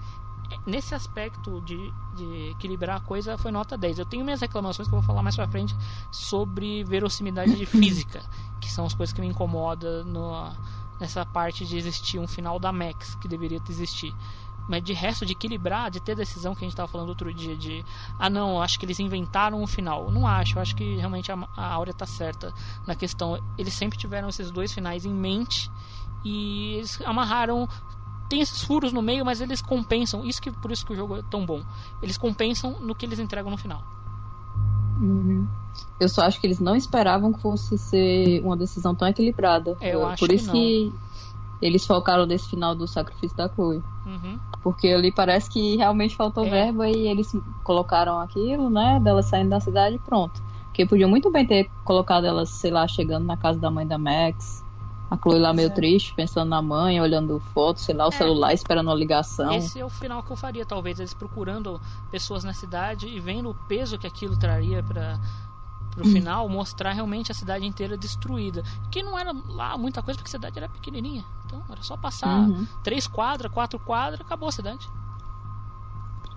nesse aspecto de, de equilibrar a coisa, foi nota 10. Eu tenho minhas reclamações que eu vou falar mais pra frente sobre verossimilidade de física, que são as coisas que me incomodam no, nessa parte de existir um final da Max, que deveria existir. Mas de resto, de equilibrar, de ter decisão que a gente estava falando outro dia, de ah não, acho que eles inventaram um final. Não acho, eu acho que realmente a, a Áurea tá certa na questão. Eles sempre tiveram esses dois finais em mente e eles amarraram. Tem esses furos no meio, mas eles compensam. Isso que por isso que o jogo é tão bom. Eles compensam no que eles entregam no final. Uhum. Eu só acho que eles não esperavam que fosse ser uma decisão tão equilibrada. É, eu acho Por que isso não. que eles focaram nesse final do sacrifício da Chloe. Uhum. Porque ali parece que realmente faltou É. verba e eles colocaram aquilo, né? Dela saindo da cidade e pronto. Porque podiam muito bem ter colocado ela, sei lá, chegando na casa da mãe da Max. A Chloe lá meio é. triste, pensando na mãe, olhando fotos, sei lá, o celular esperando a ligação. Esse é o final que eu faria, talvez. Eles procurando pessoas na cidade e vendo o peso que aquilo traria para pro final, mostrar realmente a cidade inteira destruída. Que não era lá muita coisa, porque a cidade era pequenininha. Então era só passar Uhum. três quadras, quatro quadras, acabou a cidade.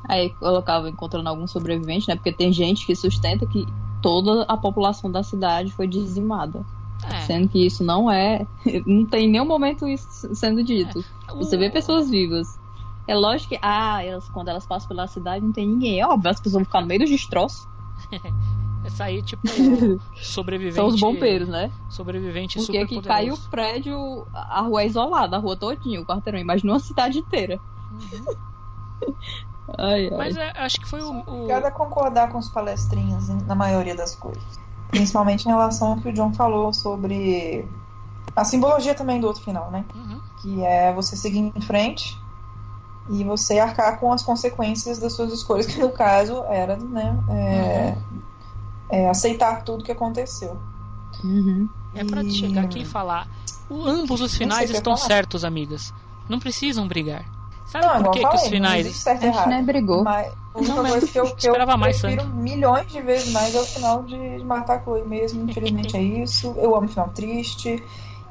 Aí colocava encontrando algum sobrevivente, né? Porque tem gente que sustenta que toda a população da cidade foi dizimada. É. Sendo que isso não é. Não tem em nenhum momento isso sendo dito. Você vê pessoas vivas. É lógico que, ah, elas, quando elas passam pela cidade não tem ninguém. É óbvio, as pessoas vão ficar no meio dos destroços. Essa aí, tipo, sobrevivente. São os bombeiros, né? Sobrevivente Porque super aqui poderoso. caiu o prédio, a rua é isolada, a rua todinha, o quarteirão. Imagina uma cidade inteira. ai, ai. Mas é, acho que foi o. o... Obrigada a concordar com os palestrinhos na maioria das coisas. Principalmente em relação ao que o John falou sobre a simbologia também do outro final, né? Uhum. Que é você seguir em frente e você arcar com as consequências das suas escolhas, que no caso era, né? é, é, aceitar tudo que aconteceu. Uhum. É pra chegar aqui e falar. o- ambos os finais estão falar. certos, amigas. Não precisam brigar. Sabe Não, por que, eu que os falei, não finais. existe certo e A gente errado. nem brigou. Mas a única Não, mas coisa que eu, que eu esperava mais prefiro milhões de vezes mais é o final de, de matar a Chloe mesmo. Infelizmente é isso. Eu amo o final triste.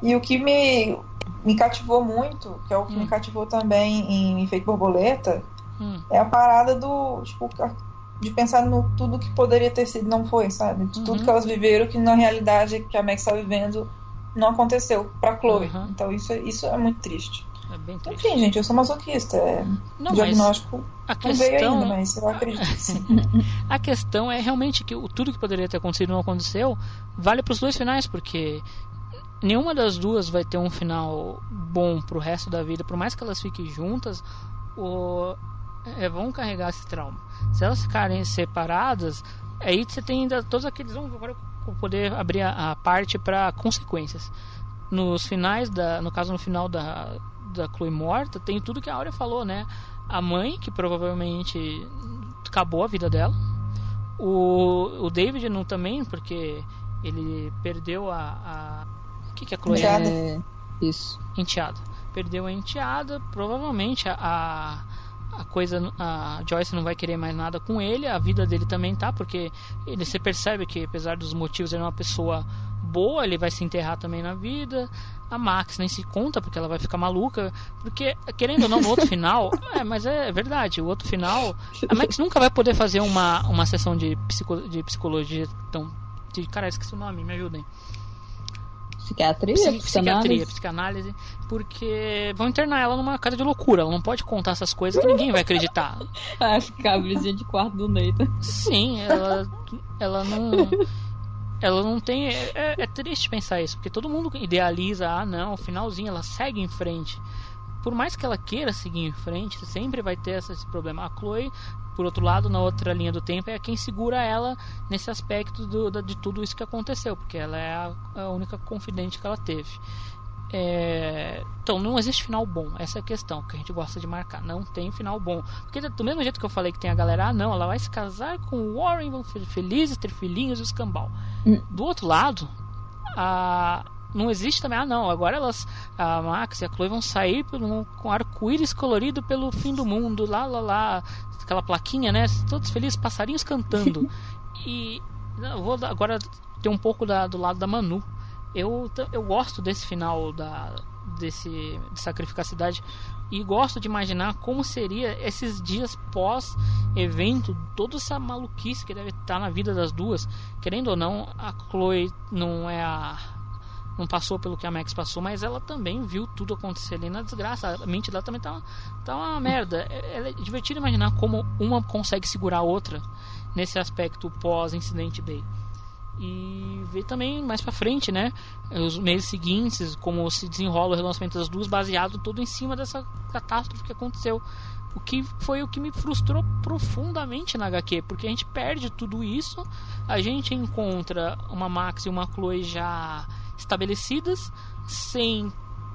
E o que me, me cativou muito, que é o que me cativou também em Efeito Borboleta, Hum. é a parada do. Tipo, de pensar no tudo que poderia ter sido não foi, sabe? De tudo Uhum. que elas viveram que na realidade que a Max está vivendo não aconteceu pra Chloe. Uhum. Então isso, é- isso é muito triste. É bem triste. Enfim, gente, eu sou masoquista. É... Não, o diagnóstico a não veio questão- ainda, mas eu acredito sim. A questão é realmente que o, tudo que poderia ter acontecido não aconteceu. Vale para os dois finais, porque nenhuma das duas vai ter um final bom pro resto da vida. Por mais que elas fiquem juntas, o, é, vão carregar esse trauma. Se elas ficarem separadas, aí você tem ainda todos aqueles. Vamos agora poder abrir a, a parte para consequências. Nos finais, da, no caso no final da, da Chloe morta, tem tudo que a Aurea falou, né? A mãe, que provavelmente acabou a vida dela. O, o David não também, porque ele perdeu a, a, O que, que a Chloe Enteada. É, isso. enteada. Perdeu a enteada, provavelmente a, a a coisa a Joyce não vai querer mais nada com ele, a vida dele também tá, porque ele você percebe que apesar dos motivos ele é uma pessoa boa, ele vai se enterrar também na vida. A Max nem se conta porque ela vai ficar maluca, porque querendo ou não no outro final, é, mas é verdade, o outro final, a Max nunca vai poder fazer uma, uma sessão de, psico, de psicologia tão de cara, esqueci o nome, me ajudem. Psiquiatria, Psi- psiquiatria, psicanálise. porque vão internar ela numa casa de loucura. Ela não pode contar essas coisas que ninguém vai acreditar. Ah, ficar a vizinha de quarto do Nathan. Sim, ela, ela não. Ela não tem. É, é- é triste pensar isso, porque todo mundo idealiza, ah não, finalzinho, ela segue em frente. Por mais que ela queira seguir em frente, sempre vai ter esse problema. A Chloe, por outro lado, na outra linha do tempo, é quem segura ela nesse aspecto do- de tudo isso que aconteceu, porque ela é a, a única confidente que ela teve. É, Então, não existe final bom. Essa é a questão que a gente gosta de marcar. Não tem final bom. Porque, do mesmo jeito que eu falei que tem a galera, ah, não, ela vai se casar com o Warren, vão ser felizes, ter filhinhos e o escambau. Do outro lado, a... não existe também, ah, não, agora elas, a Max e a Chloe vão sair pelo, com arco-íris colorido pelo fim do mundo, lá, lá, lá, aquela plaquinha, né? Todos felizes, passarinhos cantando. e eu vou agora ter um pouco da- do lado da Manu. Eu, eu gosto desse final da, desse, de sacrificar a cidade e gosto de imaginar como seria esses dias pós evento, toda essa maluquice que deve estar na vida das duas. Querendo ou não, a Chloe não é a não passou pelo que a Max passou, mas ela também viu tudo acontecer ali na desgraça. A mente dela também tá, tá uma merda. É, é divertido imaginar como uma consegue segurar a outra nesse aspecto pós-incidente Bay e ver também mais pra frente, né? Os meses seguintes, como se desenrola o relacionamento das duas, baseado todo em cima dessa catástrofe que aconteceu. O que foi o que me frustrou profundamente na HQ, porque a gente perde tudo isso, a gente encontra uma Max e uma Chloe já estabelecidas, sem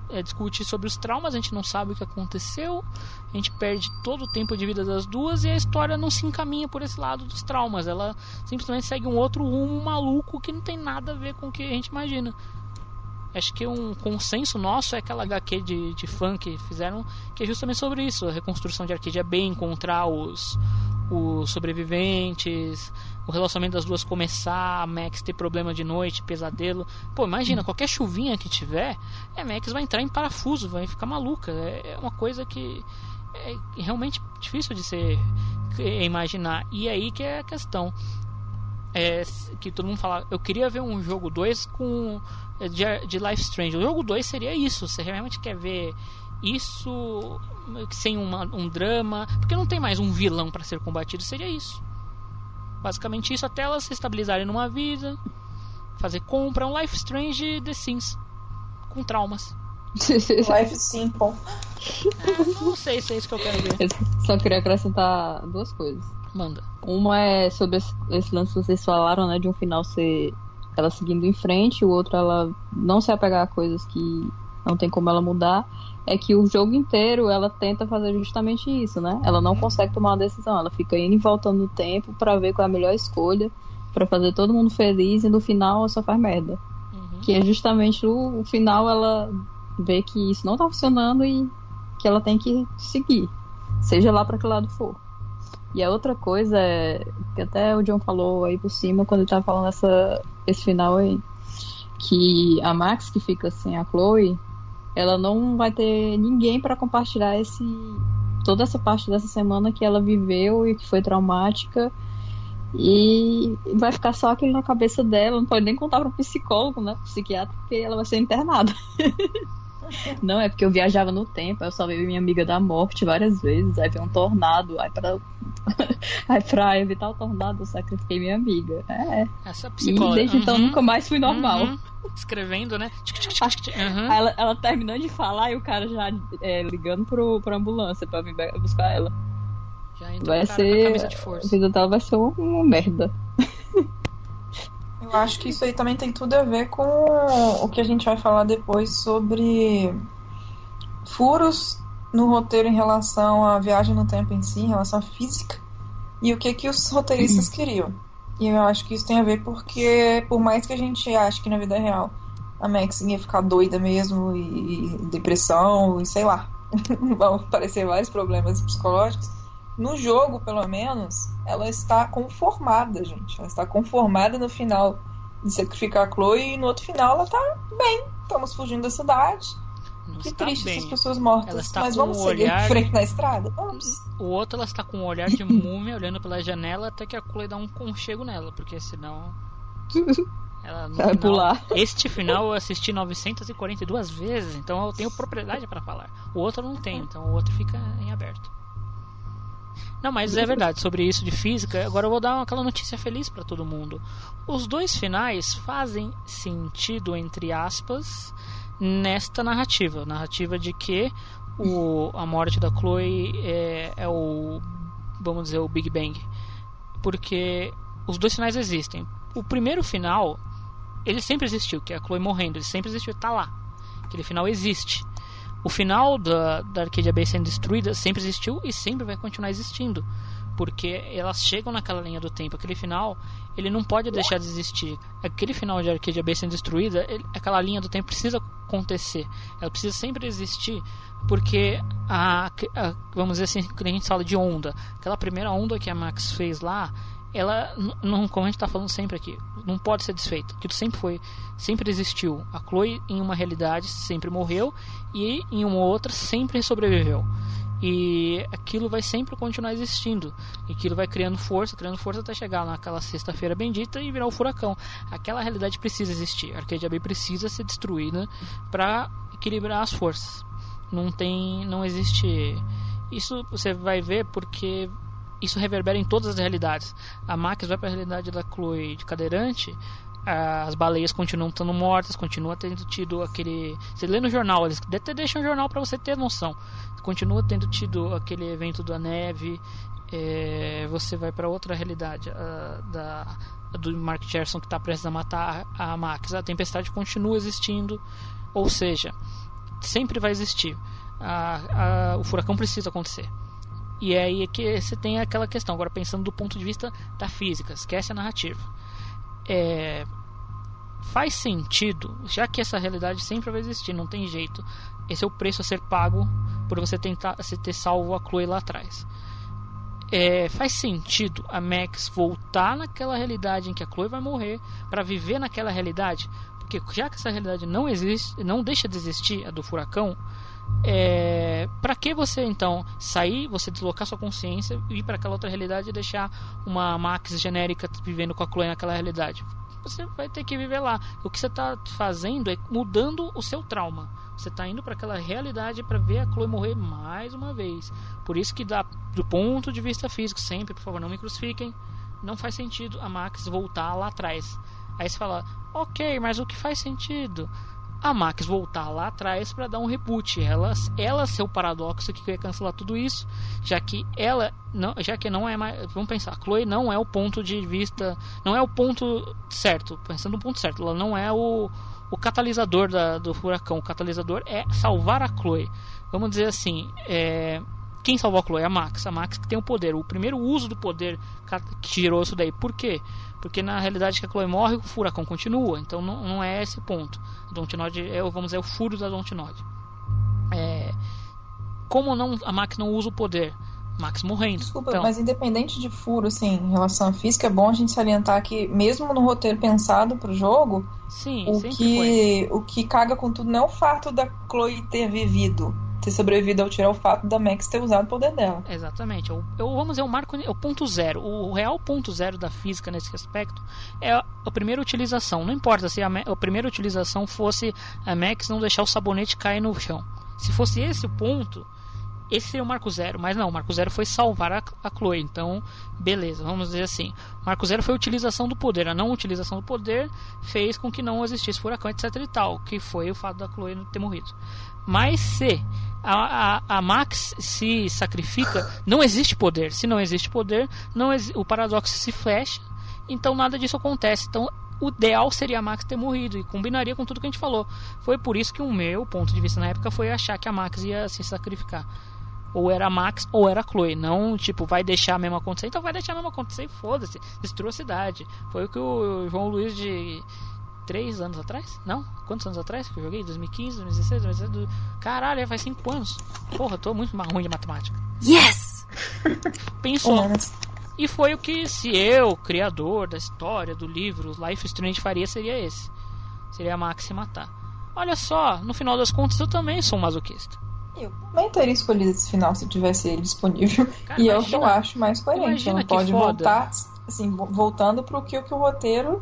é, discutir sobre os traumas, a gente não sabe o que aconteceu, a gente perde todo o tempo de vida das duas e a história não se encaminha por esse lado dos traumas, ela simplesmente segue um outro rumo maluco que não tem nada a ver com o que a gente imagina. Acho que um consenso nosso é aquela HQ de, de fã que fizeram, que é justamente sobre isso: a reconstrução de Arcadia Bay, encontrar os, os sobreviventes, o relacionamento das duas começar, a Max ter problema de noite, pesadelo. Pô, imagina, qualquer chuvinha que tiver, a Max vai entrar em parafuso, vai ficar maluca. É, é uma coisa que é realmente difícil de se imaginar. E aí que é a questão. É, que todo mundo fala, eu queria ver um jogo 2 com de, de Life Strange. O jogo 2 seria isso. Você realmente quer ver isso sem uma, um drama, porque não tem mais um vilão para ser combatido, seria isso. Basicamente isso até elas se estabilizarem numa vida, fazer compra, um Life Strange The Sims com traumas. Life Simple. É, não sei se é isso que eu quero ver. Eu só queria acrescentar duas coisas. Manda. Uma é sobre esse, esse lance que vocês falaram, né? De um final ser ela seguindo em frente, o outro ela não se apegar a coisas que não tem como ela mudar. É que o jogo inteiro ela tenta fazer justamente isso, né? Ela não consegue tomar uma decisão, ela fica indo e voltando no tempo para ver qual é a melhor escolha, para fazer todo mundo feliz e no final ela só faz merda. Que é justamente o, o final ela vê que isso não tá funcionando e que ela tem que seguir, seja lá para que lado for. E a outra coisa é que até o John falou aí por cima quando ele tava falando essa, esse final aí, que a Max que fica sem a Chloe, ela não vai ter ninguém para compartilhar esse toda essa parte dessa semana que ela viveu e que foi traumática e vai ficar só aquilo na cabeça dela, não pode nem contar para psicólogo, né, pro psiquiatra, porque ela vai ser internada. Não, é porque eu viajava no tempo, eu salvei minha amiga da morte várias vezes, aí veio um tornado, aí pra, aí pra evitar o tornado eu sacrifiquei minha amiga. É. Essa E psicóloga. desde então Uhum. nunca mais fui normal. Uhum. Escrevendo, né? Uhum. Ela, ela terminando de falar e o cara já é, ligando pro, pra ambulância pra vir buscar ela. Já entra Vai ser. A força. vida dela vai ser uma merda. Eu acho que isso aí também tem tudo a ver com o que a gente vai falar depois sobre furos no roteiro em relação à viagem no tempo em si, em relação à física, e o que que os roteiristas queriam. E eu acho que isso tem a ver porque, por mais que a gente ache que na vida real a Max ia ficar doida mesmo e, depressão e sei lá. Vão aparecer vários problemas psicológicos. No jogo, pelo menos, ela está conformada, gente. Ela está conformada no final de sacrificar a Chloe e no outro final ela tá bem. Estamos fugindo da cidade. Não que triste bem. essas pessoas mortas. Ela está Mas com vamos um seguir olhar- em frente na estrada? Vamos. O outro, ela está com um olhar de múmia olhando pela janela até que a Chloe dá um conchego nela, porque senão. Ela no Vai final- pular. Este final eu assisti 942 vezes, então eu tenho propriedade para falar. O outro não tem, então o outro fica em aberto. Não, mas é verdade, sobre isso de física, agora eu vou dar aquela notícia feliz para todo mundo. Os dois finais fazem sentido, entre aspas, nesta narrativa. Narrativa de que o, a morte da Chloe é, é o, vamos dizer, o Big Bang. Porque os dois finais existem. O primeiro final, ele sempre existiu, que é a Chloe morrendo, ele sempre existiu, tá lá. Aquele final existe. O final da, da Arcadia Bay sendo destruída sempre existiu e sempre vai continuar existindo. Porque elas chegam naquela linha do tempo. Aquele final, ele não pode deixar de existir. Aquele final de Arcadia Bay sendo destruída, ele- aquela linha do tempo precisa acontecer. Ela precisa sempre existir. Porque, a, a- vamos dizer assim, que a gente fala de onda. Aquela primeira onda que a Max fez lá, ela, não, como a gente está falando sempre aqui, não pode ser desfeita. Aquilo sempre foi, sempre existiu. A Chloe, em uma realidade, sempre morreu e em uma outra sempre sobreviveu. E aquilo vai sempre continuar existindo. E aquilo vai criando força, criando força até chegar naquela sexta-feira bendita e virar o furacão. Aquela realidade precisa existir. Arcadia Bay precisa ser destruída para equilibrar as forças. Não tem, não existe. Isso você vai ver porque isso reverbera em todas as realidades. A Max vai para a realidade da Chloe de cadeirante, as baleias continuam estando mortas, continua tendo tido aquele. Você lê no jornal, eles até deixam o jornal para você ter noção. Continua tendo tido aquele evento da neve. é, você vai para outra realidade a, da do Mark Gerson que está prestes a matar a, Max. A tempestade continua existindo, ou seja, sempre vai existir. A- a- o furacão precisa acontecer. E é aí que você tem aquela questão. Agora, pensando do ponto de vista da física, esquece a narrativa. É, faz sentido, já que essa realidade sempre vai existir, não tem jeito. Esse é o preço a ser pago por você tentar você ter salvo a Chloe lá atrás. É, faz sentido a Max voltar naquela realidade em que a Chloe vai morrer para viver naquela realidade, porque já que essa realidade não existe, não deixa de existir a do furacão, é, para que você então sair, você deslocar sua consciência e ir para aquela outra realidade e deixar uma Max genérica vivendo com a Chloe naquela realidade? Você vai ter que viver lá. O que você está fazendo é mudando o seu trauma. Você está indo para aquela realidade para ver a Chloe morrer mais uma vez. Por isso que do ponto de vista físico, sempre, por favor, não me crucifiquem. Não faz sentido a Max voltar lá atrás. Aí você fala, ok, mas o que faz sentido? A Max voltar lá atrás para dar um reboot. Ela, ela ser o paradoxo que quer cancelar tudo isso, já que ela não, já que não é mais, vamos pensar, Chloe não é o ponto de vista, não é o ponto certo, pensando no ponto certo, ela não é o, o catalisador da, do furacão. O catalisador é salvar a Chloe. Vamos dizer assim, é, quem salvou a Chloe? A Max. A Max que tem o poder. O primeiro uso do poder que tirou isso daí. Por quê? Porque na realidade que a Chloe morre, o furacão continua. Então não, não é esse ponto. A Dontnod é, vamos dizer, o furo da Dontnod. É, como não, a Max não usa o poder? Max morrendo. Desculpa, então, mas independente de furo, assim, em relação à física, é bom a gente salientar que, mesmo no roteiro pensado pro jogo, sim, o que, o que caga com tudo não é o fato da Chloe ter vivido, ter sobrevivido ao tirar o fato da Max ter usado o poder dela. Exatamente. Eu, eu, vamos dizer, o marco é o ponto zero. O real ponto zero da física nesse aspecto é a, a primeira utilização. Não importa se a, a, primeira utilização fosse a Max não deixar o sabonete cair no chão. Se fosse esse o ponto, esse seria o marco zero. Mas não, o marco zero foi salvar a, a Chloe. Então, beleza, vamos dizer assim. O marco zero foi a utilização do poder. A não utilização do poder fez com que não existisse furacão, etc e tal. Que foi o fato da Chloe ter morrido. Mas se a, a, a, Max se sacrifica, não existe poder. Se não existe poder, não exi o paradoxo se fecha, então nada disso acontece. Então o ideal seria a Max ter morrido e combinaria com tudo que a gente falou. Foi por isso que o meu ponto de vista na época foi achar que a Max ia se sacrificar. Ou era a Max ou era a Chloe. Não, tipo, vai deixar a mesma acontecer. Então vai deixar a mesma acontecer e foda-se. Destrua a cidade. Foi o que o João Luiz de três anos atrás? Não? Quantos anos atrás que eu joguei? 2015, 2016, 2017? Caralho, faz cinco anos. Porra, eu tô muito ruim de matemática. Yes! Pensou. E foi o que, se eu, criador da história, do livro, Life is Strange faria, seria esse. Seria a Max se matar. Olha só, no final das contas eu também sou um masoquista. Eu também teria escolhido esse final se tivesse ele disponível. Cara, e é o que imagina- eu acho mais coerente. imagina Não pode foda. voltar, assim, vo- voltando pro que, o que o roteiro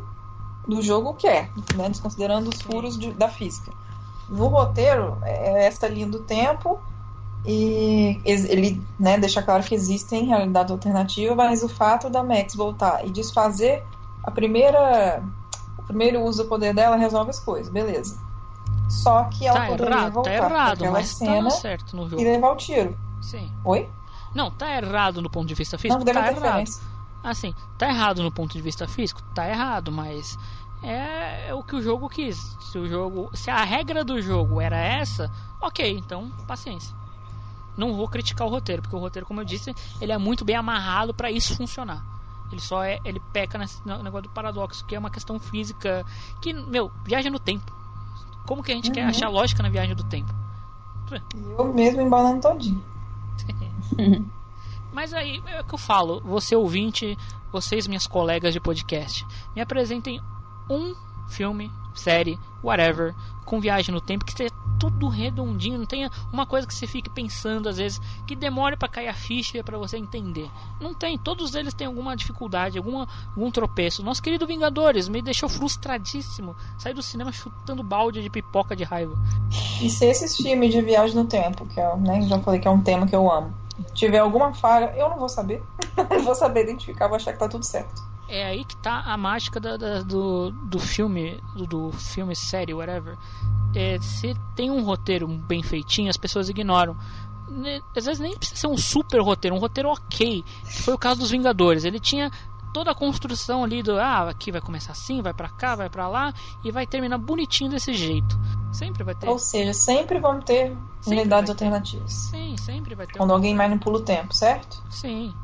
do jogo quer, né? Desconsiderando os furos de- da física. No roteiro, é essa linha do tempo e ele né, deixa claro que existem realidades alternativas, mas o fato da Max voltar e desfazer a primeira o primeiro uso do poder dela resolve as coisas, beleza. Só que ela Tá poderia errado, tá voltar errado, naquela mas cena tá certo no jogo. e levar o tiro. Sim. Oi? Não, tá errado no ponto de vista físico? Não, deu tá errado. interferência. Assim, tá errado no ponto de vista físico? Tá errado, mas é, é o que o jogo quis. Se o jogo, se a regra do jogo era essa, ok, então paciência. Não vou criticar o roteiro, porque o roteiro, como eu disse, ele é muito bem amarrado pra isso funcionar. Ele só é, ele peca nesse no negócio do paradoxo, que é uma questão física que, meu, viagem no tempo. Como que a gente quer Uhum. achar lógica na viagem do tempo? Eu mesmo embalando todinho. Mas aí é o que eu falo, você ouvinte, vocês minhas colegas de podcast, me apresentem um filme, série, whatever, com viagem no tempo que seja tudo redondinho, não tenha uma coisa que você fique pensando às vezes que demore pra cair a ficha pra você entender. Não tem, todos eles têm alguma dificuldade, alguma, algum tropeço. Nosso querido Vingadores me deixou frustradíssimo, saí do cinema chutando balde de pipoca de raiva. E se esses filmes de viagem no tempo, que eu né, já falei que é um tema que eu amo, tiver alguma falha, eu não vou saber. vou saber identificar, vou achar que tá tudo certo. É aí que tá a mágica da- da- do, do filme, do, do filme, série, whatever. É, se tem um roteiro bem feitinho, as pessoas ignoram. Ne- Às vezes nem precisa ser um super roteiro, um roteiro ok. Foi o caso dos Vingadores. Ele tinha toda a construção ali do ah, aqui vai começar assim, vai pra cá, vai pra lá e vai terminar bonitinho desse jeito. Sempre vai ter. Ou seja, sempre vão ter Sempre ter. alternativas. Sim, sempre vai ter. Quando um- alguém manipula o tempo, certo? Sim.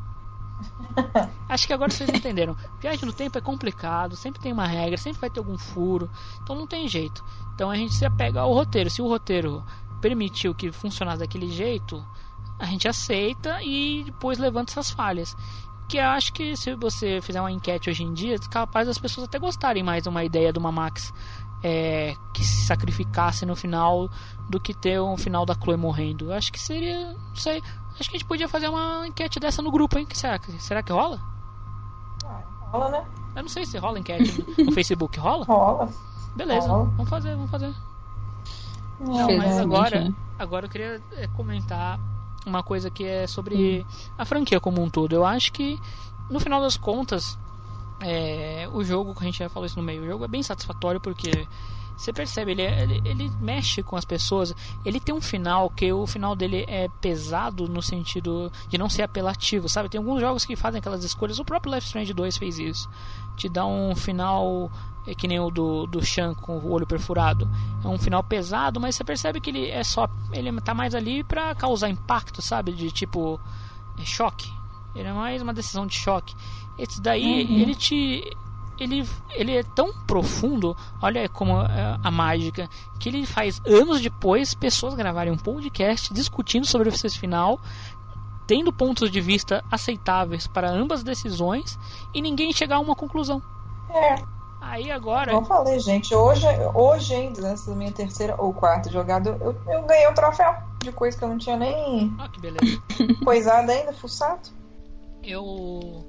Acho que agora vocês entenderam. Viagem no tempo é complicado, sempre tem uma regra, sempre vai ter algum furo, então não tem jeito. Então a gente se apega ao roteiro. Se o roteiro permitiu que funcionasse daquele jeito, a gente aceita e depois levanta essas falhas. Que eu acho que se você fizer uma enquete hoje em dia, é capaz das pessoas até gostarem mais de uma ideia de uma Max é, que se sacrificasse no final do que ter um final da Chloe morrendo. Eu acho que seria. Não sei. Acho que a gente podia fazer uma enquete dessa no grupo, hein? Que será, que- será que rola? Rola, né? Eu não sei se rola enquete no, Facebook. Rola? Rola. Beleza, Rola. vamos fazer, vamos fazer. Não, mas agora, né? agora eu queria é, comentar uma coisa que é sobre a franquia como um todo. Eu acho que, no final das contas, é, o jogo, que a gente já falou isso no meio, o jogo é bem satisfatório porque você percebe, ele, é- ele, ele mexe com as pessoas. Ele tem um final que o final dele é pesado no sentido de não ser apelativo, sabe? Tem alguns jogos que fazem aquelas escolhas. O próprio Life Strange 2 fez isso. Te dá um final é que nem o do, do Shan com o olho perfurado. É um final pesado, mas você percebe que ele é só. Ele tá mais ali pra causar impacto, sabe? De tipo. É choque. Ele é mais uma decisão de choque. Esse daí, Uhum. ele te. Ele, ele é tão profundo, olha como é a mágica, que ele faz anos depois pessoas gravarem um podcast discutindo sobre esse final, tendo pontos de vista aceitáveis para ambas decisões e ninguém chegar a uma conclusão. É. Aí agora. Como eu falei, gente, hoje, hoje ainda, nessa minha terceira ou quarta jogada, eu, eu ganhei um troféu de coisa que eu não tinha nem Ah, que beleza. coisado ainda, fuçado. Eu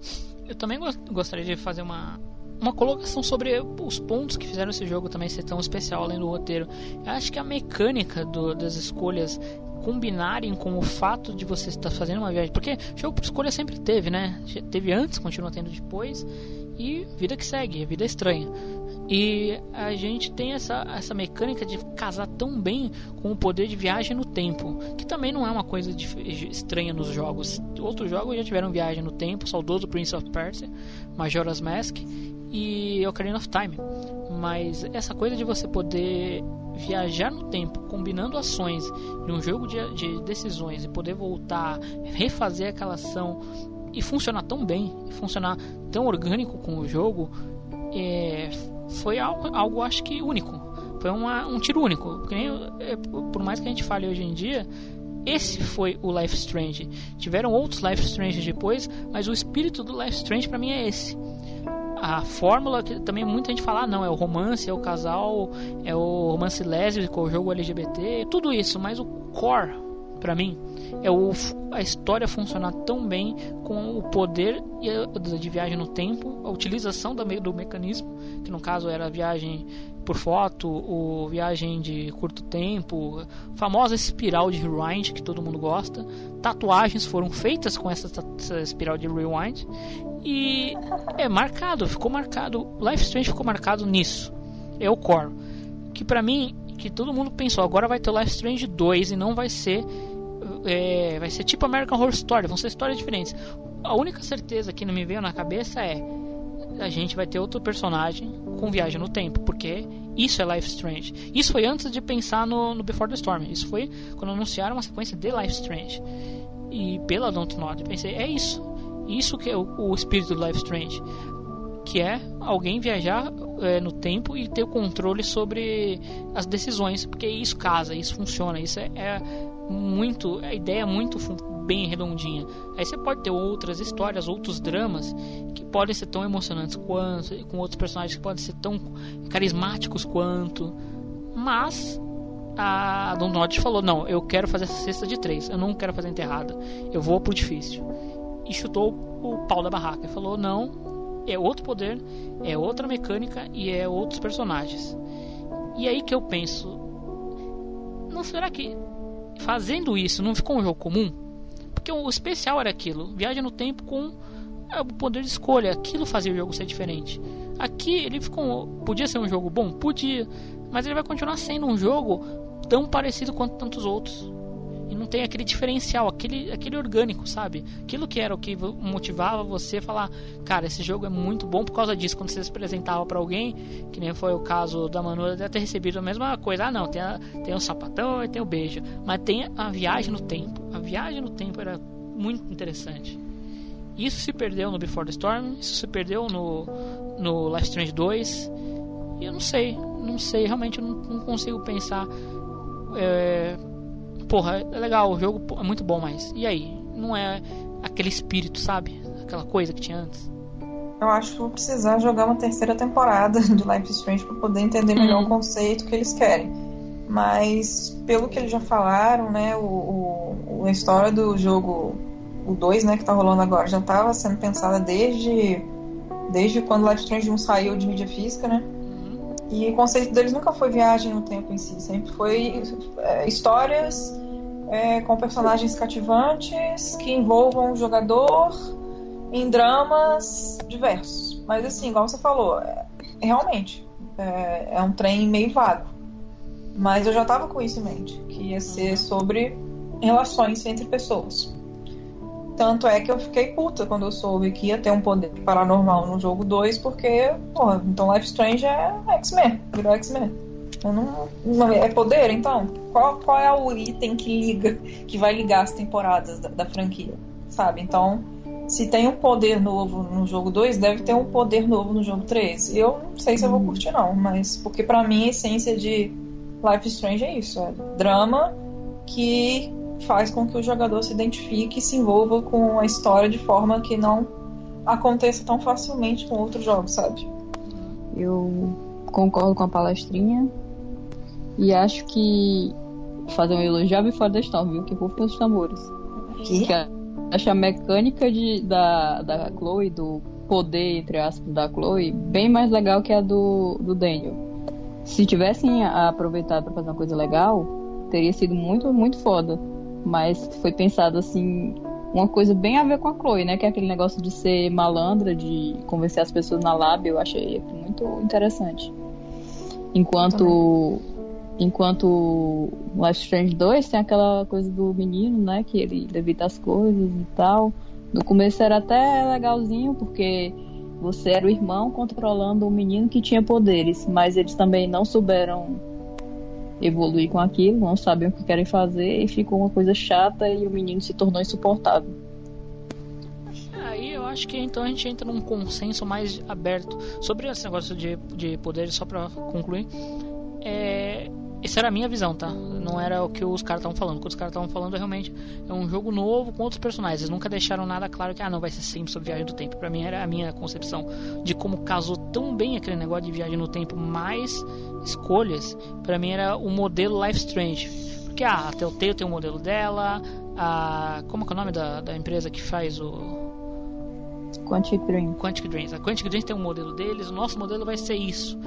eu também gos- gostaria de fazer uma uma colocação sobre os pontos que fizeram esse jogo também ser tão especial além do roteiro. Eu acho que a mecânica do- das escolhas combinarem com o fato de você estar fazendo uma viagem, porque jogo por escolha sempre teve, né? Teve antes, continua tendo depois e vida que segue, a vida é estranha. E a gente tem essa, essa mecânica de casar tão bem com o poder de viagem no tempo, que também não é uma coisa dif- estranha nos jogos. Outros jogos já tiveram viagem no tempo, saudoso Prince of Persia, Majora's Mask e Ocarina of Time. Mas essa coisa de você poder viajar no tempo, combinando ações de um jogo de, de decisões e poder voltar, refazer aquela ação e funcionar tão bem, funcionar tão orgânico com o jogo, é, foi algo, algo acho que único. Foi uma, um tiro único. Porque nem, é, por mais que a gente fale hoje em dia, esse foi o Life Strange. Tiveram outros Life Strange depois, mas o espírito do Life Strange para mim é esse. A fórmula que também muita gente fala, ah, não, é o romance, é o casal, é o romance lésbico, o jogo LGBT, tudo isso, mas o core para mim é o, a história funcionar tão bem com o poder de viagem no tempo, a utilização do, do mecanismo, que no caso era a viagem por foto, ou viagem de curto tempo, famosa espiral de rewind que todo mundo gosta. Tatuagens foram feitas com essa, essa espiral de rewind e é marcado, ficou marcado. Life Strange ficou marcado nisso. É o core. Que pra mim, que todo mundo pensou, agora vai ter o Life Strange 2 e não vai ser é, vai ser tipo American Horror Story, vão ser histórias diferentes. A única certeza que não me veio na cabeça é a gente vai ter outro personagem com viagem no tempo, porque isso é Life Strange. Isso foi antes de pensar no, no Before the Storm. Isso foi quando anunciaram uma sequência de Life Strange. E pela Don't Nod, pensei, é isso. Isso que é o, o espírito do Life Strange. Que é alguém viajar é, no tempo e ter o controle sobre as decisões. Porque isso casa, isso funciona. Isso é, é muito. A ideia é muito bem redondinha. Aí você pode ter outras histórias, outros dramas que podem ser tão emocionantes quanto, com outros personagens que podem ser tão carismáticos quanto. Mas a Don Nod falou: Não, eu quero fazer essa cesta de três, eu não quero fazer enterrada, eu vou pro difícil. E chutou o pau da barraca. Falou: Não, é outro poder, é outra mecânica e é outros personagens. E aí que eu penso: Não será que fazendo isso não ficou um jogo comum? Porque o especial era aquilo. Viagem no tempo com é, o poder de escolha. Aquilo fazia o jogo ser diferente. Aqui ele ficou. Podia ser um jogo bom? Podia. Mas ele vai continuar sendo um jogo tão parecido quanto tantos outros. E não tem aquele diferencial, aquele, aquele orgânico, sabe? Aquilo que era o que motivava você falar, cara, esse jogo é muito bom por causa disso. Quando você se apresentava para alguém, que nem foi o caso da Manu, deve ter recebido a mesma coisa. Ah, não, tem, a, tem o sapatão e tem o beijo. Mas tem a viagem no tempo. A viagem no tempo era muito interessante. Isso se perdeu no Before the Storm, isso se perdeu no, no Life Strange 2. E eu não sei, não sei, realmente eu não, não consigo pensar. É, porra, é legal, o jogo é muito bom, mas e aí? Não é aquele espírito, sabe? Aquela coisa que tinha antes. Eu acho que vou precisar jogar uma terceira temporada de Life Strange para poder entender melhor uhum. o conceito que eles querem. Mas pelo que eles já falaram, né, o, o a história do jogo o 2, né, que tá rolando agora, já estava sendo pensada desde desde quando Life Strange 1 saiu de mídia física, né? E o conceito deles nunca foi viagem no tempo em si, sempre foi é, histórias é, com personagens cativantes que envolvam o jogador em dramas diversos. Mas assim, igual você falou, é, realmente é, é, um trem meio vago. Mas eu já tava com isso em mente, que ia ser sobre relações entre pessoas. Tanto é que eu fiquei puta quando eu soube que ia ter um poder paranormal no jogo 2, porque, porra, então Life Strange é X-Men, virou X-Men. Não, não, é poder, então? Qual, qual é o item que liga, que vai ligar as temporadas da, da franquia? Sabe? Então, se tem um poder novo no jogo 2, deve ter um poder novo no jogo 3. Eu não sei se eu vou hum. curtir, não, mas porque para mim a essência de Life Strange é isso: é drama que faz com que o jogador se identifique e se envolva com a história de forma que não aconteça tão facilmente com outros jogos, sabe? Eu concordo com a palestrinha e acho que fazer um elogio a fora da Storm, viu? Que rufem os tambores. Que? que acho a mecânica de, da, da Chloe, do poder, entre aspas, da Chloe, bem mais legal que a do, do Daniel. Se tivessem aproveitado para fazer uma coisa legal, teria sido muito, muito foda mas foi pensado assim uma coisa bem a ver com a Chloe, né? Que é aquele negócio de ser malandra, de convencer as pessoas na lab, eu achei muito interessante. Enquanto enquanto Life Strange 2 tem aquela coisa do menino, né, que ele levita as coisas e tal. No começo era até legalzinho porque você era o irmão controlando um menino que tinha poderes, mas eles também não souberam evoluir com aquilo, não sabem o que querem fazer e ficou uma coisa chata e o menino se tornou insuportável. Aí eu acho que então a gente entra num consenso mais aberto sobre esse negócio de, de poderes, só pra concluir. É, essa era a minha visão, tá? Não era o que os caras estavam falando. O que os caras estavam falando é realmente é um jogo novo com outros personagens. Eles nunca deixaram nada claro que, ah, não, vai ser sempre sobre viagem do tempo. Pra mim era a minha concepção de como casou tão bem aquele negócio de viagem no tempo, mais escolhas. Pra mim era o modelo Life Strange. Porque, ah, a Telltale tem o modelo dela, a. Como é, é o nome da, da empresa que faz o. Quantic Dream. Quantic Dreams. A Quantic Dreams tem um modelo deles, o nosso modelo vai ser isso.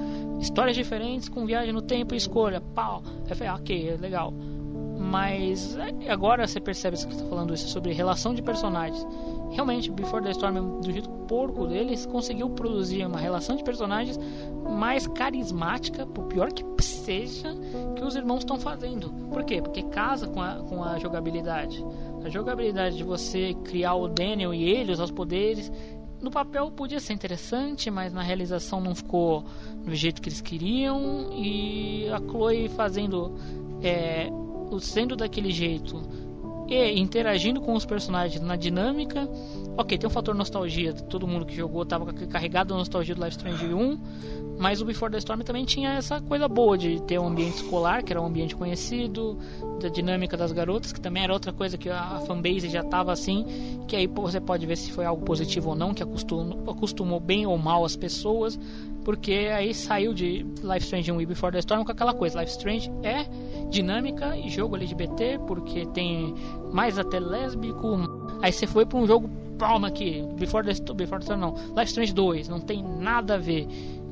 Histórias diferentes com viagem no tempo e escolha. Pau. Aí falei, ah, ok, legal. Mas é, agora você percebe que você está falando isso sobre relação de personagens. Realmente, Before the Storm, do jeito porco deles, conseguiu produzir uma relação de personagens mais carismática, por pior que seja, que os irmãos estão fazendo. Por quê? Porque casa com a, com a jogabilidade. A jogabilidade de você criar o Daniel e ele, usar os poderes, no papel podia ser interessante, mas na realização não ficou do jeito que eles queriam. E a Chloe fazendo. É, sendo daquele jeito e interagindo com os personagens na dinâmica. Ok, tem um fator nostalgia, todo mundo que jogou estava carregado da nostalgia do Life Strange 1, mas o Before the Storm também tinha essa coisa boa de ter um ambiente escolar, que era um ambiente conhecido, da dinâmica das garotas, que também era outra coisa que a fanbase já estava assim, que aí você pode ver se foi algo positivo ou não, que acostumou, acostumou bem ou mal as pessoas, porque aí saiu de Life Strange 1 e Before the Storm com aquela coisa, Life Strange é dinâmica e jogo LGBT, porque tem mais até lésbico, aí você foi para um jogo palma aqui, Before the, Before the Storm não, Life Strange 2, não tem nada a ver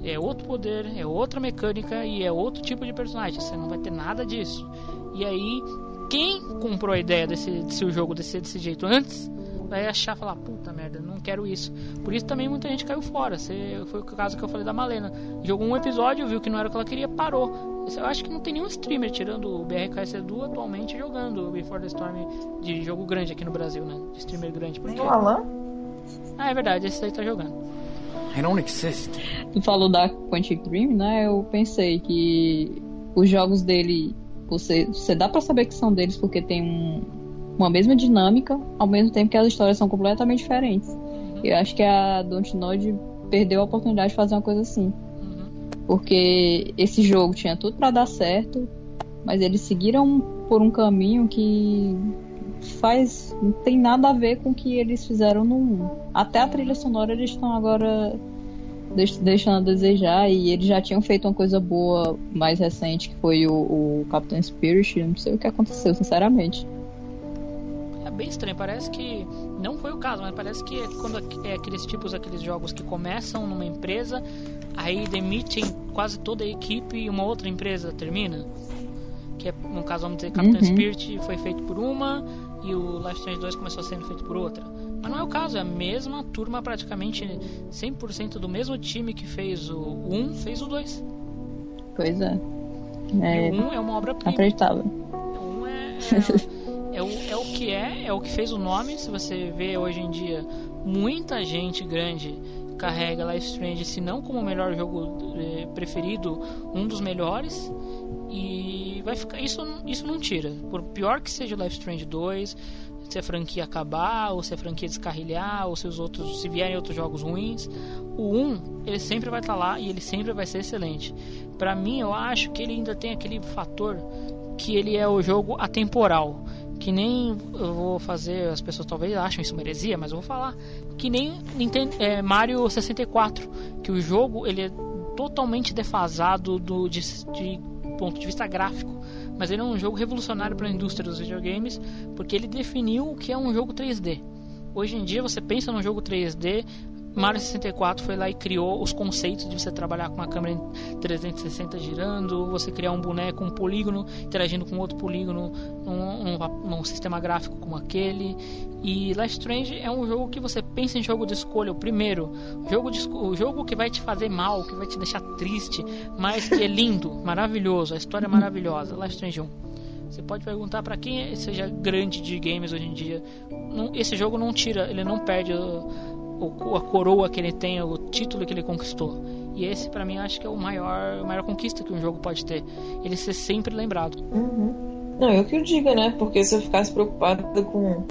é outro poder, é outra mecânica e é outro tipo de personagem. Você não vai ter nada disso. E aí, quem comprou a ideia desse, desse jogo desse, desse jeito antes, vai achar, falar, puta merda, não quero isso. Por isso também muita gente caiu fora. Você, foi o caso que eu falei da Malena. Jogou um episódio, viu que não era o que ela queria, parou. Eu acho que não tem nenhum streamer, tirando o BRKS Edu, atualmente jogando Before the Storm de jogo grande aqui no Brasil, né? De streamer grande. Porque... o Alan? Ah, é verdade, esse aí tá jogando. I don't exist. Tu falou da Quantic Dream, né? Eu pensei que os jogos dele, você, você dá para saber que são deles porque tem um, uma mesma dinâmica, ao mesmo tempo que as histórias são completamente diferentes. Eu acho que a Dontnod perdeu a oportunidade de fazer uma coisa assim. Porque esse jogo tinha tudo para dar certo, mas eles seguiram por um caminho que faz. não tem nada a ver com o que eles fizeram no 1. Até a trilha sonora eles estão agora deixando a desejar e eles já tinham feito uma coisa boa mais recente que foi o, o Captain Spirit. Não sei o que aconteceu, sinceramente. É bem estranho, parece que não foi o caso, mas parece que é quando é aqueles tipos, aqueles jogos que começam numa empresa, aí demitem quase toda a equipe e uma outra empresa termina. Que é, no caso, vamos dizer, Captain uhum. Spirit foi feito por uma, e o Life Strange 2 começou sendo feito por outra. Mas não é o caso, é a mesma turma, praticamente 100% do mesmo time que fez o 1, fez o 2. Pois é. é o 1 é uma obra-prima. Acreditável. O 1 é, é, é, o, é o que é, é o que fez o nome. Se você vê hoje em dia, muita gente grande carrega Life Strange, se não como o melhor jogo eh, preferido, um dos melhores. E vai ficar. Isso, isso não tira. Por pior que seja o Life Strange 2, se a franquia acabar, ou se a franquia descarrilhar, ou se os outros. se vierem outros jogos ruins. O 1, ele sempre vai estar tá lá e ele sempre vai ser excelente. Para mim, eu acho que ele ainda tem aquele fator que ele é o jogo atemporal. Que nem eu vou fazer, as pessoas talvez achem isso heresia, mas eu vou falar. Que nem Nintendo, é, Mario 64, que o jogo ele é totalmente defasado do, de, de ponto de vista gráfico, mas ele é um jogo revolucionário para a indústria dos videogames, porque ele definiu o que é um jogo 3D. Hoje em dia você pensa num jogo 3D, Mario 64 foi lá e criou os conceitos de você trabalhar com uma câmera 360 girando, você criar um boneco, um polígono interagindo com outro polígono num, num, num, sistema gráfico como aquele. E Life Strange é um jogo que você pensa em jogo de escolha. O primeiro, jogo de, o jogo que vai te fazer mal, que vai te deixar triste, mas que é lindo, maravilhoso, a história é maravilhosa. Life Strange 1. Você pode perguntar para quem seja grande de games hoje em dia. Não, esse jogo não tira, ele não perde o, a coroa que ele tem, o título que ele conquistou. E esse para mim acho que é o maior, a maior conquista que um jogo pode ter. Ele ser sempre lembrado. Uhum. Não, eu que o diga, né? Porque se eu ficasse preocupado com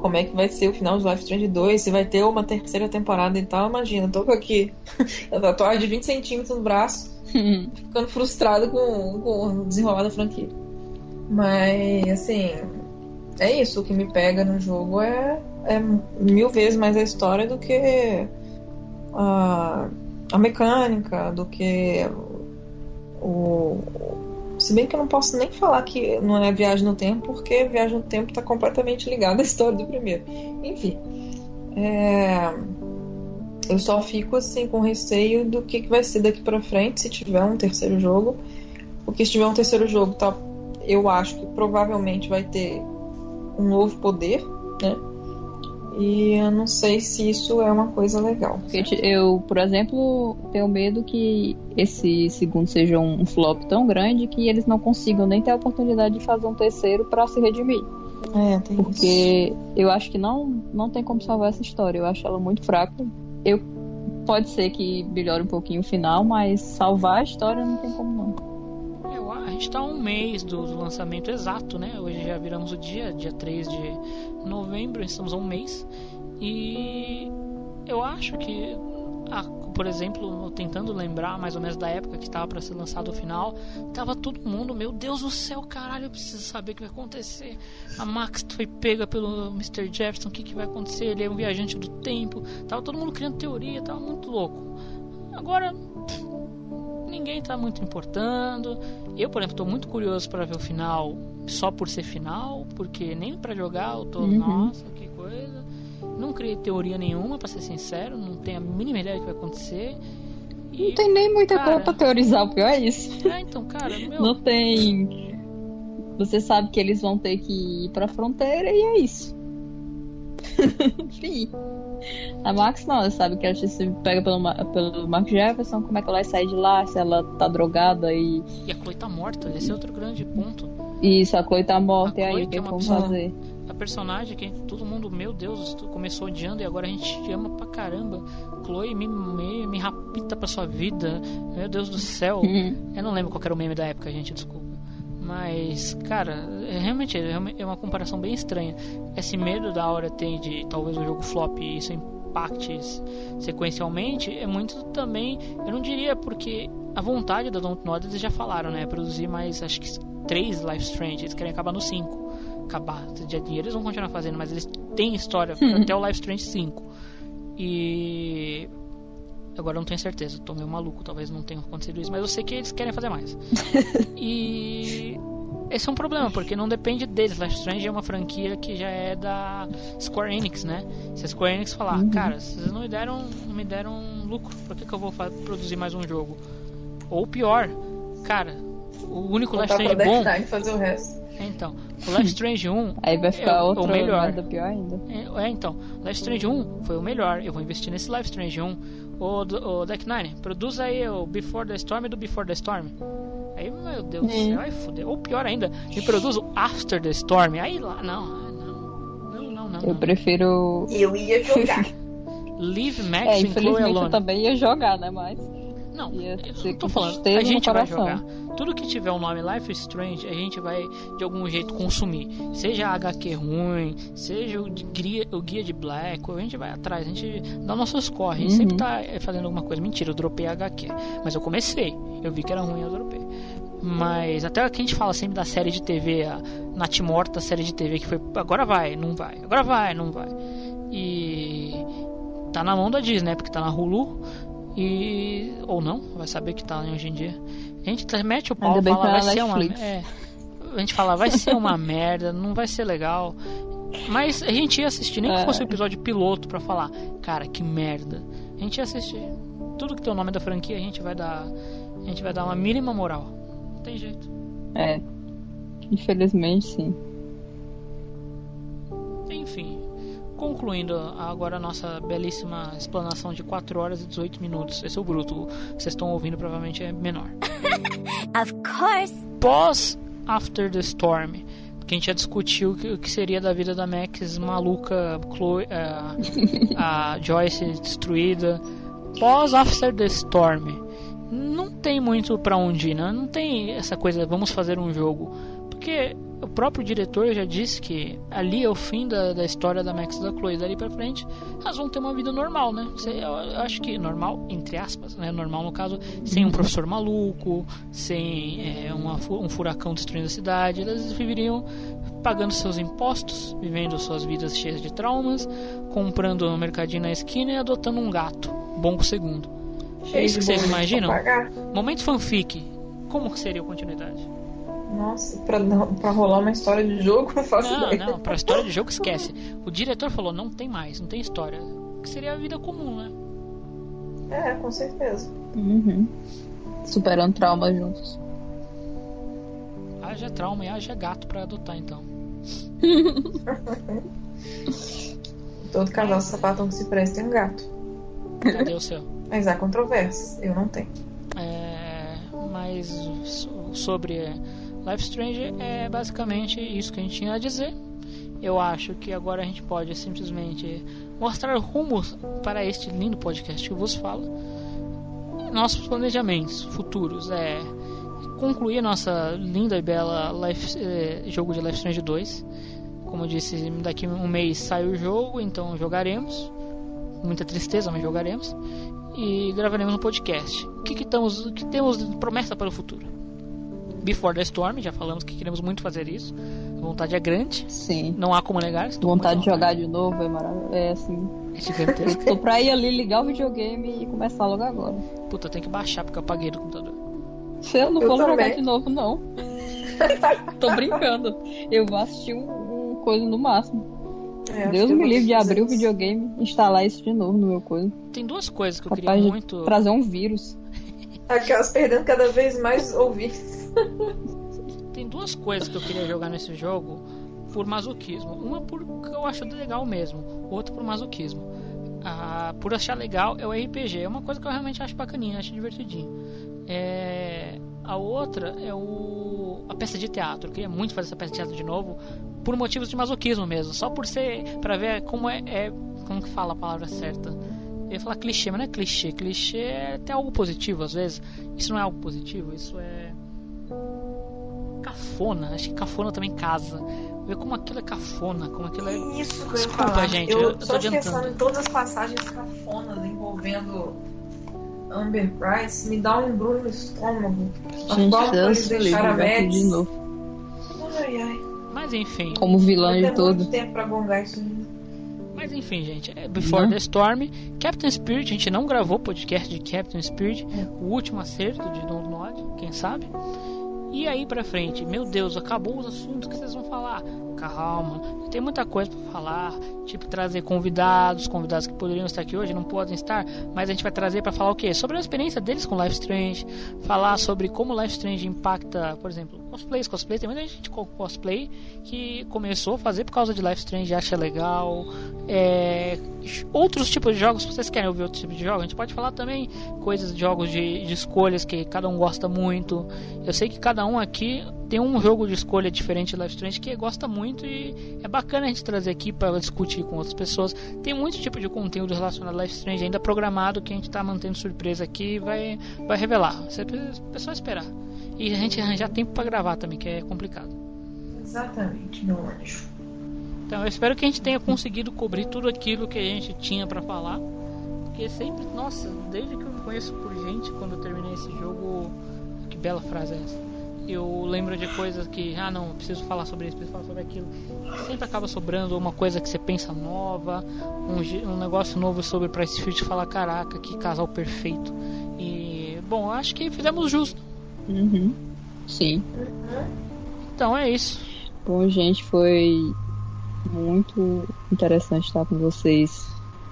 como é que vai ser o final de Life Strange 2, se vai ter uma terceira temporada e tal. Imagina, tô com aqui a tatuagem de 20 centímetros no braço, ficando frustrado com, com o desenrolar da franquia. Mas, assim, é isso. O que me pega no jogo é, é mil vezes mais a história do que a, a mecânica, do que o. Se bem que eu não posso nem falar que não é viagem no tempo, porque viagem no tempo está completamente ligada à história do primeiro. Enfim. É, eu só fico assim com receio do que, que vai ser daqui para frente se tiver um terceiro jogo. Porque se tiver um terceiro jogo, tá, eu acho que provavelmente vai ter um novo poder, né? E eu não sei se isso é uma coisa legal. Eu, por exemplo, tenho medo que esse segundo seja um flop tão grande que eles não consigam nem ter a oportunidade de fazer um terceiro para se redimir. É, tem Porque eu acho que não, não tem como salvar essa história. Eu acho ela muito fraca. Eu pode ser que melhore um pouquinho o final, mas salvar a história não tem como não. A gente tá a um mês do, do lançamento exato, né? Hoje já viramos o dia, dia 3 de novembro, estamos a um mês. E eu acho que, ah, por exemplo, tentando lembrar mais ou menos da época que estava para ser lançado o final, tava todo mundo, meu Deus do céu, caralho, eu preciso saber o que vai acontecer. A Max foi pega pelo Mr. Jefferson, o que, que vai acontecer? Ele é um viajante do tempo. Tava todo mundo criando teoria, tava muito louco. Agora, ninguém tá muito importando. Eu, por exemplo, tô muito curioso para ver o final só por ser final, porque nem para jogar eu tô, Uhum. nossa, que coisa. Não criei teoria nenhuma, para ser sincero, não tenho a mínima ideia do que vai acontecer. E, Não tem nem muita cara, coisa pra teorizar, o pior é isso. É, então, cara, meu, Não tem. Você sabe que eles vão ter que ir pra fronteira e é isso. Fim. A Max não, você sabe que ela se pega pelo, pelo Mark Jefferson, como é que ela vai sair de lá, se ela tá drogada e. e a Chloe tá morta, esse é outro grande ponto. Isso, a Chloe tá morta, e A aí Chloe o que é vamos pessoa- fazer? A personagem que todo mundo, meu Deus, começou odiando e agora a gente ama pra caramba. Chloe me, me, me rapita pra sua vida. Meu Deus do céu. Uhum. Eu não lembro qual era o meme da época, gente, desculpa. Mas, cara, é realmente é uma- é uma comparação bem estranha. Esse medo da hora tem de talvez o jogo flop e isso impacte sequencialmente é muito também, eu não diria porque a vontade da Dontnod eles já falaram, né? Produzir mais, acho que três Life Strange, eles querem acabar no 5 acabar. Se der dinheiro, eles vão continuar fazendo, mas eles têm história até o Life Strange 5. E. Agora eu não tenho certeza, tô meio maluco, talvez não tenha acontecido isso, mas eu sei que eles querem fazer mais. e. Esse é um problema, porque não depende deles. Life Strange é uma franquia que já é da Square Enix, né? Se a Square Enix falar, Uhum. cara, vocês não me deram, não me deram lucro, por que, que eu vou produzir mais um jogo? Ou pior, cara, o único Life pra Strange bom. Fazer o resto. É, então, o Life Strange 1 Aí vai ficar é o, outra o melhor. merda pior ainda. É, é, então, Life Strange 1 foi o melhor. Eu vou investir nesse Life Strange 1. O, o Deck Nine, produz aí o Before the Storm do Before the Storm. Aí, meu Deus do Sim. céu, aí fudeu. Ou pior ainda, me produz o After the Storm. Aí lá, não, ah, não. Não, não, não. Eu não. prefiro. Eu ia jogar. Leave Max É, and Chloe infelizmente eu Alone. também ia jogar, né? Mas. Não, eu não tô falando, a gente vai jogar. Tudo que tiver o nome Life is Strange, a gente vai de algum jeito consumir. Seja HQ ruim, seja o, guia, o guia de Black, a gente vai atrás, a gente dá nossos corre. A gente Uhum. sempre tá eh, fazendo alguma coisa. Mentira, eu dropei a HQ. Mas eu comecei. Eu vi que era ruim, eu dropei. Mas até que a gente fala sempre da série de TV, a Nath Morta série de TV, que foi agora vai, não vai, agora vai, não vai. E tá na mão da Disney, né? Porque tá na Hulu. E. Ou não, vai saber que tá hoje em dia. A gente mete o pau fala, vai ser uma. É, a gente fala, vai ser uma merda, não vai ser legal. Mas a gente ia assistir, nem que É. fosse o episódio piloto pra falar, cara, que merda. A gente ia assistir. Tudo que tem o nome da franquia, a gente vai dar. A gente vai dar uma mínima moral. Não tem jeito. É. Infelizmente, sim. Enfim, concluindo agora a nossa belíssima explanação de 4 horas e 18 minutos. Esse é o bruto. O que vocês estão ouvindo provavelmente é menor. Of course. Pós After the Storm, que a gente já discutiu o que, seria da vida da Max maluca, Chloe, eh, a Joyce destruída. Pós After the Storm, não tem muito pra onde ir, né? Não tem essa coisa, vamos fazer um jogo. Porque o próprio diretor já disse que ali é o fim da, da história da Max e da Chloe. Dali pra frente, elas vão ter uma vida normal, né? Eu, acho que normal, entre aspas, né? Normal no caso, sem um professor maluco, sem é, uma um furacão destruindo a cidade. Elas viveriam pagando seus impostos, vivendo suas vidas cheias de traumas, comprando um mercadinho na esquina e adotando um gato, bom segundo. é Cheio isso que vocês imaginam? Momento fanfic. Como que seria a continuidade? Nossa, pra, não- pra rolar uma história de jogo, não faço Não, ideia. não, pra história de jogo esquece. O diretor falou, não tem mais, não tem história. Que seria a vida comum, né? É, com certeza. Uhum. Superando traumas juntos. Haja trauma e haja gato pra adotar, então. Todo casal sapatão que se presta tem um gato. Cadê o seu? Mas há controvérsias. Eu não tenho. É, mas so- sobre Life Strange é basicamente isso que a gente tinha a dizer. Eu acho que agora a gente pode simplesmente mostrar rumos para este lindo podcast que vos falo. Nossos planejamentos futuros é concluir nossa linda e bela Life, eh, jogo de Life Strange 2. Como eu disse, daqui um mês sai o jogo, então jogaremos. Muita tristeza, mas jogaremos. E gravaremos um podcast. O que, que, estamos, que temos de promessa para o futuro? Before the Storm, já falamos que queremos muito fazer isso. A vontade é grande. Sim. Não há como negar. estou Vontade de jogar de novo é maravilhoso. É assim. É gigantesco. Tô pra ir ali ligar o videogame e começar logo agora. Puta, eu tenho que baixar porque eu apaguei do computador. Eu não Eu vou jogar de novo, não. Tô brincando. Eu vou assistir um, um coisa no máximo. É, Deus me livre de abrir o videogame e instalar isso de novo no meu coisa. Tem duas coisas que eu queria Capaz de muito. trazer um vírus. Aquelas perdendo cada vez mais ouvintes. Tem duas coisas que eu queria jogar nesse jogo por masoquismo. Uma porque eu acho legal mesmo, outra por masoquismo. Ah, por achar legal é o RPG, é uma coisa que eu realmente acho bacaninha, acho divertidinho. É, a outra é o a peça de teatro. Eu queria muito fazer essa peça de teatro de novo por motivos de masoquismo mesmo, só por ser para ver como é, é como que fala a palavra certa. Eu ia falar clichê, mas não é clichê. Clichê é até algo positivo às vezes. Isso não é algo positivo, isso é cafona. Acho que cafona também casa. Ver como aquilo é cafona, como aquilo é. Isso que eu ia Desculpa, falar. gente, eu, eu, tô só pensando adiantando. em todas as passagens cafonas envolvendo Amber Price, me dá um embrulho no estômago. A Gente, Deus deixaram a de novo. Ai, ai. Mas enfim. Como vilã de todo. tempo pra gongar isso. Mas enfim, gente, é Before Não. the Storm, Captain Spirit, a gente não gravou podcast de Captain Spirit, o último acerto de Don't Nod, quem sabe? E aí pra frente, meu Deus, acabou os assuntos que vocês vão falar. Calma, tem muita coisa pra falar, tipo trazer convidados, convidados que poderiam estar aqui hoje, não podem estar, mas a gente vai trazer pra falar o quê? Sobre a experiência deles com Life Strange, falar sobre como Life Strange impacta, por exemplo, cosplays, cosplay, tem muita gente com cosplay que começou a fazer por causa de Life Strange, acha legal. É, outros tipos de jogos, vocês querem ouvir outros tipos de jogos, a gente pode falar também coisas de jogos de, de escolhas que cada um gosta muito. Eu sei que cada um aqui tem um jogo de escolha diferente de Life Strange que gosta muito e é bacana a gente trazer aqui para discutir com outras pessoas. Tem muito tipo de conteúdo relacionado a Life Strange ainda programado que a gente está mantendo surpresa aqui e vai, vai revelar. Precisa só esperar. E a gente arranjar tempo para gravar também, que é complicado. Exatamente, meu anjo. Então eu espero que a gente tenha conseguido cobrir tudo aquilo que a gente tinha pra falar. Porque sempre, nossa, desde que eu me conheço por gente, quando eu terminei esse jogo, que bela frase é essa? Eu lembro de coisas que, ah não, preciso falar sobre isso, preciso falar sobre aquilo. Sempre acaba sobrando uma coisa que você pensa nova, um, um negócio novo sobre Price Fit falar, caraca, que casal perfeito. E, bom, acho que fizemos justo. Uhum. Sim. Então é isso. Bom, gente, foi muito interessante estar com vocês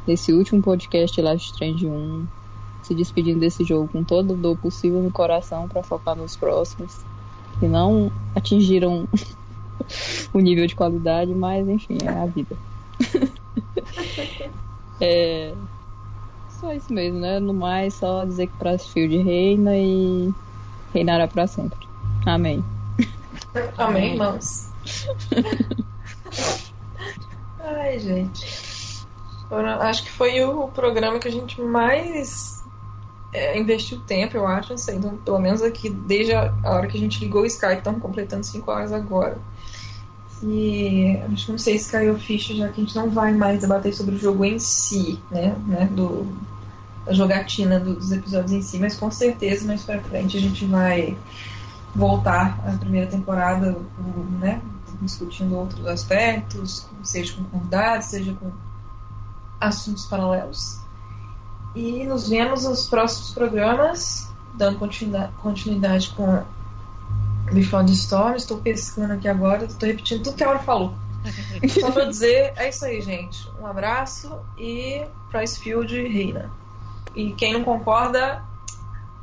nesse último podcast Life Strange 1. Se despedindo desse jogo com toda a dor possível no coração para focar nos próximos. Que não atingiram o nível de qualidade, mas enfim, é a vida. é. Só isso mesmo, né? No mais, só dizer que Prasfield reina e reinará para sempre. Amém. Amém, irmãos. Ai, gente. Acho que foi o programa que a gente mais é, investiu tempo, eu acho. Não sei, então, pelo menos aqui, desde a a hora que a gente ligou o Skype, estamos completando 5 horas agora. E acho que não sei se caiu ficha, já que a gente não vai mais debater sobre o jogo em si, né? né do, a jogatina do- dos episódios em si, mas com certeza mais pra frente a gente vai voltar à primeira temporada, né? Discutindo outros aspectos, seja com convidados, seja com assuntos paralelos. E nos vemos nos próximos programas, dando continuidade, com Before the Storm. Estou pescando aqui agora, estou repetindo tudo que a Aura falou. Só pra dizer, é isso aí, gente. Um abraço e Pricefield reina. E quem não concorda,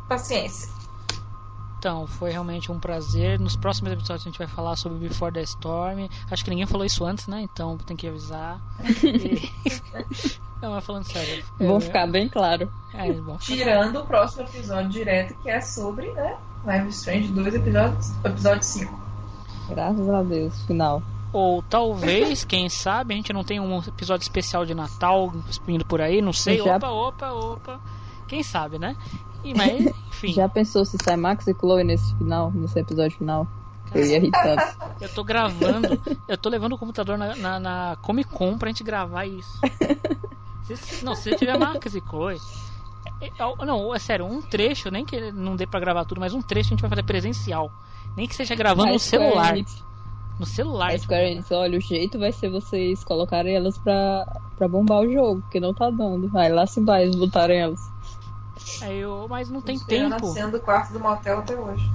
paciência. Então, foi realmente um prazer. Nos próximos episódios a gente vai falar sobre Before the Storm. Acho que ninguém falou isso antes, né? Então tem que avisar. E- Não, mas falando sério. Vou é- ficar bem claro. É, bom. Tirando o próximo episódio direto, que é sobre, né? Live Strange 2, episódio, episódio 5. Graças a Deus, final. Ou talvez, quem sabe, a gente não tem um episódio especial de Natal indo por aí, não sei. Já- Opa, opa, opa. Quem sabe, né? E, mas, enfim. Já pensou se sai Max e Chloe nesse final, nesse episódio final? Eu ia rir tanto. Eu tô gravando, eu tô levando o computador na, na, na Comic Con pra gente gravar isso. Se- não, se tiver marcas e Chloe. é- é- Não, é sério, um trecho, nem que não dê pra gravar tudo, mas um trecho a gente vai fazer presencial. Nem que seja gravando no celular. Enix- No celular. A Square Enix, olha, o jeito vai ser vocês colocarem elas pra, pra bombar o jogo, porque não tá dando. Aí lá se vai eles botarem elas. Aí eu, mas não tem Esperando tempo. a cena do quarto do motel até hoje.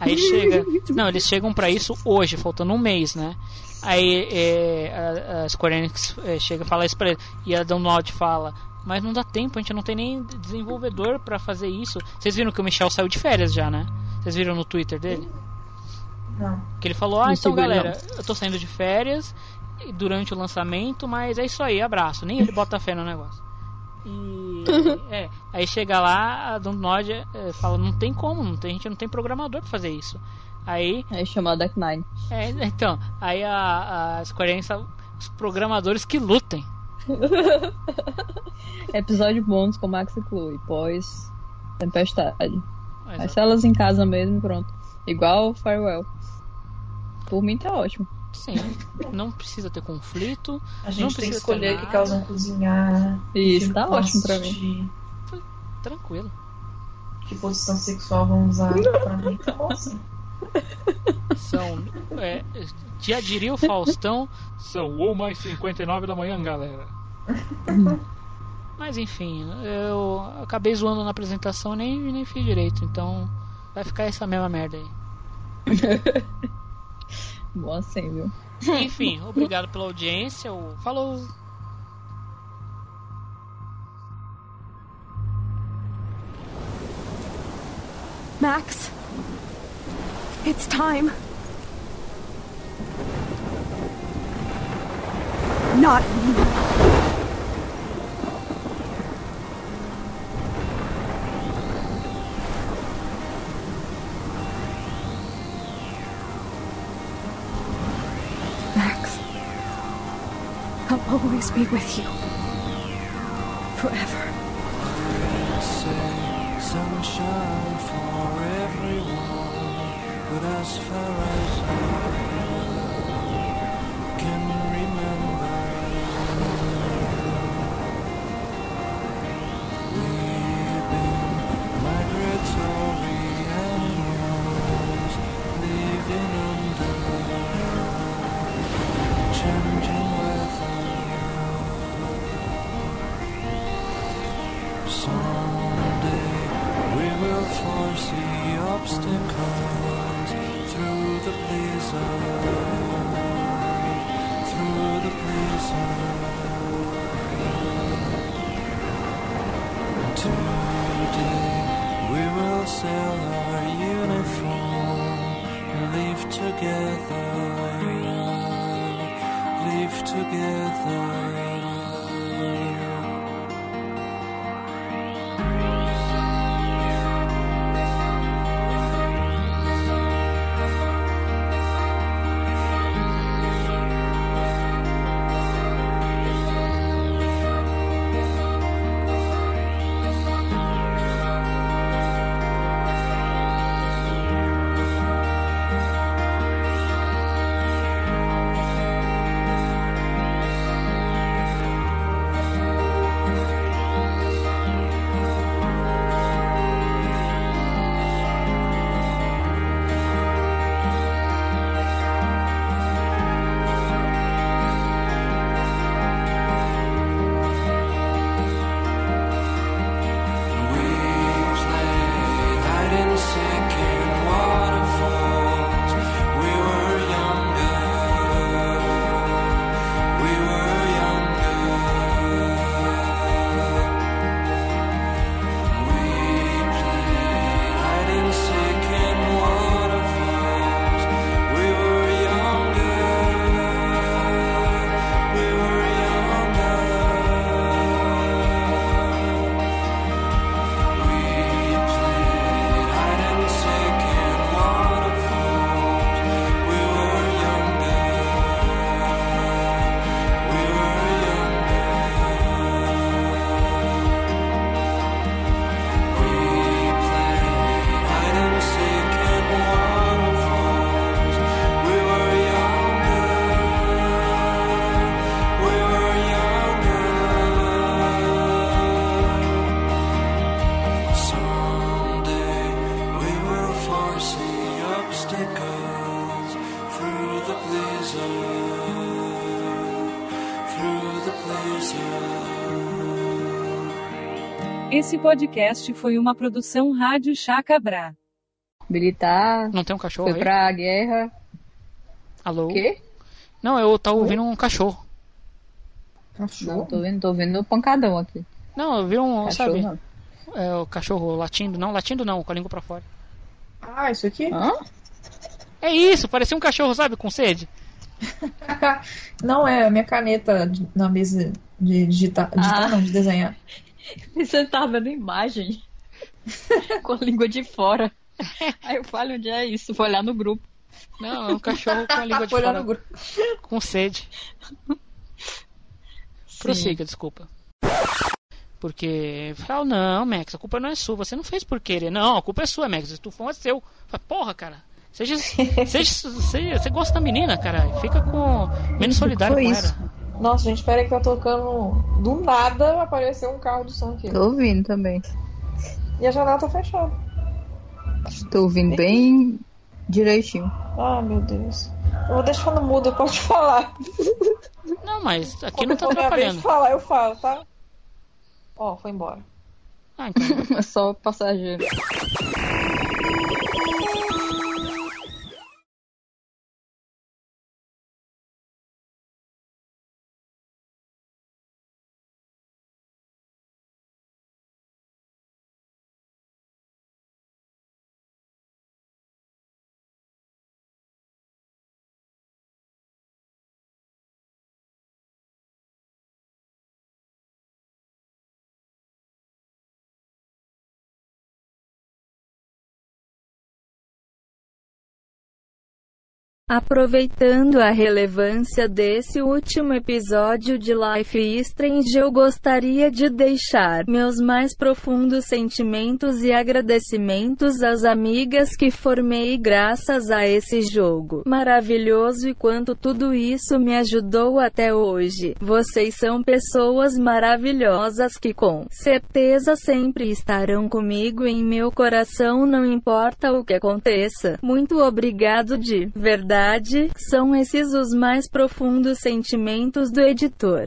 Aí chega. Não, eles chegam pra isso hoje, faltando um mês, né? Aí é, a, a Square Enix é, chega e fala isso pra ele. E a Download fala. Mas não dá tempo, a gente não tem nem desenvolvedor pra fazer isso. Vocês viram que o Michel saiu de férias já, né? Vocês viram no Twitter dele? Não. Que ele falou: Ah, então galera, eu tô saindo de férias durante o lançamento, mas é isso aí, abraço. Nem ele bota fé no negócio. E. é, aí chega lá, a Download é, fala: Não tem como, não tem, a gente não tem programador pra fazer isso. Aí Aí chama a Deck Nine. é, então, aí a, a Square Enix, os programadores que lutem. Episódio bônus com Max e Chloe, pós Tempestade. Mas, Vai ser elas em casa mesmo pronto. Igual Farewell. Por mim tá ótimo. Sim, não precisa ter conflito. A não gente tem que precisa escolher que vão cozinhar. Isso, tá vão ótimo pra assistir, Tranquilo. Que posição sexual vão usar. pra mim tá bom assim. São. É, já diria o Faustão, são 1 mais 59 da manhã, galera. Mas enfim, eu acabei zoando na apresentação e nem, nem fiz direito, então vai ficar essa mesma merda aí. Bom assim, viu? Enfim, obrigado pela audiência. Falou! Max, it's time. Not anymore. Always be with you. Forever. sunshine for everyone, but as far as Esse podcast foi uma produção Rádio Chacabra. Militar. Não tem um cachorro Foi aí? pra guerra. Alô? O quê? Não, eu tava ouvindo um cachorro. Não, tô vendo, tô vendo pancadão aqui. Não, eu vi um, Cachorro sabe? não. É, o cachorro latindo. Não, latindo não, com a língua pra fora. Ah, isso aqui? É isso, parecia um cachorro, sabe, com sede. Não, é a minha caneta de- na mesa de digitar, digitar Ah. não, de desenhar. Você tá vendo imagem com a língua de fora. Aí eu falo onde é isso, vou olhar no grupo. Não, é um cachorro com a língua de fora. no grupo. Com sede. Prossiga, desculpa. Porque, fala, não, Max, a culpa não é sua, você não fez por querer. Não, a culpa é sua, Max, o tufão é seu. Fala, Porra, cara, seja, seja, seja, você gosta da menina, cara, fica com menos solidário com isso. ela. Nossa, gente, pera aí que tá tocando. Do nada apareceu um carro do som aqui. Tô ouvindo também. E a janela tá fechada. Tô ouvindo bem direitinho. Ah, meu Deus. Eu vou deixar no mudo, pode falar. Não, mas aqui Quando não tá atrapalhando. de falar, eu falo, tá? Ó, foi embora. Ah, então. É só passageiro. Aproveitando a relevância desse último episódio de Life is Strange, eu gostaria de deixar meus mais profundos sentimentos e agradecimentos às amigas que formei graças a esse jogo maravilhoso e quanto tudo isso me ajudou até hoje. Vocês são pessoas maravilhosas que com certeza sempre estarão comigo em meu coração, não importa o que aconteça. Muito obrigado de verdade. São esses os mais profundos sentimentos do editor.